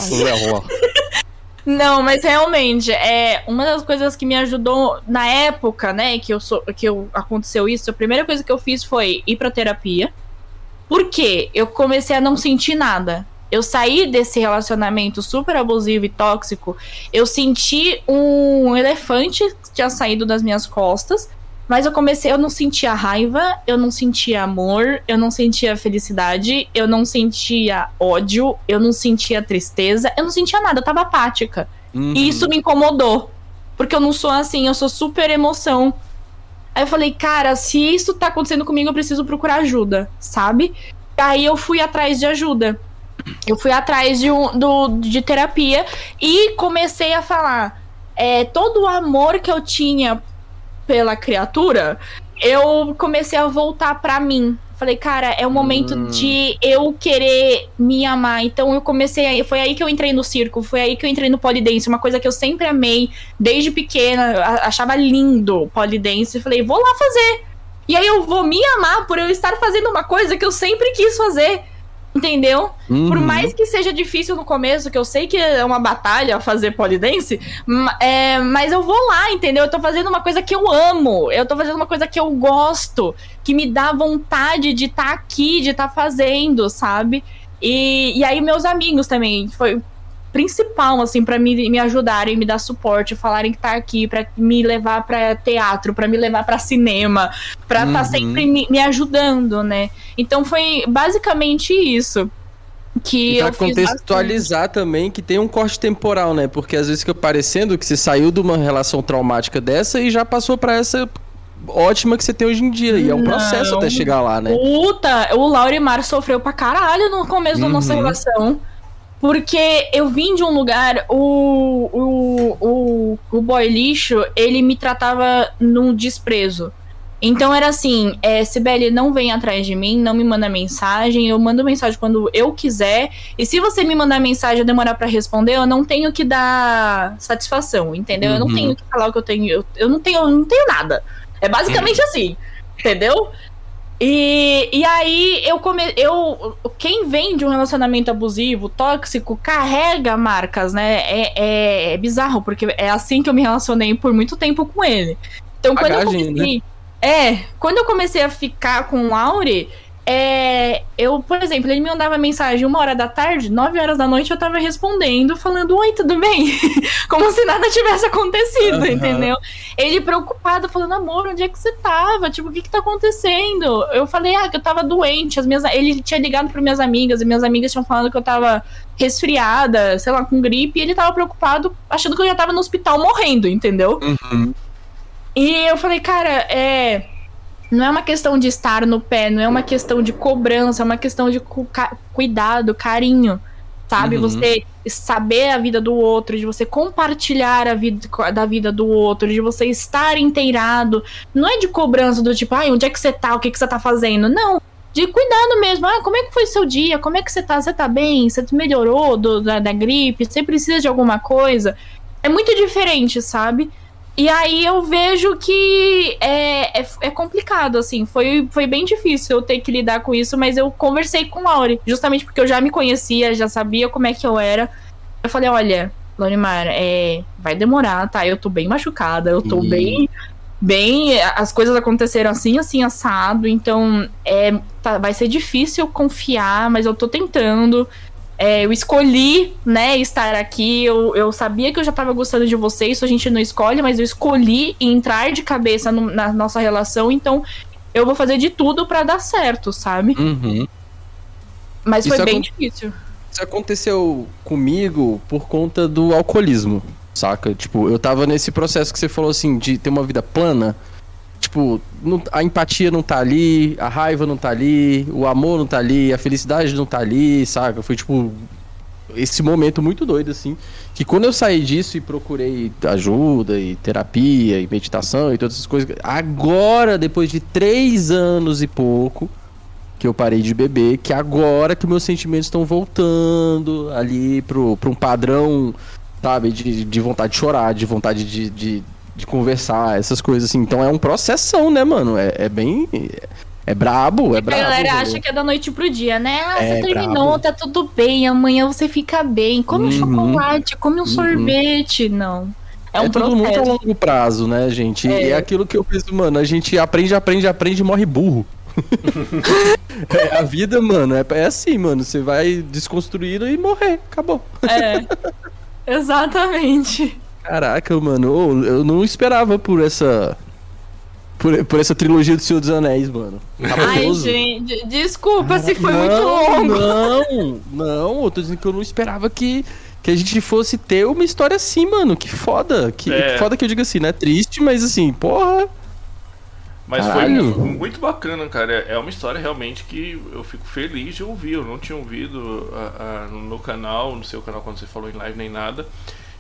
Não, mas realmente, é uma das coisas que me ajudou na época, né, que eu sou, que eu, aconteceu isso, a primeira coisa que eu fiz foi ir pra terapia. Porque eu comecei a não sentir nada. Eu saí desse relacionamento super abusivo e tóxico. Eu senti um elefante que tinha saído das minhas costas. Mas eu comecei, eu não sentia raiva, eu não sentia amor, eu não sentia felicidade, eu não sentia ódio, eu não sentia tristeza, eu não sentia nada, eu tava apática. Uhum. E isso me incomodou. Porque eu não sou assim, eu sou super emoção. Aí eu falei, cara, se isso tá acontecendo comigo, eu preciso procurar ajuda, sabe? Aí eu fui atrás de ajuda. Eu fui atrás de, um, do, de terapia e comecei a falar. É, todo o amor que eu tinha pela criatura, eu comecei a voltar para mim. Falei, cara, é o momento hum. de eu querer me amar. Então eu comecei aí, foi aí que eu entrei no circo, foi aí que eu entrei no polidense, uma coisa que eu sempre amei desde pequena, achava lindo polidense. Falei, vou lá fazer. E aí eu vou me amar por eu estar fazendo uma coisa que eu sempre quis fazer. Entendeu? Uhum. Por mais que seja difícil no começo, que eu sei que é uma batalha fazer polidense, é, mas eu vou lá, entendeu? Eu tô fazendo uma coisa que eu amo, eu tô fazendo uma coisa que eu gosto, que me dá vontade de estar tá aqui, de estar tá fazendo, sabe? E, e aí meus amigos também, foi principal, assim, para me, me ajudarem, me dar suporte, falarem que tá aqui, para me levar para teatro, para me levar para cinema, para estar tá uhum. tá sempre me, me, ajudando, né? Então foi basicamente isso. Que e pra contextualizar também que tem um corte temporal, né? Porque às vezes fica parecendo que você saiu de uma relação traumática dessa e já passou para essa ótima que você tem hoje em dia. E é um Não. processo até chegar lá, né? Puta, o Laurimar sofreu pra caralho no começo uhum. da nossa uhum. relação. Porque eu vim de um lugar, o, o, o, o boy lixo, ele me tratava num desprezo. Então era assim, é, Sibeli, não vem atrás de mim, não me manda mensagem, eu mando mensagem quando eu quiser. E se você me mandar mensagem e demorar para responder, eu não tenho que dar satisfação, entendeu? Uhum. Eu não uhum. tenho que falar o que eu tenho, eu, eu não tenho, eu não tenho nada. É basicamente uhum. assim, entendeu? E, e aí eu come, eu quem vem de um relacionamento abusivo, tóxico, carrega marcas, né? É, é, é bizarro, porque é assim que eu me relacionei por muito tempo com ele. Então, quando Bagagem, eu comecei, né? É, quando eu comecei a ficar com o Auri, é, eu, por exemplo, ele me mandava mensagem uma hora da tarde, nove horas da noite eu tava respondendo, falando, oi, tudo bem? Como se nada tivesse acontecido, uhum. entendeu? Ele preocupado, falando, amor, onde é que você tava? Tipo, o que que tá acontecendo? Eu falei, ah, que eu tava doente. As minhas, ele tinha ligado para minhas amigas, e minhas amigas tinham falado que eu tava resfriada, sei lá, com gripe, e ele tava preocupado, achando que eu já tava no hospital morrendo, entendeu? Uhum. E eu falei, cara, é não é uma questão de estar no pé, não é uma questão de cobrança, é uma questão de cu cuidado, carinho, sabe? Uhum. Você saber a vida do outro, de você compartilhar a vida da vida do outro, de você estar inteirado. Não é de cobrança do tipo, ai, onde é que você tá? O que, que você tá fazendo? Não. De cuidado mesmo. Ah, como é que foi seu dia? Como é que você tá? Você tá bem? Você melhorou do, da, da gripe? Você precisa de alguma coisa? É muito diferente, sabe? E aí eu vejo que é, é, é, complicado, assim. Foi, foi bem difícil eu ter que lidar com isso, mas eu conversei com Laure, justamente porque eu já me conhecia, já sabia como é que eu era. Eu falei, olha, Laurimar, é, vai demorar, tá? Eu tô bem machucada, eu tô bem. Bem, as coisas aconteceram assim, assim, assado, então é, tá, vai ser difícil confiar, mas eu tô tentando. É, eu escolhi, né, estar aqui. Eu, eu sabia que eu já tava gostando de você, isso a gente não escolhe, mas eu escolhi entrar de cabeça no, na nossa relação, então eu vou fazer de tudo para dar certo, sabe? Uhum. Mas foi bem difícil. Isso aconteceu comigo por conta do alcoolismo, saca? Tipo, eu tava nesse processo que você falou assim, de ter uma vida plana. Tipo, não, a empatia não tá ali, a raiva não tá ali, o amor não tá ali, a felicidade não tá ali, saca? Foi tipo esse momento muito doido, assim. Que quando eu saí disso e procurei ajuda e terapia e meditação e todas essas coisas, agora, depois de três anos e pouco, que eu parei de beber, que agora que meus sentimentos estão voltando ali pro, pro um padrão, sabe, de, de vontade de chorar, de vontade de, de de conversar, essas coisas assim. Então é um processão, né, mano? É, é bem. É brabo, é brabo. A galera acha que é da noite pro dia, né? Ah, é você terminou, brabo. tá tudo bem, amanhã você fica bem. Come uhum. um chocolate, come um uhum. sorvete. Não. É, um é tudo muito a longo prazo, né, gente? É. é aquilo que eu penso, mano, a gente aprende, aprende, aprende e morre burro. é, a vida, mano, é, é assim, mano. Você vai desconstruindo e morrer. Acabou. É. Exatamente. Caraca, mano, eu não esperava por essa. Por, por essa trilogia do Senhor dos Anéis, mano. Ai, gente, desculpa se foi não, muito longo. Não, não, eu tô dizendo que eu não esperava que, que a gente fosse ter uma história assim, mano. Que foda. Que, é. que foda que eu digo assim, né? Triste, mas assim, porra. Mas Caralho. foi muito bacana, cara. É, é uma história realmente que eu fico feliz de ouvir. Eu não tinha ouvido a, a, no canal, no seu canal quando você falou em live nem nada.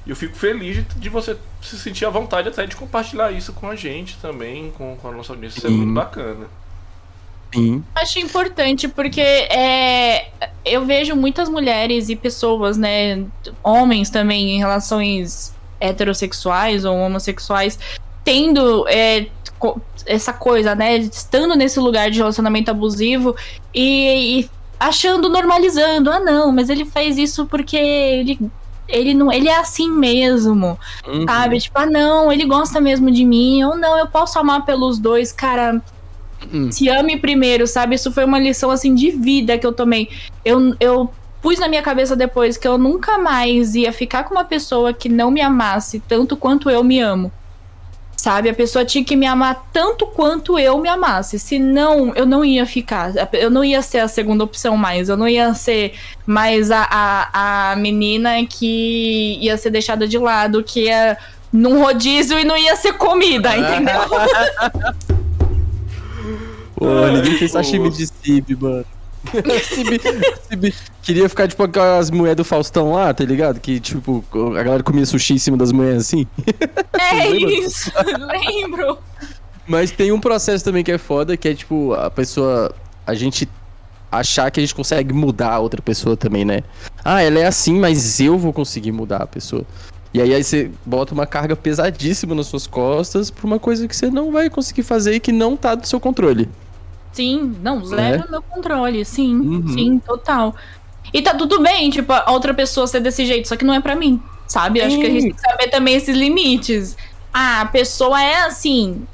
E eu fico feliz de, você se sentir à vontade até de compartilhar isso com a gente também, com, com a nossa audiência. Isso é muito bacana. Sim. Acho importante porque é, eu vejo muitas mulheres e pessoas, né, homens também em relações heterossexuais ou homossexuais, tendo é, essa coisa, né, estando nesse lugar de relacionamento abusivo e, e achando, normalizando. Ah, não, mas ele faz isso porque ele ele não ele é assim mesmo uhum. sabe tipo ah não ele gosta mesmo de mim ou não eu posso amar pelos dois cara uhum. se ame primeiro sabe isso foi uma lição assim de vida que eu tomei eu, eu pus na minha cabeça depois que eu nunca mais ia ficar com uma pessoa que não me amasse tanto quanto eu me amo sabe? A pessoa tinha que me amar tanto quanto eu me amasse. Senão, eu não ia ficar. Eu não ia ser a segunda opção mais. Eu não ia ser mais a, a, a menina que ia ser deixada de lado, que ia num rodízio e não ia ser comida, entendeu? Pô, ninguém fez sashimi de Cib, mano. Queria ficar tipo aquelas mulheres do Faustão lá, tá ligado? Que tipo, a galera comia sushi em cima das mulheres assim. É isso, lembro. Mas tem um processo também que é foda, que é tipo, a pessoa. A gente achar que a gente consegue mudar a outra pessoa também, né? Ah, ela é assim, mas eu vou conseguir mudar a pessoa. E aí, aí você bota uma carga pesadíssima nas suas costas pra uma coisa que você não vai conseguir fazer e que não tá do seu controle. Sim, não, zero é? meu controle, sim, uhum. sim, total. E tá tudo bem, tipo, a outra pessoa ser desse jeito, só que não é para mim, sabe? Sim. Acho que a gente tem que saber também esses limites. Ah, a pessoa é assim,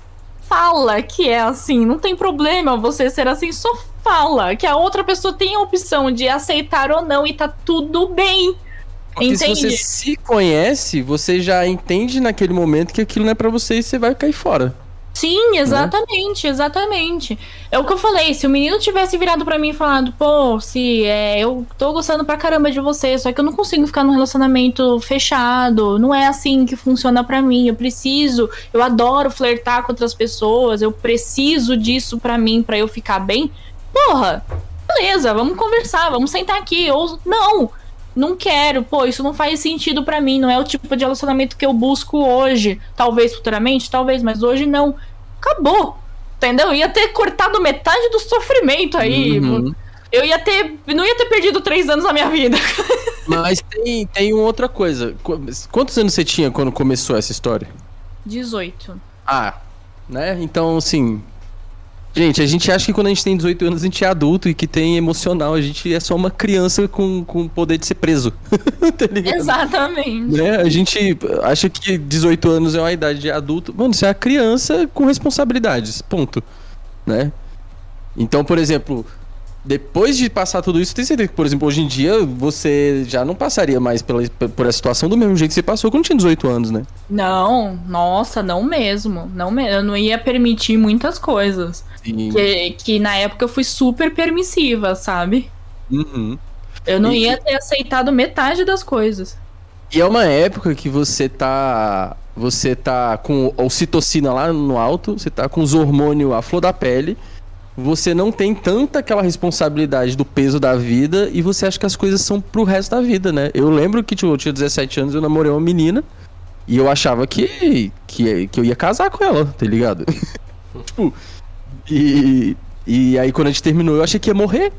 fala que é assim, não tem problema você ser assim, só fala que a outra pessoa tem a opção de aceitar ou não e tá tudo bem. Porque Entende? se você se conhece, você já entende naquele momento que aquilo não é para você e você vai cair fora. Sim, exatamente, né? exatamente. É o que eu falei, se o menino tivesse virado para mim e falado, pô, se é, eu tô gostando pra caramba de você, só que eu não consigo ficar num relacionamento fechado, não é assim que funciona para mim, eu preciso, eu adoro flertar com outras pessoas, eu preciso disso para mim, para eu ficar bem. Porra, beleza, vamos conversar, vamos sentar aqui, ou não, não quero, pô, isso não faz sentido para mim, não é o tipo de relacionamento que eu busco hoje. Talvez futuramente, talvez, mas hoje não. Acabou. Entendeu? ia ter cortado metade do sofrimento aí. Uhum. Eu ia ter. Não ia ter perdido três anos da minha vida. Mas tem, tem uma outra coisa. Quantos anos você tinha quando começou essa história? 18. Ah, né? Então, assim, Gente, a gente acha que quando a gente tem 18 anos a gente é adulto e que tem emocional. A gente é só uma criança com, com poder de ser preso. tá Exatamente. Né? A gente acha que 18 anos é uma idade de adulto. Mano, você é uma criança com responsabilidades. Ponto. Né? Então, por exemplo, depois de passar tudo isso, tem certeza que, por exemplo, hoje em dia você já não passaria mais pela, por essa situação do mesmo jeito que você passou quando tinha 18 anos, né? Não, nossa, não mesmo. Não me... Eu não ia permitir muitas coisas. Que, que na época eu fui super permissiva, sabe? Uhum. Eu não e... ia ter aceitado metade das coisas. E é uma época que você tá. Você tá com ocitocina lá no alto, você tá com os hormônios à flor da pele você não tem tanta aquela responsabilidade do peso da vida e você acha que as coisas são pro resto da vida, né? Eu lembro que tipo, eu tinha 17 anos, eu namorei uma menina e eu achava que, que, que eu ia casar com ela, tá ligado? tipo, e, e aí quando a gente terminou, eu achei que ia morrer.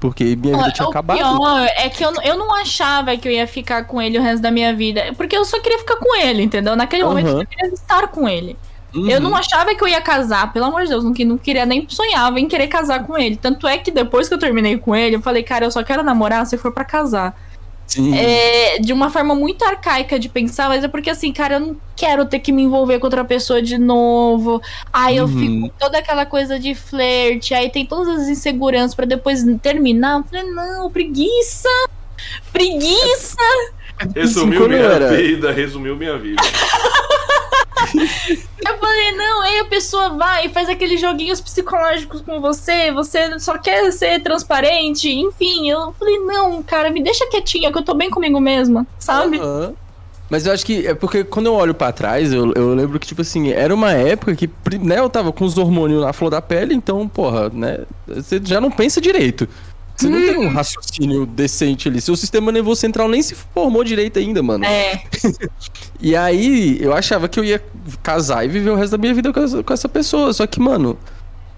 Porque minha vida tinha o acabado. Pior é que eu, eu não achava que eu ia ficar com ele o resto da minha vida. Porque eu só queria ficar com ele, entendeu? Naquele uhum. momento eu queria estar com ele. Uhum. Eu não achava que eu ia casar, pelo amor de Deus, não, não queria nem sonhava em querer casar com ele. Tanto é que depois que eu terminei com ele, eu falei, cara, eu só quero namorar se for para casar. Sim. É, de uma forma muito arcaica de pensar, mas é porque assim, cara, eu não quero ter que me envolver com outra pessoa de novo. Aí eu uhum. fico toda aquela coisa de flerte, aí tem todas as inseguranças para depois terminar. Eu falei, não, preguiça! Preguiça! Resumiu minha era. vida, resumiu minha vida. eu falei, não, aí a pessoa vai e faz aqueles joguinhos psicológicos com você, você só quer ser transparente, enfim. Eu falei, não, cara, me deixa quietinha, que eu tô bem comigo mesma, sabe? Uhum. Mas eu acho que é porque quando eu olho para trás, eu, eu lembro que, tipo assim, era uma época que, né, eu tava com os hormônios na flor da pele, então, porra, né, você já não pensa direito. Você não tem um raciocínio decente ali. Seu sistema nervoso central nem se formou direito ainda, mano. É. e aí, eu achava que eu ia casar e viver o resto da minha vida com essa, com essa pessoa. Só que, mano,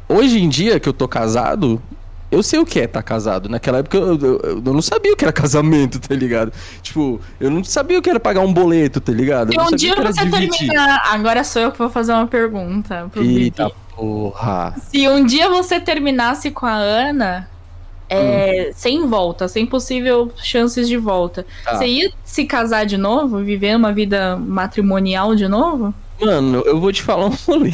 hoje em dia que eu tô casado, eu sei o que é estar tá casado. Naquela época eu, eu, eu, não sabia o que era casamento, tá ligado? Tipo, eu não sabia o que era pagar um boleto, tá ligado? Se um dia você terminar. Agora sou eu que vou fazer uma pergunta pro Eita porra. Se um dia você terminasse com a Ana, é, hum. sem volta, sem possível chances de volta. Tá. Você ia se casar de novo? Viver uma vida matrimonial de novo? Mano, eu vou te falar um rolê.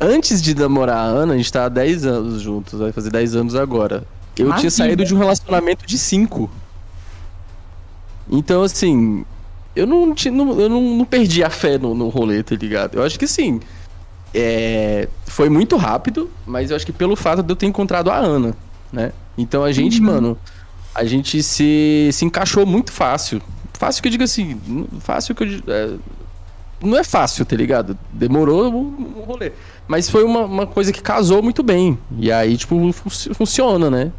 Antes de namorar a Ana, a gente tá há 10 anos juntos, vai fazer 10 anos agora. Eu tinha saído de um relacionamento de 5. Então, assim, eu não, não, eu não, não perdi a fé no, no rolê, tá ligado? Eu acho que sim. É, foi muito rápido, mas eu acho que pelo fato de eu ter encontrado a Ana, né? Então a gente, uhum. mano, a gente se, se encaixou muito fácil. Fácil que eu digo assim, fácil que eu é, não é fácil, tá ligado? Demorou um, um rolê. Mas foi uma, uma, coisa que casou muito bem. E aí, tipo, fun funciona, né?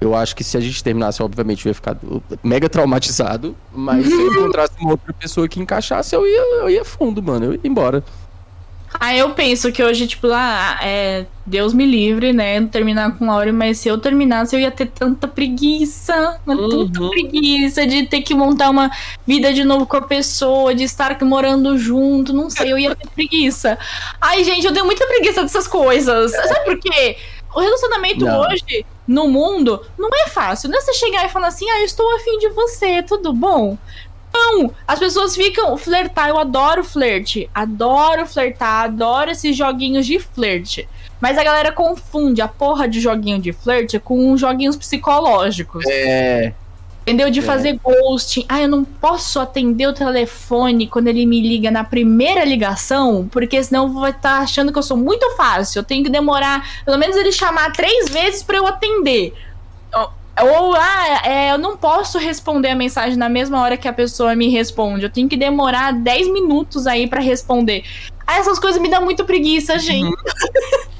Eu acho que se a gente terminasse, obviamente, eu ia ficar mega traumatizado. Mas se eu encontrasse uma outra pessoa que encaixasse, eu ia, eu ia fundo, mano. Eu ia embora. Ah, eu penso que hoje, tipo, lá, é, Deus me livre, né, terminar com Laura, mas se eu terminasse, eu ia ter tanta preguiça, uma uhum. tanta preguiça de ter que montar uma vida de novo com a pessoa, de estar morando junto, não sei, eu ia ter preguiça. Ai, gente, eu tenho muita preguiça dessas coisas. Sabe por quê? O relacionamento não. hoje, no mundo, não é fácil. Não é você chegar e falar assim, ah, eu estou afim de você, tudo bom? Não! As pessoas ficam flertar. Eu adoro flerte. Adoro flertar, adoro esses joguinhos de flerte. Mas a galera confunde a porra de joguinho de flerte com joguinhos psicológicos. É. Entendeu? De é. fazer ghosting. Ah, eu não posso atender o telefone quando ele me liga na primeira ligação, porque senão eu vou estar achando que eu sou muito fácil. Eu tenho que demorar, pelo menos ele chamar três vezes para eu atender. Ou, ah, é, eu não posso responder a mensagem na mesma hora que a pessoa me responde. Eu tenho que demorar 10 minutos aí para responder. Ah, essas coisas me dão muito preguiça, gente. Uhum.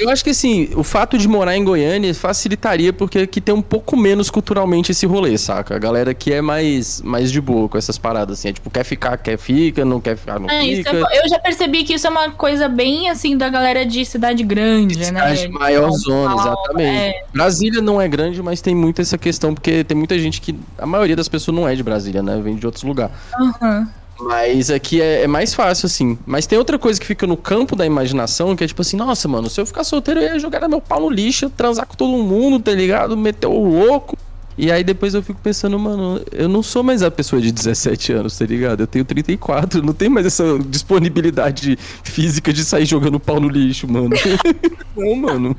Eu acho que assim, o fato de morar em Goiânia facilitaria porque aqui tem um pouco menos culturalmente esse rolê, saca? A galera aqui é mais, mais de boa com essas paradas, assim. É tipo, quer ficar, quer fica, não quer ficar, não é, fica. É, eu já percebi que isso é uma coisa bem, assim, da galera de cidade grande, de né? Cidade maior zona, exatamente. É. Brasília não é grande, mas tem muito essa questão, porque tem muita gente que... A maioria das pessoas não é de Brasília, né? Vem de outros lugares. Aham. Uhum. Mas aqui é, é, mais fácil, assim. Mas tem outra coisa que fica no campo da imaginação, que é tipo assim, nossa, mano, se eu ficar solteiro, eu ia jogar meu pau no lixo, transar com todo mundo, tá ligado? Meter o louco. E aí depois eu fico pensando, mano, eu não sou mais a pessoa de 17 anos, tá ligado? Eu tenho 34, não tenho mais essa disponibilidade física de sair jogando pau no lixo, mano. não, mano.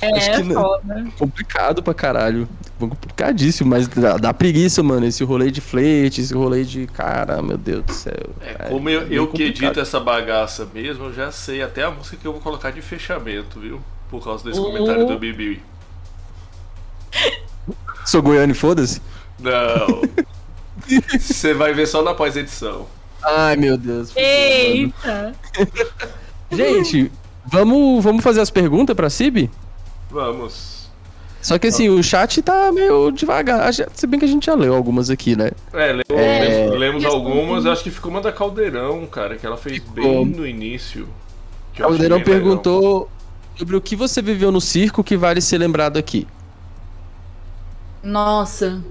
É, Acho que é foda. Complicado pra caralho. Complicadíssimo, mas dá, dá, preguiça, mano. Esse rolê de flete, esse rolê de. Cara, meu Deus do céu. É, como eu, eu que edito essa bagaça mesmo, eu já sei até a música que eu vou colocar de fechamento, viu? Por causa desse comentário do Bibi. Sou goiano foda-se? Não. Você vai ver só na pós-edição. Ai, meu Deus. Eita! Gente, vamos, vamos fazer as perguntas pra Cib? Vamos. Só que assim, o chat tá meio devagar. Se bem que a gente já leu algumas aqui, né? É, lemos, é... lemos algumas. Acho que ficou uma da Caldeirão, cara, que ela fez bem no início. Caldeirão perguntou legal. sobre o que você viveu no circo que vale ser lembrado aqui. Nossa.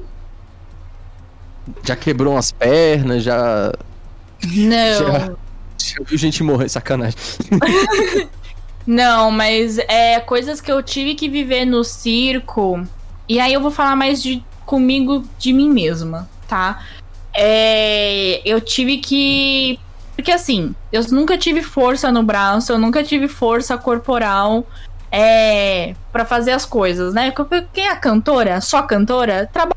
Já quebrou umas pernas, já. Não. Já, já viu gente morrer, sacanagem. Não, mas é coisas que eu tive que viver no circo. E aí eu vou falar mais de comigo de mim mesma, tá? É, eu tive que. Porque assim, eu nunca tive força no braço, eu nunca tive força corporal é, para fazer as coisas, né? Quem é cantora, só cantora, trabalha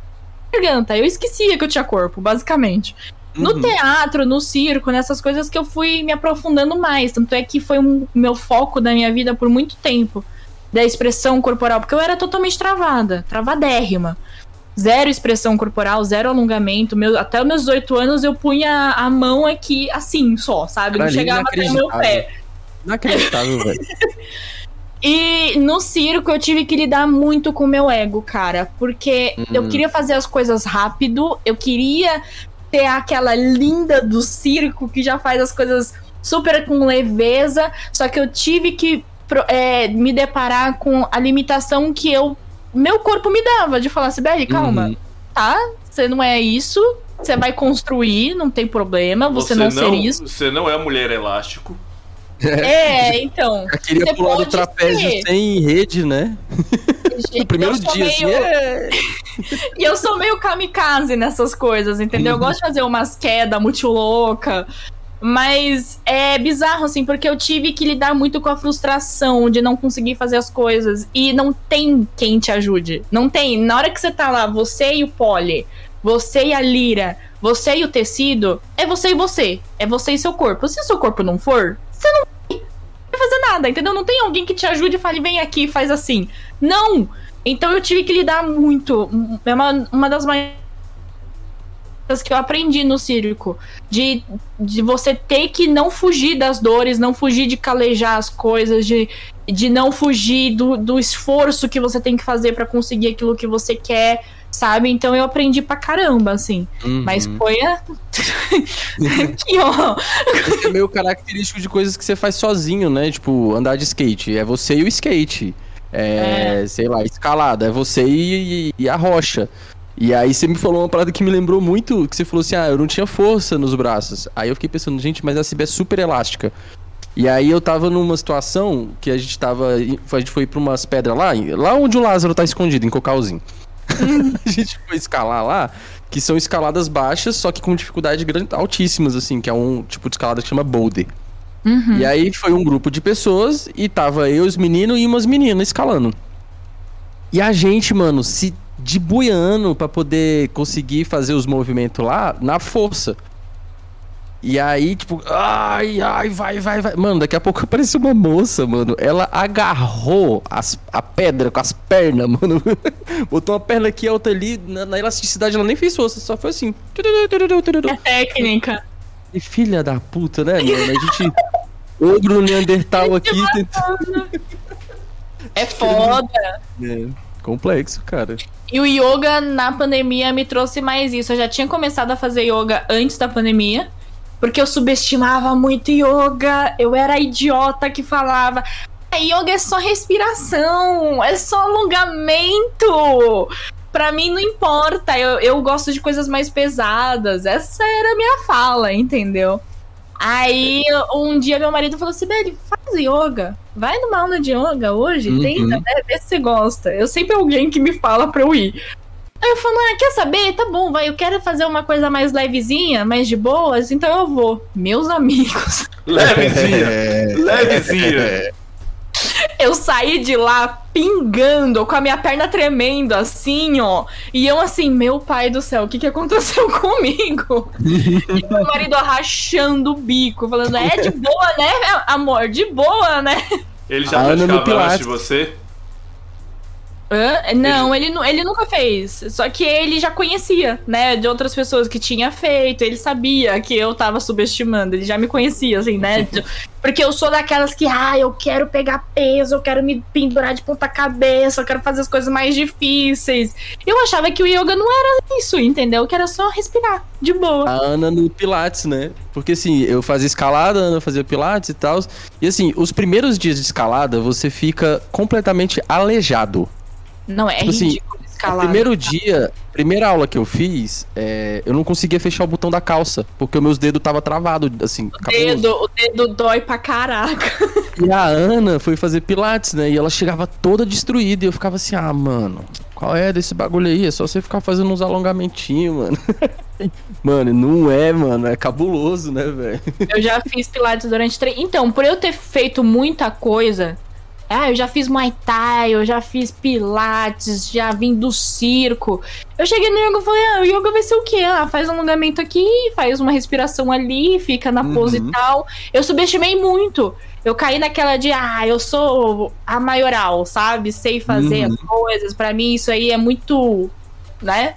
garganta. Eu esquecia que eu tinha corpo, basicamente. No uhum. teatro, no circo, nessas coisas que eu fui me aprofundando mais. Tanto é que foi o um, meu foco da minha vida por muito tempo. Da expressão corporal, porque eu era totalmente travada, travadérrima. Zero expressão corporal, zero alongamento. Meu, até os meus 18 anos eu punha a mão aqui assim só, sabe? Não chegava até o meu pé. Inacreditável, velho. E no circo eu tive que lidar muito com o meu ego, cara. Porque uhum. eu queria fazer as coisas rápido, eu queria ter aquela linda do circo que já faz as coisas super com leveza, só que eu tive que é, me deparar com a limitação que eu meu corpo me dava de falar, Sibeli, calma, uhum. tá? Você não é isso, você vai construir, não tem problema, você, você não, não ser isso. Você não é mulher elástico. É, então. Eu queria pular do trapézio ter. sem rede, né? Gente, no primeiro dia, meio... assim, é... E eu sou meio kamikaze nessas coisas, entendeu? Eu gosto de fazer umas quedas muito louca. Mas é bizarro, assim, porque eu tive que lidar muito com a frustração de não conseguir fazer as coisas. E não tem quem te ajude. Não tem. Na hora que você tá lá, você e o pole, você e a lira, você e o tecido, é você e você. É você e seu corpo. Se o seu corpo não for, você não vai fazer nada, entendeu? Não tem alguém que te ajude e fale, vem aqui faz assim. Não! Então eu tive que lidar muito. É uma, uma das maiores que eu aprendi no circo. De, de você ter que não fugir das dores, não fugir de calejar as coisas, de, de não fugir do, do esforço que você tem que fazer para conseguir aquilo que você quer, sabe? Então eu aprendi pra caramba, assim. Uhum. Mas foi a. Ó. Esse é meio característico de coisas que você faz sozinho, né? Tipo, andar de skate. É você e o skate. É, é. sei lá, escalada. É você e, e a rocha. E aí você me falou uma parada que me lembrou muito, que você falou assim, ah, eu não tinha força nos braços. Aí eu fiquei pensando, gente, mas a CB é super elástica. E aí eu tava numa situação que a gente tava. A gente foi pra umas pedras lá, lá onde o Lázaro tá escondido, em Cocalzinho. a gente foi escalar lá, que são escaladas baixas, só que com dificuldade grande, altíssimas, assim, que é um tipo de escalada que chama boulder. Uhum. E aí foi um grupo de pessoas e tava eu, os meninos e umas meninas escalando. E a gente, mano, se de buiano para poder conseguir fazer os movimentos lá na força. E aí, tipo, ai, ai, vai, vai, vai. Mano, daqui a pouco apareceu uma moça, mano. Ela agarrou as, a pedra com as pernas, mano. Botou uma perna aqui, outra ali. Na, na, elasticidade ela nem fez força, só foi assim. É técnica. E filha da puta, né, mano? A gente. Ogro Neandertal aqui. É foda. É. Complexo, cara. E o yoga na pandemia me trouxe mais isso. Eu já tinha começado a fazer yoga antes da pandemia, porque eu subestimava muito yoga. Eu era a idiota que falava: a yoga é só respiração, é só alongamento. Pra mim não importa, eu, eu gosto de coisas mais pesadas. Essa era a minha fala, entendeu? Aí um dia meu marido falou assim: Beli, faz yoga. Vai numa aula de yoga hoje, uhum. tenta, né? Vê se você gosta. Eu sempre alguém que me fala pra eu ir. Aí eu falo, ah, quer saber? Tá bom, vai, eu quero fazer uma coisa mais levezinha, mais de boas, então eu vou. Meus amigos. Levezinha. levezinha. Eu saí de lá pingando, com a minha perna tremendo, assim, ó. E eu assim, meu pai do céu, o que que aconteceu comigo? e meu marido rachando o bico, falando, é de boa, né, amor? De boa, né? Ele já praticava antes de você? Hã? Não, ele... ele, ele nunca fez. Só que ele já conhecia, né? De outras pessoas que tinha feito. Ele sabia que eu tava subestimando. Ele já me conhecia, assim, né? Porque eu sou daquelas que, ah, eu quero pegar peso, eu quero me pendurar de ponta cabeça, eu quero fazer as coisas mais difíceis. Eu achava que o yoga não era isso, entendeu? Que era só respirar, de boa. A Ana no Pilates, né? Porque assim, eu fazia escalada, a Ana fazia Pilates e tal. E assim, os primeiros dias de escalada, você fica completamente aleijado. Não, é tipo assim, ridículo assim, escalar. primeiro dia, primeira aula que eu fiz, é, eu não conseguia fechar o botão da calça, porque meus dedos tava travado, assim. O dedo, o dedo dói pra caraca. E a Ana foi fazer pilates, né? E ela chegava toda destruída e eu ficava assim, ah, mano, qual é desse bagulho aí? É só você ficar fazendo uns alongamentinhos, mano. mano, não é, mano. É cabuloso, né, velho? Eu já fiz pilates durante três. Então, por eu ter feito muita coisa, ah, eu já fiz Muay Thai, eu já fiz Pilates, já vim do circo. Eu cheguei no yoga e falei, ah, o yoga vai ser o quê? Ah, faz um alongamento aqui, faz uma respiração ali, fica na pose uhum. e tal. Eu subestimei muito. Eu caí naquela de, ah, eu sou a maioral, sabe? Sei fazer uhum. as coisas. para mim, isso aí é muito, né?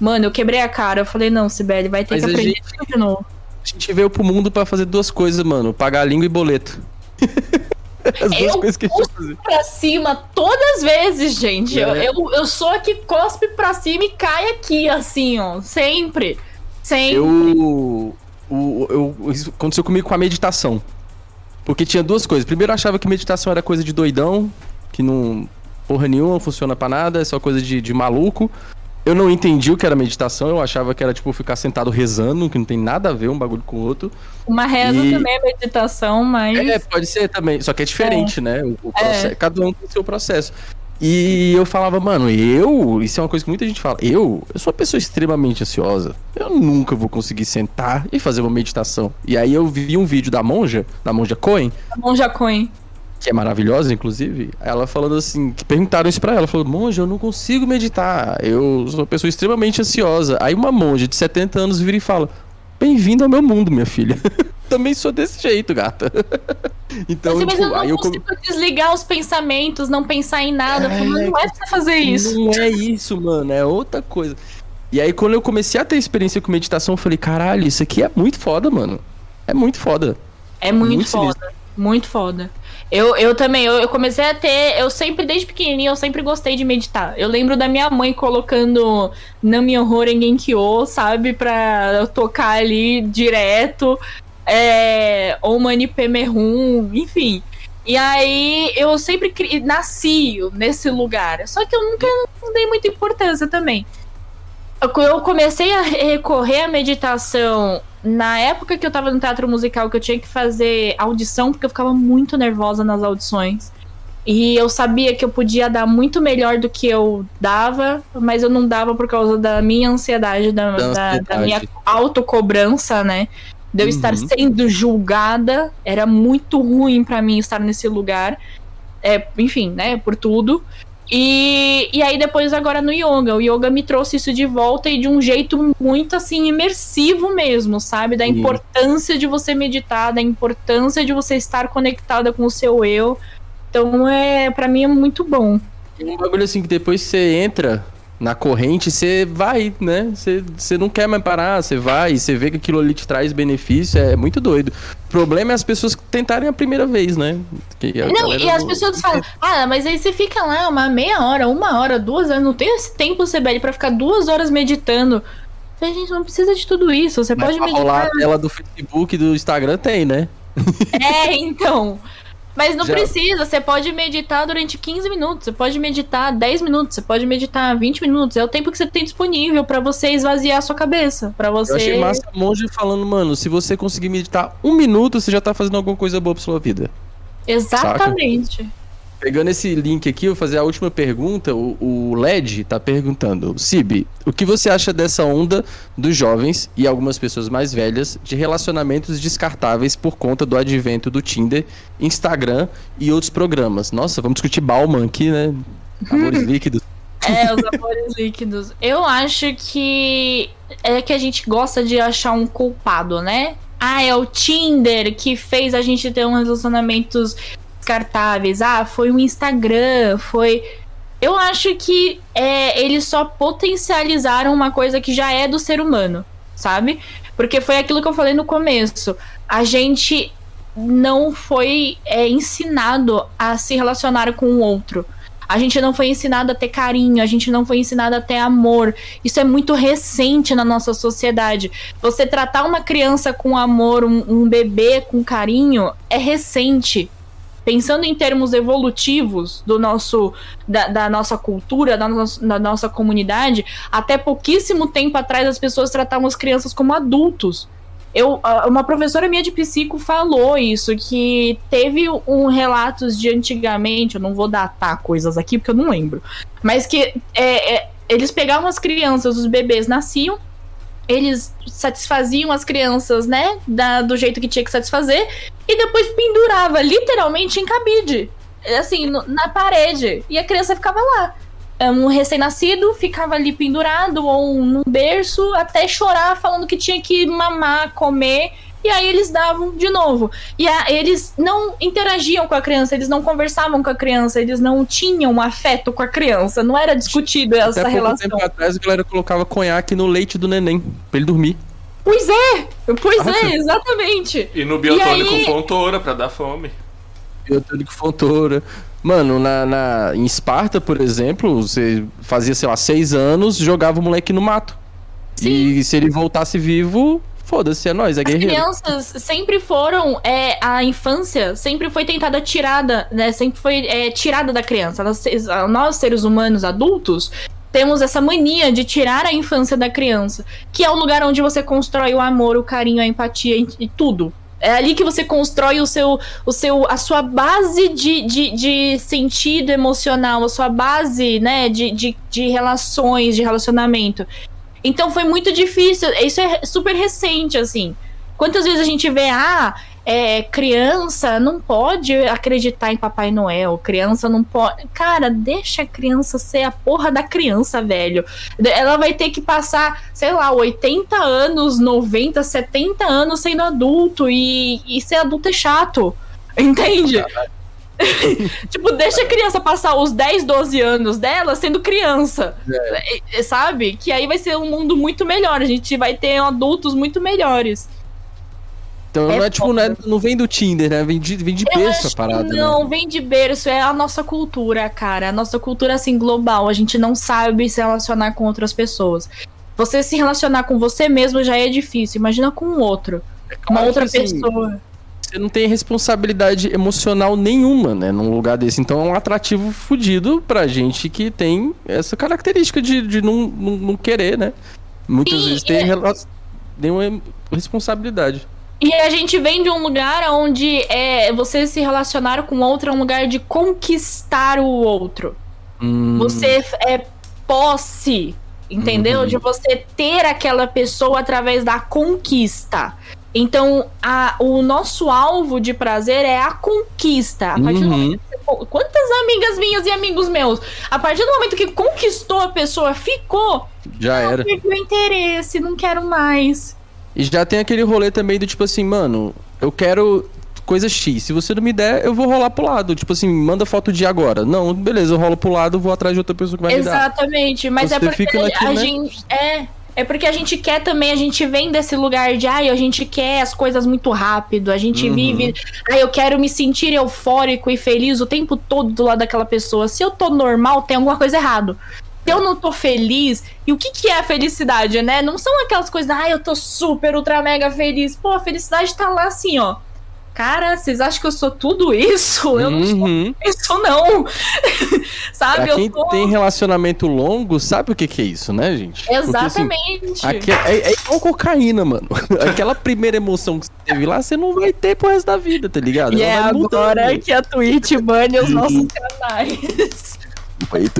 Mano, eu quebrei a cara. Eu falei, não, Sibeli, vai ter Mas que aprender gente, de novo. A gente veio pro mundo para fazer duas coisas, mano. Pagar língua e boleto. As duas eu coisas que a gente fazer. pra cima todas as vezes, gente. É. Eu, eu, eu, sou a que cospe pra cima e cai aqui, assim, ó. Sempre. Sempre. Eu. O, eu, isso aconteceu comigo com a meditação. Porque tinha duas coisas. Primeiro, eu achava que meditação era coisa de doidão, que não. Porra nenhuma, não funciona pra nada, é só coisa de, de maluco. Eu não entendi o que era meditação, eu achava que era tipo ficar sentado rezando, que não tem nada a ver um bagulho com o outro. Uma reza e... também é meditação, mas. É, pode ser também. Só que é diferente, é. né? O, o é. Cada um tem o seu processo. E eu falava, mano, eu, isso é uma coisa que muita gente fala, eu, eu sou uma pessoa extremamente ansiosa. Eu nunca vou conseguir sentar e fazer uma meditação. E aí eu vi um vídeo da monja, da monja Cohen. A monja Cohen. Que é maravilhosa, inclusive. Ela falando assim, que perguntaram isso pra ela. Falou, monja, eu não consigo meditar. Eu sou uma pessoa extremamente ansiosa. Aí uma monja de 70 anos vira e fala: Bem-vindo ao meu mundo, minha filha. Também sou desse jeito, gata. então, mas, tipo, mas eu não aí eu consigo desligar os pensamentos, não pensar em nada. É, não é pra fazer isso. Não é isso, mano. É outra coisa. E aí, quando eu comecei a ter experiência com meditação, eu falei, caralho, isso aqui é muito foda, mano. É muito foda. É muito, muito foda. Sinistro. Muito foda. Eu, eu também, eu, eu, comecei a ter. Eu sempre, desde pequenininha, eu sempre gostei de meditar. Eu lembro da minha mãe colocando Nami Horror em Genkyo, sabe? Pra eu tocar ali direto. É, ou Mani Pemerun, enfim. E aí eu sempre nasci nesse lugar. Só que eu nunca não dei muita importância também. Eu comecei a recorrer à meditação na época que eu tava no teatro musical, que eu tinha que fazer audição, porque eu ficava muito nervosa nas audições. E eu sabia que eu podia dar muito melhor do que eu dava, mas eu não dava por causa da minha ansiedade, da, da, ansiedade. da minha autocobrança, né? De eu uhum. estar sendo julgada. Era muito ruim para mim estar nesse lugar. É, enfim, né? Por tudo. E, e aí depois agora no yoga, o yoga me trouxe isso de volta e de um jeito muito assim imersivo mesmo, sabe? Da importância de você meditar, da importância de você estar conectada com o seu eu. Então é, para mim é muito bom. É um bagulho assim que depois você entra na corrente, você vai, né? Você, não quer mais parar, você vai, você vê que aquilo ali te traz benefício, é muito doido. O problema é as pessoas tentarem a primeira vez, né? não, e as pessoas falam, ah, mas aí você fica lá uma meia hora, uma hora, duas horas, não tem esse tempo, CBL, pra ficar duas horas meditando. A gente não precisa de tudo isso, você mas pode meditar. Rolar a tela do Facebook do Instagram tem, né? É, então. Mas não Já... precisa, você pode meditar durante 15 minutos, você pode meditar 10 minutos, você pode meditar 20 minutos. É o tempo que você tem disponível para você esvaziar a sua cabeça. para você. Eu achei massa monge falando, mano, se você conseguir meditar um minuto, você já tá fazendo alguma coisa boa pra sua vida. Exatamente. Saca? Pegando esse link aqui, eu vou fazer a última pergunta. O, o LED tá perguntando: Sib, o que você acha dessa onda dos jovens e algumas pessoas mais velhas de relacionamentos descartáveis por conta do advento do Tinder, Instagram e outros programas? Nossa, vamos discutir Bauman aqui, né? Amores líquidos. É, os amores líquidos. Eu acho que é que a gente gosta de achar um culpado, né? Ah, é o Tinder que fez a gente ter uns relacionamentos descartáveis. Ah, foi o Instagram, foi. Eu acho que é, eles só potencializaram uma coisa que já é do ser humano, sabe? Porque foi aquilo que eu falei no começo. A gente não foi é, ensinado a se relacionar com o outro. A gente não foi ensinado a ter carinho, a gente não foi ensinado a ter amor. Isso é muito recente na nossa sociedade. Você tratar uma criança com amor, um, um bebê com carinho, é recente pensando em termos evolutivos do nosso da, da nossa cultura, da, no, da nossa comunidade, até pouquíssimo tempo atrás as pessoas tratavam as crianças como adultos. Eu, uma professora minha de psico falou isso, que teve um relatos de antigamente, eu não vou datar coisas aqui porque eu não lembro, mas que é, é, eles pegavam as crianças, os bebês nasciam, eles satisfaziam as crianças, né, da, do jeito que tinha que satisfazer, e depois pendurava literalmente em cabide, assim, no, na parede, e a criança ficava lá. Um recém-nascido ficava ali pendurado ou num berço até chorar, falando que tinha que mamar, comer e aí eles davam de novo. E a, eles não interagiam com a criança, eles não conversavam com a criança, eles não tinham um afeto com a criança, não era discutido essa Até relação. tempo atrás a galera colocava conhaque no leite do neném, pra ele dormir. Pois é, pois ah, é, exatamente. E no biotônico e aí... fontoura pra dar fome. Biotônico fontoura. Mano, na, na, em Esparta, por exemplo, você fazia, sei lá, seis anos, jogava o moleque no mato. Sim. E se ele voltasse vivo, foda-se, é nós, é guerreiro. As crianças sempre foram, é, a infância sempre foi tentada tirada, né, sempre foi é, tirada da criança. Nós, nós, seres humanos adultos, temos essa mania de tirar a infância da criança, que é o lugar onde você constrói o amor, o carinho, a empatia e tudo. É ali que você constrói o seu, o seu, a sua base de, de, de sentido emocional, a sua base, né, de, de, de relações, de relacionamento. Então foi muito difícil. Isso é super recente, assim. Quantas vezes a gente vê, ah, é, criança não pode acreditar em Papai Noel, criança não pode. Cara, deixa a criança ser a porra da criança, velho. Ela vai ter que passar, sei lá, 80 anos, 90, 70 anos sendo adulto e, e ser adulto é chato. Entende? tipo, deixa a criança passar os 10, 12 anos dela sendo criança. É. Sabe? Que aí vai ser um mundo muito melhor. A gente vai ter adultos muito melhores. Então é não é tipo, não, é, não, vem do Tinder, né? Vem de, vem de berço a parada. Né? Não, né? vem de berço, é a nossa cultura, cara. A nossa cultura, assim, global. A gente não sabe se relacionar com outras pessoas. Você se relacionar com você mesmo já é difícil. Imagina com um outro. É uma outra assim, pessoa. Você não tem responsabilidade emocional nenhuma, né? Num lugar desse. Então é um atrativo fodido pra gente que tem essa característica de, de não, não, não querer, né? Muitas Sim, vezes tem é... nenhuma responsabilidade. E a gente vem de um lugar onde é, você se relacionar com outro é um lugar de conquistar o outro. Hum. Você é posse, entendeu? Uhum. De você ter aquela pessoa através da conquista. Então, a, o nosso alvo de prazer é a conquista. A partir uhum. do momento que você, quantas amigas minhas e amigos meus, a partir do momento que conquistou a pessoa, ficou. Já era. Perdeu interesse, não quero mais. E já tem aquele rolê também do tipo assim, mano, eu quero coisa X. Se você não me der, eu vou rolar pro lado. Tipo assim, manda foto de agora. Não, beleza, eu rolo pro lado, vou atrás de outra pessoa que vai Exatamente, me dar. Exatamente, mas você é porque a né? gente. É. É porque a gente quer também, a gente vem desse lugar de, ai, a gente quer as coisas muito rápido, a gente uhum. vive, ai, eu quero me sentir eufórico e feliz o tempo todo do lado daquela pessoa. Se eu tô normal, tem alguma coisa errado se eu não tô feliz, e o que que é a felicidade, né? Não são aquelas coisas, ah, eu tô super, ultra, mega feliz. Pô, a felicidade tá lá assim, ó. Cara, vocês acham que eu sou tudo isso? Eu não sou uhum. isso, não. sabe? Pra quem tô... tem relacionamento longo, sabe o que, que é isso, né, gente? Exatamente. Porque, assim, é, é igual cocaína, mano. Aquela primeira emoção que você teve lá, você não vai ter pro resto da vida, tá ligado? E é agora que a Twitch bane os nossos canais.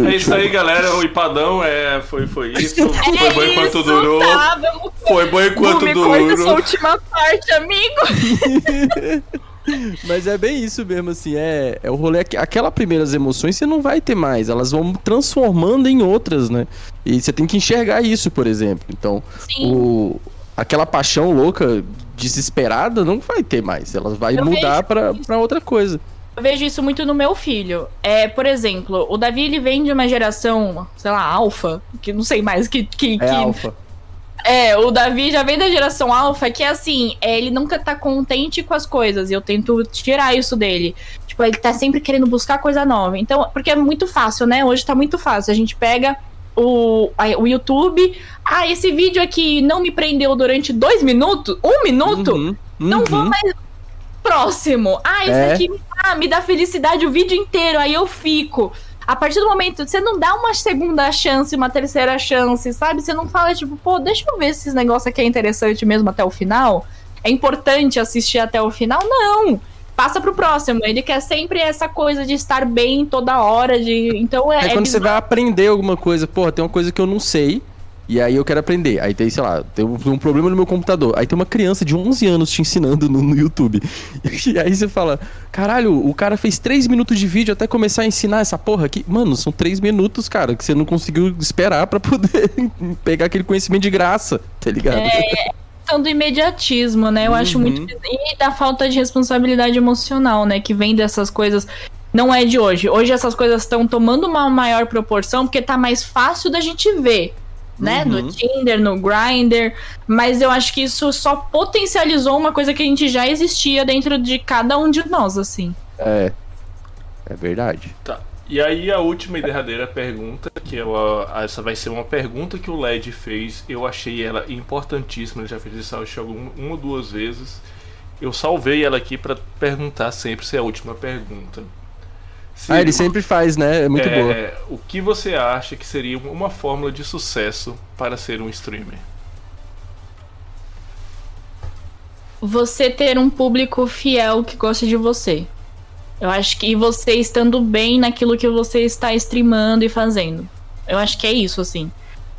É isso aí, galera. O Ipadão é, foi, foi isso. É foi bom enquanto durou. Tá, foi bom enquanto Bumi, durou. Essa última parte, amigo. Mas é bem isso mesmo, assim, é, é o rolê, aquelas primeiras emoções você não vai ter mais, elas vão transformando em outras, né? E você tem que enxergar isso, por exemplo. Então, o, aquela paixão louca, desesperada, não vai ter mais, ela vai Eu mudar para outra coisa. Eu vejo isso muito no meu filho. É, por exemplo, o Davi ele vem de uma geração, sei lá, alfa, que não sei mais que. que, é que... alfa. É, o Davi já vem da geração alfa, que é assim, é, ele nunca tá contente com as coisas, e eu tento tirar isso dele. Tipo, ele tá sempre querendo buscar coisa nova. Então, porque é muito fácil, né? Hoje tá muito fácil. A gente pega o, o YouTube. Ah, esse vídeo aqui não me prendeu durante dois minutos, um minuto. Uhum, não vou uhum. mais próximo. Ah, isso é. aqui ah, me dá felicidade o vídeo inteiro, aí eu fico. A partir do momento, você não dá uma segunda chance, uma terceira chance, sabe? Você não fala, tipo, pô, deixa eu ver se esse negócio aqui é interessante mesmo até o final. É importante assistir até o final? Não! Passa pro próximo. Ele quer sempre essa coisa de estar bem toda hora. De... Então é. É, é quando você vai aprender alguma coisa, porra, tem uma coisa que eu não sei. E aí eu quero aprender. Aí tem, sei lá, tem um problema no meu computador. Aí tem uma criança de 11 anos te ensinando no, no YouTube. E aí você fala, caralho, o cara fez 3 minutos de vídeo até começar a ensinar essa porra aqui. Mano, são 3 minutos, cara, que você não conseguiu esperar para poder pegar aquele conhecimento de graça, tá ligado? É, questão do imediatismo, né? Eu uhum. acho muito. E da falta de responsabilidade emocional, né? Que vem dessas coisas não é de hoje. Hoje essas coisas estão tomando uma maior proporção porque tá mais fácil da gente ver né? Uhum. No Tinder, no Grindr. Mas eu acho que isso só potencializou uma coisa que a gente já existia dentro de cada um de nós, assim. É. É verdade. Tá. E aí a última e derradeira pergunta, que eu, essa vai ser uma pergunta que o LED fez, eu achei ela importantíssima, ele já fez isso acho, uma, uma ou duas vezes. Eu salvei ela aqui para perguntar sempre se é a última pergunta. Sim, ah, ele sempre faz, né? É muito é, boa. O que você acha que seria uma fórmula de sucesso para ser um streamer? Você ter um público fiel que gosta de você. Eu acho que você estando bem naquilo que você está streamando e fazendo. Eu acho que é isso, assim.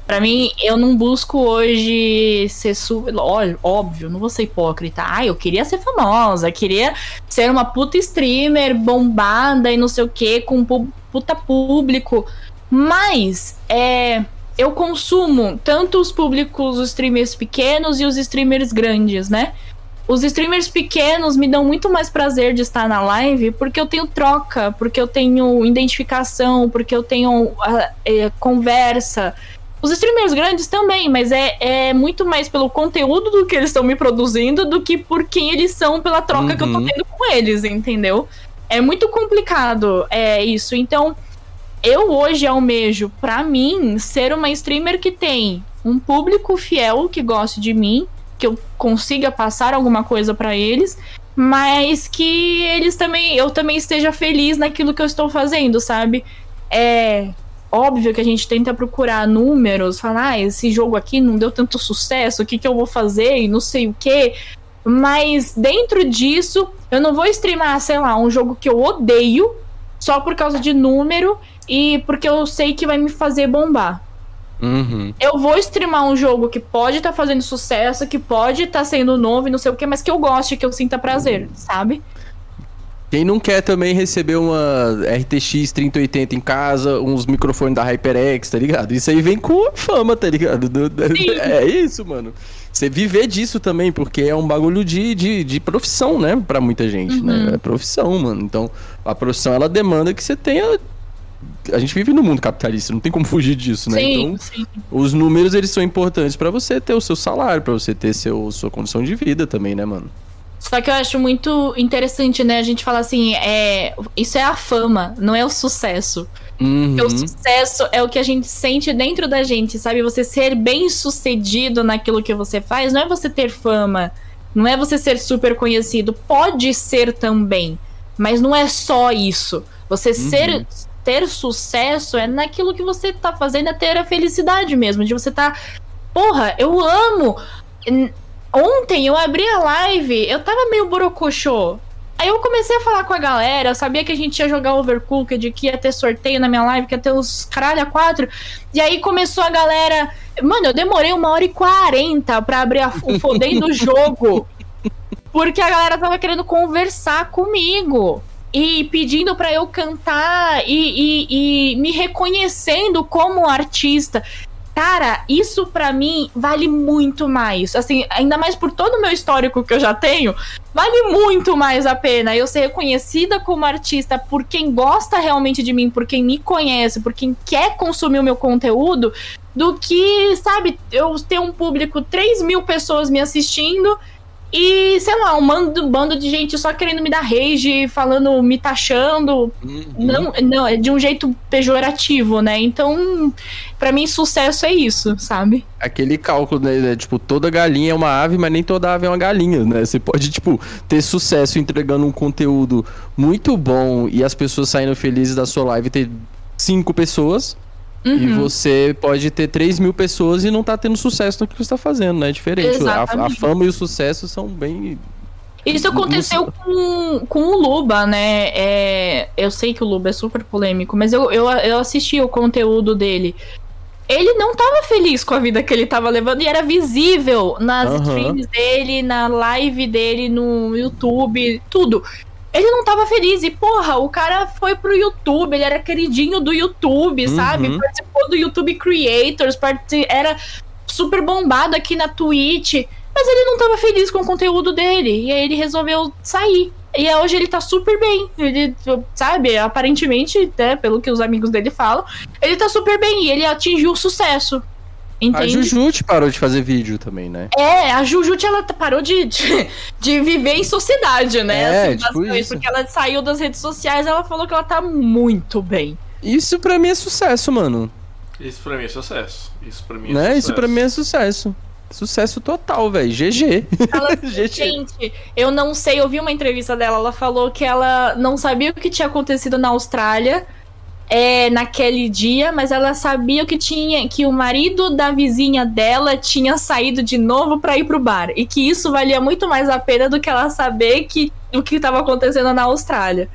Para mim, eu não busco hoje ser super. Óbvio, não vou ser hipócrita. Ah, eu queria ser famosa, queria ser uma puta streamer bombada e não sei o que, com puta público. Mas, é. Eu consumo tanto os públicos, os streamers pequenos e os streamers grandes, né? Os streamers pequenos me dão muito mais prazer de estar na live porque eu tenho troca, porque eu tenho identificação, porque eu tenho uh, é, conversa. Os streamers grandes também, mas é, é muito mais pelo conteúdo do que eles estão me produzindo do que por quem eles são, pela troca uhum. que eu tô uhum. tendo com eles, entendeu? É muito complicado é isso. Então, eu hoje almejo, para mim, ser uma streamer que tem um público fiel que goste de mim, que eu consiga passar alguma coisa para eles, mas que eles também, eu também esteja feliz naquilo que eu estou fazendo, sabe? É, óbvio que a gente tenta procurar números, falar, ah, esse jogo aqui não deu tanto sucesso, o que, que eu vou fazer e não sei o que. Mas dentro disso, eu não vou streamar, sei lá, um jogo que eu odeio só por causa de número e porque eu sei que vai me fazer bombar. Uhum. Eu vou streamar um jogo que pode estar tá fazendo sucesso, que pode estar tá sendo novo e não sei o que, mas que eu goste, que eu sinta prazer, sabe? Quem não quer também receber uma RTX 3080 em casa, uns microfones da HyperX, tá ligado? Isso aí vem com fama, tá ligado? É isso, mano. Você viver disso também, porque é um bagulho de, de, de profissão, né? Pra muita gente, né? uhum. né? É profissão, mano. Então, a profissão, ela demanda que você tenha a gente vive no mundo capitalista, não tem como fugir disso, né? Sim, então, sim. os números eles são importantes para você ter o seu salário, para você ter seu, sua condição de vida também, né, mano? Só que eu acho muito interessante, né? A gente fala assim, é, isso é a fama, não é o sucesso. Uhum. o sucesso é o que a gente sente dentro da gente, sabe? Você ser bem sucedido naquilo que você faz, não é você ter fama, não é você ser super conhecido. Pode ser também, mas não é só isso. Você uhum. ser ter sucesso é naquilo que você tá fazendo, é ter a felicidade mesmo, de você tá. Porra, eu amo Ontem eu abri a live, eu tava meio borocochô. Aí eu comecei a falar com a galera, eu sabia que a gente ia jogar Overcooked, que ia ter sorteio na minha live, que ia ter os caralho a quatro. E aí começou a galera. Mano, eu demorei uma hora e quarenta pra abrir a, o fodendo do jogo. Porque a galera tava querendo conversar comigo. E pedindo para eu cantar e, e, e me reconhecendo como artista. Cara, isso para mim vale muito mais. Assim, ainda mais por todo o meu histórico que eu já tenho, vale muito mais a pena eu ser reconhecida como artista por quem gosta realmente de mim, por quem me conhece, por quem quer consumir o meu conteúdo, do que, sabe, eu ter um público, 3 mil pessoas me assistindo e, sei lá, um bando, bando de gente só querendo me dar rage, falando, me taxando. Uhum. Não, não, é de um jeito pejorativo, né? Então, para mim, sucesso é isso, sabe? Aquele cálculo, né? Tipo, toda galinha é uma ave, mas nem toda ave é uma galinha, né? Você pode, tipo, ter sucesso entregando um conteúdo muito bom e as pessoas saindo felizes da sua live ter cinco pessoas Uhum. E você pode ter 3 mil pessoas e não tá tendo sucesso no que você tá fazendo, né? É diferente. A, a, fama e o sucesso são bem. Isso aconteceu com, com o Luba, né? É, eu sei que o Luba é super polêmico, mas eu, eu, eu assisti o conteúdo dele. Ele não tava feliz com a vida que ele tava levando e era visível nas uhum. streams dele, na live dele, no YouTube, tudo ele não tava feliz. E, porra, o cara foi pro YouTube, ele era queridinho do YouTube, uhum. sabe? Participou do YouTube Creators, era super bombado aqui na Twitch. Mas ele não tava feliz com o conteúdo dele. E aí ele resolveu sair. E hoje ele tá super bem. Ele, sabe, aparentemente, né, pelo que os amigos dele falam, ele tá super bem. E ele atingiu o sucesso. Entende? A Jujute parou de fazer vídeo também, né? É, a Jujute ela parou de, de, de viver em sociedade, né? É, assim, tipo isso. Porque ela saiu das redes sociais ela falou que ela tá muito bem. Isso pra mim é sucesso, mano. Isso pra mim é sucesso. Isso pra mim é né? sucesso. Isso pra mim é sucesso. Sucesso total, velho. GG. Ela, gente, eu não sei, eu vi uma entrevista dela, ela falou que ela não sabia o que tinha acontecido na Austrália é, naquele dia, mas ela sabia que tinha que o marido da vizinha dela tinha saído de novo para ir pro bar e que isso valia muito mais a pena do que ela saber que o que estava acontecendo na Austrália,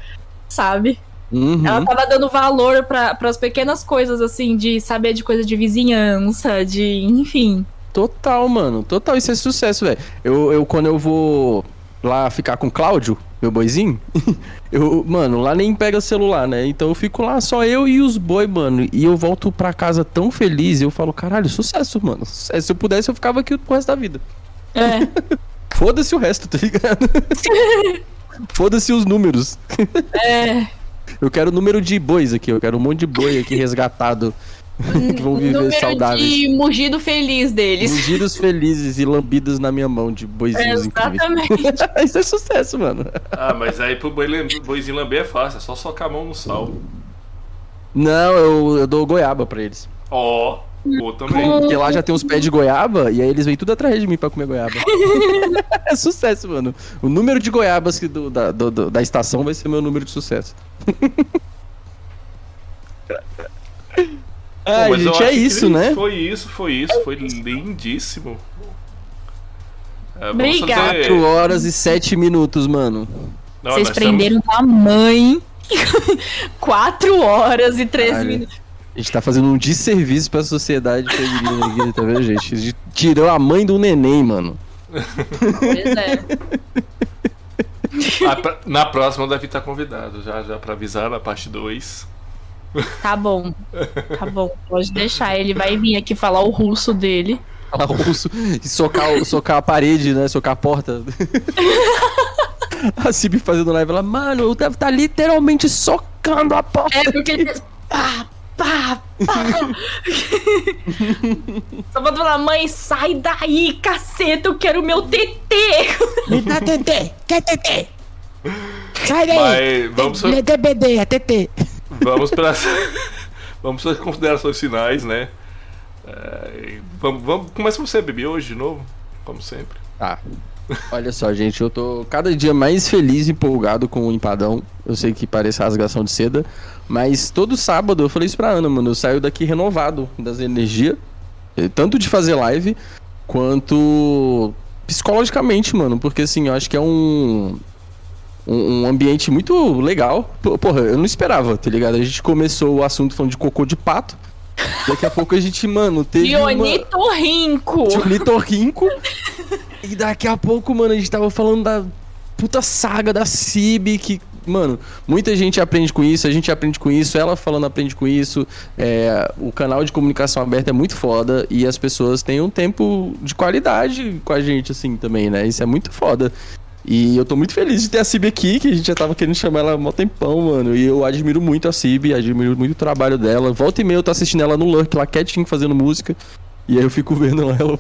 sabe? Uhum. Ela tava dando valor para as pequenas coisas assim, de saber de coisa de vizinhança, de enfim. Total, mano. Total, isso é sucesso, velho. Eu, eu, quando eu vou lá ficar com o Cláudio, meu boizinho, eu, mano, lá nem pega celular, né? Então eu fico lá só eu e os boi, mano. E eu volto pra casa tão feliz. E eu falo, caralho, sucesso, mano. Sucesso. Se eu pudesse, eu ficava aqui pro resto da vida. É. Foda-se o resto, tá ligado? Foda-se os números. É. Eu quero o número de bois aqui, eu quero um monte de boi aqui resgatado. que vão viver Número saudáveis. de mugido feliz deles. Mugidos felizes e lambidos na minha mão de boizinhos Exatamente. Isso é sucesso, mano. Ah, mas aí pro boi, boizinho lamber é fácil, é só socar a mão no sal. Não, eu, eu dou goiaba pra eles. Ó. Oh. Também. Porque lá já tem uns pés de goiaba e aí eles vêm tudo atrás de mim pra comer goiaba. é sucesso, mano. O número de goiabas que do, da, do, da estação vai ser meu número de sucesso. Ai, Pô, gente, é isso, né? Foi isso, foi isso, foi lindíssimo. É, Obrigado. 4 horas e 7 minutos, mano. Não, Vocês prenderam estamos... a mãe. 4 horas e 13 minutos. A gente tá fazendo um desserviço pra sociedade feminina aqui, tá vendo, gente? A gente tirou a mãe do neném, mano. Pois é. Na próxima deve estar convidado, já, já pra avisar na parte 2. Tá bom. Tá bom. Pode deixar. Ele vai vir aqui falar o russo dele. Falar o russo e socar, socar a parede, né? Socar a porta. a Cib fazendo live, ela, mano, eu devo estar tá literalmente socando a porta. É, porque ele. Pá, pá, pá. Só vou falar, mãe, sai daí, caceta, eu quero o meu TT. Me dá TT, quer TT? Sai daí. Mas, vamos... É TBD, é TT. Vamos para vamos para as considerações finais, né? É, vamos, vamos, começa você, Bibi, hoje de novo, como sempre. Tá. Olha só, gente, eu tô cada dia mais feliz e empolgado com o empadão. Eu sei que parece rasgação de seda, mas todo sábado eu falei isso pra Ana, mano. Eu saio daqui renovado das energias, eh, tanto de fazer live quanto psicologicamente, mano, porque assim, eu acho que é um um, um, ambiente muito legal. Porra, eu não esperava, tá ligado? A gente começou o assunto falando de cocô de pato. Daqui a pouco a gente, mano, teve. De ornitorrinco! De ornitorrinco. e daqui a pouco, mano, a gente tava falando da puta saga da Cib, que, mano, muita gente aprende com isso, a gente aprende com isso, ela falando aprende com isso. É, o canal de comunicação aberta é muito foda e as pessoas têm um tempo de qualidade com a gente, assim, também, né? Isso é muito foda. E eu tô muito feliz de ter a Cib aqui, que a gente já tava querendo chamar ela há um tempão, mano. E eu admiro muito a Cib, admiro muito o trabalho dela. Volta e meia eu tô assistindo ela no Lurk, lá quietinho, fazendo música. E aí eu fico vendo ela,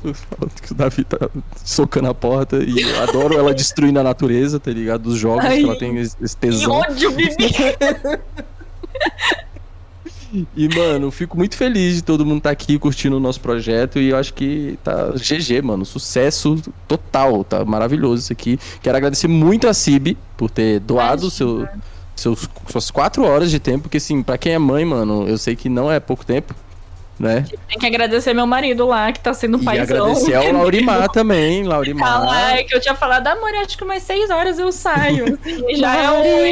que o Davi tá socando a porta. E eu adoro ela destruindo a natureza, tá ligado? Dos jogos Ai, que ela tem esse tesão. Que ódio, Bibi! E, mano, fico muito feliz de todo mundo estar tá aqui curtindo o nosso projeto e eu acho que tá GG, mano. Sucesso total, tá maravilhoso isso aqui. Quero agradecer muito a Cib por ter doado seu, seus, suas quatro horas de tempo, porque, assim, pra quem é mãe, mano, eu sei que não é pouco tempo. Né? Tem que agradecer meu marido lá, que tá sendo e paizão. agradecer ao Laurimar também, Laurimar. Lá, é que eu tinha falado, amor, acho que umas seis horas eu saio. Assim, já é o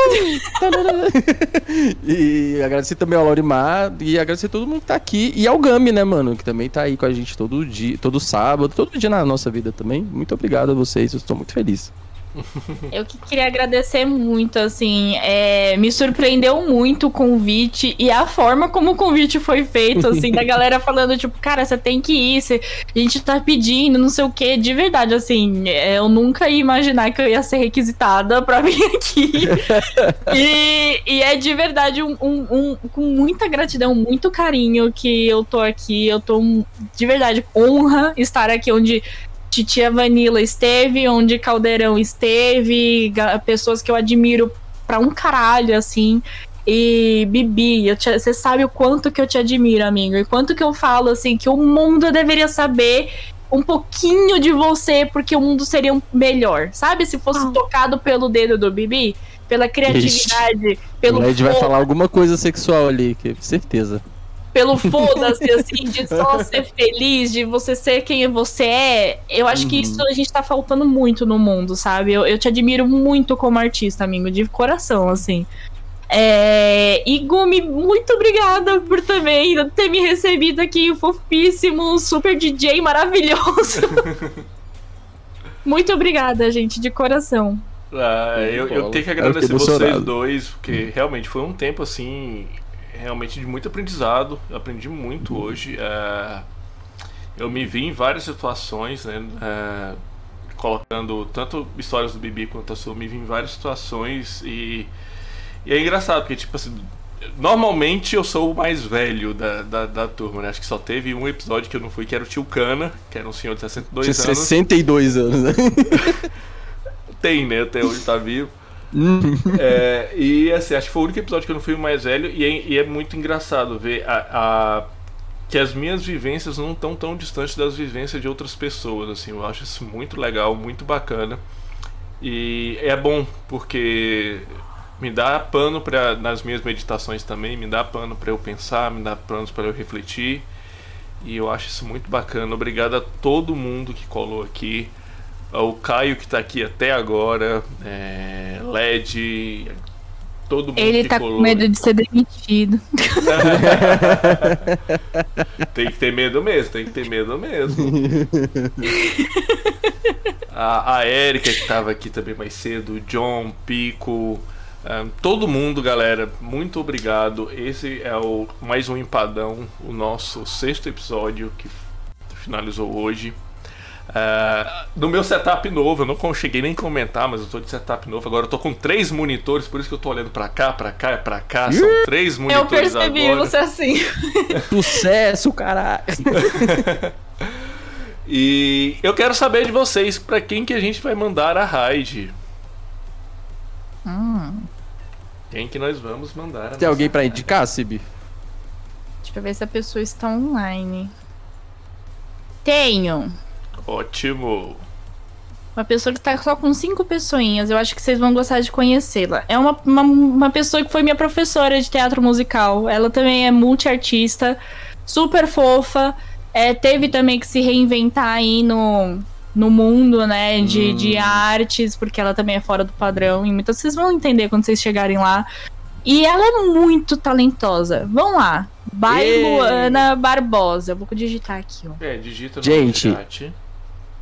e agradecer também ao Laurimar e agradecer todo mundo que tá aqui. E ao Gami, né, mano? Que também tá aí com a gente todo dia, todo sábado, todo dia na nossa vida também. Muito obrigado a vocês, eu estou muito feliz. Eu que queria agradecer muito, assim, é, me surpreendeu muito o convite e a forma como o convite foi feito, assim, da galera falando, tipo, cara, você tem que ir, a gente tá pedindo, não sei o que, de verdade, assim, é, eu nunca ia imaginar que eu ia ser requisitada pra vir aqui. e, e, é de verdade um, um, um, com muita gratidão, muito carinho que eu tô aqui, eu tô de verdade honra estar aqui onde Titia Vanilla esteve, onde Caldeirão esteve, pessoas que eu admiro pra um caralho, assim. E Bibi, você sabe o quanto que eu te admiro, amigo, e quanto que eu falo assim que o mundo deveria saber um pouquinho de você, porque o mundo seria um melhor, sabe? Se fosse ah. tocado pelo dedo do Bibi, pela criatividade, Ixi. pelo. O Led vai falar alguma coisa sexual ali, que certeza pelo foda-se, assim, de só ser feliz, de você ser quem você é, eu acho uhum. que isso a gente tá faltando muito no mundo, sabe? Eu, eu te admiro muito como artista, amigo, de coração, assim. É... E Gumi, muito obrigada por também ter me recebido aqui, fofíssimo, super DJ maravilhoso. muito obrigada, gente, de coração. Ah, eu, eu tenho que agradecer vocês dois, porque realmente foi um tempo assim realmente de muito aprendizado. Eu aprendi muito hoje. É, eu me vi em várias situações, né? É, colocando tanto histórias do Bibi quanto a sua, me vi em várias situações e, e é engraçado, porque tipo assim, normalmente eu sou o mais velho da, da, da, turma, né? Acho que só teve um episódio que eu não fui, que era o tio Cana, que era um senhor de 62 Tinha anos. 62 anos, né? Tem, né? Até hoje tá vivo. É, e assim, acho que foi o único episódio que eu não fui mais velho e é, e é muito engraçado ver a, a, que as minhas vivências não estão tão distantes das vivências de outras pessoas. Assim, eu acho isso muito legal, muito bacana. E é bom porque me dá pano para nas minhas meditações também, me dá pano para eu pensar, me dá pano para eu refletir. E eu acho isso muito bacana. Obrigado a todo mundo que colou aqui o Caio que tá aqui até agora, é, LED, todo mundo Ele tá com medo de ser demitido. tem que ter medo mesmo, tem que ter medo mesmo. a, a Erika que tava aqui também mais cedo, o John, Pico, um, todo mundo, galera, muito obrigado. Esse é o mais um empadão, o nosso sexto episódio que finalizou hoje. Uh, no meu setup novo, eu não cheguei nem a comentar, mas eu tô de setup novo. Agora eu tô com três monitores, por isso que eu tô olhando pra cá, pra cá, pra cá. São três monitores Eu percebi agora. você assim. Sucesso, caralho. e eu quero saber de vocês, pra quem que a gente vai mandar a raid? Hum. Quem que nós vamos mandar? Tem alguém pra indicar, Sibi? Deixa eu ver se a pessoa está online. Tenho. Ótimo. Uma pessoa que tá só com cinco pessoinhas. Eu acho que vocês vão gostar de conhecê-la. É uma, uma, uma, pessoa que foi minha professora de teatro musical. Ela também é multiartista, super fofa. É, teve também que se reinventar aí no, no mundo, né, de, hum. de artes, porque ela também é fora do padrão. E muitas vocês vão entender quando vocês chegarem lá. E ela é muito talentosa. Vão lá. By Luana Barbosa. Eu vou digitar aqui, ó. É, digita no Gente, chat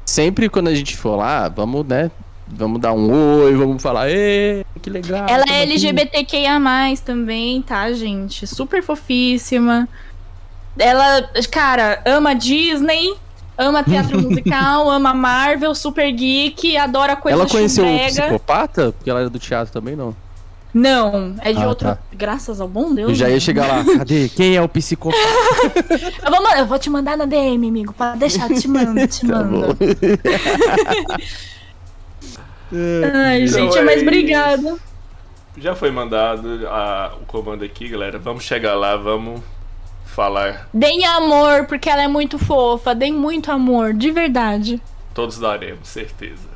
sempre quando a gente for lá, vamos, né? Vamos dar um oi, vamos falar, Ê, que legal. Ela é LGBTQIA também, tá, gente? Super fofíssima. Ela, cara, ama Disney, ama teatro musical, ama Marvel, super geek, adora coisa Ela conheceu o um psicopata? Porque ela era do teatro também, não? Não, é de ah, outro. Tá. Graças ao bom Deus. Eu já ia né? chegar lá. Cadê? Quem é o psicopata? eu, vou, eu vou te mandar na DM, amigo. Para deixar, te mando, te tá mando. Ai, então gente, é mas obrigada. Já foi mandado a, o comando aqui, galera. Vamos chegar lá, vamos falar. Deem amor, porque ela é muito fofa. Deem muito amor, de verdade. Todos daremos, certeza.